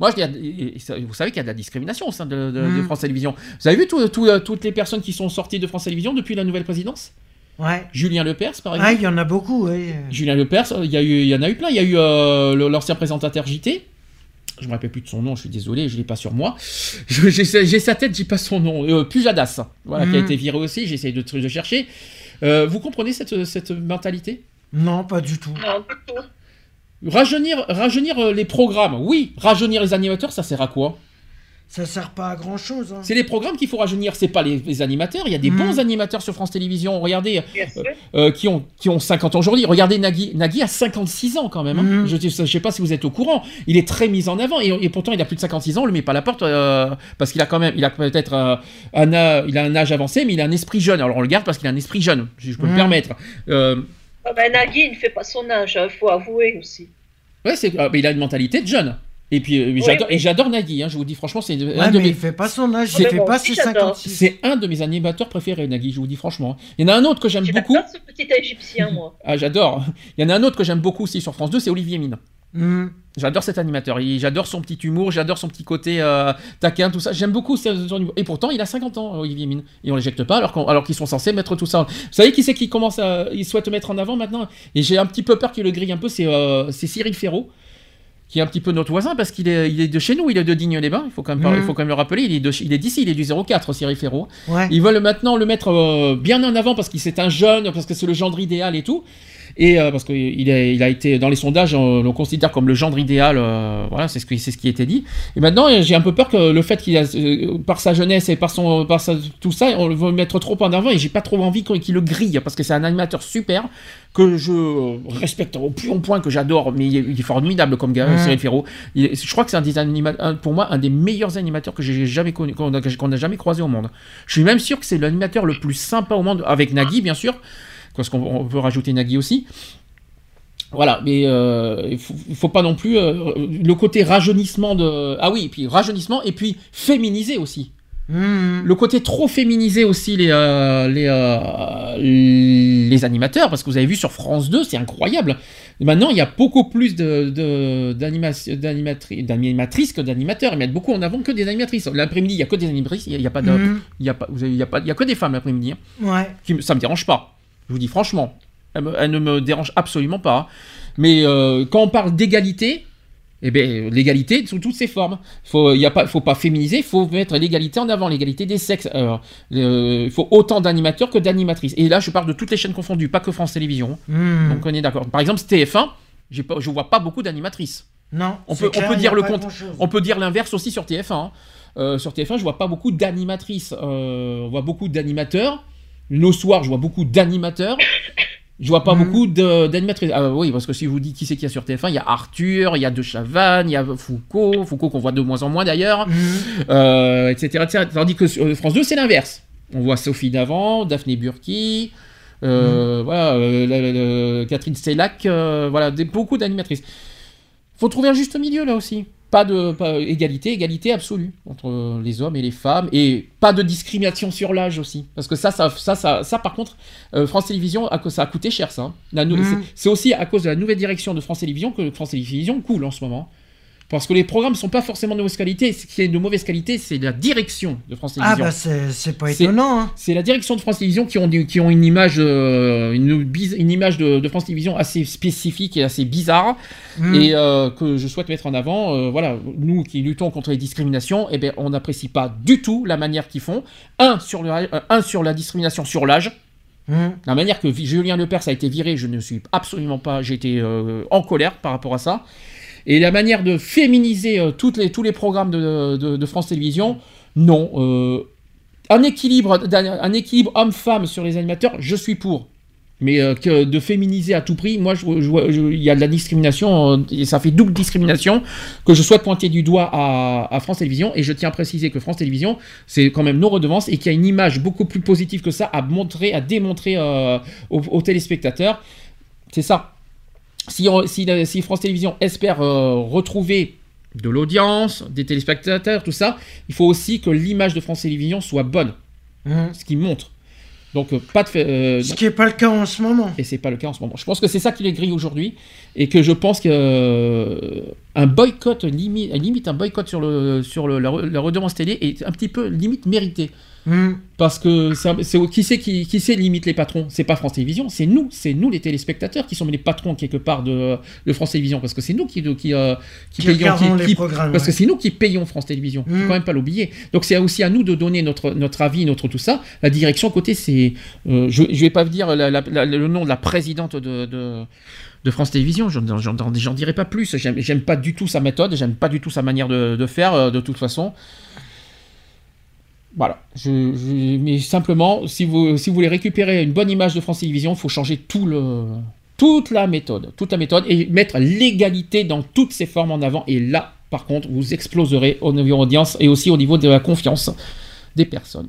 Moi, je dis, vous savez qu'il y a de la discrimination au sein de, de- Mm. de France Télévisions. Vous avez vu tout- tout, euh, toutes les personnes qui sont sorties de France Télévisions depuis la nouvelle présidence? Ouais. Julien Lepers, par exemple. Ah, il y en a beaucoup, oui. Julien Lepers, il y, a eu, il y en a eu plein. Il y a eu euh, l'ancien présentateur JT. Je me rappelle plus de son nom, je suis désolé, je l'ai pas sur moi. Je- J'ai j'ai sa tête, j'ai pas son nom. Euh, Pujadas, voilà, qui a Mhm. été viré aussi, j'essaye de, de chercher. Euh, vous comprenez cette, cette mentalité? Non, pas du tout. Non, du tout. rajeunir, rajeunir euh, les programmes, oui. Rajeunir les animateurs, ça sert à quoi? Ça sert pas à grand chose. C'est les programmes qu'il faut rajeunir, c'est pas les, les animateurs. Il y a des bons animateurs sur France Télévisions. Regardez, Bien sûr. euh, qui, ont, qui ont 50 ans aujourd'hui. Regardez Nagui. Nagui a 56 ans quand même. hein. Mhm. Je ne sais pas si vous êtes au courant. Il est très mis en avant et, et pourtant il a plus de 56 ans. On le met pas à la porte euh, parce qu'il a quand même, il a peut-être euh, un, âge- il a un âge avancé, mais il a un esprit jeune. Alors on le garde parce qu'il a un esprit jeune, si je peux me Mhm. permettre. Euh, Ah ben, Nagui, il ne fait pas son âge, il faut avouer aussi. ouais, c'est, euh, mais il a une mentalité de jeune. Et puis euh, j'adore, oui. et j'adore Nagui. hein, je vous dis franchement, c'est Ouais, un de mais mes, il fait pas son âge, Ah, il mais fait pas ses j'adore. 56. c'est un de mes animateurs préférés, Nagui. Je vous dis franchement. Il y en a un autre que j'aime beaucoup. J'adore ce petit égyptien, moi. Ah, j'adore. Il y en a un autre que j'aime beaucoup aussi sur France 2, c'est Olivier Mine. Hmm. J'adore cet animateur. J'adore son petit humour, j'adore son petit côté euh, taquin, tout ça. J'aime beaucoup ce- son. Et pourtant, il a 50 ans, Olivier Mine. Et on l'éjecte pas alors, alors qu'ils sont censés mettre tout ça. Vous savez qui c'est qui commence à. Il souhaite mettre en avant maintenant? Et j'ai un petit peu peur qu'il le grille un peu, c'est euh, c'est Cyril Ferraud. Qui est un petit peu notre voisin parce qu'il est, il est de chez nous, il est de Digne-les-Bains, il faut quand même, pas- il faut quand même le rappeler, il est de- il est d'ici, il est du 04, Cyril Ferraud. Ouais. Ils veulent maintenant le mettre euh, bien en avant parce qu'il c'est un jeune, parce que c'est le gendre idéal et tout. Et euh, parce qu'il il a été dans les sondages, on le considère comme le gendre idéal. euh, voilà, c'est ce, qui- c'est ce qui été dit. Et maintenant, j'ai un peu peur que le fait qu'il a, par sa jeunesse et par son, par sa- tout ça, on le veut mettre trop en avant. Et j'ai pas trop envie qu'il le grille parce que c'est un animateur super. Que je respecte au plus haut point, que j'adore, mais il est, il est formidable comme gars. Cyril Ferraud. Il je crois que c'est un des animateurs, pour moi, un des meilleurs animateurs que j'ai jamais connu, qu'on a, jamais croisé au monde. Je suis même sûr que c'est l'animateur le plus sympa au monde, avec Nagui, bien sûr, parce qu'on on peut rajouter Nagui aussi. Voilà, mais euh, il faut, faut pas non plus euh, le côté rajeunissement de ah oui, et puis rajeunissement et puis féminisé aussi. Mhm. Le côté trop féminisé aussi les euh, les euh, les animateurs parce que vous avez vu sur France 2, c'est incroyable. Maintenant, il y a beaucoup plus d'animatrices que d'animateurs. Ils mettent beaucoup en avant que des animatrices. L'après-midi, il y a que des animatrices, il y a, pas que des femmes l'après-midi. hein Ouais. qui me- ça me dérange pas. Je vous dis franchement, elle, me- elle ne me dérange absolument pas. Mais euh, quand on parle d'égalité, eh ben, l'égalité sous toutes ses formes. Faut, y a pas, faut pas féminiser, il faut mettre l'égalité en avant, l'égalité des sexes. Euh, Il faut autant d'animateurs que d'animatrices. Et là, je parle de toutes les chaînes confondues, pas que France Télévisions. Donc on est d'accord. Par exemple, TF1, j'ai pas, je vois pas beaucoup d'animatrices. Non. On peut, clair, on peut dire le compte. On peut dire l'inverse aussi sur TF1. hein. Euh, sur TF1, je vois pas beaucoup d'animatrices. Euh, on voit beaucoup d'animateurs. Nos soirs, je vois beaucoup d'animateurs. Je vois pas Mhm. beaucoup d'animatrices. Ah oui, parce que si je vous dis qui c'est qu'il y a sur TF1, il y a Arthur, il y a De Chavannes, il y a Foucault, Foucault qu'on voit de moins en moins d'ailleurs, Mhm. euh, etc., etc. Tandis que sur France 2, c'est l'inverse. On voit Sophie Davant, Daphné Burki, euh, Mhm. voilà, euh, Catherine Sellac, voilà, des- beaucoup d'animatrices. Faut trouver un juste milieu là aussi. Pas de pas- égalité, égalité absolue entre les hommes et les femmes, et pas de discrimination sur l'âge aussi. Parce que ça, ça, ça, ça, ça, par contre, euh, France Télévisions, ça a coûté cher ça. hein. C'est- C'est aussi à cause de la nouvelle direction de France Télévisions que France Télévisions coule en ce moment. Parce que les programmes sont pas forcément de mauvaise qualité. Ce qui est de mauvaise qualité, c'est la direction de France Ah Télévisions. bah c'est pas étonnant. Hein. C'est la direction de France Télévisions qui ont, qui ont une image, euh, une, image de, de France Télévisions assez spécifique et assez bizarre Mhm. et euh, que je souhaite mettre en avant. Euh, voilà, nous qui luttons contre les discriminations, eh ben, on n'apprécie pas du tout la manière qu'ils font. Un sur, le, un sur la discrimination sur l'âge. Mhm. La manière que Julien Lepers a été viré, je ne suis absolument pas, j'ai été euh, en colère par rapport à ça. Et la manière de féminiser euh, les, tous les programmes de, France Télévisions, non. euh, un équilibre, un équilibre homme-femme sur les animateurs, je suis pour. Mais euh, de féminiser à tout prix, moi, il y a de la discrimination, euh, ça fait double discrimination que je souhaite pointer du doigt à, France Télévisions. Et je tiens à préciser que France Télévisions, c'est quand même nos redevances et qu'il y a une image beaucoup plus positive que ça à montrer, à démontrer aux téléspectateurs. C'est ça. Si, on- si, la- si France Télévisions espère euh, retrouver de l'audience, des téléspectateurs, tout ça, il faut aussi que l'image de France Télévisions soit bonne, Mhm. ce qui montre. Donc euh, pas de euh, Ce qui est pas le cas en ce moment. et c'est pas le cas en ce moment. Je pense que c'est ça qui les grille aujourd'hui et que je pense que euh, un boycott limite, limite un boycott sur le sur le- la, la redevance télé est un petit peu limite mérité Mhm. parce que c'est qui c'est qui, qui c'est limite les patrons? C'est pas France Télévisions, c'est nous, c'est nous les téléspectateurs qui sommes les patrons quelque part de, de France Télévisions parce que c'est nous qui qui euh, qui, Qui payons qui- les qui- programmes, parce que c'est nous qui payons France Télévisions. Faut Mhm. quand même pas l'oublier. Donc c'est aussi à nous de donner notre notre avis, notre tout ça. La direction côté c'est euh, je, je vais pas vous dire la- la- la- le nom de la présidente de, de, de France Télévisions, j'en, dirai pas plus. J'aime, pas du tout sa méthode, j'aime pas du tout sa manière de, de faire, euh, de toute façon. Voilà. Je, je- mais simplement, si vous, si vous voulez récupérer une bonne image de France Télévisions, il faut changer tout le, toute la méthode. Toute la méthode et mettre l'égalité dans toutes ses formes en avant. Et là, par contre, vous exploserez au niveau audience et aussi au niveau de la confiance des personnes.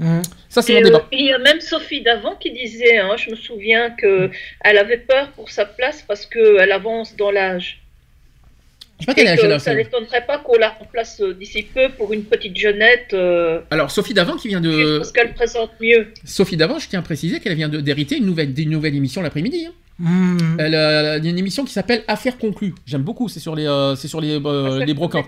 Mhm. Ça, c'est mon euh, débat. il y a même Sophie Davant qui disait, hein, je me souviens que elle avait peur pour sa place parce qu'elle avance dans l'âge. Je sais pas Et que ça ça. n'étonnerait pas qu'on la remplace euh, d'ici peu pour une petite jeunette. euh, Alors, Sophie Davant qui vient de. parce qu'elle présente mieux. Sophie Davant, je tiens à préciser qu'elle vient de- d'hériter une nouvelle, une nouvelle émission l'après-midi. hein. Mhm. Elle a une émission qui s'appelle Affaires conclues. J'aime beaucoup, c'est sur les, euh, c'est sur les, euh, les brocantes.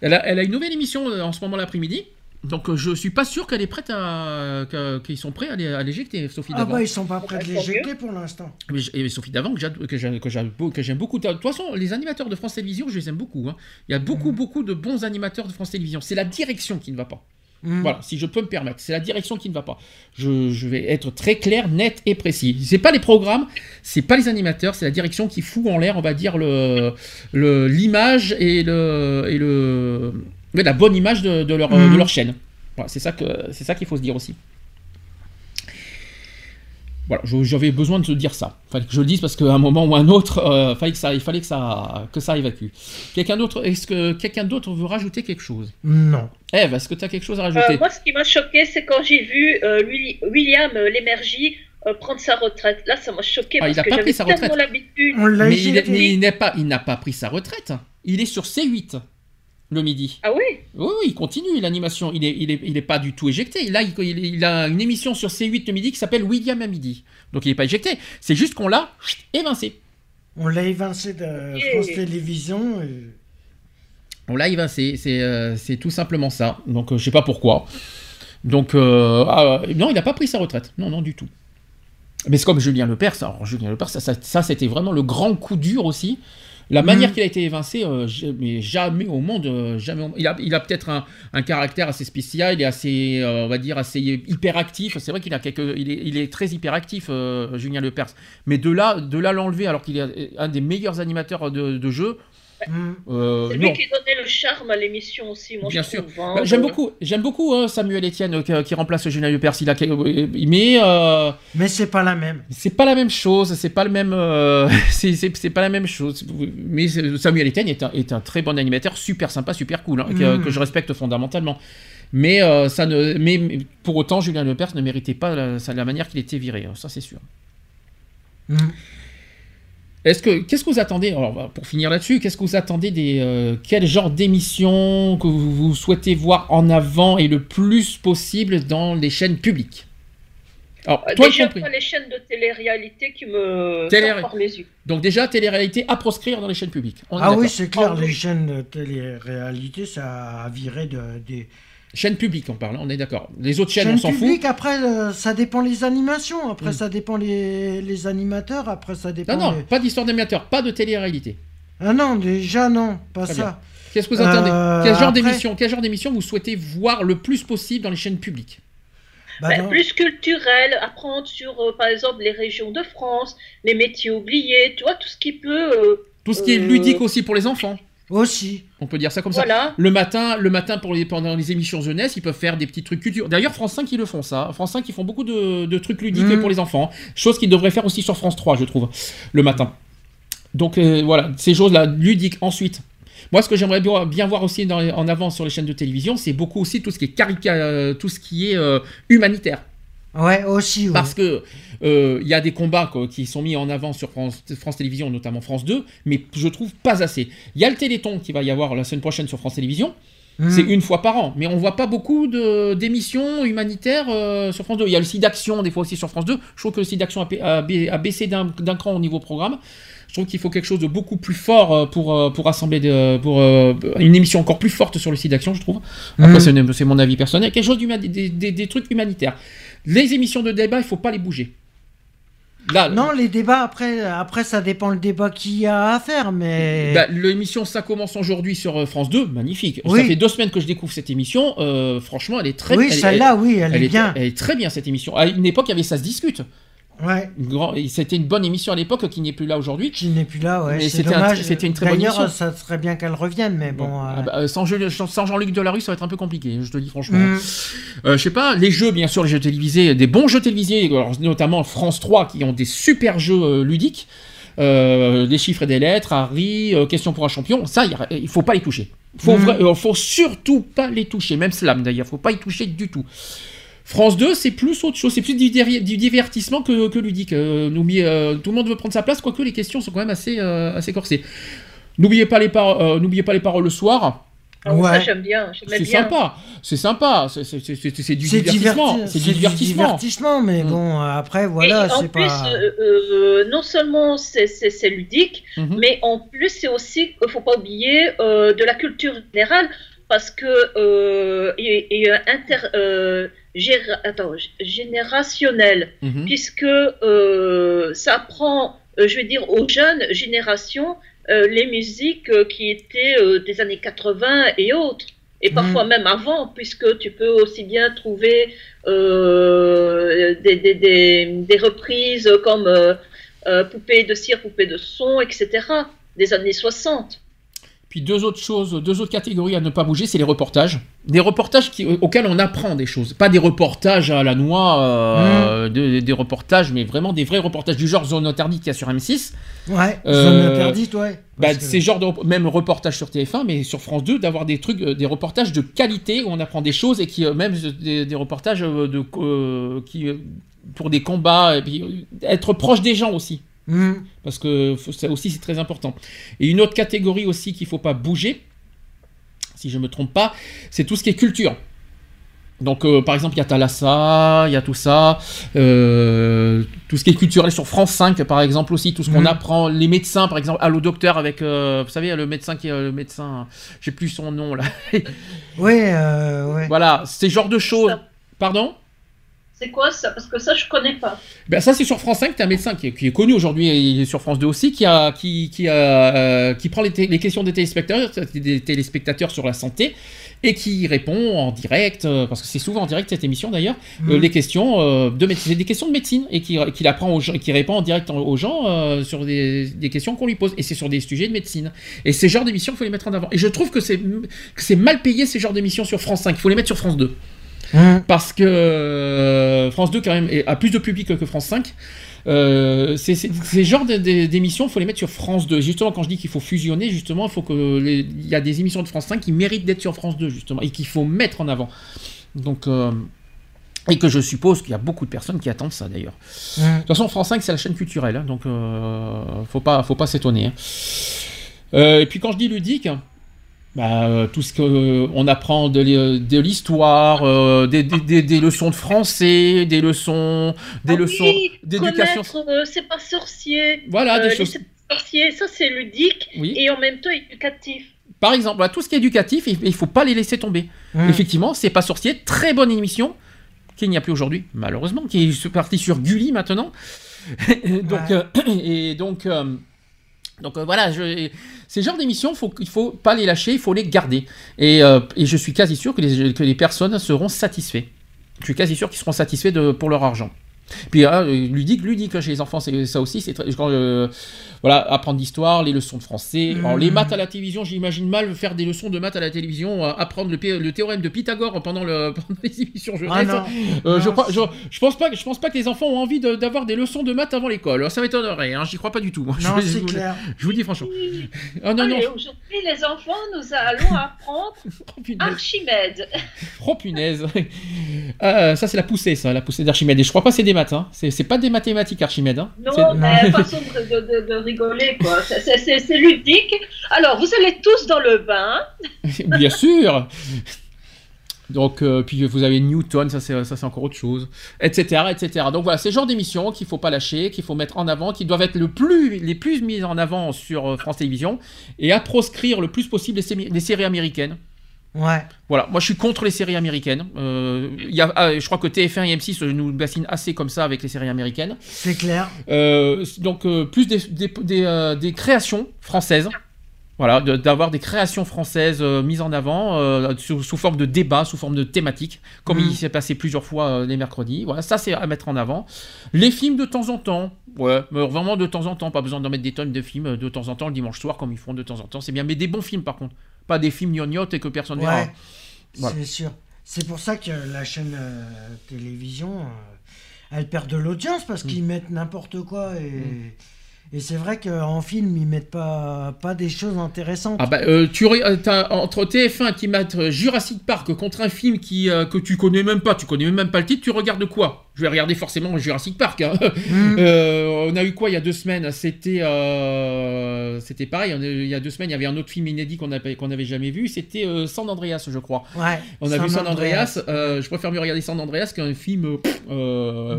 Elle a, elle a une nouvelle émission euh, en ce moment l'après-midi. Donc euh, je suis pas sûr qu'elle est prête à qu'ils sont prêts à l'é- à l'éjecter, Sophie Ah Davant. bah ils sont pas prêts de Tant l'éjecter pour l'instant. Mais et Sophie Davant que j'aime que j'aime beau- que j'aime beaucoup. De toute façon, les animateurs de France Télévisions, je les aime beaucoup. hein. Il y a beaucoup beaucoup de bons animateurs de France Télévisions. C'est la direction qui ne va pas. Mhm. Voilà, si je peux me permettre, c'est la direction qui ne va pas. Je, je vais être très clair, net et précis. C'est pas les programmes, c'est pas les animateurs, c'est la direction qui fout en l'air, on va dire le le- l'image et le et le la bonne image de, de leur Mhm. de leur chaîne. Voilà, c'est ça que c'est ça qu'il faut se dire aussi. Voilà, j'avais besoin de te dire ça. Fallait que je le dise parce qu'à un moment ou à un autre, euh, fallait que ça, il fallait que ça, que ça évacue. Quelqu'un d'autre, est-ce que quelqu'un d'autre veut rajouter quelque chose? Non. Eve, est-ce que tu as quelque chose à Euh, rajouter moi, ce qui m'a choqué, c'est quand j'ai vu euh, lui- William euh, Lémergie euh, prendre sa retraite. Là, ça m'a choqué Ah, il parce a que pas j'avais pris sa tellement retraite. l'habitude. On l'a Mais il, mais il n'est pas, il n'a pas pris sa retraite. Il est sur C8 le midi. Ah oui? Oui, oui, il continue l'animation. Il est, il est, il est pas du tout éjecté. Là, il, il- il a une émission sur C8 le midi qui s'appelle William à midi. Donc il n'est pas éjecté. C'est juste qu'on l'a évincé. On l'a évincé de. France Télévisions. et- On l'a évincé. C'est, euh, c'est tout simplement ça. Donc euh, je sais pas pourquoi. Donc euh, ah, non, il n'a pas pris sa retraite. Non, non, du tout. Mais c'est comme Julien Lepers. Alors Julien Lepers, ça, ça, ça, c'était vraiment le grand coup dur aussi. La manière Mhm. qu'il a été évincé, euh, mais jamais au monde, euh, jamais. au- Il a, il a peut-être un, un caractère assez spécial, il est assez, euh, on va dire, assez hyperactif. C'est vrai qu'il a quelques, il est, il est très hyperactif, Julien Lepers. Mais de là, de là l'enlever alors qu'il est un des meilleurs animateurs de, de jeu, Hmm. euh, C'est non. lui qui donnait le charme à l'émission aussi, moi Bien je sûr. hein. Bah, J'aime Euh, beaucoup, j'aime beaucoup hein, Samuel Etienne euh, qui, qui remplace Julien Lepers. Il a, mais euh, Mais c'est pas la même. c'est pas la même chose, c'est pas le même, euh, c'est- c'est c'est pas la même chose. Mais Samuel Etienne est un, est un très bon animateur, super sympa, super cool, hein, que, Mm. que je respecte fondamentalement. Mais euh, ça ne, mais pour autant, Julien Lepers ne méritait pas la, manière qu'il était viré, ça c'est sûr. Hmm. Est-ce que qu'est-ce que vous attendez? Alors bah, pour finir là-dessus Qu'est-ce que vous attendez des euh, quel genre d'émission que vous, vous souhaitez voir en avant et le plus possible dans les chaînes publiques? Alors euh, toi déjà compris. pas les chaînes de télé-réalité qui me Télé- sortent par les yeux. Donc déjà télé-réalité à proscrire dans les chaînes publiques. On Ah oui, c'est clair, les oui. chaînes de télé-réalité, ça a viré de, des Chaînes publiques, on parle. On est d'accord. Les autres chaînes, on s'en fout. publiques. Après, euh, ça dépend les animations. Après, Mm. ça dépend les, les animateurs. Après, ça dépend. Non, non, les- pas d'histoire d'animateur, pas de télé-réalité. Ah non, déjà, non, pas Très ça. Qu'est-ce que vous attendez Euh, Quel genre après- d'émission Quel genre d'émission vous souhaitez voir le plus possible dans les chaînes publiques Bah, Ben, plus culturel, apprendre sur, euh, par exemple, les régions de France, les métiers oubliés, tu vois, tout ce qui peut. euh, Tout ce qui est ludique aussi pour les enfants. Aussi. On peut dire ça comme ça. voilà. Le matin, le matin pour les, pendant les émissions jeunesse, ils peuvent faire des petits trucs culture. D'ailleurs, France 5, ils le font ça. France 5, ils font beaucoup de, de trucs ludiques Mhm. pour les enfants. Chose qu'ils devraient faire aussi sur France 3, je trouve, le matin. Donc euh, voilà, ces choses-là, ludiques. Ensuite, moi, ce que j'aimerais bien, voir aussi dans les- en avant sur les chaînes de télévision, c'est beaucoup aussi tout ce qui est carica, euh, tout ce qui est euh, humanitaire. Ouais, aussi. ouais. Parce que euh, il y a des combats quoi, qui sont mis en avant sur France, France Télévisions, notamment France 2, mais je trouve pas assez. Il y a le Téléthon qui va y avoir la semaine prochaine sur France Télévisions. Hmm. C'est une fois par an, mais on voit pas beaucoup d'émissions humanitaires euh, sur France 2. Il y a le site d'action des fois aussi sur France 2. Je trouve que le site d'action a, baissé d'un cran au niveau programme. Je trouve qu'il faut quelque chose de beaucoup plus fort euh, pour, euh, pour rassembler de- pour euh, une émission encore plus forte sur le site d'action, je trouve. Après, Mhm. c'est mon avis personnel. Quelque chose d'huma- des, des- des trucs humanitaires. Les émissions de débat, il faut pas les bouger. Là, Non, les débats, après, après, ça dépend le débat qu'il y a à faire, mais. Bah, l'émission ça commence aujourd'hui sur euh, France 2, magnifique. Oui. Ça fait deux semaines que je découvre cette émission. euh, franchement, elle est très oui, elle- celle-là, oui, elle, Elle est est, bien. elle est très bien cette émission. À une époque, il y avait ça se discute. Ouais. C'était une bonne émission à l'époque qui n'est plus là aujourd'hui. Qui n'est plus là, ouais. C'était un- dommage. c'était une très bonne D'ailleurs, émission. ça serait bien qu'elle revienne, mais bon. Ah euh, bah, euh, sans Jean- sans Jean-Luc Delarue, ça va être un peu compliqué, je te dis franchement. hmm. Euh, je sais pas, les jeux, bien sûr, les jeux télévisés, des bons jeux télévisés, notamment France 3 qui ont des super jeux euh, ludiques. Euh, des chiffres et des lettres, Harry, euh, question pour un champion, ça, il il faut pas les toucher. Faut, vra- euh, faut surtout pas les toucher, même Slam d'ailleurs, faut pas y toucher du tout. France 2, c'est plus autre chose, c'est plus du, diver- du divertissement que, que ludique. Euh, n'oubliez, euh, tout le monde veut prendre sa place, quoique les questions sont quand même assez, euh, assez corsées. N'oubliez pas, les par- euh, n'oubliez pas les paroles le soir, Ah oui, Ouais. Ça, j'aime bien. c'est bien. sympa, c'est sympa, c'est du divertissement, diverti- c'est du divertissement. divertissement, mais Mm. bon, après, voilà, en c'est plus, pas. euh, euh, non seulement c'est- ludique, Mhm. mais en plus c'est aussi, il faut pas oublier, euh, de la culture générale, parce que euh, et, et, euh, inter, attends, générationnel, Mhm. puisque euh, ça apprend, euh, je vais dire, aux jeunes générations euh, les musiques euh, qui étaient des années 80 et autres. Et parfois même avant, puisque tu peux aussi bien trouver des, des, des, des reprises comme Poupée de cire, Poupée de son, etc. des années 60. Puis deux autres choses, deux autres catégories à ne pas bouger, c'est les reportages. Des reportages qui, auxquels on apprend des choses. Pas des reportages à la noix, euh, de- des reportages, mais vraiment des vrais reportages du genre Zone Interdite qu'il y a sur M6. Ouais, Euh, zone interdite, ouais. Bah, que- genre de même reportage sur TF1, mais sur France 2, d'avoir des trucs, euh, des reportages de qualité où on apprend des choses et qui euh, même des, des reportages euh, de euh, qui euh, pour des combats et puis euh, être proche des gens aussi. Mhm. Parce que ça aussi c'est très important. Et une autre catégorie aussi qu'il faut pas bouger, si je me trompe pas, c'est tout ce qui est culture. Donc euh, par exemple il y a Thalassa, il y a tout ça, euh, tout ce qui est culturel sur France 5 par exemple aussi, tout ce qu'on Mhm. apprend, les médecins par exemple, Allo Docteur avec, euh, vous savez le médecin qui est le médecin, j'ai plus son nom là. Ouais, euh, ouais. voilà, ces genres de choses. Pardon? C'est quoi ça? Parce que ça, je connais pas. Ben ça c'est sur France 5, t'as un médecin qui est, qui est connu aujourd'hui, et il est sur France 2 aussi, qui, a, qui, qui, a, euh, qui prend les, questions des téléspectateurs, des téléspectateurs sur la santé et qui répond en direct, euh, parce que c'est souvent en direct cette émission d'ailleurs, euh, Mhm. les questions euh, de médecine, des questions de médecine et qui, qui apprend aux gens, qui répond en direct aux gens euh, sur des, des questions qu'on lui pose et c'est sur des sujets de médecine. Et ces genres d'émissions, il faut les mettre en avant. Et je trouve que c'est que c'est mal payé ces genres d'émissions sur France 5, il faut les mettre sur France 2 Mhm. parce que euh, France 2 quand même a plus de public que France 5. Euh, c'est- c'est- ces genres d'émissions, il faut les mettre sur France 2. Justement, quand je dis qu'il faut fusionner, justement, il faut que les- il y a des émissions de France 5 qui méritent d'être sur France 2, justement, et qu'il faut mettre en avant. Donc, euh, et que je suppose qu'il y a beaucoup de personnes qui attendent ça, d'ailleurs. Mhm. De toute façon, France 5, c'est la chaîne culturelle, hein, donc euh, faut pas, faut pas s'étonner. hein. Euh, et puis quand je dis ludique, bah, euh, tout ce qu'on apprend de, l'hi- de l'histoire, euh, des, des- des- des leçons de français, des leçons, des Ah leçons oui, d'éducation. euh, c'est pas sorcier. Voilà, des choses. C'est pas sorcier, ça c'est ludique Oui. et en même temps éducatif. Par exemple, voilà, tout ce qui est éducatif, il, il faut pas les laisser tomber. Mhm. Effectivement, c'est pas sorcier, très bonne émission qu'il n'y a plus aujourd'hui, malheureusement, qui est partie sur Gulli maintenant. donc, Ouais. euh, et donc, euh, donc euh, voilà, je, ces genres d'émissions, il faut pas les lâcher, il faut les garder. Et, euh, je suis quasi sûr que les, personnes seront satisfaits. Je suis quasi sûr qu'ils seront satisfaits pour leur argent. Puis euh, ludique, ludique chez les enfants, c'est ça aussi. C'est très- quand, euh, voilà, apprendre l'histoire, les leçons de français. Alors, les Mhm. maths à la télévision, j'imagine mal faire des leçons de maths à la télévision, euh, apprendre le, théorème de Pythagore pendant, le, pendant les émissions jeunesse. Ah non. Euh, je, crois, je, je pense pas, je pense pas que les enfants ont envie de- d'avoir des leçons de maths avant l'école. Alors, Ça m'étonnerait, hein, j'y crois pas du tout. Je- Non, je, c'est vous- clair. je vous dis franchement. Ah non, non, aujourd'hui, les enfants, nous allons apprendre oh. Archimède. Oh, punaise. Euh, ça, c'est la poussée, ça, la poussée d'Archimède. Et je crois pas que c'est des maths. Hein. C'est pas des mathématiques, Archimède. Hein. Non, C'est- mais façon de, de- rigoler, quoi. C'est- ludique. Alors, vous allez tous dans le bain. Bien sûr. Donc, euh, puis vous avez Newton, ça c'est encore autre chose, etc., etc. Donc voilà, c'est le genre d'émissions qu'il faut pas lâcher, qu'il faut mettre en avant, qui doivent être le plus les plus mises en avant sur euh, France Télévisions et à proscrire le plus possible les séries américaines. Ouais. Voilà, moi je suis contre les séries américaines. Euh, y a, ah, je crois que TF1 et M6 nous bassinent assez comme ça avec les séries américaines. C'est clair. Euh, donc euh, plus des, des, des, euh, des créations françaises. Voilà, de- d'avoir des créations françaises mises en avant sous, sous forme de débat, sous forme de thématique, comme il s'est passé plusieurs fois les mercredis. Voilà, ça c'est à mettre en avant. Les films de temps en temps, ouais, mais vraiment de temps en temps, pas besoin d'en mettre des tonnes de films de temps en temps le dimanche soir comme ils font de temps en temps, c'est bien, mais des bons films par contre, pas des films gnognottes et que personne verra. Ouais. Voilà. C'est sûr. C'est pour ça que la chaîne euh, télévision, euh, elle perd de l'audience parce Mm. qu'ils mettent n'importe quoi et. Et c'est vrai qu'en film, ils mettent pas, pas des choses intéressantes. Ah bah, euh, tu euh, entre TF1 qui mettent euh, Jurassic Park contre un film qui, euh, que tu connais même pas, tu connais même pas le titre, tu regardes quoi? Je vais regarder forcément Jurassic Park. hein. Mm. Euh, on a eu quoi il y a deux semaines? C'était c'était pareil, on a- il y a deux semaines il y avait un autre film inédit qu'on qu'on n'avait jamais vu, c'était San Andreas je crois. Ouais. On a vu San Andreas. Andreas, je préfère mieux regarder San Andreas qu'un film...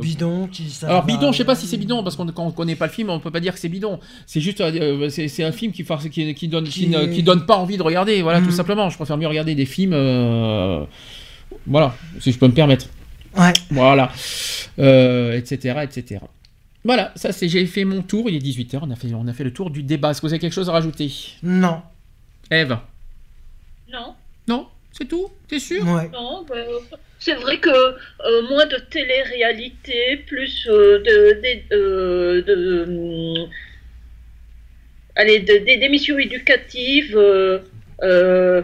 Bidon, qui ça alors bidon, je sais pas si c'est bidon parce qu'on on connaît pas le film, on peut pas dire que c'est bidon. C'est juste euh, c'est c'est un film qui, qui, qui donne qui, Qui- ne- qui donne pas envie de regarder. Voilà, tout simplement. Je préfère mieux regarder des films. euh, voilà, si je peux me permettre. Ouais. Voilà, Euh, etc., etc. Voilà, ça c'est j'ai fait mon tour. Il est 18 h On a fait on a fait le tour du débat. Est-ce que vous avez quelque chose à rajouter, Non. Eve? Non, Non, c'est tout? T'es sûr? Ouais. non. bah, c'est vrai que euh, moins de télé-réalité, plus euh, de, euh, de, hum, allez, de- des émissions éducatives,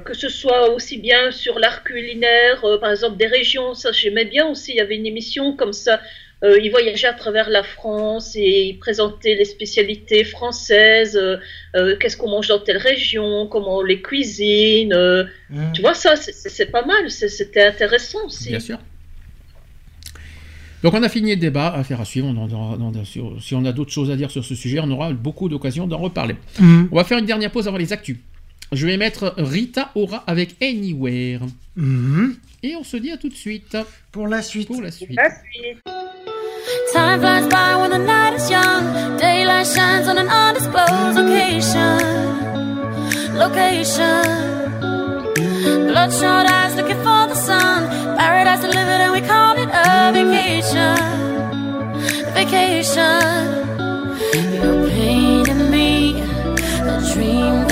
que ce soit aussi bien sur l'art culinaire, par exemple des régions, ça j'aimais bien aussi. Il y avait une émission comme ça. Euh, il voyageait à travers la France et il présentait les spécialités françaises, euh, euh, qu'est-ce qu'on mange dans telle région, comment on les cuisine. euh, Hein. Tu vois, ça, c'est- pas mal, c'était intéressant aussi. Bien sûr. Donc on a fini le débat, affaire à suivre. On en aura- on en- si si on a d'autres choses à dire sur ce sujet, on aura beaucoup d'occasions d'en reparler. Mhm. On va faire une dernière pause avant les actus. Je vais mettre Rita Ora avec Anywhere. Mhm. Et on se dit à tout de suite. Pour la suite. Pour la suite. La suite. Time flies by when the night is young. Daylight shines on an undisclosed location. Location. Bloodshot eyes looking for the sun. Paradise delivered, and we call it a vacation. Vacation. You're painting me a dream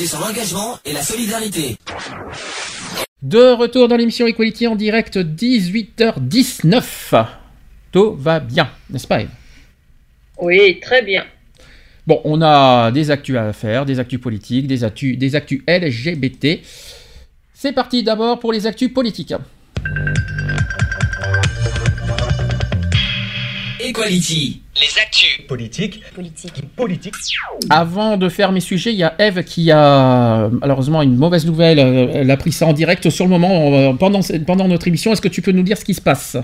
basée sur l'engagement et la solidarité. De retour dans l'émission Equality en direct 18h19. Tout va bien, n'est-ce pas Eve? Oui, très bien. Bon, on a des actus à faire, des actus politiques, des actus, des actus LGBT. C'est parti d'abord pour les actus politiques. Equality, les actus. Politique. Politique. Politique. Avant de faire mes sujets, il y a Eve qui a malheureusement une mauvaise nouvelle. euh, Elle a pris ça en direct sur le moment, euh, pendant, pendant notre émission. Est-ce que tu peux nous dire ce qui se passe?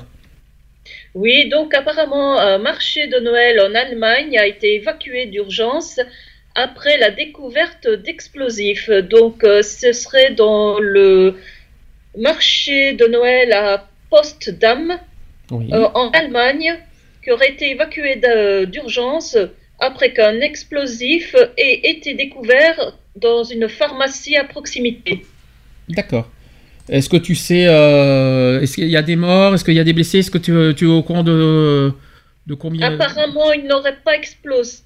Oui, donc apparemment, un marché de Noël en Allemagne a été évacué d'urgence après la découverte d'explosifs. Donc, euh, ce serait dans le marché de Noël à Potsdam, Oui. euh, en Allemagne, qui aurait été évacué d'urgence après qu'un explosif ait été découvert dans une pharmacie à proximité. D'accord. Est-ce que tu sais, euh, est-ce qu'il y a des morts, est-ce qu'il y a des blessés, est-ce que tu, tu es au courant de, de combien? Apparemment, il n'aurait pas explosé.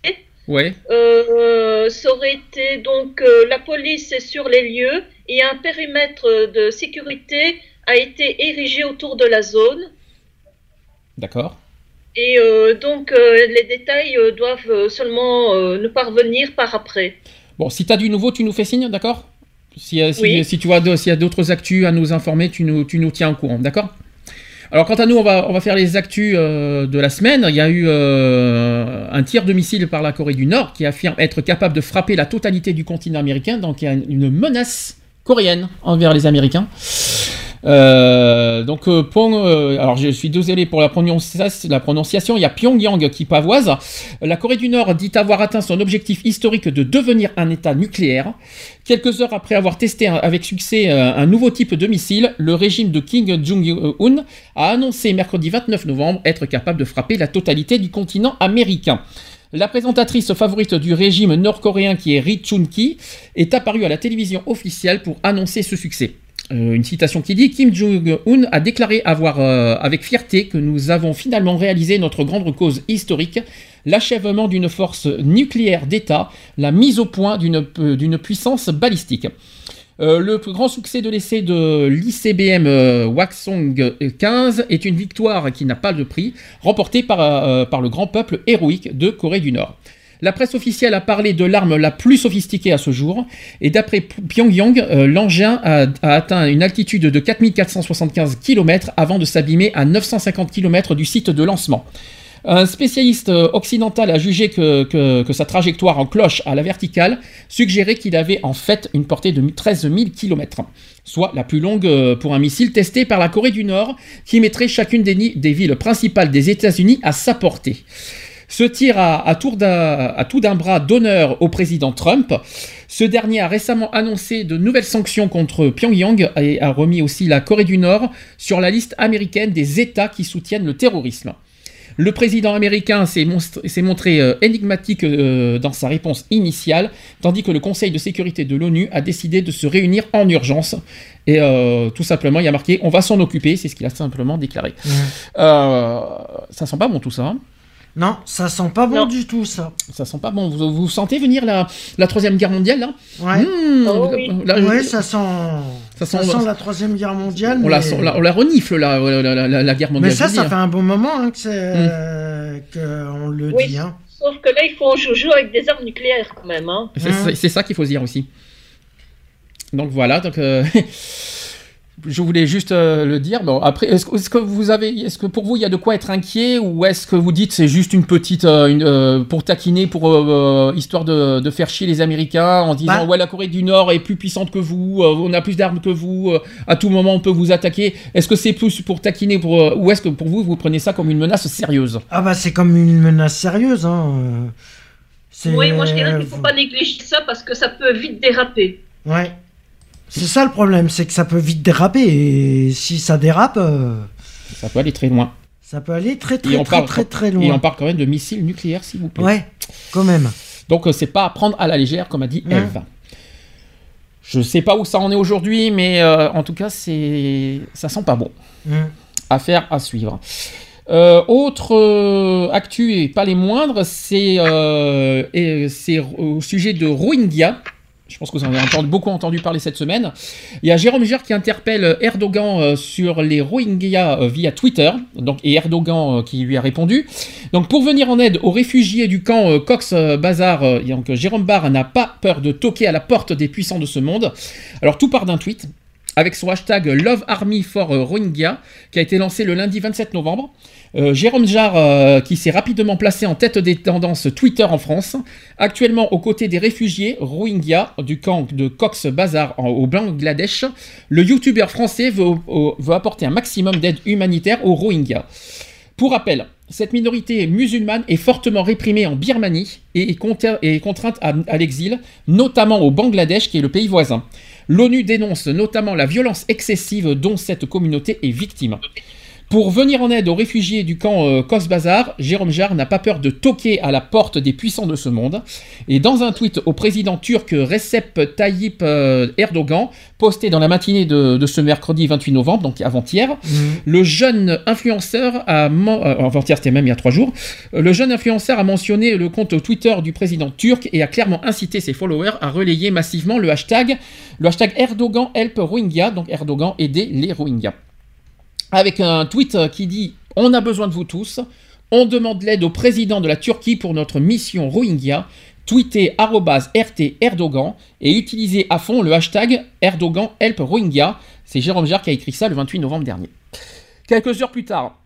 Ouais. Euh, ça aurait été donc euh, la police est sur les lieux et un périmètre de sécurité a été érigé autour de la zone. D'accord. Et euh, donc euh, les détails euh, doivent seulement nous parvenir par après. Bon, si tu as du nouveau, tu nous fais signe, d'accord? Si, si, Oui. si tu vois s'il y a d'autres actus à nous informer, tu nous, tu nous tiens au courant, d'accord? Alors, quant à nous, on va, on va faire les actus euh, de la semaine. Il y a eu euh, un tir de missile par la Corée du Nord qui affirme être capable de frapper la totalité du continent américain. Donc, il y a une menace coréenne envers les Américains. Euh, donc, euh, Pong, euh, alors je suis désolé pour la, prononcia- la prononciation, il y a Pyongyang qui pavoise. La Corée du Nord dit avoir atteint son objectif historique de devenir un État nucléaire. Quelques heures après avoir testé avec succès euh, un nouveau type de missile, le régime de Kim Jong-un a annoncé mercredi 29 novembre être capable de frapper la totalité du continent américain. La présentatrice favorite du régime nord-coréen qui est Ri Chun-ki est apparue à la télévision officielle pour annoncer ce succès. Euh, une citation qui dit Kim Jong-un a déclaré avoir euh, avec fierté que nous avons finalement réalisé notre grande cause historique, l'achèvement d'une force nucléaire d'État, la mise au point d'une puissance balistique. Euh, le plus grand succès de l'essai de l'ICBM Hwasong 15 est une victoire qui n'a pas de prix, remportée par le grand peuple héroïque de Corée du Nord. La presse officielle a parlé de l'arme la plus sophistiquée à ce jour, et d'après Pyongyang, euh, l'engin a, atteint une altitude de 4475 km avant de s'abîmer à 950 km du site de lancement. Un spécialiste euh, occidental a jugé que, sa trajectoire en cloche à la verticale suggérait qu'il avait en fait une portée de 13 000 km, soit la plus longue euh, pour un missile testé par la Corée du Nord, qui mettrait chacune des villes principales des États-Unis à sa portée. Ce tir à, à, tour à tout d'un bras d'honneur au président Trump. Ce dernier a récemment annoncé de nouvelles sanctions contre Pyongyang et a remis aussi la Corée du Nord sur la liste américaine des États qui soutiennent le terrorisme. Le président américain s'est montré euh, énigmatique euh, dans sa réponse initiale, tandis que le Conseil de sécurité de l'ONU a décidé de se réunir en urgence. Et euh, tout simplement, il y a marqué on va s'en occuper, c'est ce qu'il a simplement déclaré. Euh, ça sent pas bon tout ça. hein Non, ça sent pas bon Non. du tout, ça. ça sent pas bon. Vous, vous sentez venir la, la troisième guerre mondiale là Ouais. Mmh, Oh oui. là, ouais, je- ça sent. Ça Ça sent- sent, la troisième guerre mondiale. on, mais... la, on, la, on la renifle là, la, la- la- la guerre mondiale. mais ça, ça dire. fait un bon moment hein, que c'est euh, qu'on le Oui. dit. Hein. Sauf que là, il faut en joujou avec des armes nucléaires quand même. Hein. C'est- Mmh. C'est ça qu'il faut se dire aussi. Donc voilà, donc euh, je voulais juste euh, le dire. Bon, après, est-ce que, vous avez, est-ce que pour vous il y a de quoi être inquiet ou est-ce que vous dites c'est juste une petite, euh, une, euh, pour taquiner, pour histoire de, de faire chier les Américains en disant Bah. ouais la Corée du Nord est plus puissante que vous, euh, on a plus d'armes que vous, euh, à tout moment on peut vous attaquer. Est-ce que c'est plus pour taquiner pour, euh, ou est-ce que pour vous vous prenez ça comme une menace sérieuse? Ah bah c'est comme une menace sérieuse. Hein. Oui, moi je dirais qu'il ne faut pas négliger ça parce que ça peut vite déraper. Ouais. C'est ça le problème, c'est que ça peut vite déraper et si ça dérape, euh, Ça peut aller très loin. ça peut aller très Et très on très parle- très très Et on parle quand même de missiles nucléaires s'il vous plaît. Ouais, quand même. Donc euh, c'est pas à prendre à la légère comme a dit Ouais. Eve. Je sais pas où ça en est aujourd'hui, mais euh, en tout cas c'est ça sent pas bon. Mm. Affaire à suivre. Euh, autre euh, actu et pas les moindres, c'est euh, et c'est au sujet de Rohingya. Je pense que vous en avez beaucoup entendu parler cette semaine. Il y a Jérôme Gère qui interpelle Erdogan euh, sur les Rohingyas euh, via Twitter, et Erdogan euh, qui lui a répondu. Donc pour venir en aide aux réfugiés du camp euh, Cox euh, Bazar, euh, euh, Jérôme Barr n'a pas peur de toquer à la porte des puissants de ce monde. Alors tout part d'un tweet avec son hashtag Love Army for euh, Rohingya qui a été lancé le lundi 27 novembre. Euh, Jérôme Jarre, euh, qui s'est rapidement placé en tête des tendances Twitter en France, actuellement aux côtés des réfugiés Rohingyas du camp de Cox Bazar au Bangladesh, le youtubeur français veut, apporter un maximum d'aide humanitaire aux Rohingyas. Pour rappel, Cette minorité musulmane est fortement réprimée en Birmanie et est contrainte à l'exil, notamment au Bangladesh, qui est le pays voisin. L'ONU dénonce notamment la violence excessive dont cette communauté est victime. Pour venir en aide aux réfugiés du camp euh, Cox's Bazar, Jérôme Jarre n'a pas peur de toquer à la porte des puissants de ce monde. Et dans un tweet au président turc Recep Tayyip euh, Erdogan, posté dans la matinée de, de ce mercredi 28 novembre, donc avant-hier, le jeune influenceur a... euh, avant-hier, c'était même il y a trois jours. Euh, Le jeune influenceur a mentionné le compte Twitter du président turc et a clairement incité ses followers à relayer massivement le hashtag, le hashtag Erdogan Help Rohingya, donc Erdogan aider les Rohingyas avec un tweet euh, qui dit On a besoin de vous tous. On demande l'aide au président de la Turquie pour notre mission Rohingya. Tweetez RT Erdogan et utilisez à fond le hashtag Erdogan Help Rohingya. C'est Jérôme Jarre qui a écrit ça le 28 novembre dernier. Quelques heures plus tard,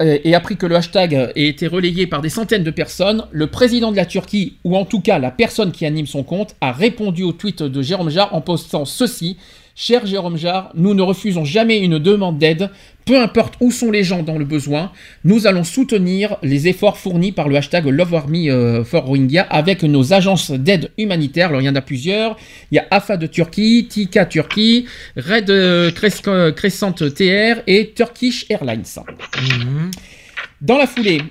euh, et appris que le hashtag euh, ait été relayé par des centaines de personnes, le président de la Turquie, ou en tout cas la personne qui anime son compte, a répondu au tweet de Jérôme Jarre en postant ceci. Cher Jérôme Jarre, nous ne refusons jamais une demande d'aide, peu importe où sont les gens dans le besoin, nous allons soutenir les efforts fournis par le hashtag Love Army euh, for Rohingya avec nos agences d'aide humanitaire. Alors il y en a plusieurs. Il y a AFA de Turquie, Tika Turquie, Red euh, Cres- Crescent TR et Turkish Airlines. Dans la foulée,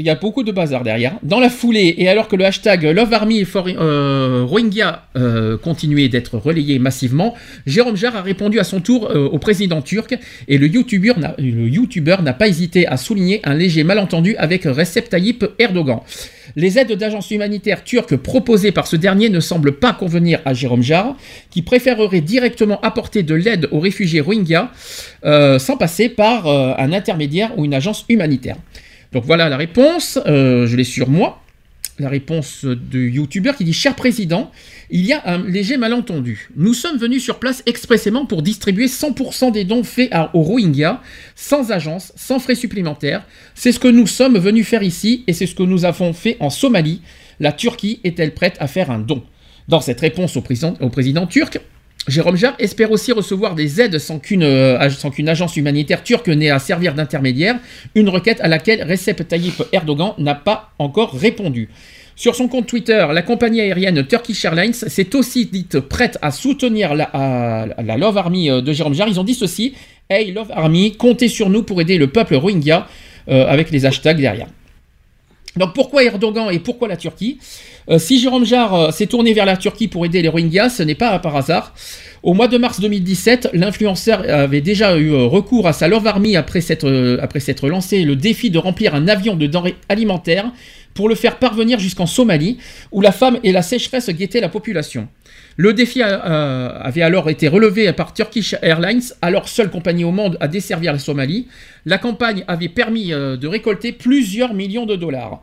il y a beaucoup de bazar derrière. Dans la foulée, et alors que le hashtag Love Army for euh, Rohingya euh, continuait d'être relayé massivement, Jérôme Jarre a répondu à son tour euh, au président turc et le youtubeur n'a pas hésité à souligner un léger malentendu avec Recep Tayyip Erdogan. Les aides d'agences humanitaires turques proposées par ce dernier ne semblent pas convenir à Jérôme Jarre, qui préférerait directement apporter de l'aide aux réfugiés Rohingyas sans passer par un intermédiaire ou une agence humanitaire. Donc voilà la réponse, euh, je l'ai sur moi. La réponse du youtubeur qui dit Cher président, il y a un léger malentendu. Nous sommes venus sur place expressément pour distribuer 100% des dons faits à, aux Rohingyas, sans agence, sans frais supplémentaires. C'est ce que nous sommes venus faire ici et c'est ce que nous avons fait en Somalie. La Turquie est-elle prête à faire un don? Dans cette réponse au président, au président turc, Jérôme Jarre espère aussi recevoir des aides sans qu'une euh, sans qu'une agence humanitaire turque n'ait à servir d'intermédiaire, une requête à laquelle Recep Tayyip Erdogan n'a pas encore répondu. Sur son compte Twitter, la compagnie aérienne Turkish Airlines s'est aussi dite prête à soutenir la Love Army euh, de Jérôme Jarre. Ils ont dit ceci Hey Love Army, comptez sur nous pour aider le peuple Rohingya euh, avec les hashtags derrière. Donc pourquoi Erdogan et pourquoi la Turquie? Euh, Si Jérôme Jarre euh, s'est tourné vers la Turquie pour aider les Rohingyas, ce n'est pas par hasard. Au mois de mars 2017, l'influenceur avait déjà eu euh, recours à sa Love Army après s'être après s'être lancé le défi de remplir un avion de denrées alimentaires pour le faire parvenir jusqu'en Somalie, où la femme et la sécheresse guettaient la population. Le défi avait alors été relevé par Turkish Airlines, alors seule compagnie au monde à desservir la Somalie. La campagne avait permis euh, de récolter plusieurs millions de dollars.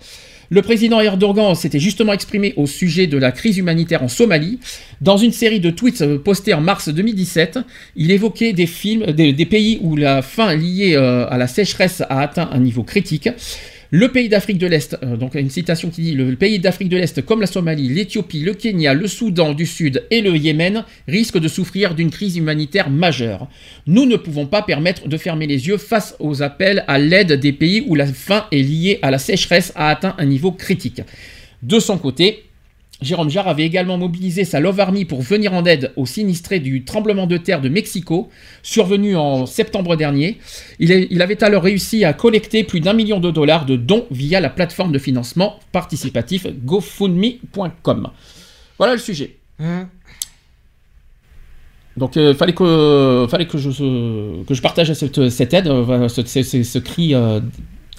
Le président Erdogan s'était justement exprimé au sujet de la crise humanitaire en Somalie. Dans une série de tweets euh, postés en mars 2017, il évoquait des pays où la faim liée euh, à la sécheresse a atteint un niveau critique. Le pays d'Afrique de l'Est, euh, donc une citation qui dit le pays d'Afrique de l'Est comme la Somalie, l'Éthiopie, le Kenya, le Soudan du Sud et le Yémen risquent de souffrir d'une crise humanitaire majeure. Nous ne pouvons pas permettre de fermer les yeux face aux appels à l'aide des pays où la faim est liée à la sécheresse a atteint un niveau critique. De son côté, Jérôme Jarre avait également mobilisé sa Love Army pour venir en aide aux sinistrés du tremblement de terre de Mexico, survenu en septembre dernier. Il, est- il avait alors réussi à collecter plus d'un million de dollars de dons via la plateforme de financement participatif gofundme.com. Voilà le sujet. Hein Donc il fallait que, fallait que, je, que je partage cette, cette aide, euh, voilà, ce, ce- ce- ce cri euh,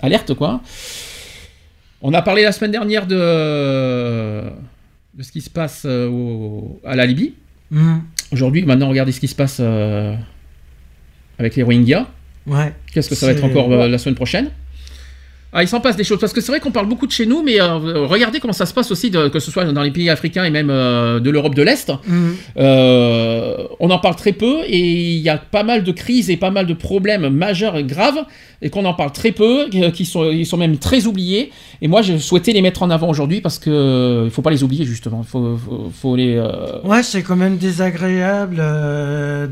alerte quoi. On a parlé la semaine dernière de, de ce qui se passe euh, au- à la Libye. Mhm. Aujourd'hui, maintenant, regardez ce qui se passe euh, avec les Rohingyas. Ouais. Qu'est-ce que ça va être encore euh, la semaine prochaine? Ah, il s'en passe des choses parce que c'est vrai qu'on parle beaucoup de chez nous, mais euh, regardez comment ça se passe aussi, de- que ce soit dans les pays africains et même euh, de l'Europe de l'Est. Mhm. Euh, on en parle très peu et il y a pas mal de crises et pas mal de problèmes majeurs et graves et qu'on en parle très peu, qui sont, ils sont même très oubliés. Et moi, je souhaitais les mettre en avant aujourd'hui parce que il faut pas les oublier justement. Faut, faut, faut les. Ouais, c'est quand même désagréable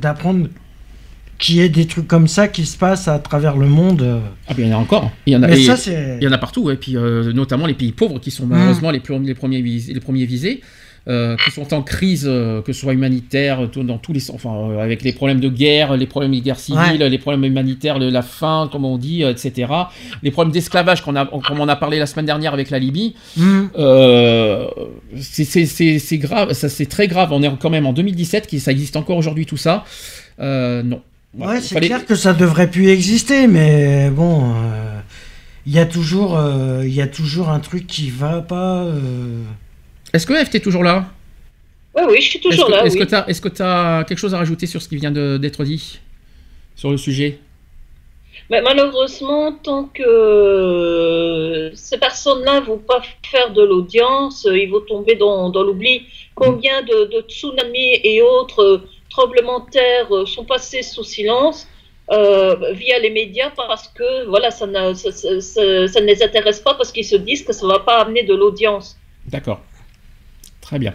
d'apprendre qu'il y ait des trucs comme ça qui se passent à travers le monde. euh. Ah, bien, il y en a encore. Il y en a, Mais et- ça, c'est. il y en a partout, et puis euh, notamment les pays pauvres qui sont malheureusement les, plus- les, premiers, vis- les premiers visés. euh, qui sont en crise, euh, que ce soit humanitaire, tout- dans tous les enfin, euh, avec les problèmes de guerre, les problèmes de guerre civile, les problèmes humanitaires, le- la faim, comme on dit, etc. Les problèmes d'esclavage, qu'on a, comme on a parlé la semaine dernière avec la Libye. Euh, c'est- grave, ça c'est très grave. On est quand même en 2017, qui ça existe encore aujourd'hui tout ça. Non. Voilà, Ouais, c'est fallait- clair que ça devrait plus exister, mais bon, euh, il y a toujours, euh, il y a toujours un truc qui va pas. euh. Est-ce que F t'es toujours là? Oui, oui, je suis Est-ce toujours que- là. Est-ce oui. que tu as, est-ce que t'as quelque chose à rajouter sur ce qui vient de- d'être dit sur le sujet? Mais malheureusement, tant que euh, ces personnes-là vont pas faire de l'audience, euh, ils vont tomber dans, dans l'oubli. Combien de, de tsunamis et autres euh, tremblements de terre euh, sont passés sous silence euh, via les médias parce que voilà, ça, n'a- ça, ça- ça- ça ne les intéresse pas parce qu'ils se disent que ça va pas amener de l'audience. D'accord. Très bien.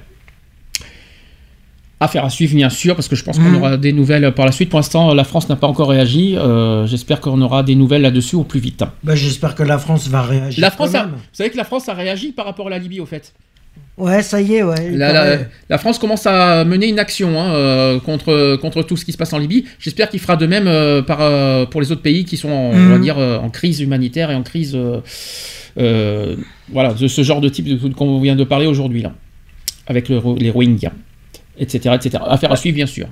Affaire à suivre, bien sûr, parce que je pense qu'on Mhm. aura des nouvelles par la suite. Pour l'instant, la France n'a pas encore réagi. Euh, J'espère qu'on aura des nouvelles là-dessus au plus vite. Bah, j'espère que la France va réagir. La France, quand a, même. vous savez que la France a réagi par rapport à la Libye, au fait. Ouais, ça y est, ouais. La, la- paraît. la France commence à mener une action hein, euh, contre, contre tout ce qui se passe en Libye. J'espère qu'il fera de même euh, par, euh, pour les autres pays qui sont, en, on va Mhm. dire, en crise humanitaire et en crise, voilà, de ce genre de type de- qu'on vient de parler aujourd'hui là, avec le les Rohingyas, etc., etc. Affaire à suivre, bien sûr.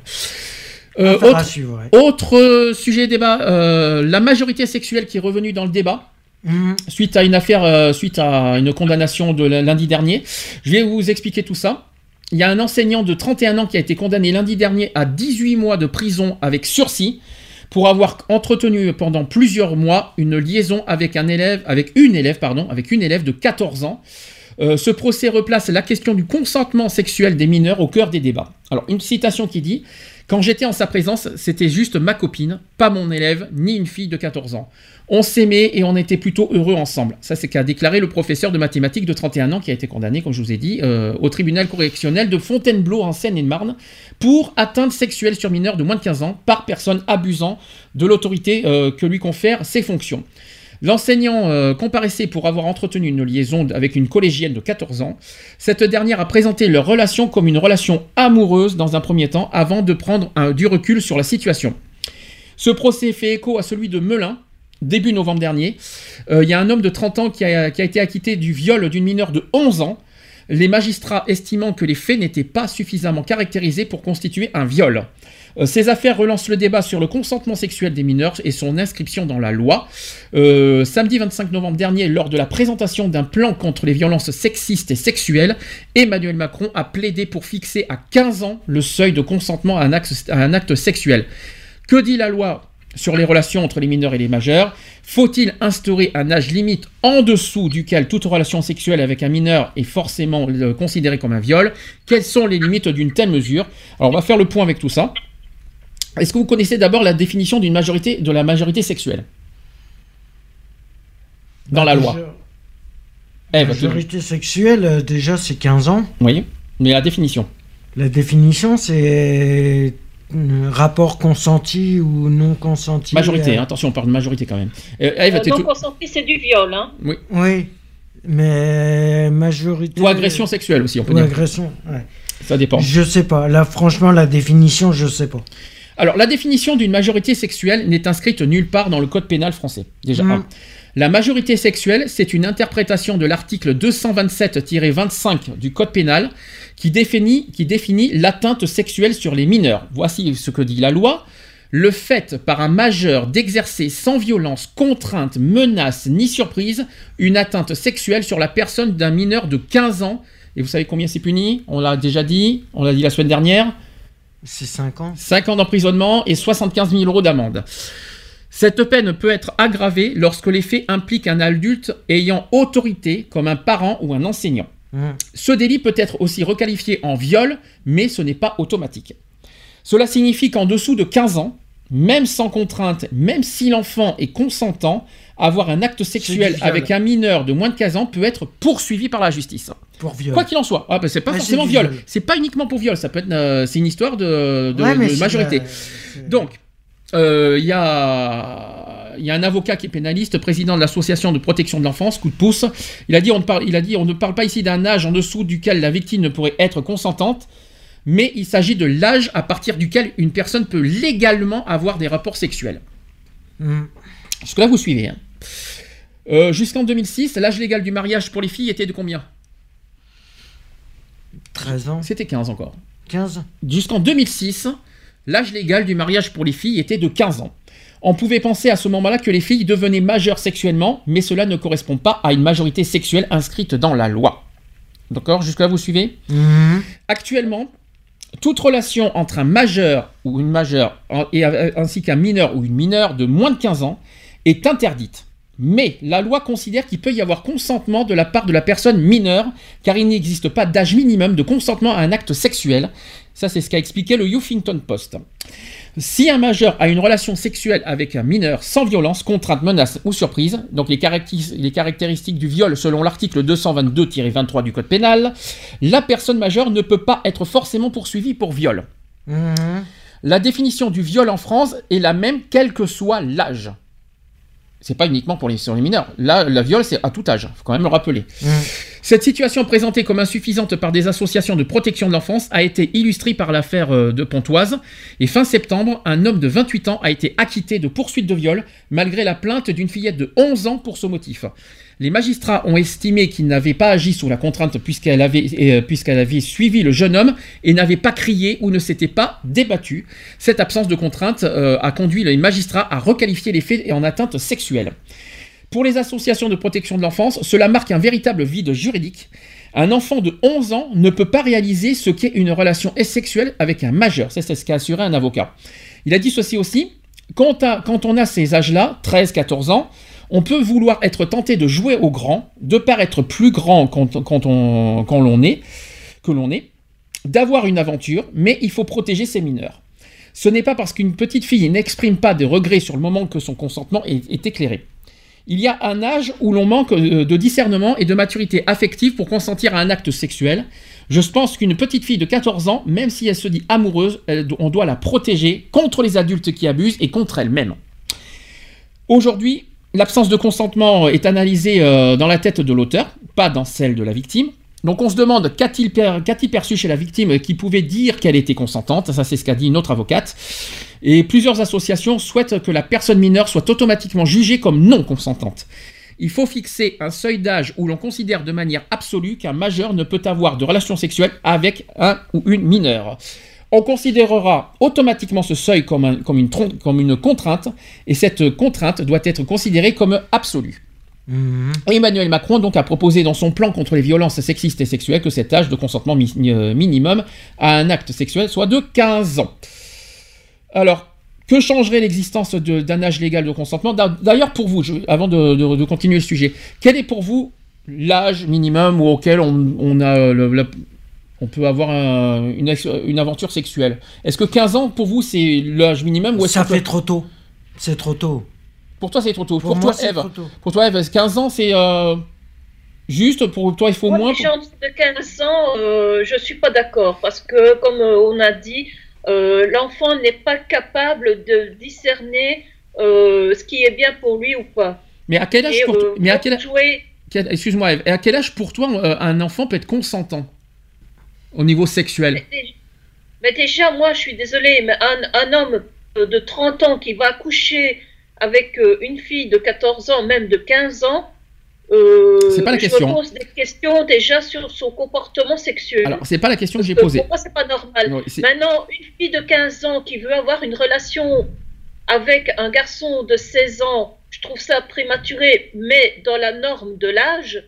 À autre, suivre, ouais. autre sujet débat, la majorité sexuelle qui est revenue dans le débat Mhm. suite à une affaire, euh, suite à une condamnation de lundi dernier. Je vais vous expliquer tout ça. Il y a un enseignant de 31 ans qui a été condamné lundi dernier à 18 mois de prison avec sursis pour avoir entretenu pendant plusieurs mois une liaison avec un élève, avec une élève, pardon, avec une élève de 14 ans. Euh, ce procès replace la question du consentement sexuel des mineurs au cœur des débats. Alors, une citation qui dit Quand j'étais en sa présence, c'était juste ma copine, pas mon élève, ni une fille de 14 ans. On s'aimait et on était plutôt heureux ensemble. Ça, c'est qu'a déclaré le professeur de mathématiques de 31 ans qui a été condamné, comme je vous ai dit, euh, au tribunal correctionnel de Fontainebleau en Seine-et-Marne pour atteinte sexuelle sur mineur de moins de 15 ans par personne abusant de l'autorité euh, que lui confèrent ses fonctions. L'enseignant euh, comparaissait pour avoir entretenu une liaison avec une collégienne de 14 ans. Cette dernière a présenté leur relation comme une relation amoureuse dans un premier temps avant de prendre un- du recul sur la situation. Ce procès fait écho à celui de Melun, début novembre dernier. Euh, Il y a un homme de 30 ans qui a, été acquitté du viol d'une mineure de 11 ans, les magistrats estimant que les faits n'étaient pas suffisamment caractérisés pour constituer un viol. Euh, Ces affaires relancent le débat sur le consentement sexuel des mineurs et son inscription dans la loi. Euh, samedi 25 novembre dernier, lors de la présentation d'un plan contre les violences sexistes et sexuelles, Emmanuel Macron a plaidé pour fixer à 15 ans le seuil de consentement à un acte sexuel. Que dit la loi? Sur les relations entre les mineurs et les majeurs Faut-il instaurer un âge limite en dessous duquel toute relation sexuelle avec un mineur est forcément euh, considérée comme un viol? Quelles sont les limites d'une telle mesure? Alors on va faire le point avec tout ça. Est-ce que vous connaissez d'abord la définition d'une majorité de la majorité sexuelle? Dans la loi La Eh, bah, majorité sexuelle, euh, déjà, c'est 15 ans. Oui, mais la définition. La définition, c'est rapport consenti ou non consenti? Majorité, euh, hein, attention, on parle de majorité quand même. Euh, Euh, non tout- consenti, c'est du viol. Hein. Oui, mais majorité. Ou agression sexuelle aussi, on peut Ou dire. agression, ouais. Ça dépend. Je sais pas. Là, franchement, la définition, je sais pas. Alors, la définition d'une majorité sexuelle n'est inscrite nulle part dans le code pénal français. Déjà. Mm. La majorité sexuelle, c'est une interprétation de l'article 227-25 du code pénal qui définit, qui définit l'atteinte sexuelle sur les mineurs. Voici ce que dit la loi. Le fait par un majeur d'exercer sans violence, contrainte, menace ni surprise une atteinte sexuelle sur la personne d'un mineur de 15 ans. Et vous savez combien c'est puni? On l'a déjà dit, on l'a dit la semaine dernière. C'est 5 ans. 5 ans d'emprisonnement et 75 000 euros d'amende. Cette peine peut être aggravée lorsque les faits impliquent un adulte ayant autorité comme un parent ou un enseignant. Hum. Ce délit peut être aussi requalifié en viol, mais ce n'est pas automatique. Cela signifie qu'en dessous de 15 ans, même sans contrainte, même si l'enfant est consentant, avoir un acte sexuel avec un mineur de moins de 15 ans peut être poursuivi par la justice. Pour viol. Quoi qu'il en soit. Ah, bah, c'est pas Ah, forcément viol. viol. C'est pas uniquement pour viol. Ça peut être, euh, c'est une histoire de, de- Ouais, mais de c'est majorité. Donc, euh, il y, a, il y a un avocat qui est pénaliste, président de l'association de protection de l'enfance, coup de pouce. Il a dit on, ne parle, il a dit on ne parle pas ici d'un âge en dessous duquel la victime ne pourrait être consentante, mais il s'agit de l'âge à partir duquel une personne peut légalement avoir des rapports sexuels. Hmm. Jusque là, vous suivez. hein. Euh, Jusqu'en 2006, l'âge légal du mariage pour les filles était de combien? 13 ans, C'était 15 encore. 15 Jusqu'en 2006, l'âge légal du mariage pour les filles était de 15 ans. On pouvait penser à ce moment-là que les filles devenaient majeures sexuellement, mais cela ne correspond pas à une majorité sexuelle inscrite dans la loi. D'accord Jusque-là, vous suivez Mhm. Actuellement, toute relation entre un majeur ou une majeure et, euh, ainsi qu'un mineur ou une mineure de moins de 15 ans est interdite. Mais la loi considère qu'il peut y avoir consentement de la part de la personne mineure, car il n'existe pas d'âge minimum de consentement à un acte sexuel. Ça, c'est ce qu'a expliqué le Huffington Post. Si un majeur a une relation sexuelle avec un mineur sans violence, contrainte, menace ou surprise, donc les, caractéris- les caractéristiques du viol selon l'article 222-23 du Code pénal, la personne majeure ne peut pas être forcément poursuivie pour viol. Mhm. La définition du viol en France est la même quel que soit l'âge. C'est pas uniquement pour les, sur les mineurs. Là, la viol, c'est à tout âge. faut quand même le rappeler. Mhm. Cette situation présentée comme insuffisante par des associations de protection de l'enfance a été illustrée par l'affaire euh, de Pontoise. Et fin septembre, un homme de 28 ans a été acquitté de poursuite de viol malgré la plainte d'une fillette de 11 ans pour ce motif. Les magistrats ont estimé qu'il n'avait pas agi sous la contrainte puisqu'elle avait, euh, puisqu'elle avait suivi le jeune homme et n'avait pas crié ou ne s'était pas débattu. Cette absence de contrainte euh, a conduit les magistrats à requalifier les faits en atteinte sexuelle. Pour les associations de protection de l'enfance, cela marque un véritable vide juridique. Un enfant de 11 ans ne peut pas réaliser ce qu'est une relation sexuelle avec un majeur. C'est ce qu'a assuré un avocat. Il a dit ceci aussi. Quand on a ces âges-là, 13-14 ans, on peut vouloir être tenté de jouer au grand, de paraître plus grand quand, quand on, quand l'on est, que l'on est, d'avoir une aventure, mais il faut protéger ses mineurs. Ce n'est pas parce qu'une petite fille n'exprime pas de regrets sur le moment que son consentement est, éclairé. Il y a un âge où l'on manque euh, de discernement et de maturité affective pour consentir à un acte sexuel. Je pense qu'une petite fille de 14 ans, même si elle se dit amoureuse, on doit la protéger contre les adultes qui abusent et contre elle-même. Aujourd'hui, l'absence de consentement est analysée euh, dans la tête de l'auteur, pas dans celle de la victime. Donc on se demande qu'a-t-il per- qu'a-t-il perçu chez la victime qui pouvait dire qu'elle était consentante, ça c'est ce qu'a dit une autre avocate. Et plusieurs associations souhaitent que la personne mineure soit automatiquement jugée comme non consentante. Il faut fixer un seuil d'âge où l'on considère de manière absolue qu'un majeur ne peut avoir de relations sexuelles avec un ou une mineure. On considérera automatiquement ce seuil comme, un- comme une, tron- comme une contrainte, et cette contrainte doit être considérée comme absolue. Mhm. Emmanuel Macron donc a proposé dans son plan contre les violences sexistes et sexuelles que cet âge de consentement mi- euh, minimum à un acte sexuel soit de 15 ans. Alors, que changerait l'existence d'un âge légal de consentement? D'a- D'ailleurs, pour vous, je- avant de, de- de continuer le sujet, quel est pour vous l'âge minimum auquel on, on a le- la- on peut avoir un- une, aventure sexuelle Est-ce que 15 ans, pour vous, c'est l'âge minimum ou est-ce Ça que- fait trop tôt. C'est trop tôt. Pour toi, c'est trop tôt. Pour, Pour, moi, toi, Eve, tôt. pour toi, Eve, 15 ans, c'est euh, juste. Pour toi, il faut Moi, moins. les gens de 15 ans, euh, je suis pas d'accord parce que, comme euh, on a dit, euh, l'enfant n'est pas capable de discerner euh, ce qui est bien pour lui ou pas. Mais à quel âge Et, pour euh, toi Mais à quel âge jouer, quel- Excuse-moi, Eve. Et à quel âge pour toi euh, un enfant peut être consentant? Au niveau sexuel mais, dé- mais déjà, moi, je suis désolée, mais un, un homme de 30 ans qui va coucher avec euh, une fille de 14 ans, même de 15 ans, euh, C'est pas la je question. me pose des questions déjà sur son comportement sexuel. Alors, c'est pas la question que j'ai posée. Pour moi, c'est pas normal. Non, Maintenant, une fille de 15 ans qui veut avoir une relation avec un garçon de 16 ans, je trouve ça prématuré, mais dans la norme de l'âge.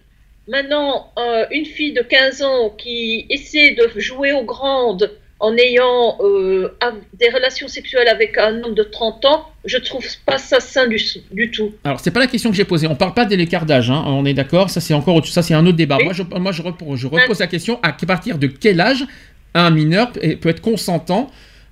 Maintenant, euh, une fille de 15 ans qui essaie de jouer aux grandes en ayant euh, des relations sexuelles avec un homme de 30 ans, je trouve pas ça sain du, du tout. Alors, c'est pas la question que j'ai posée. On parle pas de l'écart d'âge, hein. on est d'accord? Ça, c'est encore ça, c'est un autre débat. Oui. Moi, je, moi, je, repose, je repose la question à partir de quel âge un mineur peut être consentant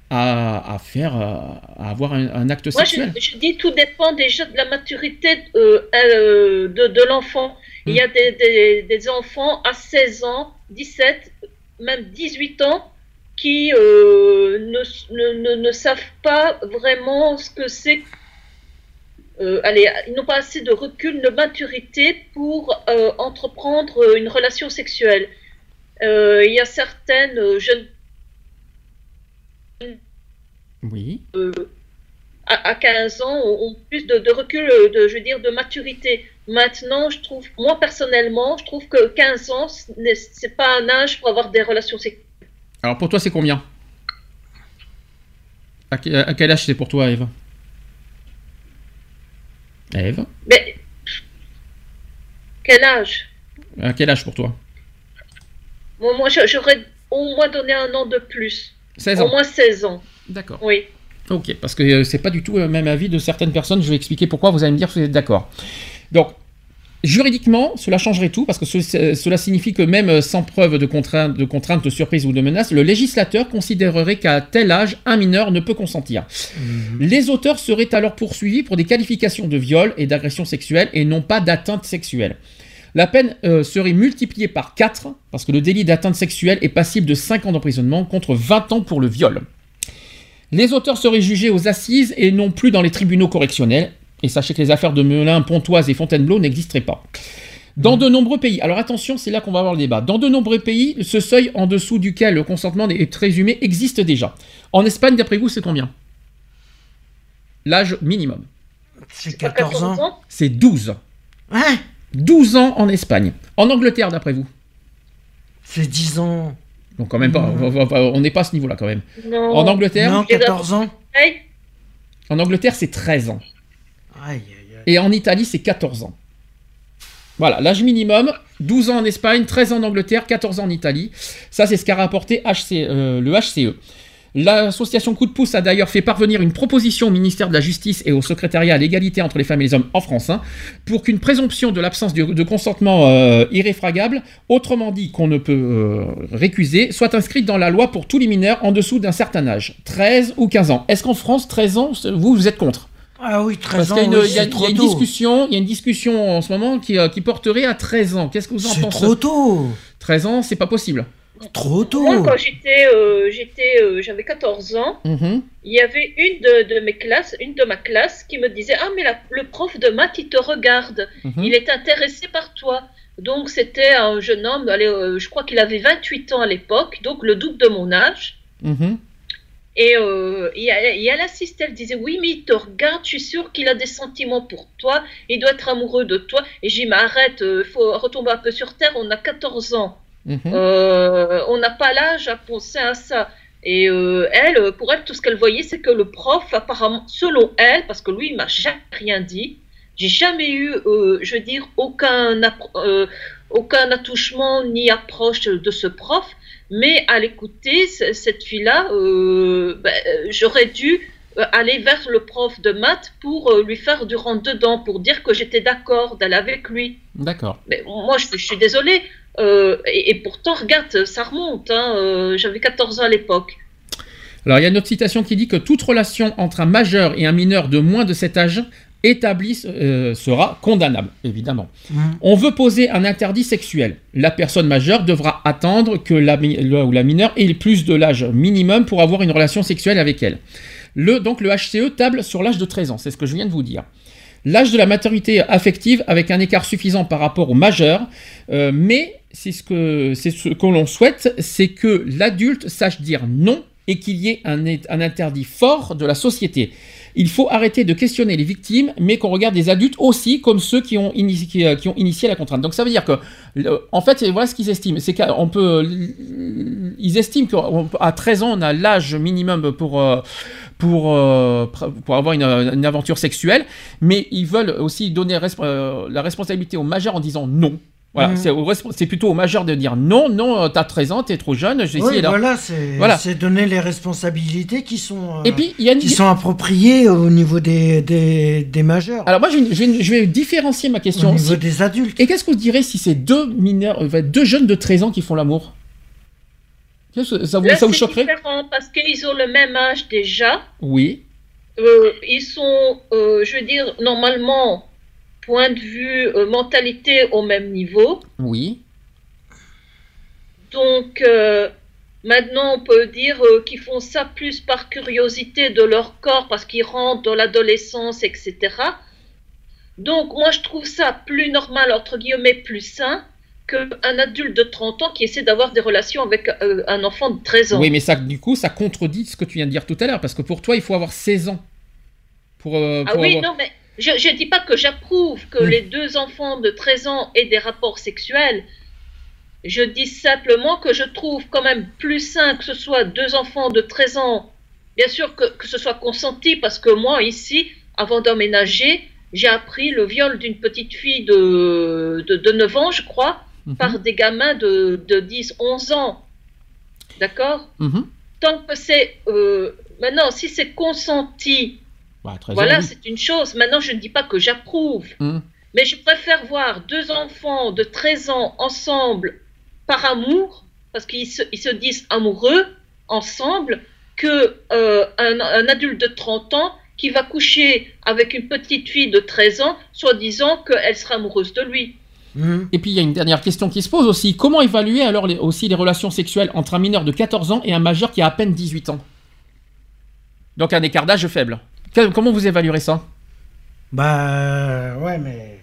à, à faire, à avoir un, un acte Moi, je, sexuel? je dis tout dépend déjà de la maturité euh, euh, de, de l'enfant. Il y a des, des, des enfants à 16 ans, 17, même 18 ans qui euh, ne, ne, ne, savent pas vraiment ce que c'est. Euh, allez, ils n'ont pas assez de recul, de maturité pour euh, entreprendre une relation sexuelle. Il y a certaines jeunes Oui. à, à 15 ans ont, plus de, de recul, de, je veux dire, de maturité. Maintenant, je trouve, moi personnellement, je trouve que 15 ans, ce n'est c'est pas un âge pour avoir des relations sexuelles. Alors pour toi, c'est combien? À, que- à quel âge c'est pour toi, Eve? Eve? Mais quel âge? À quel âge pour toi? Moi, moi, j'aurais au moins donné un an de plus. 16 Au ans. moins 16 ans. D'accord. Oui. Ok, parce que euh, c'est pas du tout le même avis de certaines personnes. Je vais expliquer pourquoi. Vous allez me dire si vous êtes d'accord. Donc, juridiquement, cela changerait tout parce que ce- ce- cela signifie que même euh, sans preuve de contrainte, de contrainte, de surprise ou de menace, le législateur considérerait qu'à tel âge, un mineur ne peut consentir. Les auteurs seraient alors poursuivis pour des qualifications de viol et d'agression sexuelle et non pas d'atteinte sexuelle. La peine euh, serait multipliée par 4 parce que le délit d'atteinte sexuelle est passible de 5 ans d'emprisonnement contre 20 ans pour le viol. Les auteurs seraient jugés aux assises et non plus dans les tribunaux correctionnels. Et sachez que les affaires de Melun, Pontoise et Fontainebleau n'existeraient pas. Dans de nombreux pays, alors attention, c'est là qu'on va avoir le débat. Dans de nombreux pays, ce seuil en dessous duquel le consentement est présumé existe déjà. En Espagne, d'après vous, c'est combien? L'âge minimum. C'est Pas 14 ans. C'est 12. Hein 12 ans en Espagne. En Angleterre, d'après vous? C'est 10 ans. Donc quand même pas, on n'est pas à ce niveau-là quand même. Non. En Angleterre, Non, 14 ans. En Angleterre, c'est 13 ans. Et en Italie, c'est 14 ans. Voilà, l'âge minimum, 12 ans en Espagne, 13 ans en Angleterre, 14 ans en Italie. Ça, c'est ce qu'a rapporté euh, le HCE. L'association Coup de pouce a d'ailleurs fait parvenir une proposition au ministère de la Justice et au secrétariat à l'égalité entre les femmes et les hommes en France hein, pour qu'une présomption de l'absence de, de consentement euh, irréfragable, autrement dit qu'on ne peut euh, récuser, soit inscrite dans la loi pour tous les mineurs en dessous d'un certain âge, 13 ou 15 ans. Est-ce qu'en France, 13 ans, vous, vous êtes contre? Ah oui, 13 parce ans. qu'il y a une, oui, il y a- c'est il y trop a une discussion, il y a une discussion en ce moment qui, euh, qui porterait à 13 ans. Qu'est-ce que vous en C'est pensez trop tôt. 13 ans, c'est pas possible. Trop tôt. Moi, quand j'étais, euh, j'étais, euh, j'avais 14 ans, Mhm. il y avait une de, de mes classes, une de ma classe, qui me disait Ah, mais la- le prof de maths, il te regarde, Mhm. il est intéressé par toi. Donc, c'était un jeune homme, allez, euh, je crois qu'il avait 28 ans à l'époque, donc le double de mon âge. Mhm. Et, euh, et elle, et elle elle disait Oui, mais il te regarde, je suis sûre qu'il a des sentiments pour toi, il doit être amoureux de toi. Et j'ai dit Mais arrête, il faut retomber un peu sur terre, on a 14 ans. Mhm. Euh, on n'a pas l'âge à penser à ça. Et euh, elle, pour elle, tout ce qu'elle voyait, c'est que le prof, apparemment, selon elle, parce que lui, il m'a jamais rien dit, j'ai jamais eu, euh, je veux dire, aucun, euh, aucun attouchement ni approche de ce prof, mais à l'écouter, cette fille-là, euh, ben, euh, j'aurais dû euh, aller vers le prof de maths pour lui faire du rentre-dedans, pour dire que j'étais d'accord d'aller avec lui. D'accord. Mais moi, je, je suis désolée. euh, et, et pourtant, regarde, ça remonte. hein, euh, J'avais 14 ans à l'époque. Alors, il y a une autre citation qui dit que toute relation entre un majeur et un mineur de moins de cet âge établie euh, sera condamnable, évidemment. Mhm. On veut poser un interdit sexuel. La personne majeure devra attendre que la, le- ou la mineure ait plus de l'âge minimum pour avoir une relation sexuelle avec elle. Le, donc le HCE table sur l'âge de 13 ans, c'est ce que je viens de vous dire. L'âge de la maturité affective avec un écart suffisant par rapport au majeur, euh, mais c'est ce que, c'est ce que l'on souhaite, c'est que l'adulte sache dire non et qu'il y ait un, un interdit fort de la société. Il faut arrêter de questionner les victimes, mais qu'on regarde les adultes aussi comme ceux qui ont, euh, initié la contrainte. Donc ça veut dire que, en fait, voilà ce qu'ils estiment. C'est qu'on peut, ils estiment qu'à 13 ans, on a l'âge minimum pour, euh, pour, euh, pour avoir une, aventure sexuelle, mais ils veulent aussi donner la responsabilité aux majeurs en disant non. Voilà, Mhm. c'est au plutôt aux majeurs de dire non, non, euh, t'as 13 ans, t'es trop jeune, j'ai Oui, voilà, c'est Voilà. donner les responsabilités qui sont, euh, Et puis, il y a une... qui sont appropriées au niveau des, des, des majeurs, Alors moi, je vais, je vais- je vais différencier ma au question. niveau Si- des adultes. Et qu'est-ce que vous direz si c'est deux mineurs, euh, deux jeunes de 13 ans qui font l'amour? Ça vous, Là, ça vous c'est choquerait? différent parce qu'ils ont le même âge déjà. Oui. Euh, ils sont, euh, je veux dire, normalement, point de vue euh, mentalité au même niveau. Oui. Donc, euh, Maintenant, on peut dire euh, qu'ils font ça plus par curiosité de leur corps parce qu'ils rentrent dans l'adolescence, etc. Donc, moi, je trouve ça plus normal, entre guillemets, plus sain qu'un adulte de 30 ans qui essaie d'avoir des relations avec euh, un enfant de 13 ans. Oui, mais ça, du coup, ça contredit ce que tu viens de dire tout à l'heure, parce que pour toi, il faut avoir 16 ans. Pour, Ah oui, avoir- non, mais je ne dis pas que j'approuve que Mm. les deux enfants de 13 ans aient des rapports sexuels. Je dis simplement que je trouve quand même plus sain que ce soit deux enfants de 13 ans, bien sûr que, que ce soit consenti, parce que moi, ici, avant d'emménager, j'ai appris le viol d'une petite fille de, de, de 9 ans, je crois, Mhm. par des gamins de, de 10, 11 ans. D'accord? Mhm. Tant que c'est... euh, maintenant, si c'est consenti, Bah, 13 ans, voilà, c'est une chose. Maintenant, je ne dis pas que j'approuve, Mhm. mais je préfère voir deux enfants de 13 ans ensemble par amour, parce qu'ils se, ils se disent amoureux ensemble, que euh, un, un adulte de 30 ans qui va coucher avec une petite fille de 13 ans, soit disant qu'elle sera amoureuse de lui. Hmm. Et puis il y a une dernière question qui se pose aussi. Comment évaluer alors les- aussi les relations sexuelles entre un mineur de 14 ans et un majeur qui a à peine 18 ans? Donc un écart d'âge faible. Comment vous évaluerez ça? Bah ouais, mais.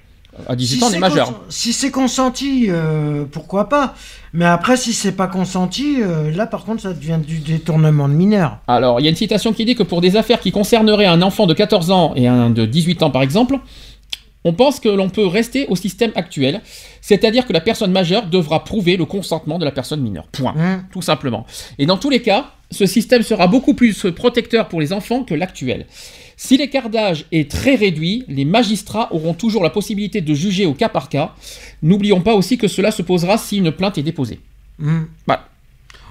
À 18 Si ans, on est c'est majeur. Si c'est consenti, euh, pourquoi pas Mais après, si c'est pas consenti, euh, là par contre, ça devient du détournement de mineur. Alors, il y a une citation qui dit que pour des affaires qui concerneraient un enfant de 14 ans et un de 18 ans par exemple, on pense que l'on peut rester au système actuel, c'est-à-dire que la personne majeure devra prouver le consentement de la personne mineure. Point. Hein Tout simplement. Et dans tous les cas, ce système sera beaucoup plus protecteur pour les enfants que l'actuel. Si l'écart d'âge est très réduit, les magistrats auront toujours la possibilité de juger au cas par cas. N'oublions pas aussi que cela se posera si une plainte est déposée. Bah.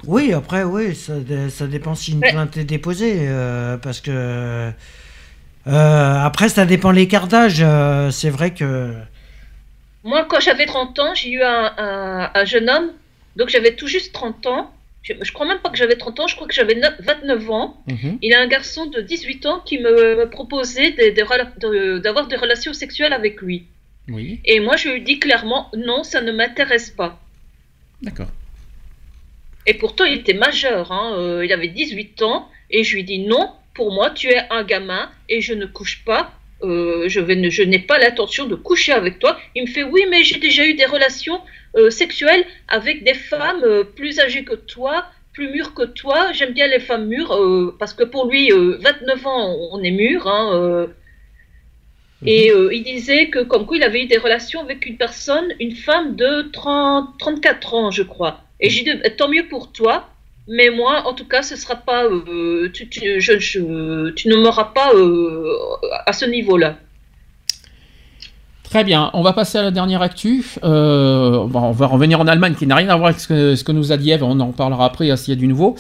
Oui, après, oui, ça, dé- ça dépend si une Ouais. plainte est déposée, euh, parce que euh, après, ça dépend l'écart d'âge. euh, c'est vrai que Moi, quand j'avais 30 ans, j'ai eu un, un- un jeune homme, donc j'avais tout juste 30 ans. Je, je crois même pas que j'avais 30 ans, je crois que j'avais neuf- 29 ans. Mhm. Il a un garçon de 18 ans qui me, me proposait de- d'avoir des relations sexuelles avec lui. Oui, Et moi, je lui dis clairement, non, ça ne m'intéresse pas. d'accord. Et pourtant, il était majeur, hein, euh, il avait 18 ans, et je lui dis, non, pour moi, tu es un gamin, et je ne couche pas, euh, je, vais ne- je n'ai pas l'intention de coucher avec toi. Il me fait, oui, mais j'ai déjà eu des relations euh, sexuelles avec des femmes euh, plus âgées que toi, plus mûres que toi. J'aime bien les femmes mûres, parce que pour lui, euh, 29 ans, on est mûr, hein, euh, Et il disait que comme quoi il avait eu des relations avec une personne, une femme de 30, 34 ans, je crois. Et j'ai dit, tant mieux pour toi, mais moi, en tout cas, ce sera pas, euh, tu, tu- je- je- tu ne m'auras pas euh, à ce niveau-là. Très bien, on va passer à la dernière actu. Euh, bon, on va revenir en Allemagne qui n'a rien à voir avec ce que, ce que nous a dit Eve, on en parlera après euh, s'il y a du nouveau.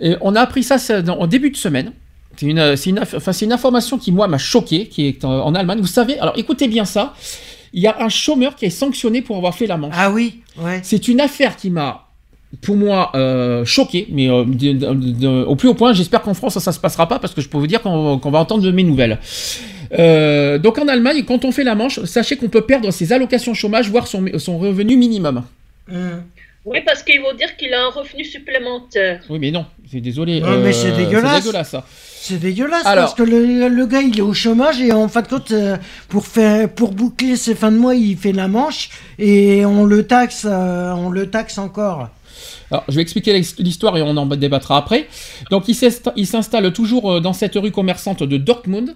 Et on a appris ça au début de semaine. C'est une, c'est une, aff- enfin, c'est une information qui, moi, m'a choqué, qui est en, en Allemagne. Vous savez, alors écoutez bien ça, il y a un chômeur qui est sanctionné pour avoir fait la manche. ah oui, ouais. C'est une affaire qui m'a, pour moi, euh, choqué, mais euh, de- de- de- au plus haut point. J'espère qu'en France, ça, ça se passera pas parce que je peux vous dire qu'on va entendre de mes nouvelles. Euh, donc en Allemagne, quand on fait la manche, sachez qu'on peut perdre ses allocations chômage, voire son, son revenu minimum. Hum. Oui, parce qu'ils vont dire qu'il a un revenu supplémentaire. Oui, mais non, c'est désolé. Ouais, mais c'est dégueulasse. C'est dégueulasse, ça. C'est dégueulasse Alors- parce que le, le gars il est au chômage et en fin de compte pour faire pour boucler ses fins de mois il fait la manche et on le taxe on le taxe encore. Alors, je vais expliquer l'histoire et on en débattra après. Donc, il s'insta- il s'installe toujours euh, dans cette rue commerçante de Dortmund,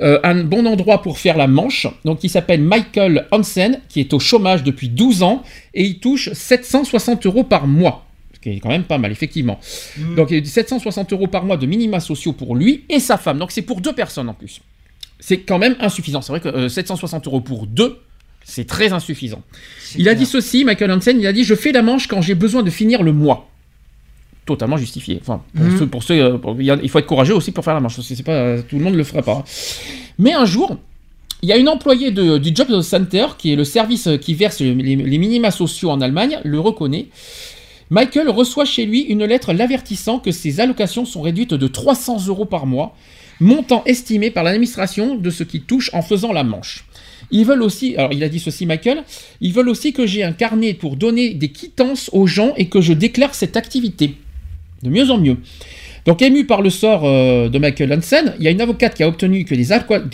euh, un bon endroit pour faire la manche. Donc, il s'appelle Michael Hansen, qui est au chômage depuis 12 ans et il touche 760 euros par mois. Ce qui est quand même pas mal, effectivement. Mm. Donc, il y a 760 euros par mois de minima sociaux pour lui et sa femme. Donc, c'est pour deux personnes en plus. C'est quand même insuffisant. C'est vrai que euh, 760 euros pour deux, c'est très insuffisant. Il a dit ceci, Michael Hansen, il a dit Je fais la manche quand j'ai besoin de finir le mois. Totalement justifié. Enfin, pour Mhm. ceux, pour ceux, euh, pour- il faut être courageux aussi pour faire la manche. C'est pas, euh, tout le monde ne le ferait pas. Mais un jour, il y a une employée de- du Job Center, qui est le service qui verse les, les minima sociaux en Allemagne, le reconnaît. Michael reçoit chez lui une lettre l'avertissant que ses allocations sont réduites de 300 euros par mois, montant estimé par l'administration de ce qu'il touche en faisant la manche. Ils veulent aussi, alors il a dit ceci Michael, ils veulent aussi que j'ai un carnet pour donner des quittances aux gens et que je déclare cette activité. de mieux en mieux. Donc ému par le sort euh, de Michael Hansen, il y a une avocate qui a obtenu que les,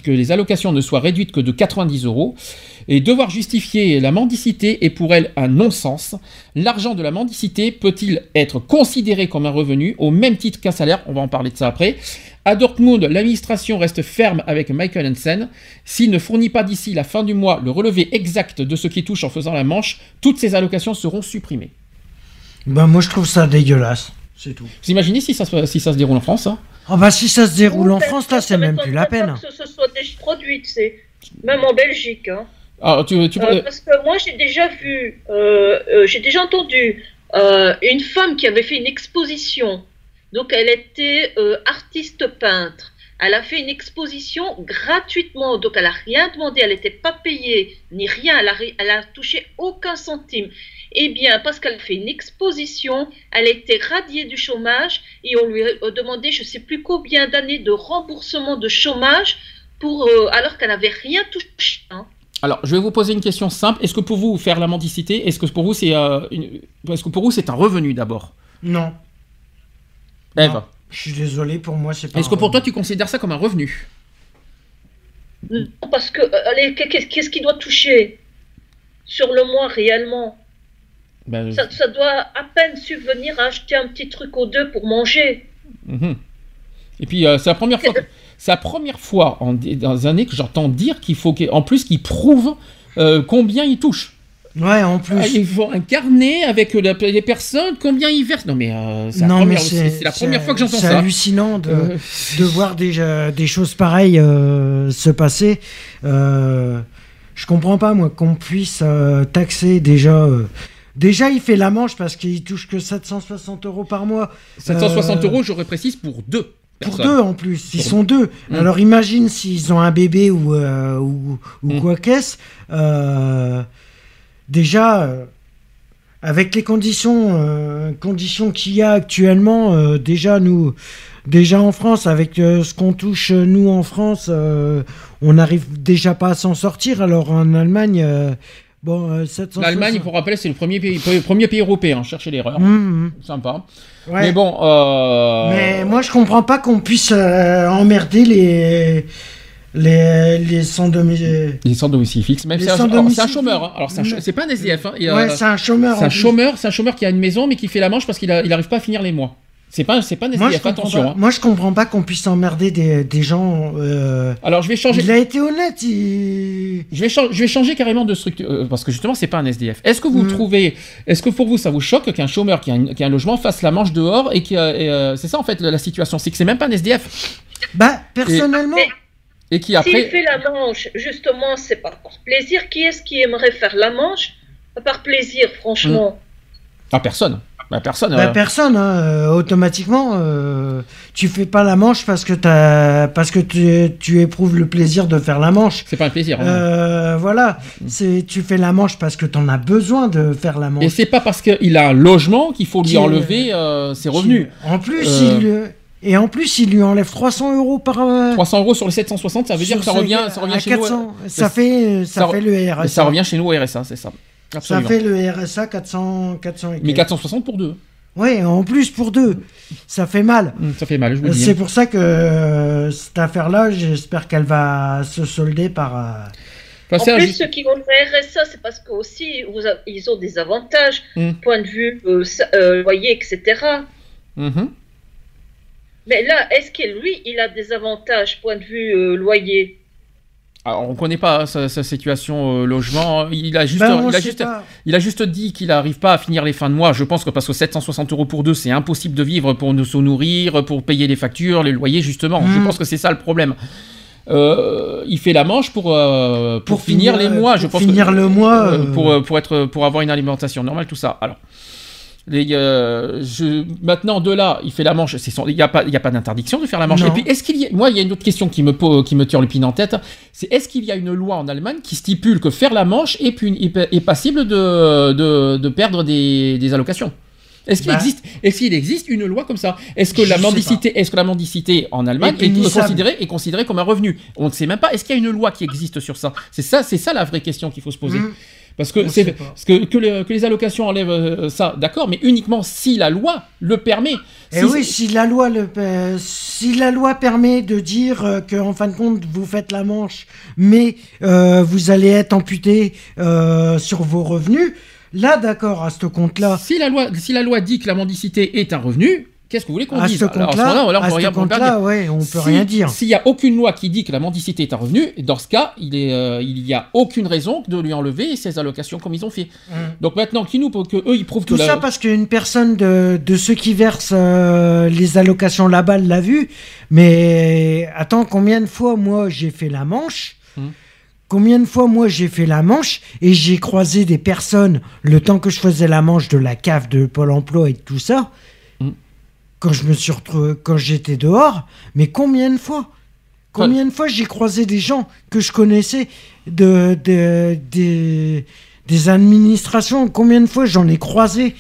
que les allocations ne soient réduites que de 90 euros. Et devoir justifier la mendicité est pour elle un non-sens. L'argent de la mendicité peut-il être considéré comme un revenu au même titre qu'un salaire? On va en parler de ça après. À Dortmund, l'administration reste ferme avec Michael Hansen. S'il ne fournit pas d'ici la fin du mois le relevé exact de ce qui touche en faisant la manche, toutes ces allocations seront supprimées. Bah, moi, je trouve ça dégueulasse. C'est tout. Vous imaginez si ça, se- si ça se déroule en France hein Ah, bah, si ça se déroule en France, là, c'est même plus la peine. Que ce soit déjà produit, tu sais. Même en Belgique. Hein. Ah, tu, tu- Euh, parce que moi, j'ai déjà vu, euh, euh, j'ai déjà entendu euh, une femme qui avait fait une exposition. Donc, elle était euh, artiste peintre. Elle a fait une exposition gratuitement. Donc, elle n'a rien demandé. Elle n'était pas payée ni rien. Elle a, elle a touché aucun centime. Eh bien, parce qu'elle a fait une exposition, elle a été radiée du chômage et on lui a demandé, je ne sais plus combien d'années de remboursement de chômage pour, euh, alors qu'elle n'avait rien touché. hein. Alors, je vais vous poser une question simple. Est-ce que pour vous, faire la mendicité, est-ce que pour vous, c'est euh, une- est-ce que pour vous, c'est un revenu d'abord? Non. Eve, Non. Je suis désolé, pour moi, c'est pas. est-ce que pour toi, tu considères ça comme un revenu? Non, Parce que, euh, allez, qu'est- qu'est-ce qu'il doit toucher? Sur le mois réellement Ben, ça, ça doit à peine subvenir à acheter un petit truc ou deux pour manger. mhm. Et puis, euh, c'est la première fois, que- c'est la première fois en, dans les années que j'entends dire qu'il faut qu'en plus qu'il prouve euh, combien il touche. Ouais, en plus. Ah, il faut un carnet avec euh, la- les personnes, combien ils versent. Non mais euh, c'est la, mais première- c'est- c'est la première c'est- fois que j'entends C'est ça. hallucinant de, Euh, de voir des, euh, des choses pareilles euh, se passer. Euh, je comprends pas, moi, qu'on puisse euh, taxer déjà. Déjà, il fait la manche parce qu'il touche que 760 euros par mois. 760 Euh, euros, je précise, pour deux. Pour deux en plus, ils Pour- sont deux. Mm. Alors imagine s'ils ont un bébé ou, euh, ou, ou Mm. quoi qu'est-ce. euh, déjà, euh, avec les conditions, conditions qu'il y a actuellement, déjà nous, déjà en France, avec ce qu'on touche nous en France, on n'arrive déjà pas à s'en sortir. Alors en Allemagne, bon, euh, 760 L'Allemagne, pour rappel, c'est le premier pays, premier pays européen. Cherchez l'erreur. Mm, mm. Sympa. Ouais. Mais bon. euh, Mais moi, je comprends pas qu'on puisse euh, emmerder les les les sans domicile. Il est sans domicile fixe. Même Les c'est un, chômeur. hein. Alors c'est ch- pas un SDF. hein. Ouais, c'est un chômeur. c'est un chômeur. C'est un chômeur qui a une maison mais qui fait la manche parce qu'il n'arrive pas à finir les mois. C'est pas c'est pas un Moi, je SDF. comprends Attention. pas. hein. Moi, je comprends pas qu'on puisse emmerder des, des gens. euh, Alors je vais changer. Il a été honnête. Il... Je vais, je vais changer carrément de structure euh, parce que justement c'est pas un SDF. Est-ce que vous Mm. trouvez, est-ce que pour vous ça vous choque qu'un chômeur qui a, une- qui a un logement fasse la manche dehors et qui et, euh, c'est ça en fait la, la situation, c'est que c'est même pas un SDF Bah, personnellement, Mais et qui s'il après fait la manche, justement, c'est pas par plaisir. Qui est-ce qui aimerait faire la manche? Par plaisir, franchement. ah personne, bah, personne. bah, euh, personne, hein, euh, automatiquement, euh, tu fais pas la manche parce que t'as, parce que tu, tu éprouves le plaisir de faire la manche. c'est pas un plaisir. hein. Euh, voilà, c'est tu fais la manche parce que t'en as besoin de faire la manche. Et c'est pas parce qu'il a un logement qu'il faut lui Qui enlever euh, ses revenus. En plus, il lui- et en plus, il lui enlève 300 euros par. euh, 300 euros sur les 760, ça veut dire que ça revient, ça revient chez nous. 400. Ça fait, ça, fait le RSA. Ça revient chez nous au RSA, c'est ça. Ça fait le RSA 400, 400 et Mais quelques. 460 pour deux. Ouais, en plus pour deux. Ça fait mal. Hum, Ça fait mal, je vous le dis. C'est pour ça que euh, cette affaire-là, j'espère qu'elle va se solder par. euh, Enfin, En plus, ceux qui ont le RSA, c'est parce qu'aussi, ils ont des avantages, Mm. point de vue euh, euh, loyer, etc. Mhm. Mais là, est-ce que lui, il a des avantages, point de vue euh, loyer? Alors, on connaît pas hein, sa, sa situation euh, logement. Il a juste, Ben, il, a juste, il a juste dit qu'il n'arrive pas à finir les fins de mois. Je pense que parce que 760 euros pour deux, c'est impossible de vivre pour nous se nourrir, pour payer les factures, les loyers, justement. Je Mm. pense que c'est ça le problème. Euh, il fait la manche pour, euh, pour, Pour finir, finir, les euh, mois. pour je pense finir que- le mois, pour, pour, être, pour avoir une alimentation normale, tout ça. Alors. Les, euh, je, maintenant, de là, il fait la manche. Il n'y a pas, il y a pas d'interdiction de faire la manche. Non. Et puis, est-ce qu'il y a, moi, il y a une autre question qui me, qui me tire le pin en tête. C'est est-ce qu'il y a une loi en Allemagne qui stipule que faire la manche est, puni- est passible de, de, de perdre des, des allocations? Est-ce qu'il Bah. existe, est-ce qu'il existe une loi comme ça? Est-ce que la mendicité, est-ce que la mendicité en Allemagne est, considérée, est considérée comme un revenu? On ne sait même pas. Est-ce qu'il y a une loi qui existe sur ça? C'est ça, c'est ça la vraie question qu'il faut se poser. Mm. Parce que, c'est, parce que, que, le- que les allocations enlèvent euh, ça, d'accord, mais uniquement si la loi le permet. Et Si- Eh oui, si la loi le, euh, si la loi permet de dire euh, que en fin de compte vous faites la manche, mais euh, vous allez être amputé euh, sur vos revenus, là d'accord à ce compte-là. Si la loi, si la loi dit que la mendicité est un revenu, qu'est-ce que vous voulez qu'on dise Alors, à ce compte-là, moment-là, on à peut ce rien- on peut rien ouais, on peut Si- rien dire. S'il n'y a aucune loi qui dit que la mendicité est un revenu, dans ce cas, il est, euh, a aucune raison de lui enlever ses allocations comme ils ont fait. Donc maintenant, qui nous, pour que eux, ils prouvent Tout que la- ça parce qu'une personne de, de ceux qui versent euh, les allocations là-bas l'a vu. Mais attends, combien de fois moi j'ai fait la manche Hmm. Combien de fois moi j'ai fait la manche et j'ai croisé des personnes le temps que je faisais la manche de la CAF, de Pôle emploi et de tout ça. Quand je me suis retrouvé, quand j'étais dehors, mais combien de fois? Combien de fois j'ai croisé des gens que je connaissais de, de- des, des administrations? Combien de fois j'en ai croisé?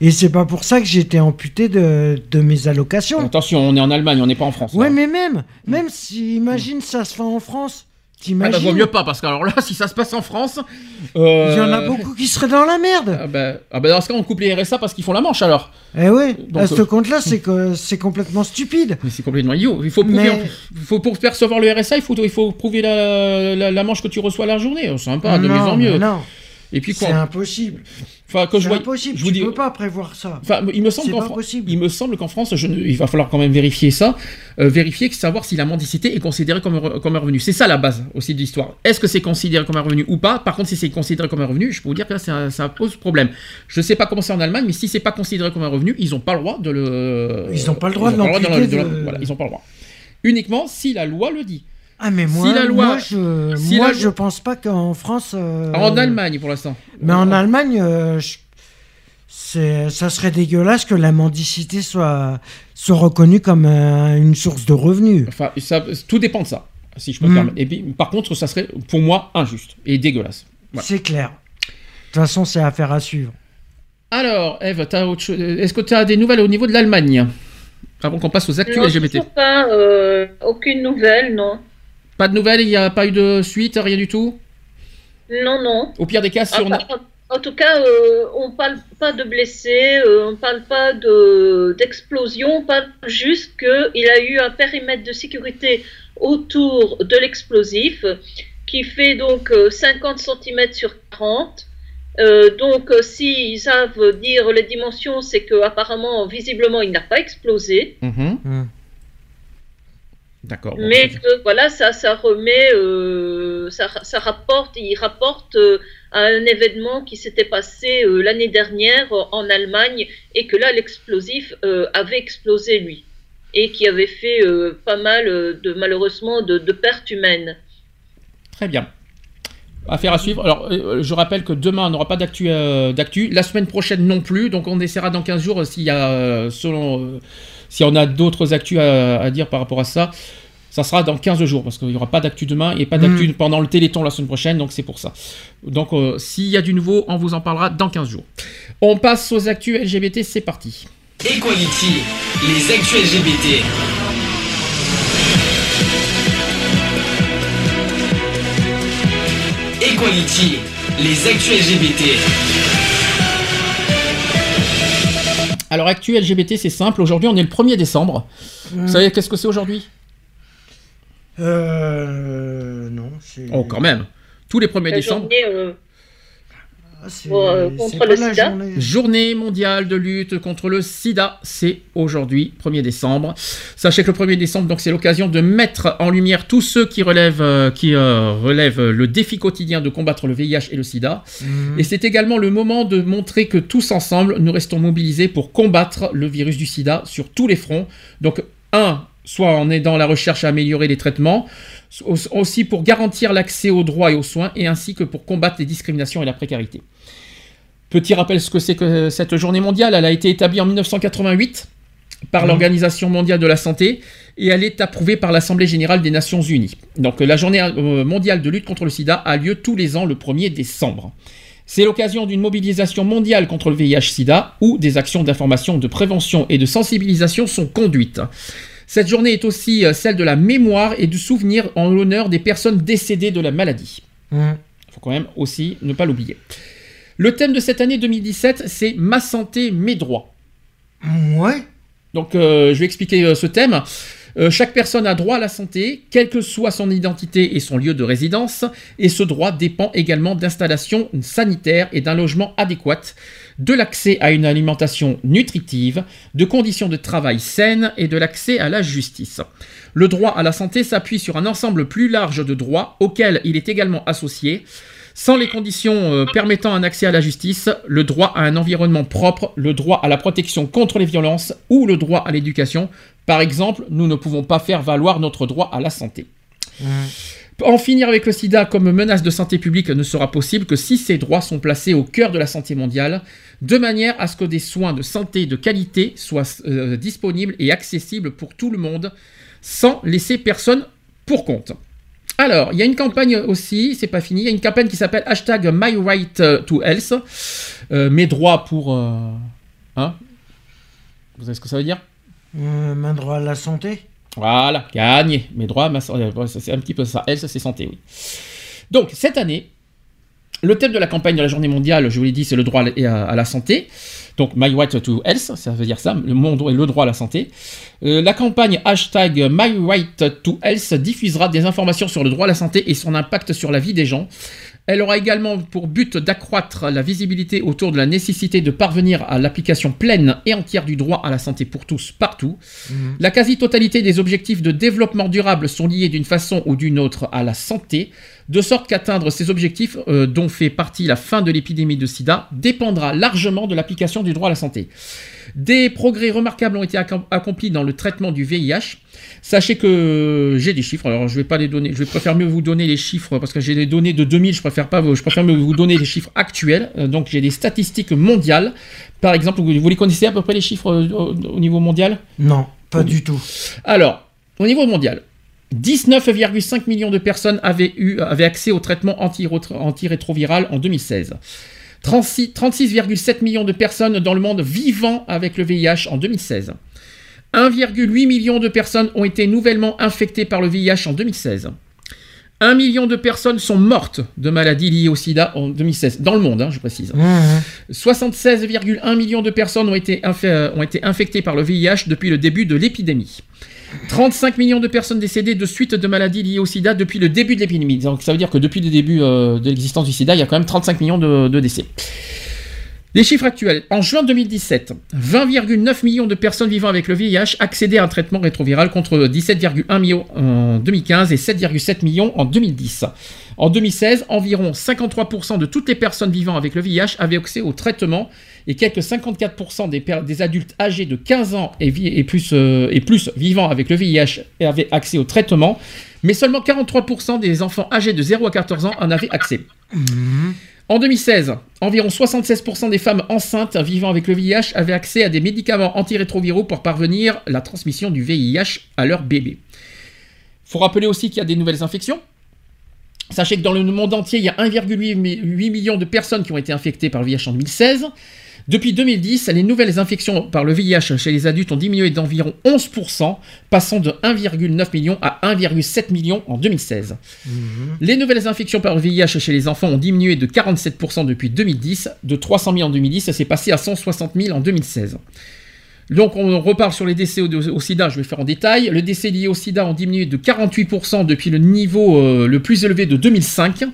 Et c'est pas pour ça que été amputé de, de mes allocations. Attention, on est en Allemagne, on n'est pas en France. Ouais, là. mais même, même si, imagine, ça se fait en France. Ah bah, T'imagines vaut mieux pas, parce que alors là, si ça se passe en France. euh, Il y en a beaucoup qui seraient dans la merde. Ah bah, ah bah, dans ce cas, on coupe les RSA parce qu'ils font la manche alors. Eh ouais, Donc, à ce euh, compte-là, c'est que c'est complètement stupide. Mais c'est complètement idiot. Il faut prouver. Mais- il faut, pour percevoir le RSA, il faut, il faut prouver la, la, la manche que tu reçois la journée. C'est sympa, de mieux en mieux. Non, Et puis c'est impossible. Enfin, je vois. impossible. je vous tu dis- peux pas prévoir ça. Enfin, il me semble C'est qu'en Fran- il me semble qu'en France, je ne- il va falloir quand même vérifier ça, euh, vérifier savoir si la mendicité est considérée comme un, re- comme un revenu. C'est ça la base aussi de l'histoire. Est-ce que c'est considéré comme un revenu ou pas? Par contre, si c'est considéré comme un revenu, je peux vous dire que là, un- ça pose problème. Je ne sais pas comment c'est en Allemagne, mais si c'est pas considéré comme un revenu, ils n'ont pas le droit de le. Ils ont pas le droit de de- de- Voilà, ils n'ont pas le droit. Uniquement si la loi le dit. Ah, mais Si moi, la loi- moi, je, si moi la- je pense pas qu'en France. euh, En Allemagne pour l'instant. Mais en Allemagne, euh, je- c'est, ça serait dégueulasse que la mendicité soit, soit reconnue comme euh, une source de revenus. Enfin, ça- tout dépend de ça, si je peux me Mm. permettre. Et puis, par contre, ça serait pour moi injuste et dégueulasse. Voilà. C'est clair. De toute façon, c'est affaire à suivre. Alors, Eve, t'as autre chose- est-ce que tu as des nouvelles au niveau de l'Allemagne? Avant qu'on passe aux actus Non, LGBT. pas, euh, aucune nouvelle, non. Pas de nouvelles, il n'y a pas eu de suite, rien du tout Non, non. Au pire des cas, si Ah, on a... par- En tout cas, euh, on parle pas de blessés, euh, on parle pas de d'explosion, on parle juste qu'il a eu un périmètre de sécurité autour de l'explosif qui fait donc euh, 50 cm sur 40. Euh, donc, euh, s'ils savent dire les dimensions, c'est que apparemment, visiblement, il n'a pas explosé. Mhm. Hmm. D'accord. bon, Mais que voilà, ça, ça remet, euh, ça, ça rapporte, il rapporte euh, à un événement qui s'était passé euh, l'année dernière en Allemagne et que là l'explosif avait explosé lui et qui avait fait pas mal de malheureusement de, de pertes humaines. Très bien. Affaire à suivre. Alors, euh, je rappelle que demain, on n'aura pas d'actu, euh, d'actu. La semaine prochaine non plus. Donc, on essaiera dans 15 jours euh, s'il y a, selon, si on a d'autres actus à, à dire par rapport à ça. Ça sera dans 15 jours parce qu'il n'y aura pas d'actu demain et pas d'actu pendant le Téléthon la semaine prochaine. Donc, c'est pour ça. Donc, euh, s'il y a du nouveau, on vous en parlera dans 15 jours. On passe aux actus LGBT. C'est parti. Equality, les actus LGBT. Equality, les actus LGBT. Alors, actu LGBT, c'est simple. Aujourd'hui, on est le 1er décembre. Vous savez qu'est-ce que c'est aujourd'hui? Euh. Non, c'est. Oh, quand même. Tous les 1er La décembre. journée, euh, Ah, euh, contre le sida. journée. Journée mondiale de lutte contre le sida, c'est aujourd'hui, 1er décembre. Sachez que le 1er décembre, donc c'est l'occasion de mettre en lumière tous ceux qui relèvent, euh, qui, euh, relèvent le défi quotidien de combattre le VIH et le sida. Mhm. Et c'est également le moment de montrer que tous ensemble, nous restons mobilisés pour combattre le virus du sida sur tous les fronts. Donc, un, soit en aidant la recherche à améliorer les traitements, au- aussi pour garantir l'accès aux droits et aux soins, et ainsi que pour combattre les discriminations et la précarité. Petit rappel ce que c'est que cette journée mondiale, elle a été établie en 1988 par Mhm. l'Organisation mondiale de la santé et elle est approuvée par l'Assemblée générale des Nations unies. Donc la journée euh, mondiale de lutte contre le sida a lieu tous les ans le 1er décembre. C'est l'occasion d'une mobilisation mondiale contre le VIH-Sida où des actions d'information, de prévention et de sensibilisation sont conduites. Cette journée est aussi euh, celle de la mémoire et du souvenir en l'honneur des personnes décédées de la maladie. Mhm. faut quand même aussi ne pas l'oublier. Le thème de cette année 2017, c'est Ma santé, mes droits. Ouais. Donc, euh, je vais expliquer euh, ce thème. Euh, chaque personne a droit à la santé, quelle que soit son identité et son lieu de résidence, et ce droit dépend également d'installations sanitaires et d'un logement adéquat, de l'accès à une alimentation nutritive, de conditions de travail saines et de l'accès à la justice. Le droit à la santé s'appuie sur un ensemble plus large de droits auxquels il est également associé sans les conditions euh, permettant un accès à la justice, le droit à un environnement propre, le droit à la protection contre les violences ou le droit à l'éducation. Par exemple, nous ne pouvons pas faire valoir notre droit à la santé. En finir avec le sida comme menace de santé publique ne sera possible que si ces droits sont placés au cœur de la santé mondiale, de manière à ce que des soins de santé de qualité soient euh, disponibles et accessibles pour tout le monde, sans laisser personne pour compte. Alors, il y a une campagne aussi, c'est pas fini, il y a une campagne qui s'appelle hashtag My Right to Health, euh, mes droits pour... euh, hein? Vous savez ce que ça veut dire? Euh, main droit à la santé. Voilà, gagné. Mes droits, ma santé. C'est un petit peu ça. Ça c'est santé, oui. Donc, cette année, le thème de la campagne de la journée mondiale, je vous l'ai dit, c'est le droit à la- santé. Donc, My Right to Health, ça veut dire ça, le monde et le droit à la santé. Euh, la campagne hashtag My Right to Health diffusera des informations sur le droit à la santé et son impact sur la vie des gens. Elle aura également pour but d'accroître la visibilité autour de la nécessité de parvenir à l'application pleine et entière du droit à la santé pour tous partout. La quasi-totalité des objectifs de développement durable sont liés d'une façon ou d'une autre à la santé, de sorte qu'atteindre ces objectifs, euh, dont fait partie la fin de l'épidémie de sida, dépendra largement de l'application du droit à la santé. Des progrès remarquables ont été accom- accomplis dans le traitement du VIH. Sachez que j'ai des chiffres, alors je vais pas les donner, je vais préférer mieux vous donner les chiffres parce que j'ai des données de 2000, je préfère pas, vous- je préfère mieux vous donner les chiffres actuels. Euh, Donc j'ai des statistiques mondiales. Par exemple, vous, les connaissez à peu près les chiffres euh, au niveau mondial? Non, pas du tout. alors, au niveau mondial, 19,5 millions de personnes avaient, eu, avaient accès au traitement anti- antirétroviral en 2016. 36 36,7 millions de personnes dans le monde vivant avec le VIH en 2016. 1,8 million de personnes ont été nouvellement infectées par le VIH en 2016. 1 million de personnes sont mortes de maladies liées au sida en 2016, dans le monde, hein, je précise. 76,1 millions de personnes ont été, ont été infectées par le VIH depuis le début de l'épidémie. 35 millions de personnes décédées de suite de maladies liées au sida depuis le début de l'épidémie. Donc ça veut dire que depuis le début euh, de l'existence du sida, il y a quand même 35 millions de, de décès. Les chiffres actuels. En juin 2017, 20,9 millions de personnes vivant avec le VIH accédaient à un traitement rétroviral contre 17,1 millions en 2015 et 7,7 millions en 2010. En 2016, environ 53% de toutes les personnes vivant avec le VIH avaient accès au traitement et quelques 54% des, adultes âgés de 15 ans et, plus, euh, et plus vivant avec le VIH avaient accès au traitement, mais seulement 43% des enfants âgés de 0 à 14 ans en avaient accès. En 2016, environ 76% des femmes enceintes vivant avec le VIH avaient accès à des médicaments antirétroviraux pour parvenir la transmission du VIH à leur bébé. faut rappeler aussi qu'il y a des nouvelles infections. Sachez que dans le monde entier, il y a 1,8 mi- 8 millions de personnes qui ont été infectées par le VIH en 2016. Depuis 2010, les nouvelles infections par le VIH chez les adultes ont diminué d'environ 11%, passant de 1,9 million à 1,7 million en 2016. Les nouvelles infections par le VIH chez les enfants ont diminué de 47% depuis 2010. De 300 000 en 2010, c'est passé à 160 000 en 2016. Donc on reparle sur les décès au, au sida, je vais faire en détail. Le décès lié au sida ont diminué de 48% depuis le niveau euh, le plus élevé de 2005.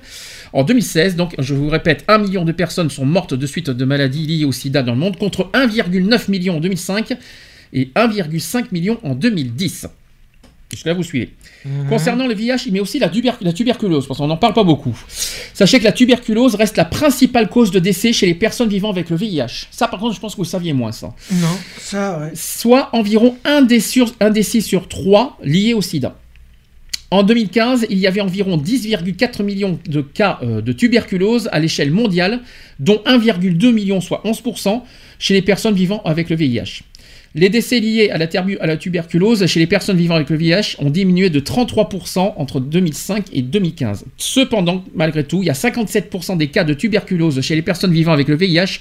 En 2016, donc je vous répète, 1 million de personnes sont mortes de suite de maladies liées au sida dans le monde, contre 1,9 million en 2005 et 1,5 million en 2010. Jusque-là, vous suivez. Concernant le VIH, mais aussi la, tuber- la tuberculose, parce qu'on n'en parle pas beaucoup. Sachez que la tuberculose reste la principale cause de décès chez les personnes vivant avec le VIH. Ça, par contre, je pense que vous saviez moins ça. Non, ça, ouais. Soit environ un décès sur, un décès sur trois liés au sida. En 2015, il y avait environ 10,4 millions de cas euh, de tuberculose à l'échelle mondiale, dont 1,2 million, soit 11%, chez les personnes vivant avec le VIH. Les décès liés à la, terbu- à la tuberculose chez les personnes vivant avec le VIH ont diminué de 33% entre 2005 et 2015. Cependant, malgré tout, il y a 57% des cas de tuberculose chez les personnes vivant avec le VIH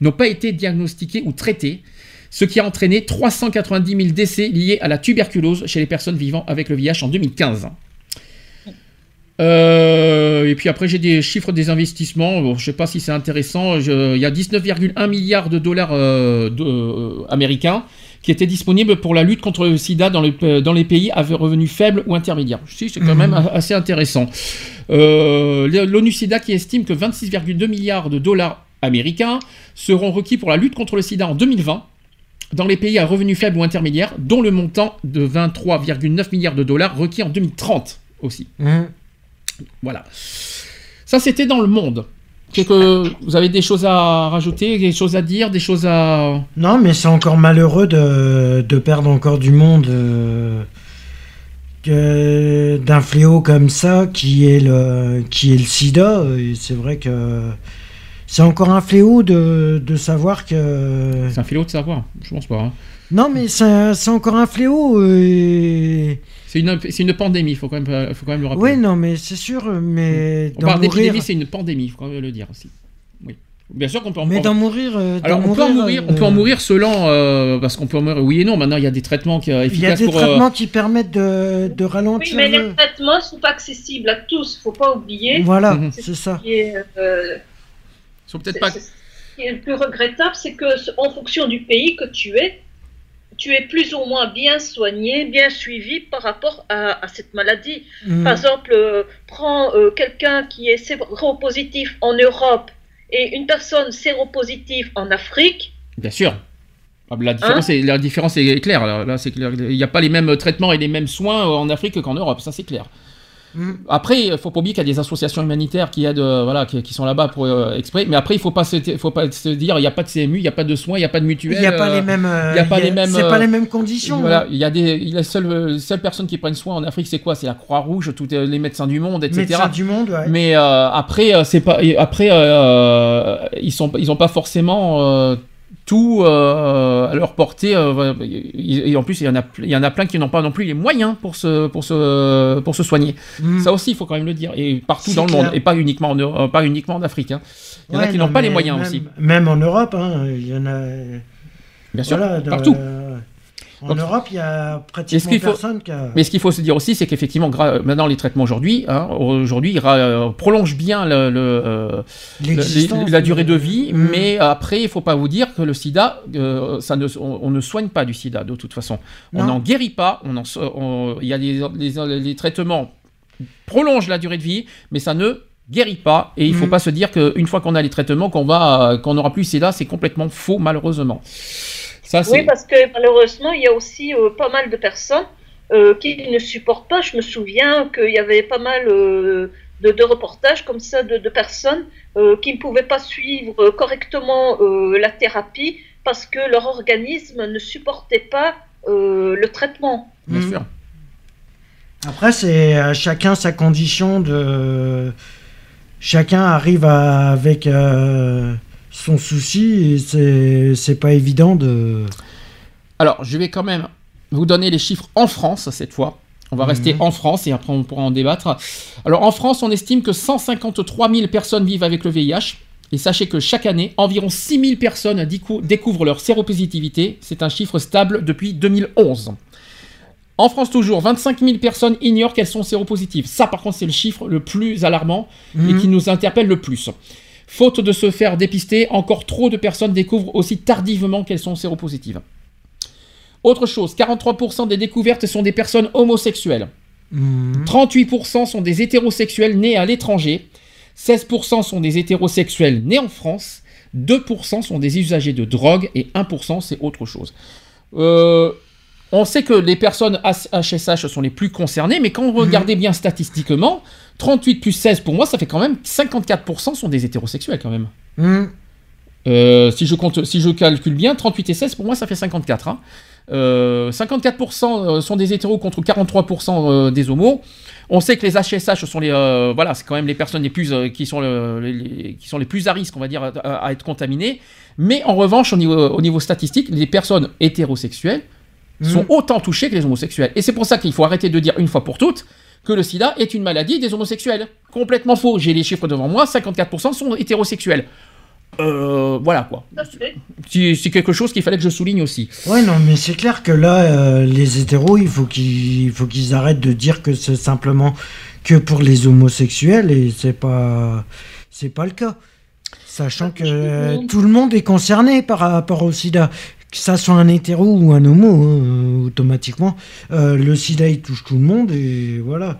n'ont pas été diagnostiqués ou traités, ce qui a entraîné 390 000 décès liés à la tuberculose chez les personnes vivant avec le VIH en 2015. Euh, et puis après, j'ai des chiffres des investissements. Bon, je sais pas si c'est intéressant. Je- il y a 19,1 milliards de dollars euh, de- euh, américains qui étaient disponibles pour la lutte contre le sida dans, le- dans les pays à revenus faibles ou intermédiaires. Si, c'est quand Mhm. même assez intéressant. L'ONU SIDA qui estime que 26,2 milliards de dollars américains seront requis pour la lutte contre le sida en 2020 dans les pays à revenus faibles ou intermédiaires, dont le montant de 23,9 milliards de dollars requis en 2030 aussi. Mhm. Voilà. Ça, c'était dans le monde. Que vous avez des choses à rajouter, des choses à dire, des choses à. Non, mais c'est encore malheureux de, de perdre encore du monde euh, d'un fléau comme ça qui est le, qui est le sida. C'est vrai que c'est encore un fléau de, de savoir que. C'est un philo de savoir, je pense pas. hein. Non, mais c'est c'est encore un fléau. et- C'est une, c'est une pandémie, il faut, quand même- faut quand même le rappeler. Oui, non, mais c'est sûr, mais On d'en parle mourir. d'épidémie, c'est une pandémie, il faut quand même le dire aussi. Oui. Bien sûr qu'on peut en Mais on- d'en mourir. euh, Alors, d'en on peut, en mourir, on peut en euh, mourir selon. euh, parce qu'on peut en mourir, oui et non. Maintenant, il y a des traitements qui, euh, Il y a des pour. euh, traitements qui permettent de, de Oui, ralentir. mais les le- traitements ne sont pas accessibles à tous, faut pas oublier. Voilà, Mhm. c'est ça. Ce qui est, euh, ils sont peut-être c'est- pas. c'est- Ce qui est le plus regrettable, c'est que en fonction du pays que tu es, tu es plus ou moins bien soigné, bien suivi par rapport à, à cette maladie. Mhm. Par exemple, euh, prends euh, quelqu'un qui est séropositif en Europe et une personne séropositive en Afrique. Bien sûr. Ah, La différence, est, la différence est claire. Là, Là, c'est clair. Il n'y a pas les mêmes traitements et les mêmes soins euh, en Afrique qu'en Europe, ça c'est clair. Mhm. Après, il faut pas oublier qu'il y a des associations humanitaires qui aident, euh, voilà, qui, qui sont là-bas pour euh, exprès. Mais après, il faut pas se, faut pas se dire, il n'y a pas de CMU, il n'y a pas de soins, il n'y a pas de mutuelle. Il n'y a pas euh, les mêmes. euh, il y a pas les mêmes, C'est euh, pas les mêmes conditions. Voilà, hein. il y a des, il y a les seules, euh, les seules personnes qui prennent soin en Afrique, c'est quoi? C'est la Croix-Rouge, tous euh, les médecins du monde, etc. Médecins du monde, ouais. Mais euh, après, euh, c'est pas. Après, euh, ils sont, ils ont pas forcément euh, tout euh, à leur portée. euh, et en plus, il y en a, il y en a plein qui n'ont pas non plus les moyens pour se, pour se, pour se soigner. Mhm. Ça aussi, il faut quand même le dire. Et partout dans le monde, et pas uniquement en, Europe- pas uniquement en Afrique. hein. Il y en a qui non, n'ont pas les moyens même- aussi. Même en Europe, hein, il y en a. Bien sûr, Voilà, partout. En Donc, Europe, il y a pratiquement faut- personne qui a. Mais ce qu'il faut se dire aussi, c'est qu'effectivement, gra- maintenant les traitements aujourd'hui, hein, aujourd'hui, ils ra- euh, prolongent bien le, le, euh, la, durée de vie, Mhm. mais après, il faut pas vous dire que le SIDA, euh, ça ne, on, on ne soigne pas du SIDA de toute façon. On n'en guérit pas. On en, so- on- il y a les, les- les traitements prolongent la durée de vie, mais ça ne guérit pas. Et il faut Mhm. pas se dire qu'une fois qu'on a les traitements, qu'on va, qu'on n'aura plus SIDA, c'est complètement faux, malheureusement. Ça. Oui, parce que malheureusement, il y a aussi euh, pas mal de personnes euh, qui ne supportent pas. Je me souviens qu'il y avait pas mal euh, de, de reportages comme ça de, de personnes euh, qui ne pouvaient pas suivre correctement euh, la thérapie parce que leur organisme ne supportait pas euh, le traitement. Bien Mhm. sûr. Après, c'est chacun sa condition de. Chacun arrive à- avec euh, son souci et c'est pas évident de. Alors, je vais quand même vous donner les chiffres en France cette fois. On va Mhm. rester en France et après on pourra en débattre. Alors, en France, on estime que 153 000 personnes vivent avec le VIH. Et sachez que chaque année, environ 6 000 personnes décou- découvrent leur séropositivité. C'est un chiffre stable depuis 2011. En France toujours, 25 000 personnes ignorent qu'elles sont séropositives. Ça, par contre, c'est le chiffre le plus alarmant et Mhm. qui nous interpelle le plus. Faute de se faire dépister, encore trop de personnes découvrent aussi tardivement qu'elles sont séropositives. Autre chose, 43% des découvertes sont des personnes homosexuelles. Mhm. 38% sont des hétérosexuels nés à l'étranger. 16% sont des hétérosexuels nés en France. 2% sont des usagers de drogue et 1% c'est autre chose. Euh, on sait que les personnes HSH sont les plus concernées, mais quand on regardait bien statistiquement, 38 plus 16 pour moi, ça fait quand même 54% sont des hétérosexuels quand même. Mhm. Euh, si, je compte, si je calcule bien, 38 et 16, pour moi, ça fait 54. hein. Euh, 54% sont des hétéros contre 43% euh, des homos. On sait que les HSH sont les, euh, voilà, c'est quand même les personnes les plus, euh, qui sont le- les, les- qui sont les plus à risque, on va dire, à, à être contaminées. Mais en revanche, au niveau, au niveau statistique, les personnes hétérosexuelles sont Mhm. autant touchées que les homosexuels. Et c'est pour ça qu'il faut arrêter de dire une fois pour toutes que le sida est une maladie des homosexuels. Complètement faux. J'ai les chiffres devant moi, 54% sont hétérosexuels. Euh, voilà quoi. C'est quelque chose qu'il fallait que je souligne aussi. Ouais, non, mais c'est clair que là, euh, les hétéros, il faut qu'ils il faut qu'ils arrêtent de dire que c'est simplement que pour les homosexuels et c'est pas c'est pas le cas. Sachant que euh, tout le monde est concerné par rapport au sida. Que ça soit un hétéro ou un homo, hein, euh, automatiquement, euh, le sida il touche tout le monde et voilà.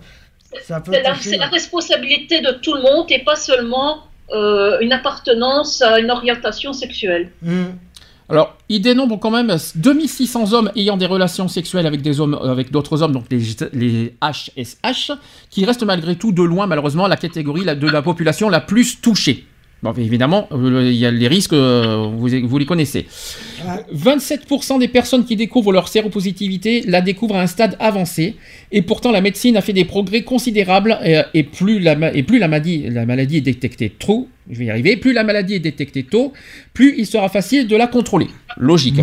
C'est la, la responsabilité de tout le monde et pas seulement euh, une appartenance à une orientation sexuelle. Hmm. Alors, il dénombre quand même 2600 hommes ayant des relations sexuelles avec des hommes, avec d'autres hommes, donc les, les HSH, qui restent malgré tout de loin, malheureusement, la catégorie de la population la plus touchée. Bon, évidemment, euh, il y a les risques, euh, vous, vous les connaissez. 27% des personnes qui découvrent leur séropositivité la découvrent à un stade avancé, et pourtant la médecine a fait des progrès considérables, et, et plus, la, ma- et plus la, maladie, la maladie est détectée tôt, je vais y arriver, plus la maladie est détectée tôt, plus il sera facile de la contrôler. Logique.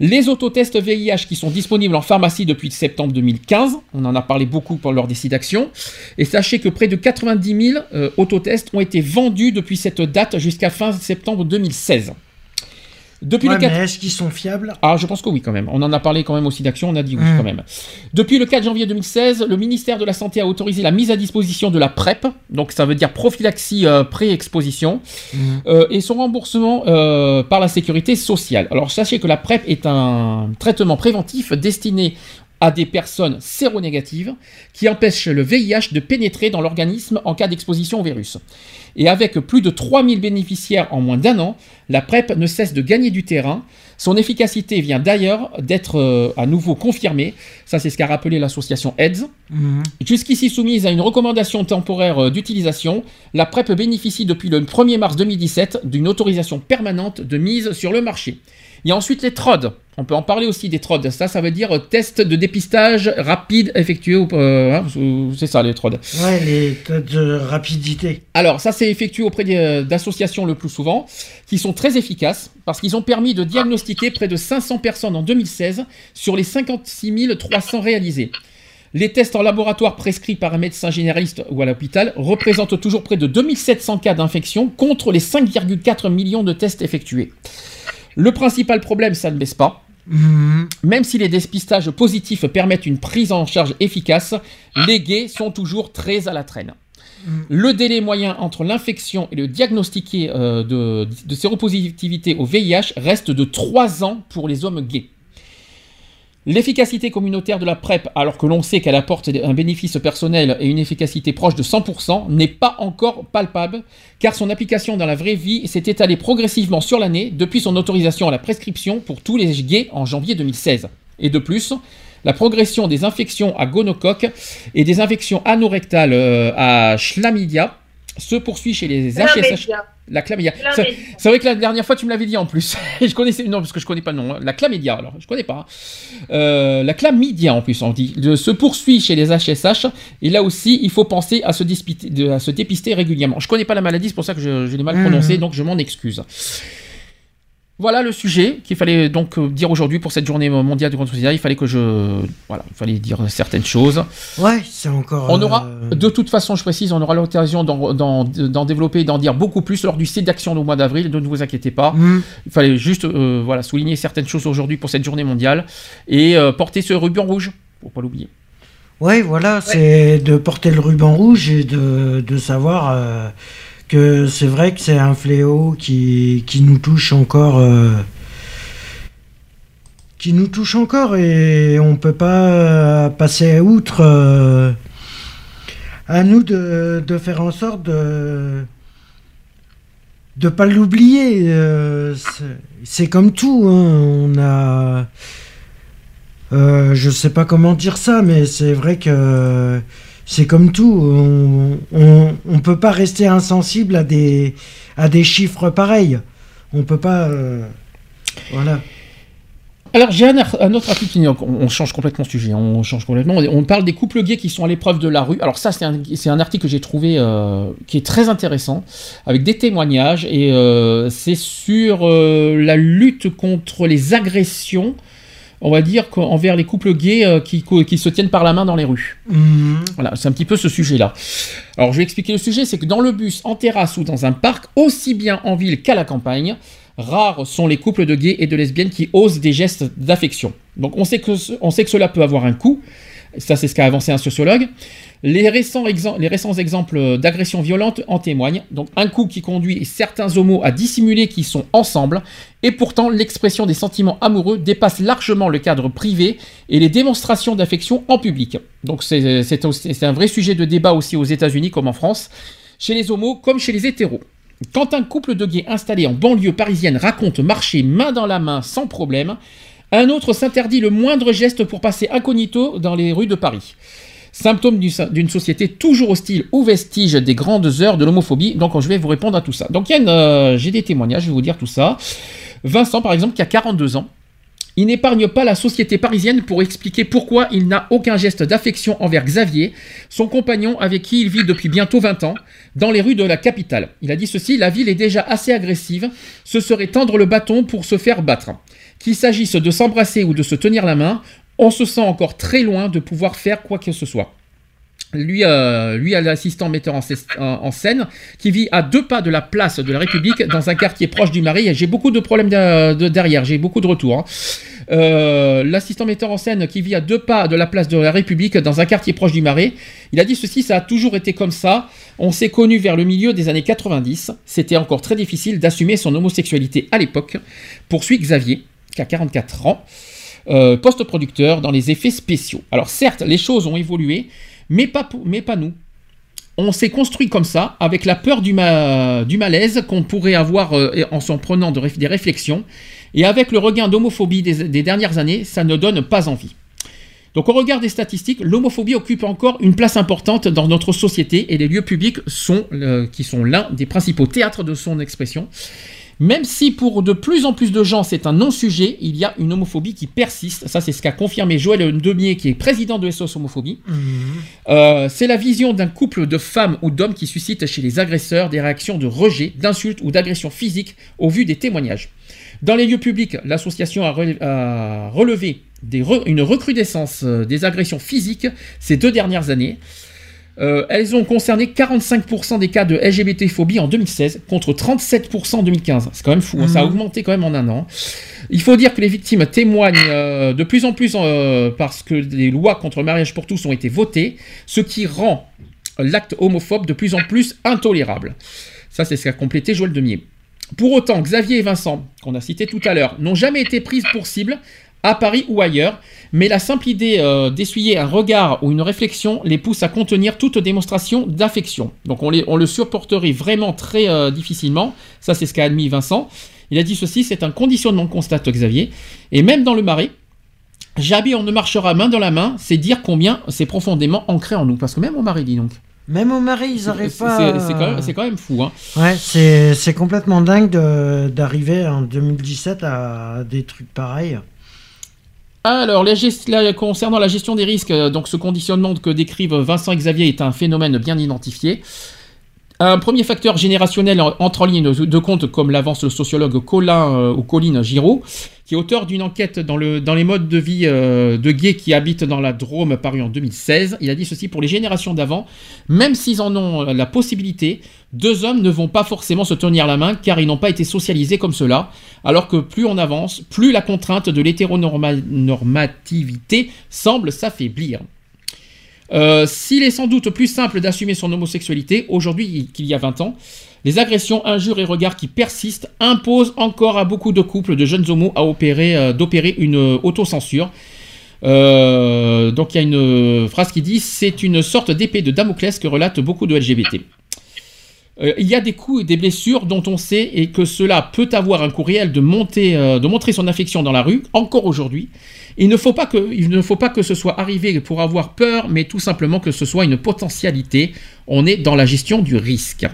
Les autotests VIH qui sont disponibles en pharmacie depuis septembre 2015, on en a parlé beaucoup pour des sites d'action, et sachez que près de 90 000 euh, autotests ont été vendus depuis cette date jusqu'à fin septembre 2016. Depuis Ouais, le 4... mais est-ce qu'ils sont fiables? Ah, je pense que oui, quand même. On en a parlé quand même aussi d'action, on a dit oui, Mm. quand même. Depuis le 4 janvier 2016, le ministère de la Santé a autorisé la mise à disposition de la PrEP, donc ça veut dire prophylaxie euh, pré-exposition, euh, et son remboursement euh, par la sécurité sociale. Alors sachez que la PrEP est un traitement préventif destiné à des personnes séronégatives qui empêchent le VIH de pénétrer dans l'organisme en cas d'exposition au virus. Et avec plus de 3000 bénéficiaires en moins d'un an, la PrEP ne cesse de gagner du terrain. Son efficacité vient d'ailleurs d'être euh, à nouveau confirmée. Ça, c'est ce qu'a rappelé l'association AIDS. Mhm. Jusqu'ici soumise à une recommandation temporaire euh, d'utilisation, la PrEP bénéficie depuis le 1er mars 2017 d'une autorisation permanente de mise sur le marché. Il y a ensuite les TROD. On peut en parler aussi des TROD. Ça, ça veut dire test de dépistage rapide effectué. euh, hein, c'est ça, les TROD. Ouais, les tests de rapidité. Alors, ça c'est effectué auprès euh, d'associations le plus souvent, qui sont très efficaces, parce qu'ils ont permis de diagnostiquer près de 500 personnes en 2016 sur les 56 300 réalisés. Les tests en laboratoire prescrits par un médecin généraliste ou à l'hôpital représentent toujours près de 2700 cas d'infection contre les 5,4 millions de tests effectués. Le principal problème, ça ne baisse pas. Mhm. Même si les dépistages positifs permettent une prise en charge efficace, les gays sont toujours très à la traîne. Le délai moyen entre l'infection et le diagnostiqué euh, de, de séropositivité au VIH reste de 3 ans pour les hommes gays. L'efficacité communautaire de la PrEP, alors que l'on sait qu'elle apporte un bénéfice personnel et une efficacité proche de 100%, n'est pas encore palpable, car son application dans la vraie vie s'est étalée progressivement sur l'année depuis son autorisation à la prescription pour tous les gays en janvier 2016. Et de plus, la progression des infections à gonocoque et des infections anorectales euh, à chlamydia se poursuit chez les HSH. La chlamydia. Chlamydia. C'est vrai que la dernière fois tu me l'avais dit en plus. je connaissais non parce que je connais pas le nom. hein. La chlamydia alors je connais pas. Euh, la chlamydia en plus on dit de- se poursuit chez les HSH et là aussi il faut penser à se, dépister, de- à se dépister régulièrement. Je connais pas la maladie c'est pour ça que je, je l'ai mal Mhm. prononcé donc je m'en excuse. Voilà le sujet qu'il fallait donc euh, dire aujourd'hui pour cette journée mondiale contre le sida. Il fallait que je voilà il fallait dire certaines choses. Ouais, c'est encore. On aura, euh, de toute façon, je précise, on aura l'occasion d'en- développer et d'en dire beaucoup plus lors du site d'action au mois d'avril, ne vous inquiétez pas. mhm. Il fallait juste euh, voilà, souligner certaines choses aujourd'hui pour cette journée mondiale et euh, porter ce ruban rouge, pour pas l'oublier. Ouais, voilà, c'est de porter le ruban rouge et de, de savoir euh, que c'est vrai que c'est un fléau qui, qui nous touche encore. euh, qui nous touche encore et on peut pas euh, passer outre. euh, à nous de, de faire en sorte de de pas l'oublier. c'est- comme tout. hein, On a je sais pas comment dire ça, mais c'est vrai que c'est comme tout. On, on peut pas rester insensible à des, chiffres pareils. On peut pas. euh, voilà. Alors j'ai un, autre article, on, change complètement de sujet, on parle des couples gays qui sont à l'épreuve de la rue. Alors ça c'est un, article que j'ai trouvé euh, qui est très intéressant, avec des témoignages, et euh, c'est sur la lutte contre les agressions on va dire, envers les couples gays euh, qui, qui se tiennent par la main dans les rues. Mhm. Voilà, c'est un petit peu ce sujet-là. Alors, je vais expliquer le sujet, c'est que dans le bus, en terrasse ou dans un parc, aussi bien en ville qu'à la campagne, rares sont les couples de gays et de lesbiennes qui osent des gestes d'affection. Donc, on sait, que, on sait que cela peut avoir un coût. Ça, c'est ce qu'a avancé un sociologue. Les récents, exem- les récents exemples d'agressions violentes en témoignent. Donc, un coup qui conduit certains homos à dissimuler qu'ils sont ensemble. Et pourtant, l'expression des sentiments amoureux dépasse largement le cadre privé et les démonstrations d'affection en public. Donc, c'est un vrai sujet de débat aussi aux États-Unis comme en France, chez les homos comme chez les hétéros. Quand un couple de gays installé en banlieue parisienne raconte marcher main dans la main sans problème, un autre s'interdit le moindre geste pour passer incognito dans les rues de Paris. Symptôme du- d'une société toujours hostile ou vestige des grandes heures de l'homophobie. Donc je vais vous répondre à tout ça. Donc euh, j'ai des témoignages, je vais vous dire tout ça. Vincent par exemple qui a 42 ans. Il n'épargne pas la société parisienne pour expliquer pourquoi il n'a aucun geste d'affection envers Xavier, son compagnon avec qui il vit depuis bientôt 20 ans, dans les rues de la capitale. Il a dit ceci, la ville est déjà assez agressive, ce serait tendre le bâton pour se faire battre. Qu'il s'agisse de s'embrasser ou de se tenir la main, on se sent encore très loin de pouvoir faire quoi que ce soit. Lui, euh, lui à l'assistant metteur en, scène, qui vit à deux pas de la place de la République, dans un quartier proche du Marais. J'ai beaucoup de problèmes de- de- derrière, j'ai beaucoup de retours. hein. Euh, L'assistant metteur en scène qui vit à deux pas de la place de la République, dans un quartier proche du Marais, il a dit ceci, ça a toujours été comme ça. On s'est connu vers le milieu des années 90. C'était encore très difficile d'assumer son homosexualité à l'époque. Poursuit Xavier, qui a 44 ans euh, post-producteur dans les effets spéciaux. Alors certes, les choses ont évolué, mais pas, nous. On s'est construit comme ça, avec la peur du, ma- du malaise qu'on pourrait avoir euh, en s'en prenant des réflexions, et avec le regain d'homophobie des, des dernières années, ça ne donne pas envie. Donc au regard des statistiques, l'homophobie occupe encore une place importante dans notre société et les lieux publics sont, euh, qui sont l'un des principaux théâtres de son expression. Même si pour de plus en plus de gens c'est un non-sujet, il y a une homophobie qui persiste. Ça, c'est ce qu'a confirmé Joël Demier, qui est président de SOS Homophobie. Euh, c'est la vision d'un couple de femmes ou d'hommes qui suscite chez les agresseurs des réactions de rejet, d'insultes ou d'agressions physiques au vu des témoignages. Dans les lieux publics, l'association a, rele- a relevé des re- une recrudescence euh, des agressions physiques ces deux dernières années. Euh, elles ont concerné 45% des cas de LGBT-phobie en 2016 contre 37% en 2015. C'est quand même fou, hein, ça a Mhm. augmenté quand même en un an. Il faut dire que les victimes témoignent euh, de plus en plus euh, parce que les lois contre le mariage pour tous ont été votées, ce qui rend l'acte homophobe de plus en plus intolérable. Ça, c'est ce qu'a complété Joël Demier. Pour autant, Xavier et Vincent, qu'on a cités tout à l'heure, n'ont jamais été prises pour cible à Paris ou ailleurs, mais la simple idée euh, d'essuyer un regard ou une réflexion les pousse à contenir toute démonstration d'affection. Donc on, les- on le supporterait vraiment très euh, difficilement, ça c'est ce qu'a admis Vincent. Il a dit ceci, c'est un conditionnement, constate Xavier, et même dans le marais, jamais on ne marchera main dans la main, c'est dire combien c'est profondément ancré en nous, parce que même au marais, dis donc. Même au mari, ils n'arrivent pas. c'est- quand, même- c'est quand même fou, hein. Ouais, c'est complètement dingue d'arriver en 2017 à des trucs pareils. Alors, concernant la gestion des risques, euh, ce conditionnement que décrivent Vincent Xavier est un phénomène bien identifié. Un premier facteur générationnel en- entre en ligne de, compte, comme l'avance le sociologue Colin euh, ou Colline Giraud, qui est auteur d'une enquête dans, le, dans les modes de vie euh, de gays qui habitent dans la Drôme, paru en 2016. Il a dit ceci pour les générations d'avant, même s'ils en ont la possibilité, deux hommes ne vont pas forcément se tenir la main car ils n'ont pas été socialisés comme cela, alors que plus on avance, plus la contrainte de l'hétéronormativité semble s'affaiblir. Euh, S'il est sans doute plus simple d'assumer son homosexualité aujourd'hui qu'il y a 20 ans, les agressions, injures et regards qui persistent imposent encore à beaucoup de couples de jeunes homos à opérer, euh, d'opérer une euh, autocensure. Euh, donc il y a une phrase qui dit c'est une sorte d'épée de Damoclès que relatent beaucoup de LGBT. Euh, il y a des coups et des blessures dont on sait et que cela peut avoir un coût réel de, monter, euh, de montrer son affection dans la rue, encore aujourd'hui. Il ne, faut pas que, il ne faut pas que ce soit arrivé pour avoir peur, mais tout simplement que ce soit une potentialité. On est dans la gestion du risque.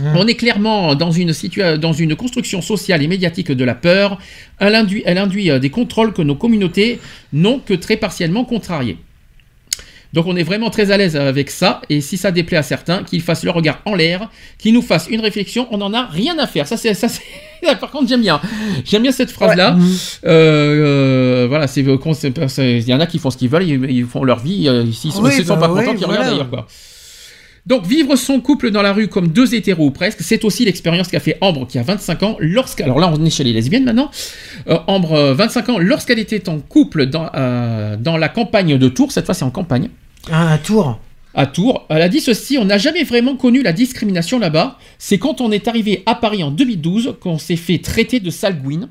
On est clairement dans une, situa- dans une construction sociale et médiatique de la peur. Elle induit, elle induit euh, des contrôles que nos communautés n'ont que très partiellement contrariés. Donc on est vraiment très à l'aise avec ça, et si ça déplaît à certains, qu'ils fassent le regard en l'air, qu'ils nous fassent une réflexion, on n'en a rien à faire. Ça c'est ça c'est par contre j'aime bien, j'aime bien cette phrase là. voilà, c'est c'est- il y en a qui font ce qu'ils veulent, ils, ils font leur vie, euh, s'ils Oui, s'ils sont bah pas ouais, contents, qu'ils voilà. regardent ailleurs quoi. Donc, vivre son couple dans la rue comme deux hétéros ou presque, c'est aussi l'expérience qu'a fait Ambre qui a 25 ans lorsqu'elle. Alors là, on est chez les lesbiennes maintenant. Euh, Ambre, euh, 25 ans, lorsqu'elle était en couple dans, euh, dans la campagne de Tours, cette fois c'est en campagne, Ah, à Tours. à Tours. Elle a dit ceci on n'a jamais vraiment connu la discrimination là-bas. C'est quand on est arrivé à Paris en 2012 qu'on s'est fait traiter de salguine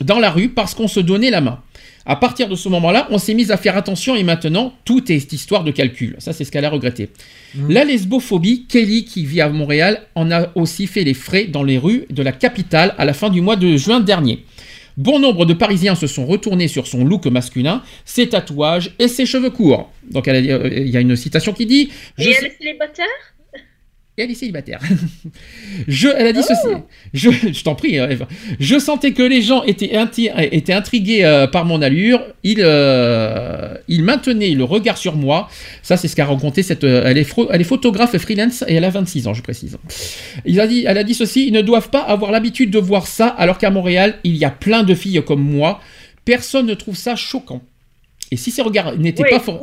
dans la rue parce qu'on se donnait la main. À partir de ce moment-là, on s'est mis à faire attention et maintenant, tout est histoire de calcul. Ça, c'est ce qu'elle a regretté. La lesbophobie, Kelly, qui vit à Montréal, en a aussi fait les frais dans les rues de la capitale à la fin du mois de juin dernier. Bon nombre de Parisiens se sont retournés sur son look masculin, ses tatouages et ses cheveux courts. Donc euh, il y a une citation qui dit Et elle est célibataire? Elle est célibataire. je, elle a dit ceci. Je, je t'en prie, euh, Eve. Je sentais que les gens étaient, inti- étaient intrigués euh, par mon allure. Ils, euh, ils maintenaient le regard sur moi. Ça, c'est ce qu'a raconté cette. euh, elle, est elle est photographe freelance et elle a 26 ans, je précise. Il a dit, elle a dit ceci. Ils ne doivent pas avoir l'habitude de voir ça, alors qu'à Montréal, il y a plein de filles comme moi. Personne ne trouve ça choquant. Et si ces regards n'étaient pas for-.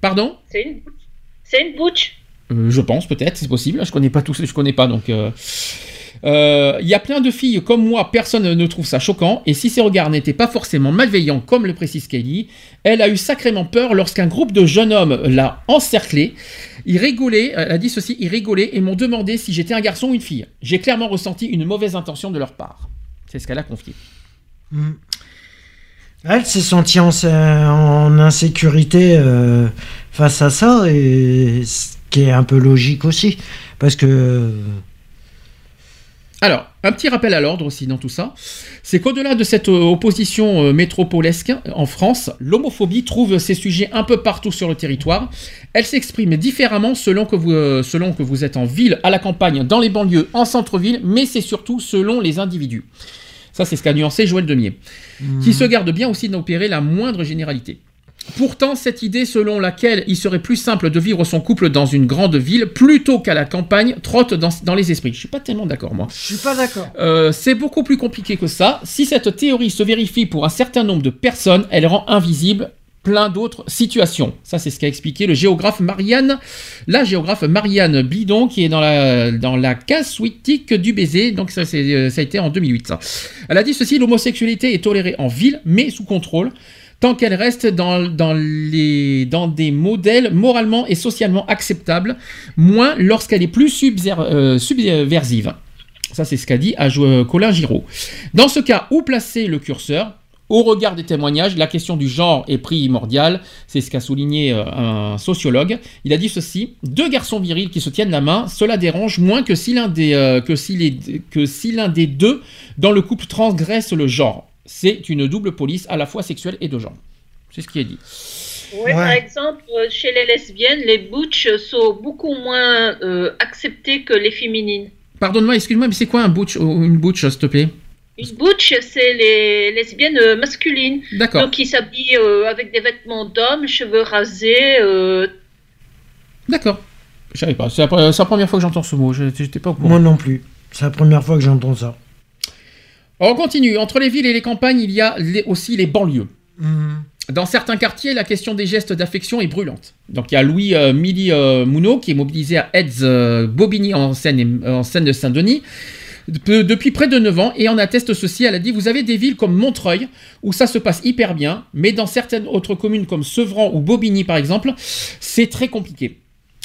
Pardon? C'est une butch. C'est une butch. Euh, je pense peut-être, c'est possible. Je connais pas tous, je connais pas donc. euh, euh, Il y a plein de filles comme moi, personne ne trouve ça choquant. Et si ses regards n'étaient pas forcément malveillants, comme le précise Kelly, elle a eu sacrément peur lorsqu'un groupe de jeunes hommes l'a encerclée. Ils rigolaient, elle a dit ceci, ils rigolaient et m'ont demandé si j'étais un garçon ou une fille. J'ai clairement ressenti une mauvaise intention de leur part. C'est ce qu'elle a confié. Mm. Elle s'est sentie en, en insécurité face à ça, et qui est un peu logique aussi, parce que Alors, un petit rappel à l'ordre aussi dans tout ça, c'est qu'au-delà de cette euh, opposition euh, métropolesque en France, l'homophobie trouve ses sujets un peu partout sur le territoire. Elle s'exprime différemment selon que, vous, euh, selon que vous êtes en ville, à la campagne, dans les banlieues, en centre-ville, mais c'est surtout selon les individus. Ça, c'est ce qu'a nuancé Joël Demier, qui se garde bien aussi d'opérer la moindre généralité. Pourtant, cette idée selon laquelle il serait plus simple de vivre son couple dans une grande ville plutôt qu'à la campagne trotte dans, dans les esprits. Je suis pas tellement d'accord, moi. je suis pas d'accord. Euh, c'est beaucoup plus compliqué que ça. Si cette théorie se vérifie pour un certain nombre de personnes, elle rend invisible plein d'autres situations. Ça, c'est ce qu'a expliqué le géographe Marianne, la géographe Marianne Bidon, qui est dans la, dans la du baiser. Donc, ça, euh, ça a été en 2008. ça. Elle a dit ceci l'homosexualité est tolérée en ville, mais sous contrôle. Tant qu'elle reste dans, des modèles moralement et socialement acceptables, moins lorsqu'elle est plus euh, subversive. Ça, c'est ce qu'a dit Jo- Colin Giraud. Dans ce cas, où placer le curseur? Au regard des témoignages, la question du genre est primordiale. C'est ce qu'a souligné euh, un sociologue. Il a dit ceci deux garçons virils qui se tiennent la main, cela dérange moins que si l'un des, euh, que si l'un des deux dans le couple transgresse le genre. C'est une double police à la fois sexuelle et de genre. C'est ce qui est dit. Ouais, Par exemple, euh, chez les lesbiennes, les butch sont beaucoup moins euh, acceptés que les féminines. Pardonne-moi, excuse-moi, mais c'est quoi un butch une butch, s'il te plaît? Une butch, c'est les lesbiennes euh, masculines. D'accord. Donc, ils s'habillent euh, avec des vêtements d'hommes, cheveux rasés. euh, D'accord. Je savais pas. C'est la, la première fois que j'entends ce mot. Je n'étais pas au courant. Moi non plus. C'est la première fois que j'entends ça. On continue. Entre les villes et les campagnes, il y a les- aussi les banlieues. Mm. Dans certains quartiers, la question des gestes d'affection est brûlante. Donc il y a Louis euh, Milly euh, qui est mobilisé à Aids euh, Bobigny en Seine, en Seine de Saint-Denis de- depuis près de 9 ans et en atteste ceci. Elle a dit Vous avez des villes comme Montreuil où ça se passe hyper bien, mais dans certaines autres communes comme Sevran ou Bobigny par exemple, c'est très compliqué.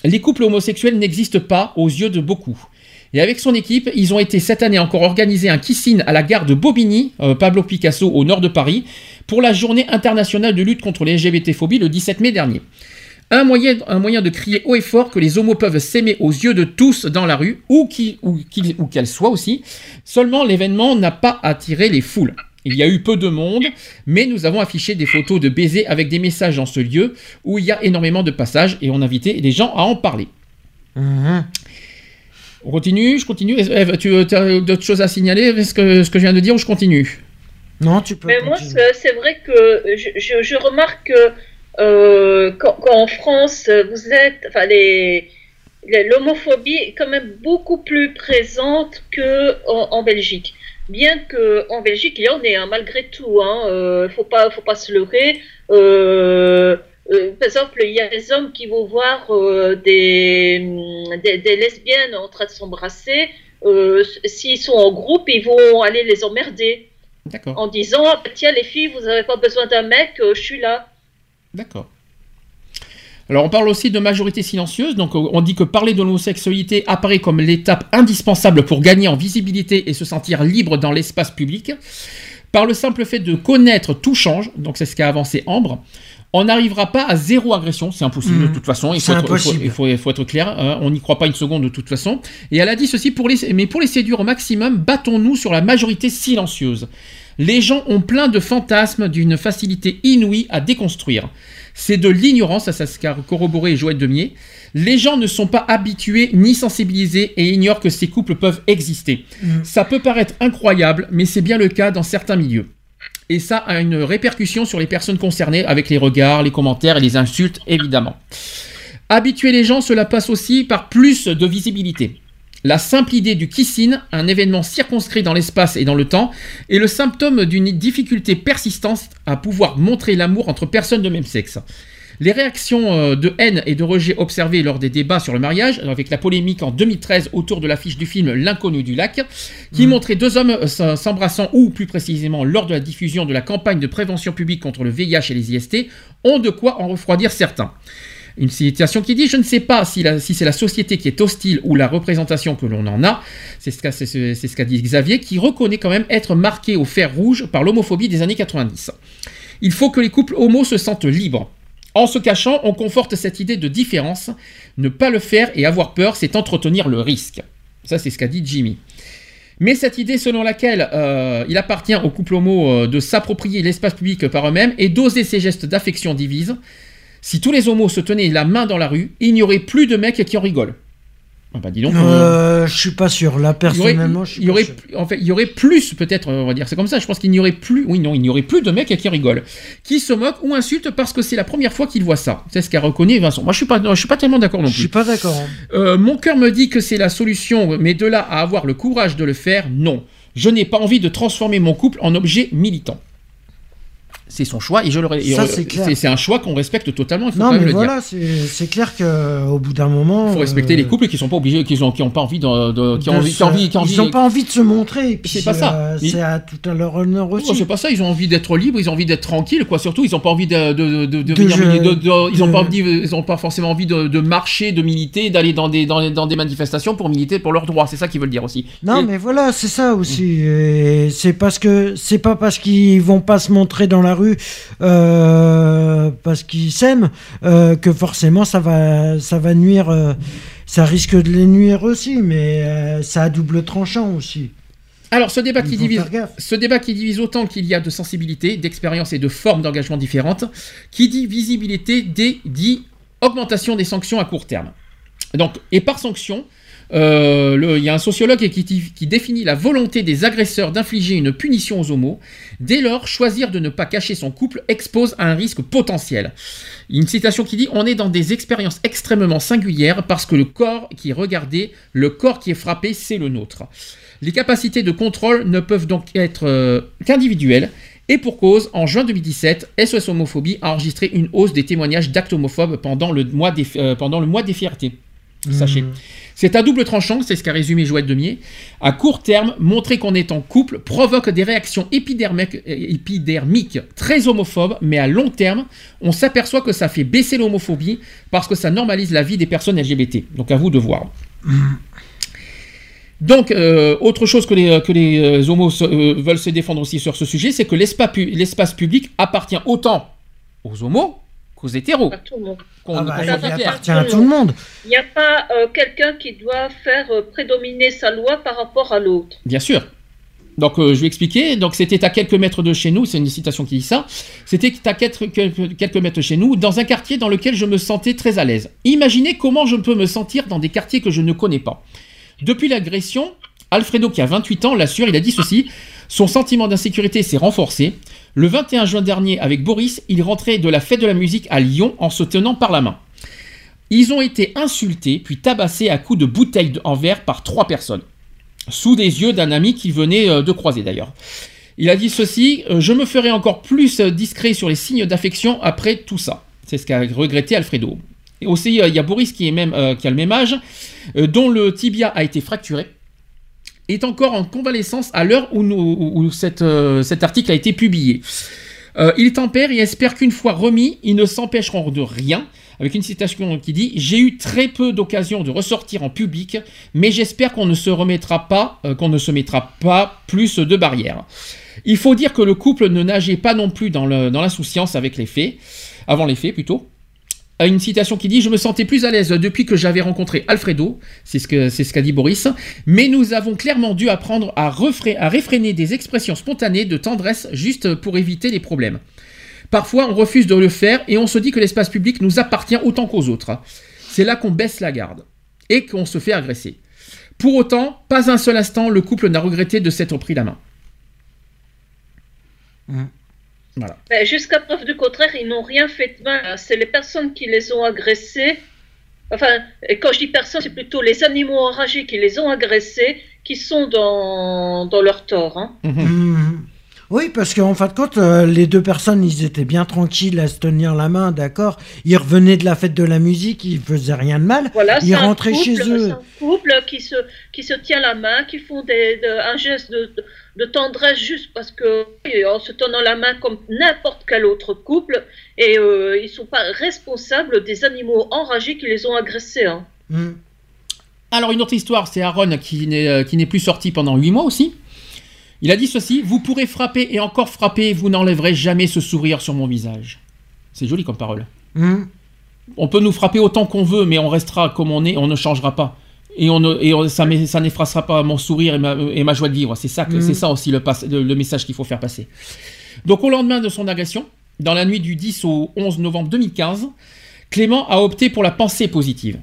Les couples homosexuels n'existent pas aux yeux de beaucoup. Et avec son équipe, ils ont été cette année encore organisé un kissing à la gare de Bobigny, euh, Pablo Picasso, au nord de Paris, pour la journée internationale de lutte contre les LGBT-phobies le 17 mai dernier. Un moyen, un moyen de crier haut et fort que les homos peuvent s'aimer aux yeux de tous dans la rue, où qu'elles soient aussi. Seulement, l'événement n'a pas attiré les foules. Il y a eu peu de monde, mais nous avons affiché des photos de baisers avec des messages dans ce lieu où il y a énormément de passages et on a invité les gens à en parler. Mhm. On continue, je continue. Eve, tu as d'autres choses à signaler ce que, ce que je viens de dire ou je continue? Non, tu peux. Mais moi, continuer. c'est c'est vrai que je, je- je remarque que euh, quand, quand en France, vous êtes, enfin, les, les- l'homophobie est quand même beaucoup plus présente que en, en Belgique. Bien que en Belgique, il y en ait, hein, malgré tout. Hein, euh, faut pas, faut pas se leurrer. Euh, euh, par exemple, il y a des hommes qui vont voir euh, des, des, des lesbiennes en train de s'embrasser. Euh, S'ils sont en groupe, ils vont aller les emmerder D'accord. en disant Ah, Tiens, les filles, vous n'avez pas besoin d'un mec, je suis là. D'accord. Alors on parle aussi de majorité silencieuse, donc on dit que parler de l'homosexualité apparaît comme l'étape indispensable pour gagner en visibilité et se sentir libre dans l'espace public. Par le simple fait de connaître, tout change, donc c'est ce qu'a avancé Ambre. On n'arrivera pas à zéro agression, c'est impossible de toute façon. Il faut, être, il faut- impossible. il faut- il faut être clair, hein, on n'y croit pas une seconde de toute façon. Et elle a dit ceci pour les, mais pour les séduire au maximum, battons-nous sur la majorité silencieuse. Les gens ont plein de fantasmes d'une facilité inouïe à déconstruire. C'est de l'ignorance, se car- corroboré Joël Demier. Les gens ne sont pas habitués ni sensibilisés et ignorent que ces couples peuvent exister. Mm. Ça peut paraître incroyable, mais c'est bien le cas dans certains milieux. Et ça a une répercussion sur les personnes concernées avec les regards, les commentaires et les insultes, évidemment. Habituer les gens, cela passe aussi par plus de visibilité. La simple idée du kissing, un événement circonscrit dans l'espace et dans le temps, est le symptôme d'une difficulté persistante à pouvoir montrer l'amour entre personnes de même sexe. Les réactions euh, de haine et de rejet observées lors des débats sur le mariage, avec la polémique en 2013 autour de l'affiche du film L'inconnu du lac, qui montrait deux hommes euh, s'embrassant, ou plus précisément lors de la diffusion de la campagne de prévention publique contre le VIH et les IST, ont de quoi en refroidir certains. Une citation qui dit Je ne sais pas si, c'est la société qui est hostile ou la représentation que l'on en a. C'est ce qu'a c'est ce- c'est ce qu'a dit Xavier, qui reconnaît quand même être marqué au fer rouge par l'homophobie des années 90. Il faut que les couples homo se sentent libres. En se cachant, on conforte cette idée de différence. Ne pas le faire et avoir peur, c'est entretenir le risque. Ça, c'est ce qu'a dit Jimmy. Mais cette idée selon laquelle euh, il appartient au couple homo euh, de s'approprier l'espace public par eux-mêmes et d'oser ces gestes d'affection divise, si tous les homos se tenaient la main dans la rue, il n'y aurait plus de mecs qui en rigolent. Ah bah dis donc. euh, je suis pas sûr. Là, il y aurait, personnellement, je suis il y pas aurait, sûr. en fait, il y aurait plus, peut-être, on va dire, c'est comme ça. Je pense qu'il n'y aurait plus, oui, non, il n'y aurait plus de mecs qui rigolent, qui se moquent ou insultent parce que c'est la première fois qu'ils voient ça. C'est ce qu'a reconnu Vincent. Moi, je suis pas, je suis pas tellement d'accord non Je suis plus. pas d'accord. hein. Euh, mon cœur me dit que c'est la solution, mais de là à avoir le courage de le faire, non. Je n'ai pas envie de transformer mon couple en objet militant. C'est son choix et je le. c'est un choix qu'on respecte totalement. Il faut Non, mais le voilà, c'est clair qu'au bout d'un moment. Il faut respecter euh, les couples qui sont pas obligés, qui ont, qui ont pas envie de, de- qui ont envie, se- qui ont envie, qui ont envie- Ils n'ont pas envie de se montrer. C'est pas ça. euh, Ils- C'est à tout à leur honneur Non, aussi. c'est pas ça, ils ont envie d'être libres, ils ont envie d'être tranquilles, quoi. Surtout, ils ont pas envie de, de, de, venir ils ont pas envie, ils ont pas forcément envie de, marcher, de militer, d'aller dans des, dans, dans des manifestations pour militer pour leurs droits. C'est ça qu'ils veulent dire aussi. Non, Et- mais voilà, c'est ça aussi. Et C'est parce que c'est pas parce qu'ils vont pas se montrer dans la rue euh, parce qu'ils s'aiment euh, que forcément ça va ça va nuire. euh, ça risque de les nuire aussi, mais ça a double tranchant aussi. Alors, ce débat qui divise, ce débat qui divise autant qu'il y a de sensibilité, d'expérience et de formes d'engagement différentes, qui dit visibilité dit, dit augmentation des sanctions à court terme. Donc, et par sanction, euh, il y a un sociologue qui, qui définit la volonté des agresseurs d'infliger une punition aux homos. Dès lors, choisir de ne pas cacher son couple expose à un risque potentiel. Une citation qui dit On est dans des expériences extrêmement singulières parce que le corps qui est regardé, le corps qui est frappé, c'est le nôtre. Les capacités de contrôle ne peuvent donc être euh, qu'individuelles. Et pour cause, en juin 2017, SOS Homophobie a enregistré une hausse des témoignages d'actes homophobes pendant le mois des, euh, pendant le mois des fiertés. Sachez. C'est à double tranchant, c'est ce qu'a résumé Joël Demier. À court terme, montrer qu'on est en couple provoque des réactions épidermiques, euh, très homophobes, mais à long terme, on s'aperçoit que ça fait baisser l'homophobie parce que ça normalise la vie des personnes LGBT. Donc à vous de voir. Donc, euh, autre chose que les, que les euh, homos euh, veulent se défendre aussi sur ce sujet, c'est que l'espace pu- l'espace public appartient autant aux homos qu'aux hétéros. À tout le monde. Qu'on- Ah bah, il soit clair. appartient à tout le monde. Il n'y a pas euh, quelqu'un qui doit faire euh, prédominer sa loi par rapport à l'autre. Bien sûr. Donc, euh, je vais expliquer. Donc, c'était à quelques mètres de chez nous. C'est une citation qui dit ça. C'était à quelques mètres de chez nous, dans un quartier dans lequel je me sentais très à l'aise. Imaginez comment je peux me sentir dans des quartiers que je ne connais pas. Depuis l'agression, Alfredo, qui a 28 ans, l'assure, il a dit ceci. Son sentiment d'insécurité s'est renforcé. Le 21 juin dernier, avec Boris, il rentrait de la fête de la musique à Lyon en se tenant par la main. Ils ont été insultés, puis tabassés à coups de bouteilles en verre par trois personnes, sous des yeux d'un ami qu'il venait euh, de croiser d'ailleurs. Il a dit ceci euh, Je me ferai encore plus euh, discret sur les signes d'affection après tout ça. C'est ce qu'a regretté Alfredo. Et aussi, il y a Boris qui, est même, qui a le même âge, dont le tibia a été fracturé, est encore en convalescence à l'heure où, euh, cet article a été publié. Euh, il tempère et espère qu'une fois remis, ils ne s'empêcheront de rien. Avec une citation qui dit J'ai eu très peu d'occasions de ressortir en public, mais j'espère qu'on ne se remettra pas, euh, mettra pas plus de barrières. Il faut dire que le couple ne nageait pas non plus dans l'insouciance avec les faits, avant les faits plutôt. Une citation qui dit Je me sentais plus à l'aise depuis que j'avais rencontré Alfredo, c'est ce c'est ce qu'a dit Boris, mais nous avons clairement dû apprendre à, à réfréner des expressions spontanées de tendresse juste pour éviter les problèmes. Parfois, on refuse de le faire et on se dit que l'espace public nous appartient autant qu'aux autres. C'est là qu'on baisse la garde et qu'on se fait agresser. Pour autant, pas un seul instant, le couple n'a regretté de s'être pris la main. Voilà. Ben, Jusqu'à preuve du contraire, ils n'ont rien fait de mal. C'est les personnes qui les ont agressés. Enfin, et quand je dis personnes, c'est plutôt les animaux enragés qui les ont agressés qui sont dans, dans leur tort. hein. Mhm. Oui, parce qu'en fin de compte, euh, les deux personnes, ils étaient bien tranquilles à se tenir la main, d'accord? Ils revenaient de la fête de la musique, ils faisaient rien de mal. Voilà, ils c'est un rentraient couple, chez c'est eux. un couple qui se, qui se tient la main, qui font des, de- un geste de, de- de tendresse juste parce que en se tenant la main comme n'importe quel autre couple, et euh, ils sont pas responsables des animaux enragés qui les ont agressés. hein. Mhm. Alors une autre histoire, c'est Aaron qui n'est euh, qui n'est plus sorti pendant 8 mois aussi. Il a dit ceci, vous pourrez frapper et encore frapper, vous n'enlèverez jamais ce sourire sur mon visage. C'est joli comme parole. Mhm. On peut nous frapper autant qu'on veut, mais on restera comme on est, on ne changera pas. Et, on ne- et on- ça, n'effacera pas mon sourire et ma, et ma joie de vivre. C'est ça, que- Mhm. c'est ça aussi le- le message qu'il faut faire passer. Donc au lendemain de son agression, dans la nuit du 10 au 11 novembre 2015, Clément a opté pour la pensée positive.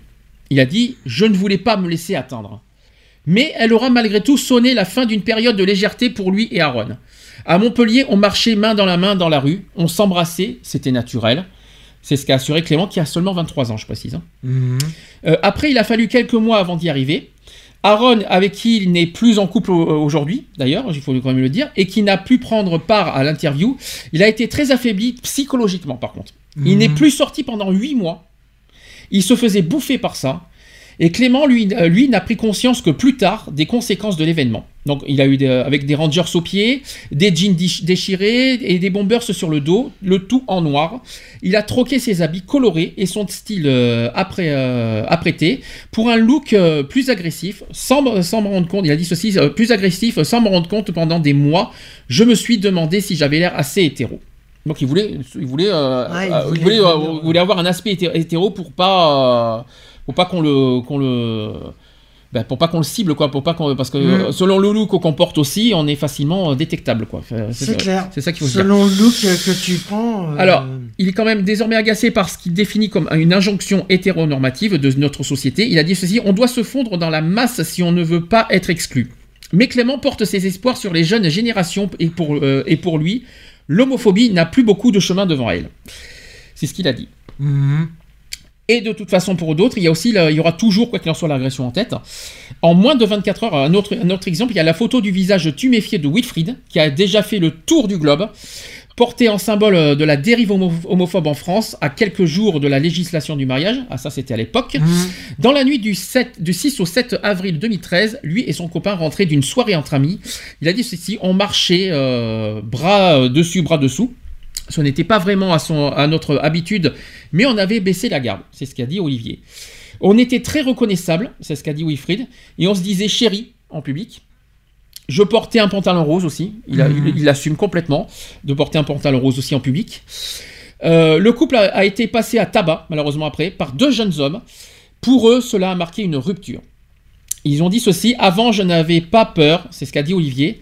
Il a dit « Je ne voulais pas me laisser atteindre ». Mais elle aura malgré tout sonné la fin d'une période de légèreté pour lui et Aaron. À Montpellier, on marchait main dans la main dans la rue, on s'embrassait, c'était naturel. C'est ce qu'a assuré Clément, qui a seulement 23 ans, je précise. hein. Mhm. Euh, après, il a fallu quelques mois avant d'y arriver. Aaron, avec qui il n'est plus en couple au- aujourd'hui, d'ailleurs, il faut quand même le dire, et qui n'a pu prendre part à l'interview, il a été très affaibli psychologiquement, par contre. Il Mhm. n'est plus sorti pendant 8 mois. Il se faisait bouffer par ça. Et Clément, lui, euh, lui n'a pris conscience que plus tard des conséquences de l'événement. Donc, il a eu des- avec des rangers aux pieds, des jeans déch- déchirés et des bombers sur le dos, le tout en noir. Il a troqué ses habits colorés et son style euh, après, euh, apprêté pour un look euh, plus agressif, sans, me- sans me rendre compte. Il a dit ceci, plus agressif, sans me rendre compte pendant des mois. Je me suis demandé si j'avais l'air assez hétéro. Donc, il voulait, il voulait, Ouais, il il voulait- avoir un aspect hété- hétéro pour pas, pour pas qu'on le, qu'on le, ben, pour pas qu'on le cible quoi, pour pas qu'on, parce que Mm. selon le look qu'on porte aussi, on est facilement euh, détectable quoi. C'est clair. C'est ça qu'il faut dire. Selon le look que tu prends. euh, Alors, il est quand même désormais agacé par ce qu'il définit comme une injonction hétéronormative de notre société. Il a dit ceci on doit se fondre dans la masse si on ne veut pas être exclu. Mais Clément porte ses espoirs sur les jeunes générations et pour, euh, et pour lui, l'homophobie n'a plus beaucoup de chemin devant elle. C'est ce qu'il a dit. mhm. Et de toute façon, pour d'autres, il y a aussi, il y aura toujours, quoi qu'il en soit, l'agression en tête. En moins de 24 heures, un autre, un autre exemple, il y a la photo du visage tuméfié de Wilfried, qui a déjà fait le tour du globe, porté en symbole euh, de la dérive homo- homophobe en France, à quelques jours de la législation du mariage. Ah, ça, c'était à l'époque. Mhm. Dans la nuit du, 7, du 6 au 7 avril 2013, lui et son copain rentraient d'une soirée entre amis. Il a dit ceci, on marchait euh, bras euh, dessus, bras dessous. Ce n'était pas vraiment à, son, à notre habitude, mais on avait baissé la garde. C'est ce qu'a dit Olivier. On était très reconnaissable, c'est ce qu'a dit Wilfried, et on se disait chéri en public. Je portais un pantalon rose aussi, il, a- il- il assume complètement de porter un pantalon rose aussi en public. Euh, le couple a, a été passé à tabac, malheureusement après, par deux jeunes hommes. Pour eux, cela a marqué une rupture. Ils ont dit ceci, avant je n'avais pas peur, c'est ce qu'a dit Olivier.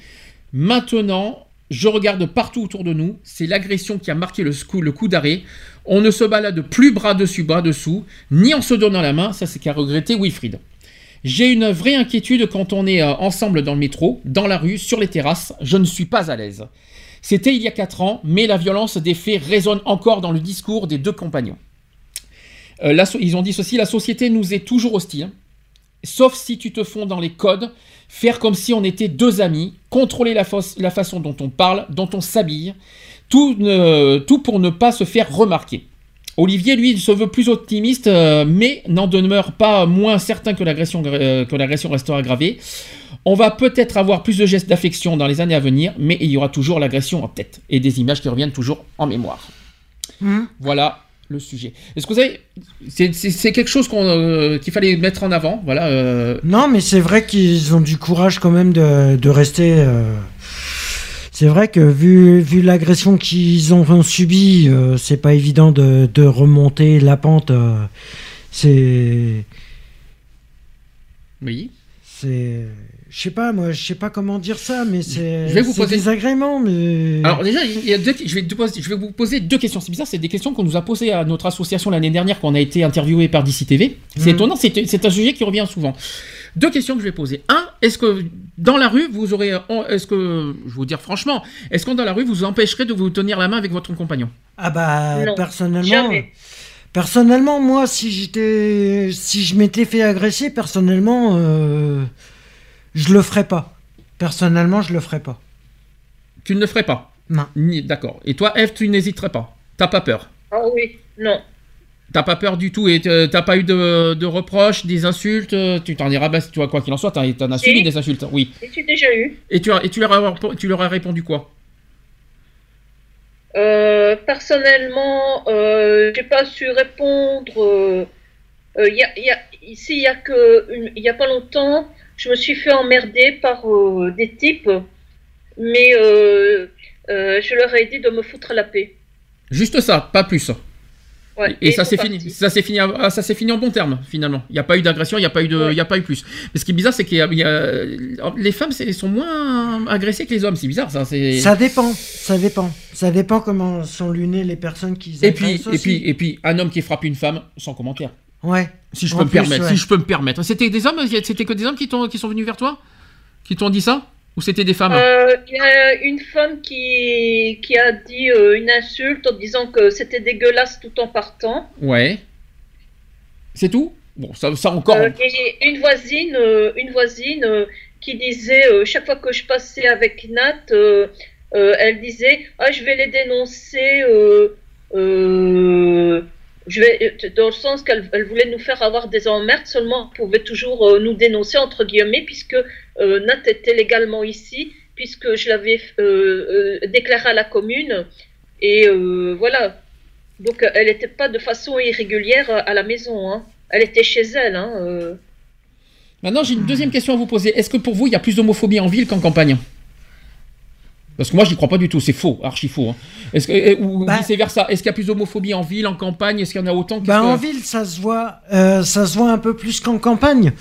Maintenant, je regarde partout autour de nous, c'est l'agression qui a marqué le coup, d'arrêt. On ne se balade plus bras dessus, bras dessous, ni en se donnant la main, ça c'est qu'a regretté Wilfried. J'ai une vraie inquiétude quand on est euh, ensemble dans le métro, dans la rue, sur les terrasses. Je ne suis pas à l'aise. C'était il y a 4 ans, mais la violence des faits résonne encore dans le discours des deux compagnons. Euh, ils ont dit ceci, la société nous est toujours hostile, sauf si tu te fonds dans les codes, faire comme si on était deux amis, contrôler la, façon dont on parle, dont on s'habille, tout, pour ne pas se faire remarquer. Olivier, lui, se veut plus optimiste, euh, mais n'en demeure pas moins certain que l'agression euh, que l'agression restera aggravée. On va peut-être avoir plus de gestes d'affection dans les années à venir, mais il y aura toujours l'agression en tête et des images qui reviennent toujours en mémoire. Mhm. Voilà le sujet. Est-ce que vous avez, c'est, quelque chose euh, qu'il fallait mettre en avant, voilà. euh, Non, mais c'est vrai qu'ils ont du courage quand même de, de rester. euh, C'est vrai que vu, vu l'agression qu'ils ont subie, c'est pas évident de, de remonter la pente. c'est. Oui. C'est. Je sais pas, moi, je sais pas comment dire ça, mais c'est. Je vais vous c'est poser- désagrément, mais. Alors déjà, il y a deux- je, vais poser- je vais vous poser deux questions. C'est bizarre, c'est des questions qu'on nous a posées à notre association l'année dernière quand on a été interviewé par DC TV. C'est Mhm. étonnant, c'est un sujet qui revient souvent. Deux questions que je vais poser. Un, est-ce que dans la rue, vous aurez... Est-ce que, je vais vous dire franchement, est-ce que dans la rue, vous empêcherez de vous tenir la main avec votre compagnon? Ah bah Non, personnellement, jamais. personnellement moi si j'étais, si je m'étais fait agresser, personnellement, euh, je le ferais pas. Personnellement, je le ferais pas. Tu ne le ferais pas? Non. D'accord. Et toi, Eve, tu n'hésiterais pas? T'as pas peur? Ah oui, non. T'as pas peur du tout et t'as pas eu de, de reproches, des insultes euh, Tu t'en es rabaissé, tu vois, quoi qu'il en soit, t'en as subi des insultes, oui. Et tu déjà eu Et tu, as- et tu, leur, as, tu leur as répondu quoi? Euh, Personnellement, euh, j'ai pas su répondre. euh, euh, y a, y a, ici, il y a que, il y a pas longtemps, je me suis fait emmerder par euh, des types, mais euh, euh, je leur ai dit de me foutre la paix. Juste ça, pas plus. Ouais, Et, ça s'est fini, ça s'est fini, à- ça s'est fini en bon terme finalement. Il n'y a pas eu d'agression, il n'y a pas eu de, Ouais. il y a pas eu plus. Mais ce qui est bizarre, c'est a, a- les femmes, sont moins agressées que les hommes. C'est bizarre ça. Ça dépend, ça dépend, ça dépend comment sont lunées les personnes qui. Et puis, agressent et puis, et puis, un homme qui frappe une femme, sans commentaire. Ouais. Si je En peux me plus, permettre, ouais. si je peux me permettre. C'était des hommes, c'était que des hommes qui, qui sont venus vers toi, qui t'ont dit ça, ou c'était des femmes? Euh, Il y a une femme qui, qui a dit euh, une insulte en disant que c'était dégueulasse tout en partant. Ouais. C'est tout? Bon, ça, ça encore. Euh, et une voisine, euh, une voisine euh, qui disait euh, chaque fois que je passais avec Nat, euh, euh, elle disait ah je vais les dénoncer. Euh, dans le sens qu'elle elle voulait nous faire avoir des emmerdes seulement on pouvait toujours euh, nous dénoncer entre guillemets puisque euh, Nat était légalement ici puisque je l'avais euh, euh, déclaré à la commune et voilà donc elle n'était pas de façon irrégulière à la maison hein. Elle était chez elle. Hein. Maintenant, j'ai une deuxième question à vous poser. Est-ce que pour vous, il y a plus d'homophobie en ville qu'en campagne? Parce que moi, j'y crois pas du tout. C'est faux, archi faux. hein. Est-ce que, ou Bah- vice versa Est-ce qu'il y a plus d'homophobie en ville, en campagne? Est-ce qu'il y en a autant Bah, que- en ville, ça se voit, euh, ça se voit un peu plus qu'en campagne.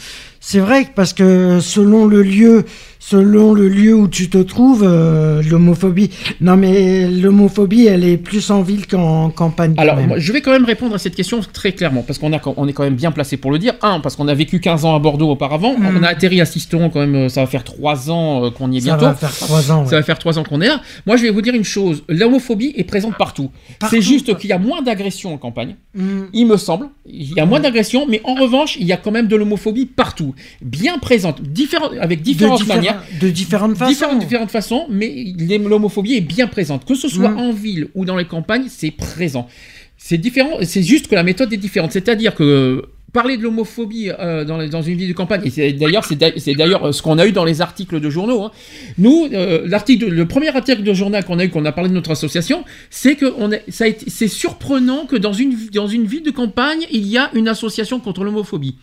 C'est vrai que parce que selon le lieu, selon le lieu où tu te trouves, euh, l'homophobie. Non, mais l'homophobie, elle est plus en ville qu'en campagne. Alors, moi, je vais quand même répondre à cette question très clairement, parce qu'on a, on est quand même bien placé pour le dire. Un, parce qu'on a vécu 15 ans à Bordeaux auparavant. Mm. On a atterri à Sisteron quand même, euh, ça va faire 3 ans euh, qu'on y est ça bientôt. va faire trois ans. ouais. Ça va faire 3 ans qu'on est là. Moi, je vais vous dire une chose. L'homophobie est présente partout. Partout, C'est juste qu'il y a moins d'agressions en campagne. Mm. Il me semble. Il y a moins d'agressions, mais en revanche, il y a quand même de l'homophobie partout. Bien présente, différent- avec différentes de, manières. de différentes façons. Différentes, différentes façons, mais l'homophobie est bien présente. Que ce soit Mm. en ville ou dans les campagnes, c'est présent. C'est différent, c'est juste que la méthode est différente. C'est-à-dire que parler de l'homophobie euh, dans, une ville de campagne, et c'est d'ailleurs c'est euh, ce qu'on a eu dans les articles de journaux. hein. Nous, euh, l'article, le premier article de journal qu'on a eu, qu'on a parlé de notre association, c'est que on est- ça a été- c'est surprenant que dans une dans une ville de campagne, il y a une association contre l'homophobie.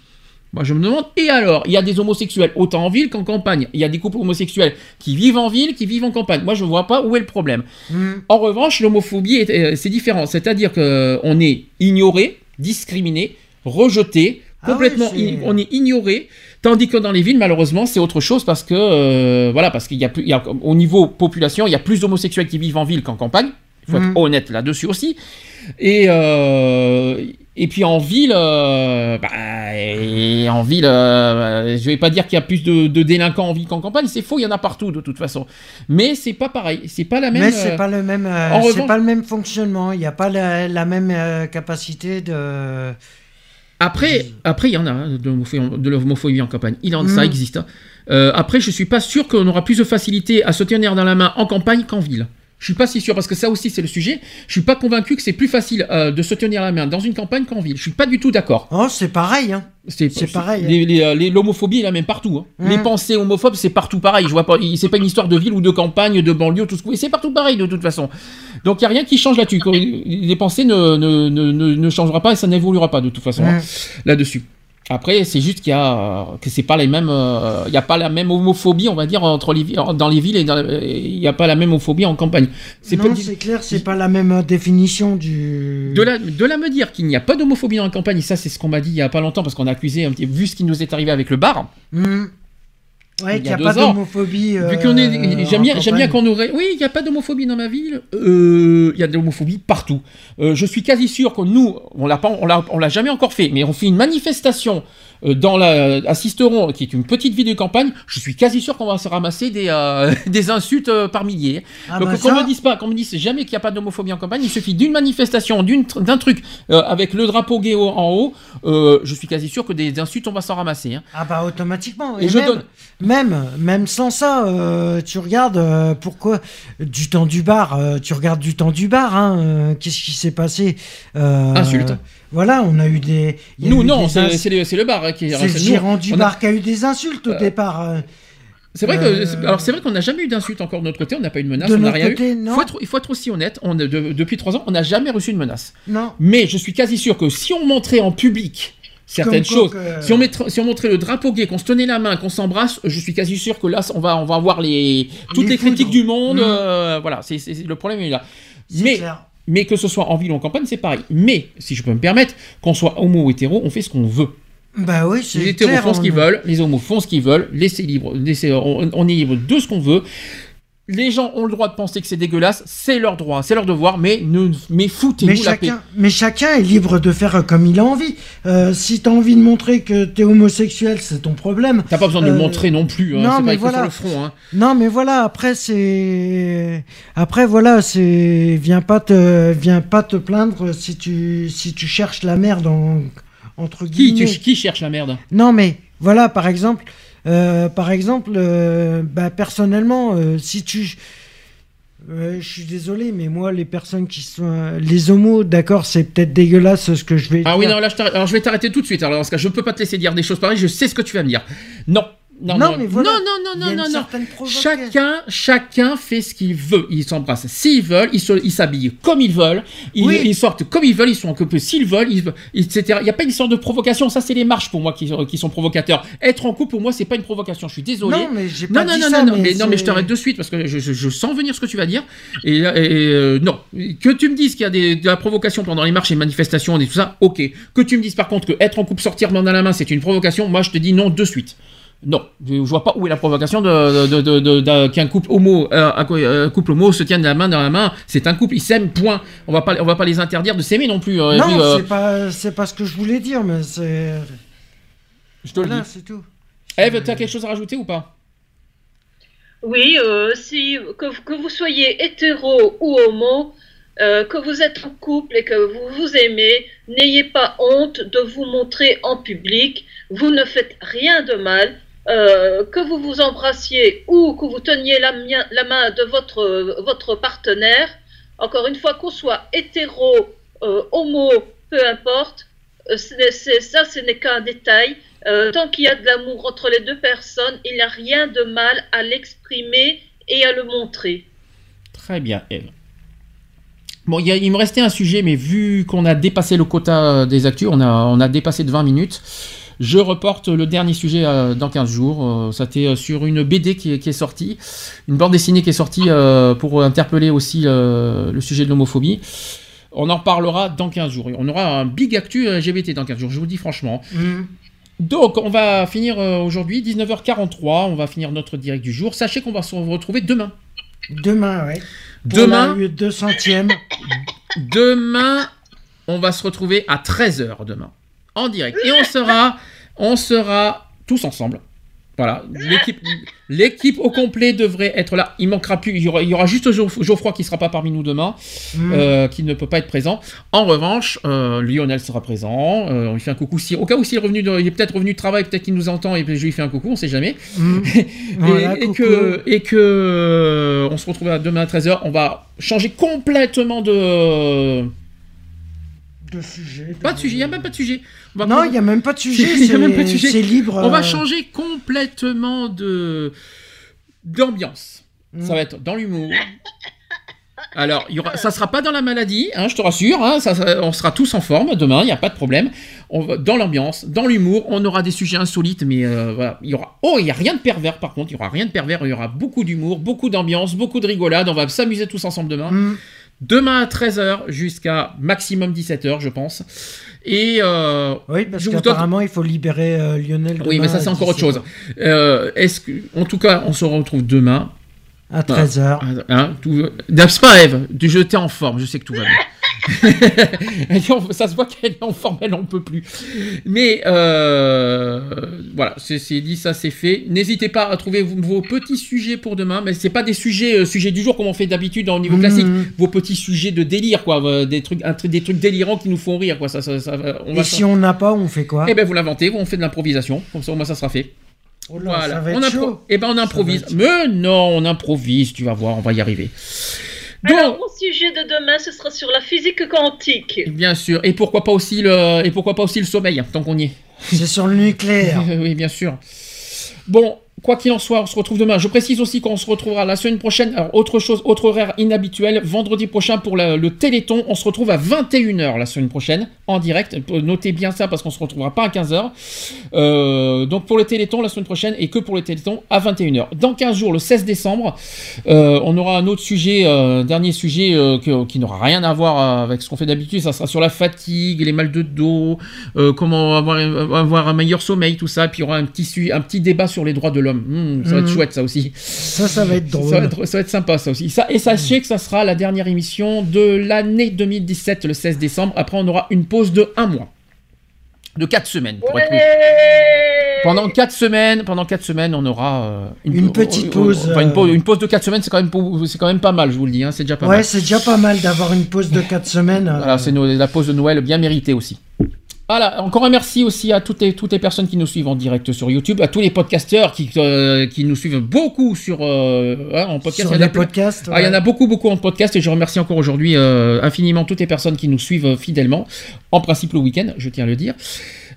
Moi, je me demande, et alors Il y a des homosexuels autant en ville qu'en campagne. Il y a des couples homosexuels qui vivent en ville, qui vivent en campagne. Moi, je ne vois pas où est le problème. Mm. En revanche, l'homophobie, euh, c'est différent. C'est-à-dire qu'on est ignoré, discriminé, rejeté, Ah complètement, on est ignoré. Tandis que dans les villes, malheureusement, c'est autre chose parce que, euh, voilà, parce qu'il y a plus, il y a- au niveau population, il y a plus d'homosexuels qui vivent en ville qu'en campagne. Il faut être honnête là-dessus aussi. Et, euh, Et puis en ville, euh, bah, et en ville, euh, je vais pas dire qu'il y a plus de, de délinquants en ville qu'en campagne, c'est faux, il y en a partout de toute façon. Mais c'est pas pareil, c'est pas la même. Mais c'est euh, pas le même, c'est revanche- pas le même fonctionnement. Il n'y a pas la, la même capacité de. Après, après, il y en a hein, de l'homophobie- en campagne. Il en, Mm. ça existe. hein. Après, je suis pas sûr qu'on aura plus de facilité à se tenir dans la main en campagne qu'en ville. Je suis pas si sûr parce que ça aussi c'est le sujet. Je suis pas convaincu que c'est plus facile euh, de se tenir la main dans une campagne qu'en ville. Je suis pas du tout d'accord. Oh, c'est pareil. Hein. C'est pareil, les- les, euh, les- L'homophobie est la même partout. hein. Les pensées homophobes c'est partout pareil. Je vois pas. C'est pas une histoire de ville ou de campagne, de banlieue, tout ce que. C'est partout pareil de toute façon. Donc il y a rien qui change là-dessus. Les pensées ne ne, ne, ne, changera pas et ça n'évoluera pas de toute façon hein, là-dessus. Après, c'est juste qu'il y a euh, que c'est pas les mêmes, euh, il y a pas la même homophobie, on va dire entre les dans les villes et dans- il n'y a pas la même homophobie en campagne. C'est Non, c'est clair, c'est pas la même euh, définition du. de là, de là me dire qu'il n'y a pas d'homophobie dans la campagne, ça c'est ce qu'on m'a dit il y a pas longtemps parce qu'on a accusé un petit, vu ce qui nous est arrivé avec le bar. Hmm. Ouais, Il y qu'il a n'y a, pas d'homophobie. Est, euh, j'aime en bien, j'aime bien qu'on aurait, oui, il n'y a pas d'homophobie dans ma ville. Euh, Il y a de l'homophobie partout. Euh, je suis quasi sûr que nous, on l'a pas, on l'a, on l'a jamais encore fait, mais on fait une manifestation dans la, à Sisteron, qui est une petite ville de campagne. Je suis quasi sûr qu'on va se ramasser des, euh, des insultes euh, par milliers. Ah Donc bah qu'on me dise pas, qu'on me dise jamais qu'il n'y a pas d'homophobie en campagne. Il suffit d'une manifestation, d'une, d'un truc euh, avec le drapeau gay en haut. euh, je suis quasi sûr que des insultes, on va s'en ramasser. hein. Ah bah automatiquement. Et Et, je même, donne- même, même sans ça, euh, tu regardes euh, pourquoi du temps du bar, euh, tu regardes du temps du bar, hein, euh, qu'est-ce qui s'est passé euh, Insultes. Voilà, on a eu des. il y a Nous, eu non, c'est, le, bar hein, qui est. c'est le gérant du on a- bar qui a eu des insultes au Euh, départ. euh. C'est vrai que Euh, alors c'est vrai qu'on n'a jamais eu d'insulte encore de notre côté, on n'a pas eu de menace, De on n'a rien côté, eu. non. Faut être- il faut être aussi honnête, on, de- depuis trois ans, on n'a jamais reçu une menace. Non. Mais je suis quasi sûr que si on montrait en public certaines Comme choses, que- si on, mettrait- si on montrait le drapeau gay, qu'on se tenait la main, qu'on s'embrasse, je suis quasi sûr que là, on va, on va avoir les, toutes Les les, critiques du monde. Euh, voilà, c'est, le problème est là. C'est Mais, clair. Mais que ce soit en ville ou en campagne, c'est pareil. Mais, si je peux me permettre, qu'on soit homo ou hétéro, on fait ce qu'on veut. Bah oui, c'est Les hétéros clair, font ce qu'ils on- veulent, les homos font ce qu'ils veulent, laissez libre, laissez, on, on est libre de ce qu'on veut. Les gens ont le droit de penser que c'est dégueulasse, c'est leur droit, c'est leur devoir, mais, ne, mais foutez-vous Mais la paix. chacun, mais chacun est libre de faire comme il a envie. Euh, si t'as envie de montrer que t'es homosexuel, c'est ton problème. T'as pas besoin de le Euh, montrer non plus, hein, non, c'est pas écrit voilà. sur le front. Hein. Non, mais voilà. Après, c'est après voilà, c'est viens pas te viens pas te plaindre si tu si tu cherches la merde en... entre Qui, guillemets. tu- qui cherche la merde? Non, mais voilà, par exemple, euh, par exemple, euh, bah, personnellement, euh, si tu je suis désolé, mais moi, les personnes qui sont. les homos, d'accord, c'est peut-être dégueulasse ce que je vais Ah oui, non, là, je t'arrête- alors je vais t'arrêter tout de suite. Alors, dans ce cas, je peux pas te laisser dire des choses pareilles, je sais ce que tu vas me dire. Non. Non, Non, non, mais voilà. non, non, non, non, non. Chacun, chacun fait ce qu'il veut. Ils s'embrassent s'ils veulent, ils s'habillent comme ils veulent, ils, Oui. ils sortent comme ils veulent, ils sont en couple s'ils veulent, ils- etc. Il n'y a pas une sorte de provocation. Ça, c'est les marches pour moi qui, qui sont provocateurs. Être en couple, pour moi, c'est pas une provocation. Je suis désolé. Non, mais j'ai pas Non, non, dit non, ça, non, mais, non, mais je t'arrête de suite parce que je, je- je sens venir ce que tu vas dire. Et, et, euh, non, que tu me dises qu'il y a des, de la provocation pendant les marches et manifestations et tout ça, ok. Que tu me dises par contre que être en couple, sortir main dans la main, c'est une provocation, moi je te dis non de suite. Non, je je vois pas où est la provocation de, de- de- de- de- qu'un couple homo, euh, un euh, couple homo se tienne la main dans la main. C'est un couple, ils s'aiment. Point. On va pas, on va pas les interdire de s'aimer non plus. euh, Non, euh, c'est pas c'est pas ce que je voulais dire, mais c'est je te le dis. c'est tout. Eve, t'as quelque chose à rajouter ou pas? Oui, euh, si, que, que vous soyez hétéro ou homo, euh, que vous êtes en couple et que vous vous aimez, n'ayez pas honte de vous montrer en public. Vous ne faites rien de mal. Euh, que vous vous embrassiez ou que vous teniez la, main de votre, votre partenaire, encore une fois, qu'on soit hétéro, euh, homo, peu importe, euh, ça, ce n'est qu'un détail. Euh, tant qu'il y a de l'amour entre les deux personnes, il n'y a rien de mal à l'exprimer et à le montrer. Très bien, Eve. Bon, il, il me restait un sujet, mais vu qu'on a dépassé le quota des actus, on a, on a dépassé de 20 minutes, je reporte le dernier sujet euh, dans 15 jours. Euh, C'était euh, sur une BD qui est, qui est sortie, une bande dessinée qui est sortie pour interpeller aussi le sujet de l'homophobie. On en parlera dans 15 jours. On aura un big actu LGBT dans 15 jours, je vous dis franchement. Mm. Donc, on va finir aujourd'hui, 19h43, on va finir notre direct du jour. Sachez qu'on va se retrouver demain. Demain, ouais. Pour Demain, la 200e. Demain, on va se retrouver à 13h demain, en direct. Et on sera, on sera tous ensemble. Voilà, l'équipe, l'équipe au complet devrait être là. Il manquera plus, il y aura, il y aura juste Geoff- Geoffroy qui sera pas parmi nous demain, Mm. euh, qui ne peut pas être présent. En revanche, euh, Lionel sera présent. euh, on lui fait un coucou. Si, au cas où s'il est revenu, de- il est peut-être revenu de travail, peut-être qu'il nous entend et je lui fais un coucou, on sait jamais. Mm. Et, Voilà, et coucou. que, et que on se retrouve à demain à 13h. On va changer complètement de. De sujet. Pas de sujet, il n'y a même pas de sujet. Non, il n'y a même pas de sujet. C'est- libre. On va euh, changer complètement de d'ambiance. Mm. Ça va être dans l'humour. Alors, il y aura, ça sera pas dans la maladie, hein, je te rassure. hein, ça, ça- on sera tous en forme demain, il n'y a pas de problème. On va, dans l'ambiance, dans l'humour, on aura des sujets insolites, mais euh, voilà, il y aura. Oh, il y a rien de pervers par contre. Il y aura rien de pervers. Il y aura beaucoup d'humour, beaucoup d'ambiance, beaucoup de rigolade. On va s'amuser tous ensemble demain. Mm. Demain à 13h jusqu'à maximum 17h, je pense. Et euh, Oui, parce donne- qu'apparemment, il faut libérer euh, Lionel. oui, mais ça c'est encore autre 17. chose. Euh, est-ce que, en tout cas, on se retrouve demain. À 13h. Hein, tout... Pas Eve, du jeter en forme, je sais que tout va bien. Ça se voit qu'elle est en forme, elle n'en peut plus. Mais euh, voilà, c'est dit, ça c'est fait. N'hésitez pas à trouver vos, vos petits sujets pour demain, mais c'est pas des sujets, euh, sujets du jour comme on fait d'habitude au niveau Mhm. classique. Vos petits sujets de délire, quoi, euh, des trucs, un des trucs délirants qui nous font rire, quoi. Ça, ça, ça va- on va Et si on n'a pas, on fait quoi? Eh ben vous l'inventez, on fait de l'improvisation, comme ça au moins ça sera fait. Oh là, voilà, ça va on être impro- chaud. Eh ben on improvise. Mais non, on improvise, tu vas voir, on va y arriver. Alors, Donc, mon sujet de demain, ce sera sur la physique quantique. bien sûr, et pourquoi pas aussi le, et pourquoi pas aussi le sommeil, hein, tant qu'on y est. C'est sur le nucléaire. oui, bien sûr. Bon, quoi qu'il en soit, on se retrouve demain. Je précise aussi qu'on se retrouvera la semaine prochaine. Alors, autre chose, autre horaire inhabituel. Vendredi prochain pour le Téléthon, on se retrouve à 21h la semaine prochaine, en direct. Notez bien ça parce qu'on se retrouvera pas à 15h. Euh, donc pour le Téléthon la semaine prochaine et que pour le Téléthon à 21h. Dans 15 jours, le 16 décembre, euh, on aura un autre sujet, euh, dernier sujet euh, qui n'aura rien à voir avec ce qu'on fait d'habitude. Ça sera sur la fatigue, les mal de dos, euh, comment avoir, un meilleur sommeil, tout ça. Puis il y aura un petit débat sur les droits de l'homme. Hmm, ça va être Mhm. chouette ça aussi. Ça, ça va être drôle. Ça va être, ça va être sympa ça aussi. Ça, et sachez que ça sera la dernière émission de l'année 2017, le 16 décembre. Après, on aura une pause de un mois. De 4 semaines. Pour être plus- pendant 4 semaines, pendant quatre semaines, on aura euh, Une petite euh, pause, enfin, une, euh, pause une pause de 4 semaines, c'est quand, même pou- c'est quand même pas mal, je vous le dis. hein, c'est déjà pas Ouais, mal. c'est déjà pas mal d'avoir une pause de 4 semaines. euh, Voilà, c'est la pause de Noël bien méritée aussi. Voilà, encore un merci aussi à toutes les, toutes les personnes qui nous suivent en direct sur YouTube, à tous les podcasteurs qui, euh, qui nous suivent beaucoup sur euh, hein, en podcast. Sur Il y en a les podcasts, Ah, il y en a beaucoup, beaucoup en podcast et je remercie encore aujourd'hui euh, infiniment toutes les personnes qui nous suivent fidèlement, en principe le week-end, je tiens à le dire.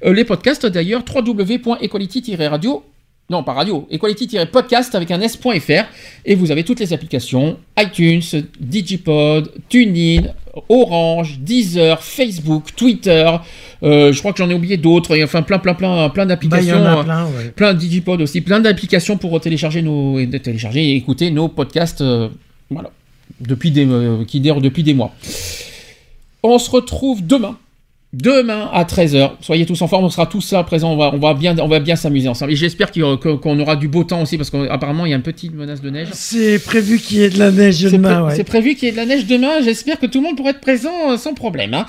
Les podcasts d'ailleurs, www.equality-radio. Non, pas radio, equality-podcast avec un s.fr et vous avez toutes les applications iTunes, Digipod, TuneIn, Orange, Deezer, Facebook, Twitter. euh, je crois que j'en ai oublié d'autres, et enfin plein, plein, plein, plein Bah, il y d'applications. a euh, plein, ouais. plein de Digipod aussi, plein d'applications pour télécharger nos et télécharger et écouter nos podcasts euh, voilà, depuis des euh, qui durent depuis des mois. On se retrouve demain. Demain à 13h, soyez tous en forme, on sera tous là présents, on va, on va bien, on va bien s'amuser ensemble. Et j'espère aura- qu'on aura du beau temps aussi, parce qu'apparemment il y a une petite menace de neige. C'est prévu qu'il y ait de la neige C'est demain, pré- ouais. c'est prévu qu'il y ait de la neige demain, j'espère que tout le monde pourra être présent euh, sans problème. hein.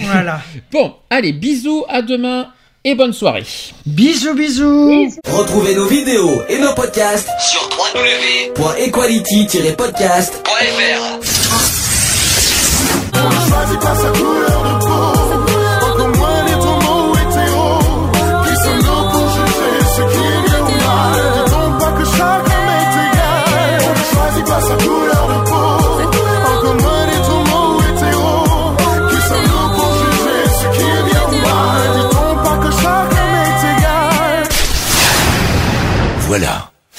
Voilà. Bon, allez, bisous, à demain et bonne soirée. Bisous, bisous. Retrouvez nos vidéos et nos podcasts sur www.equality-podcast.fr.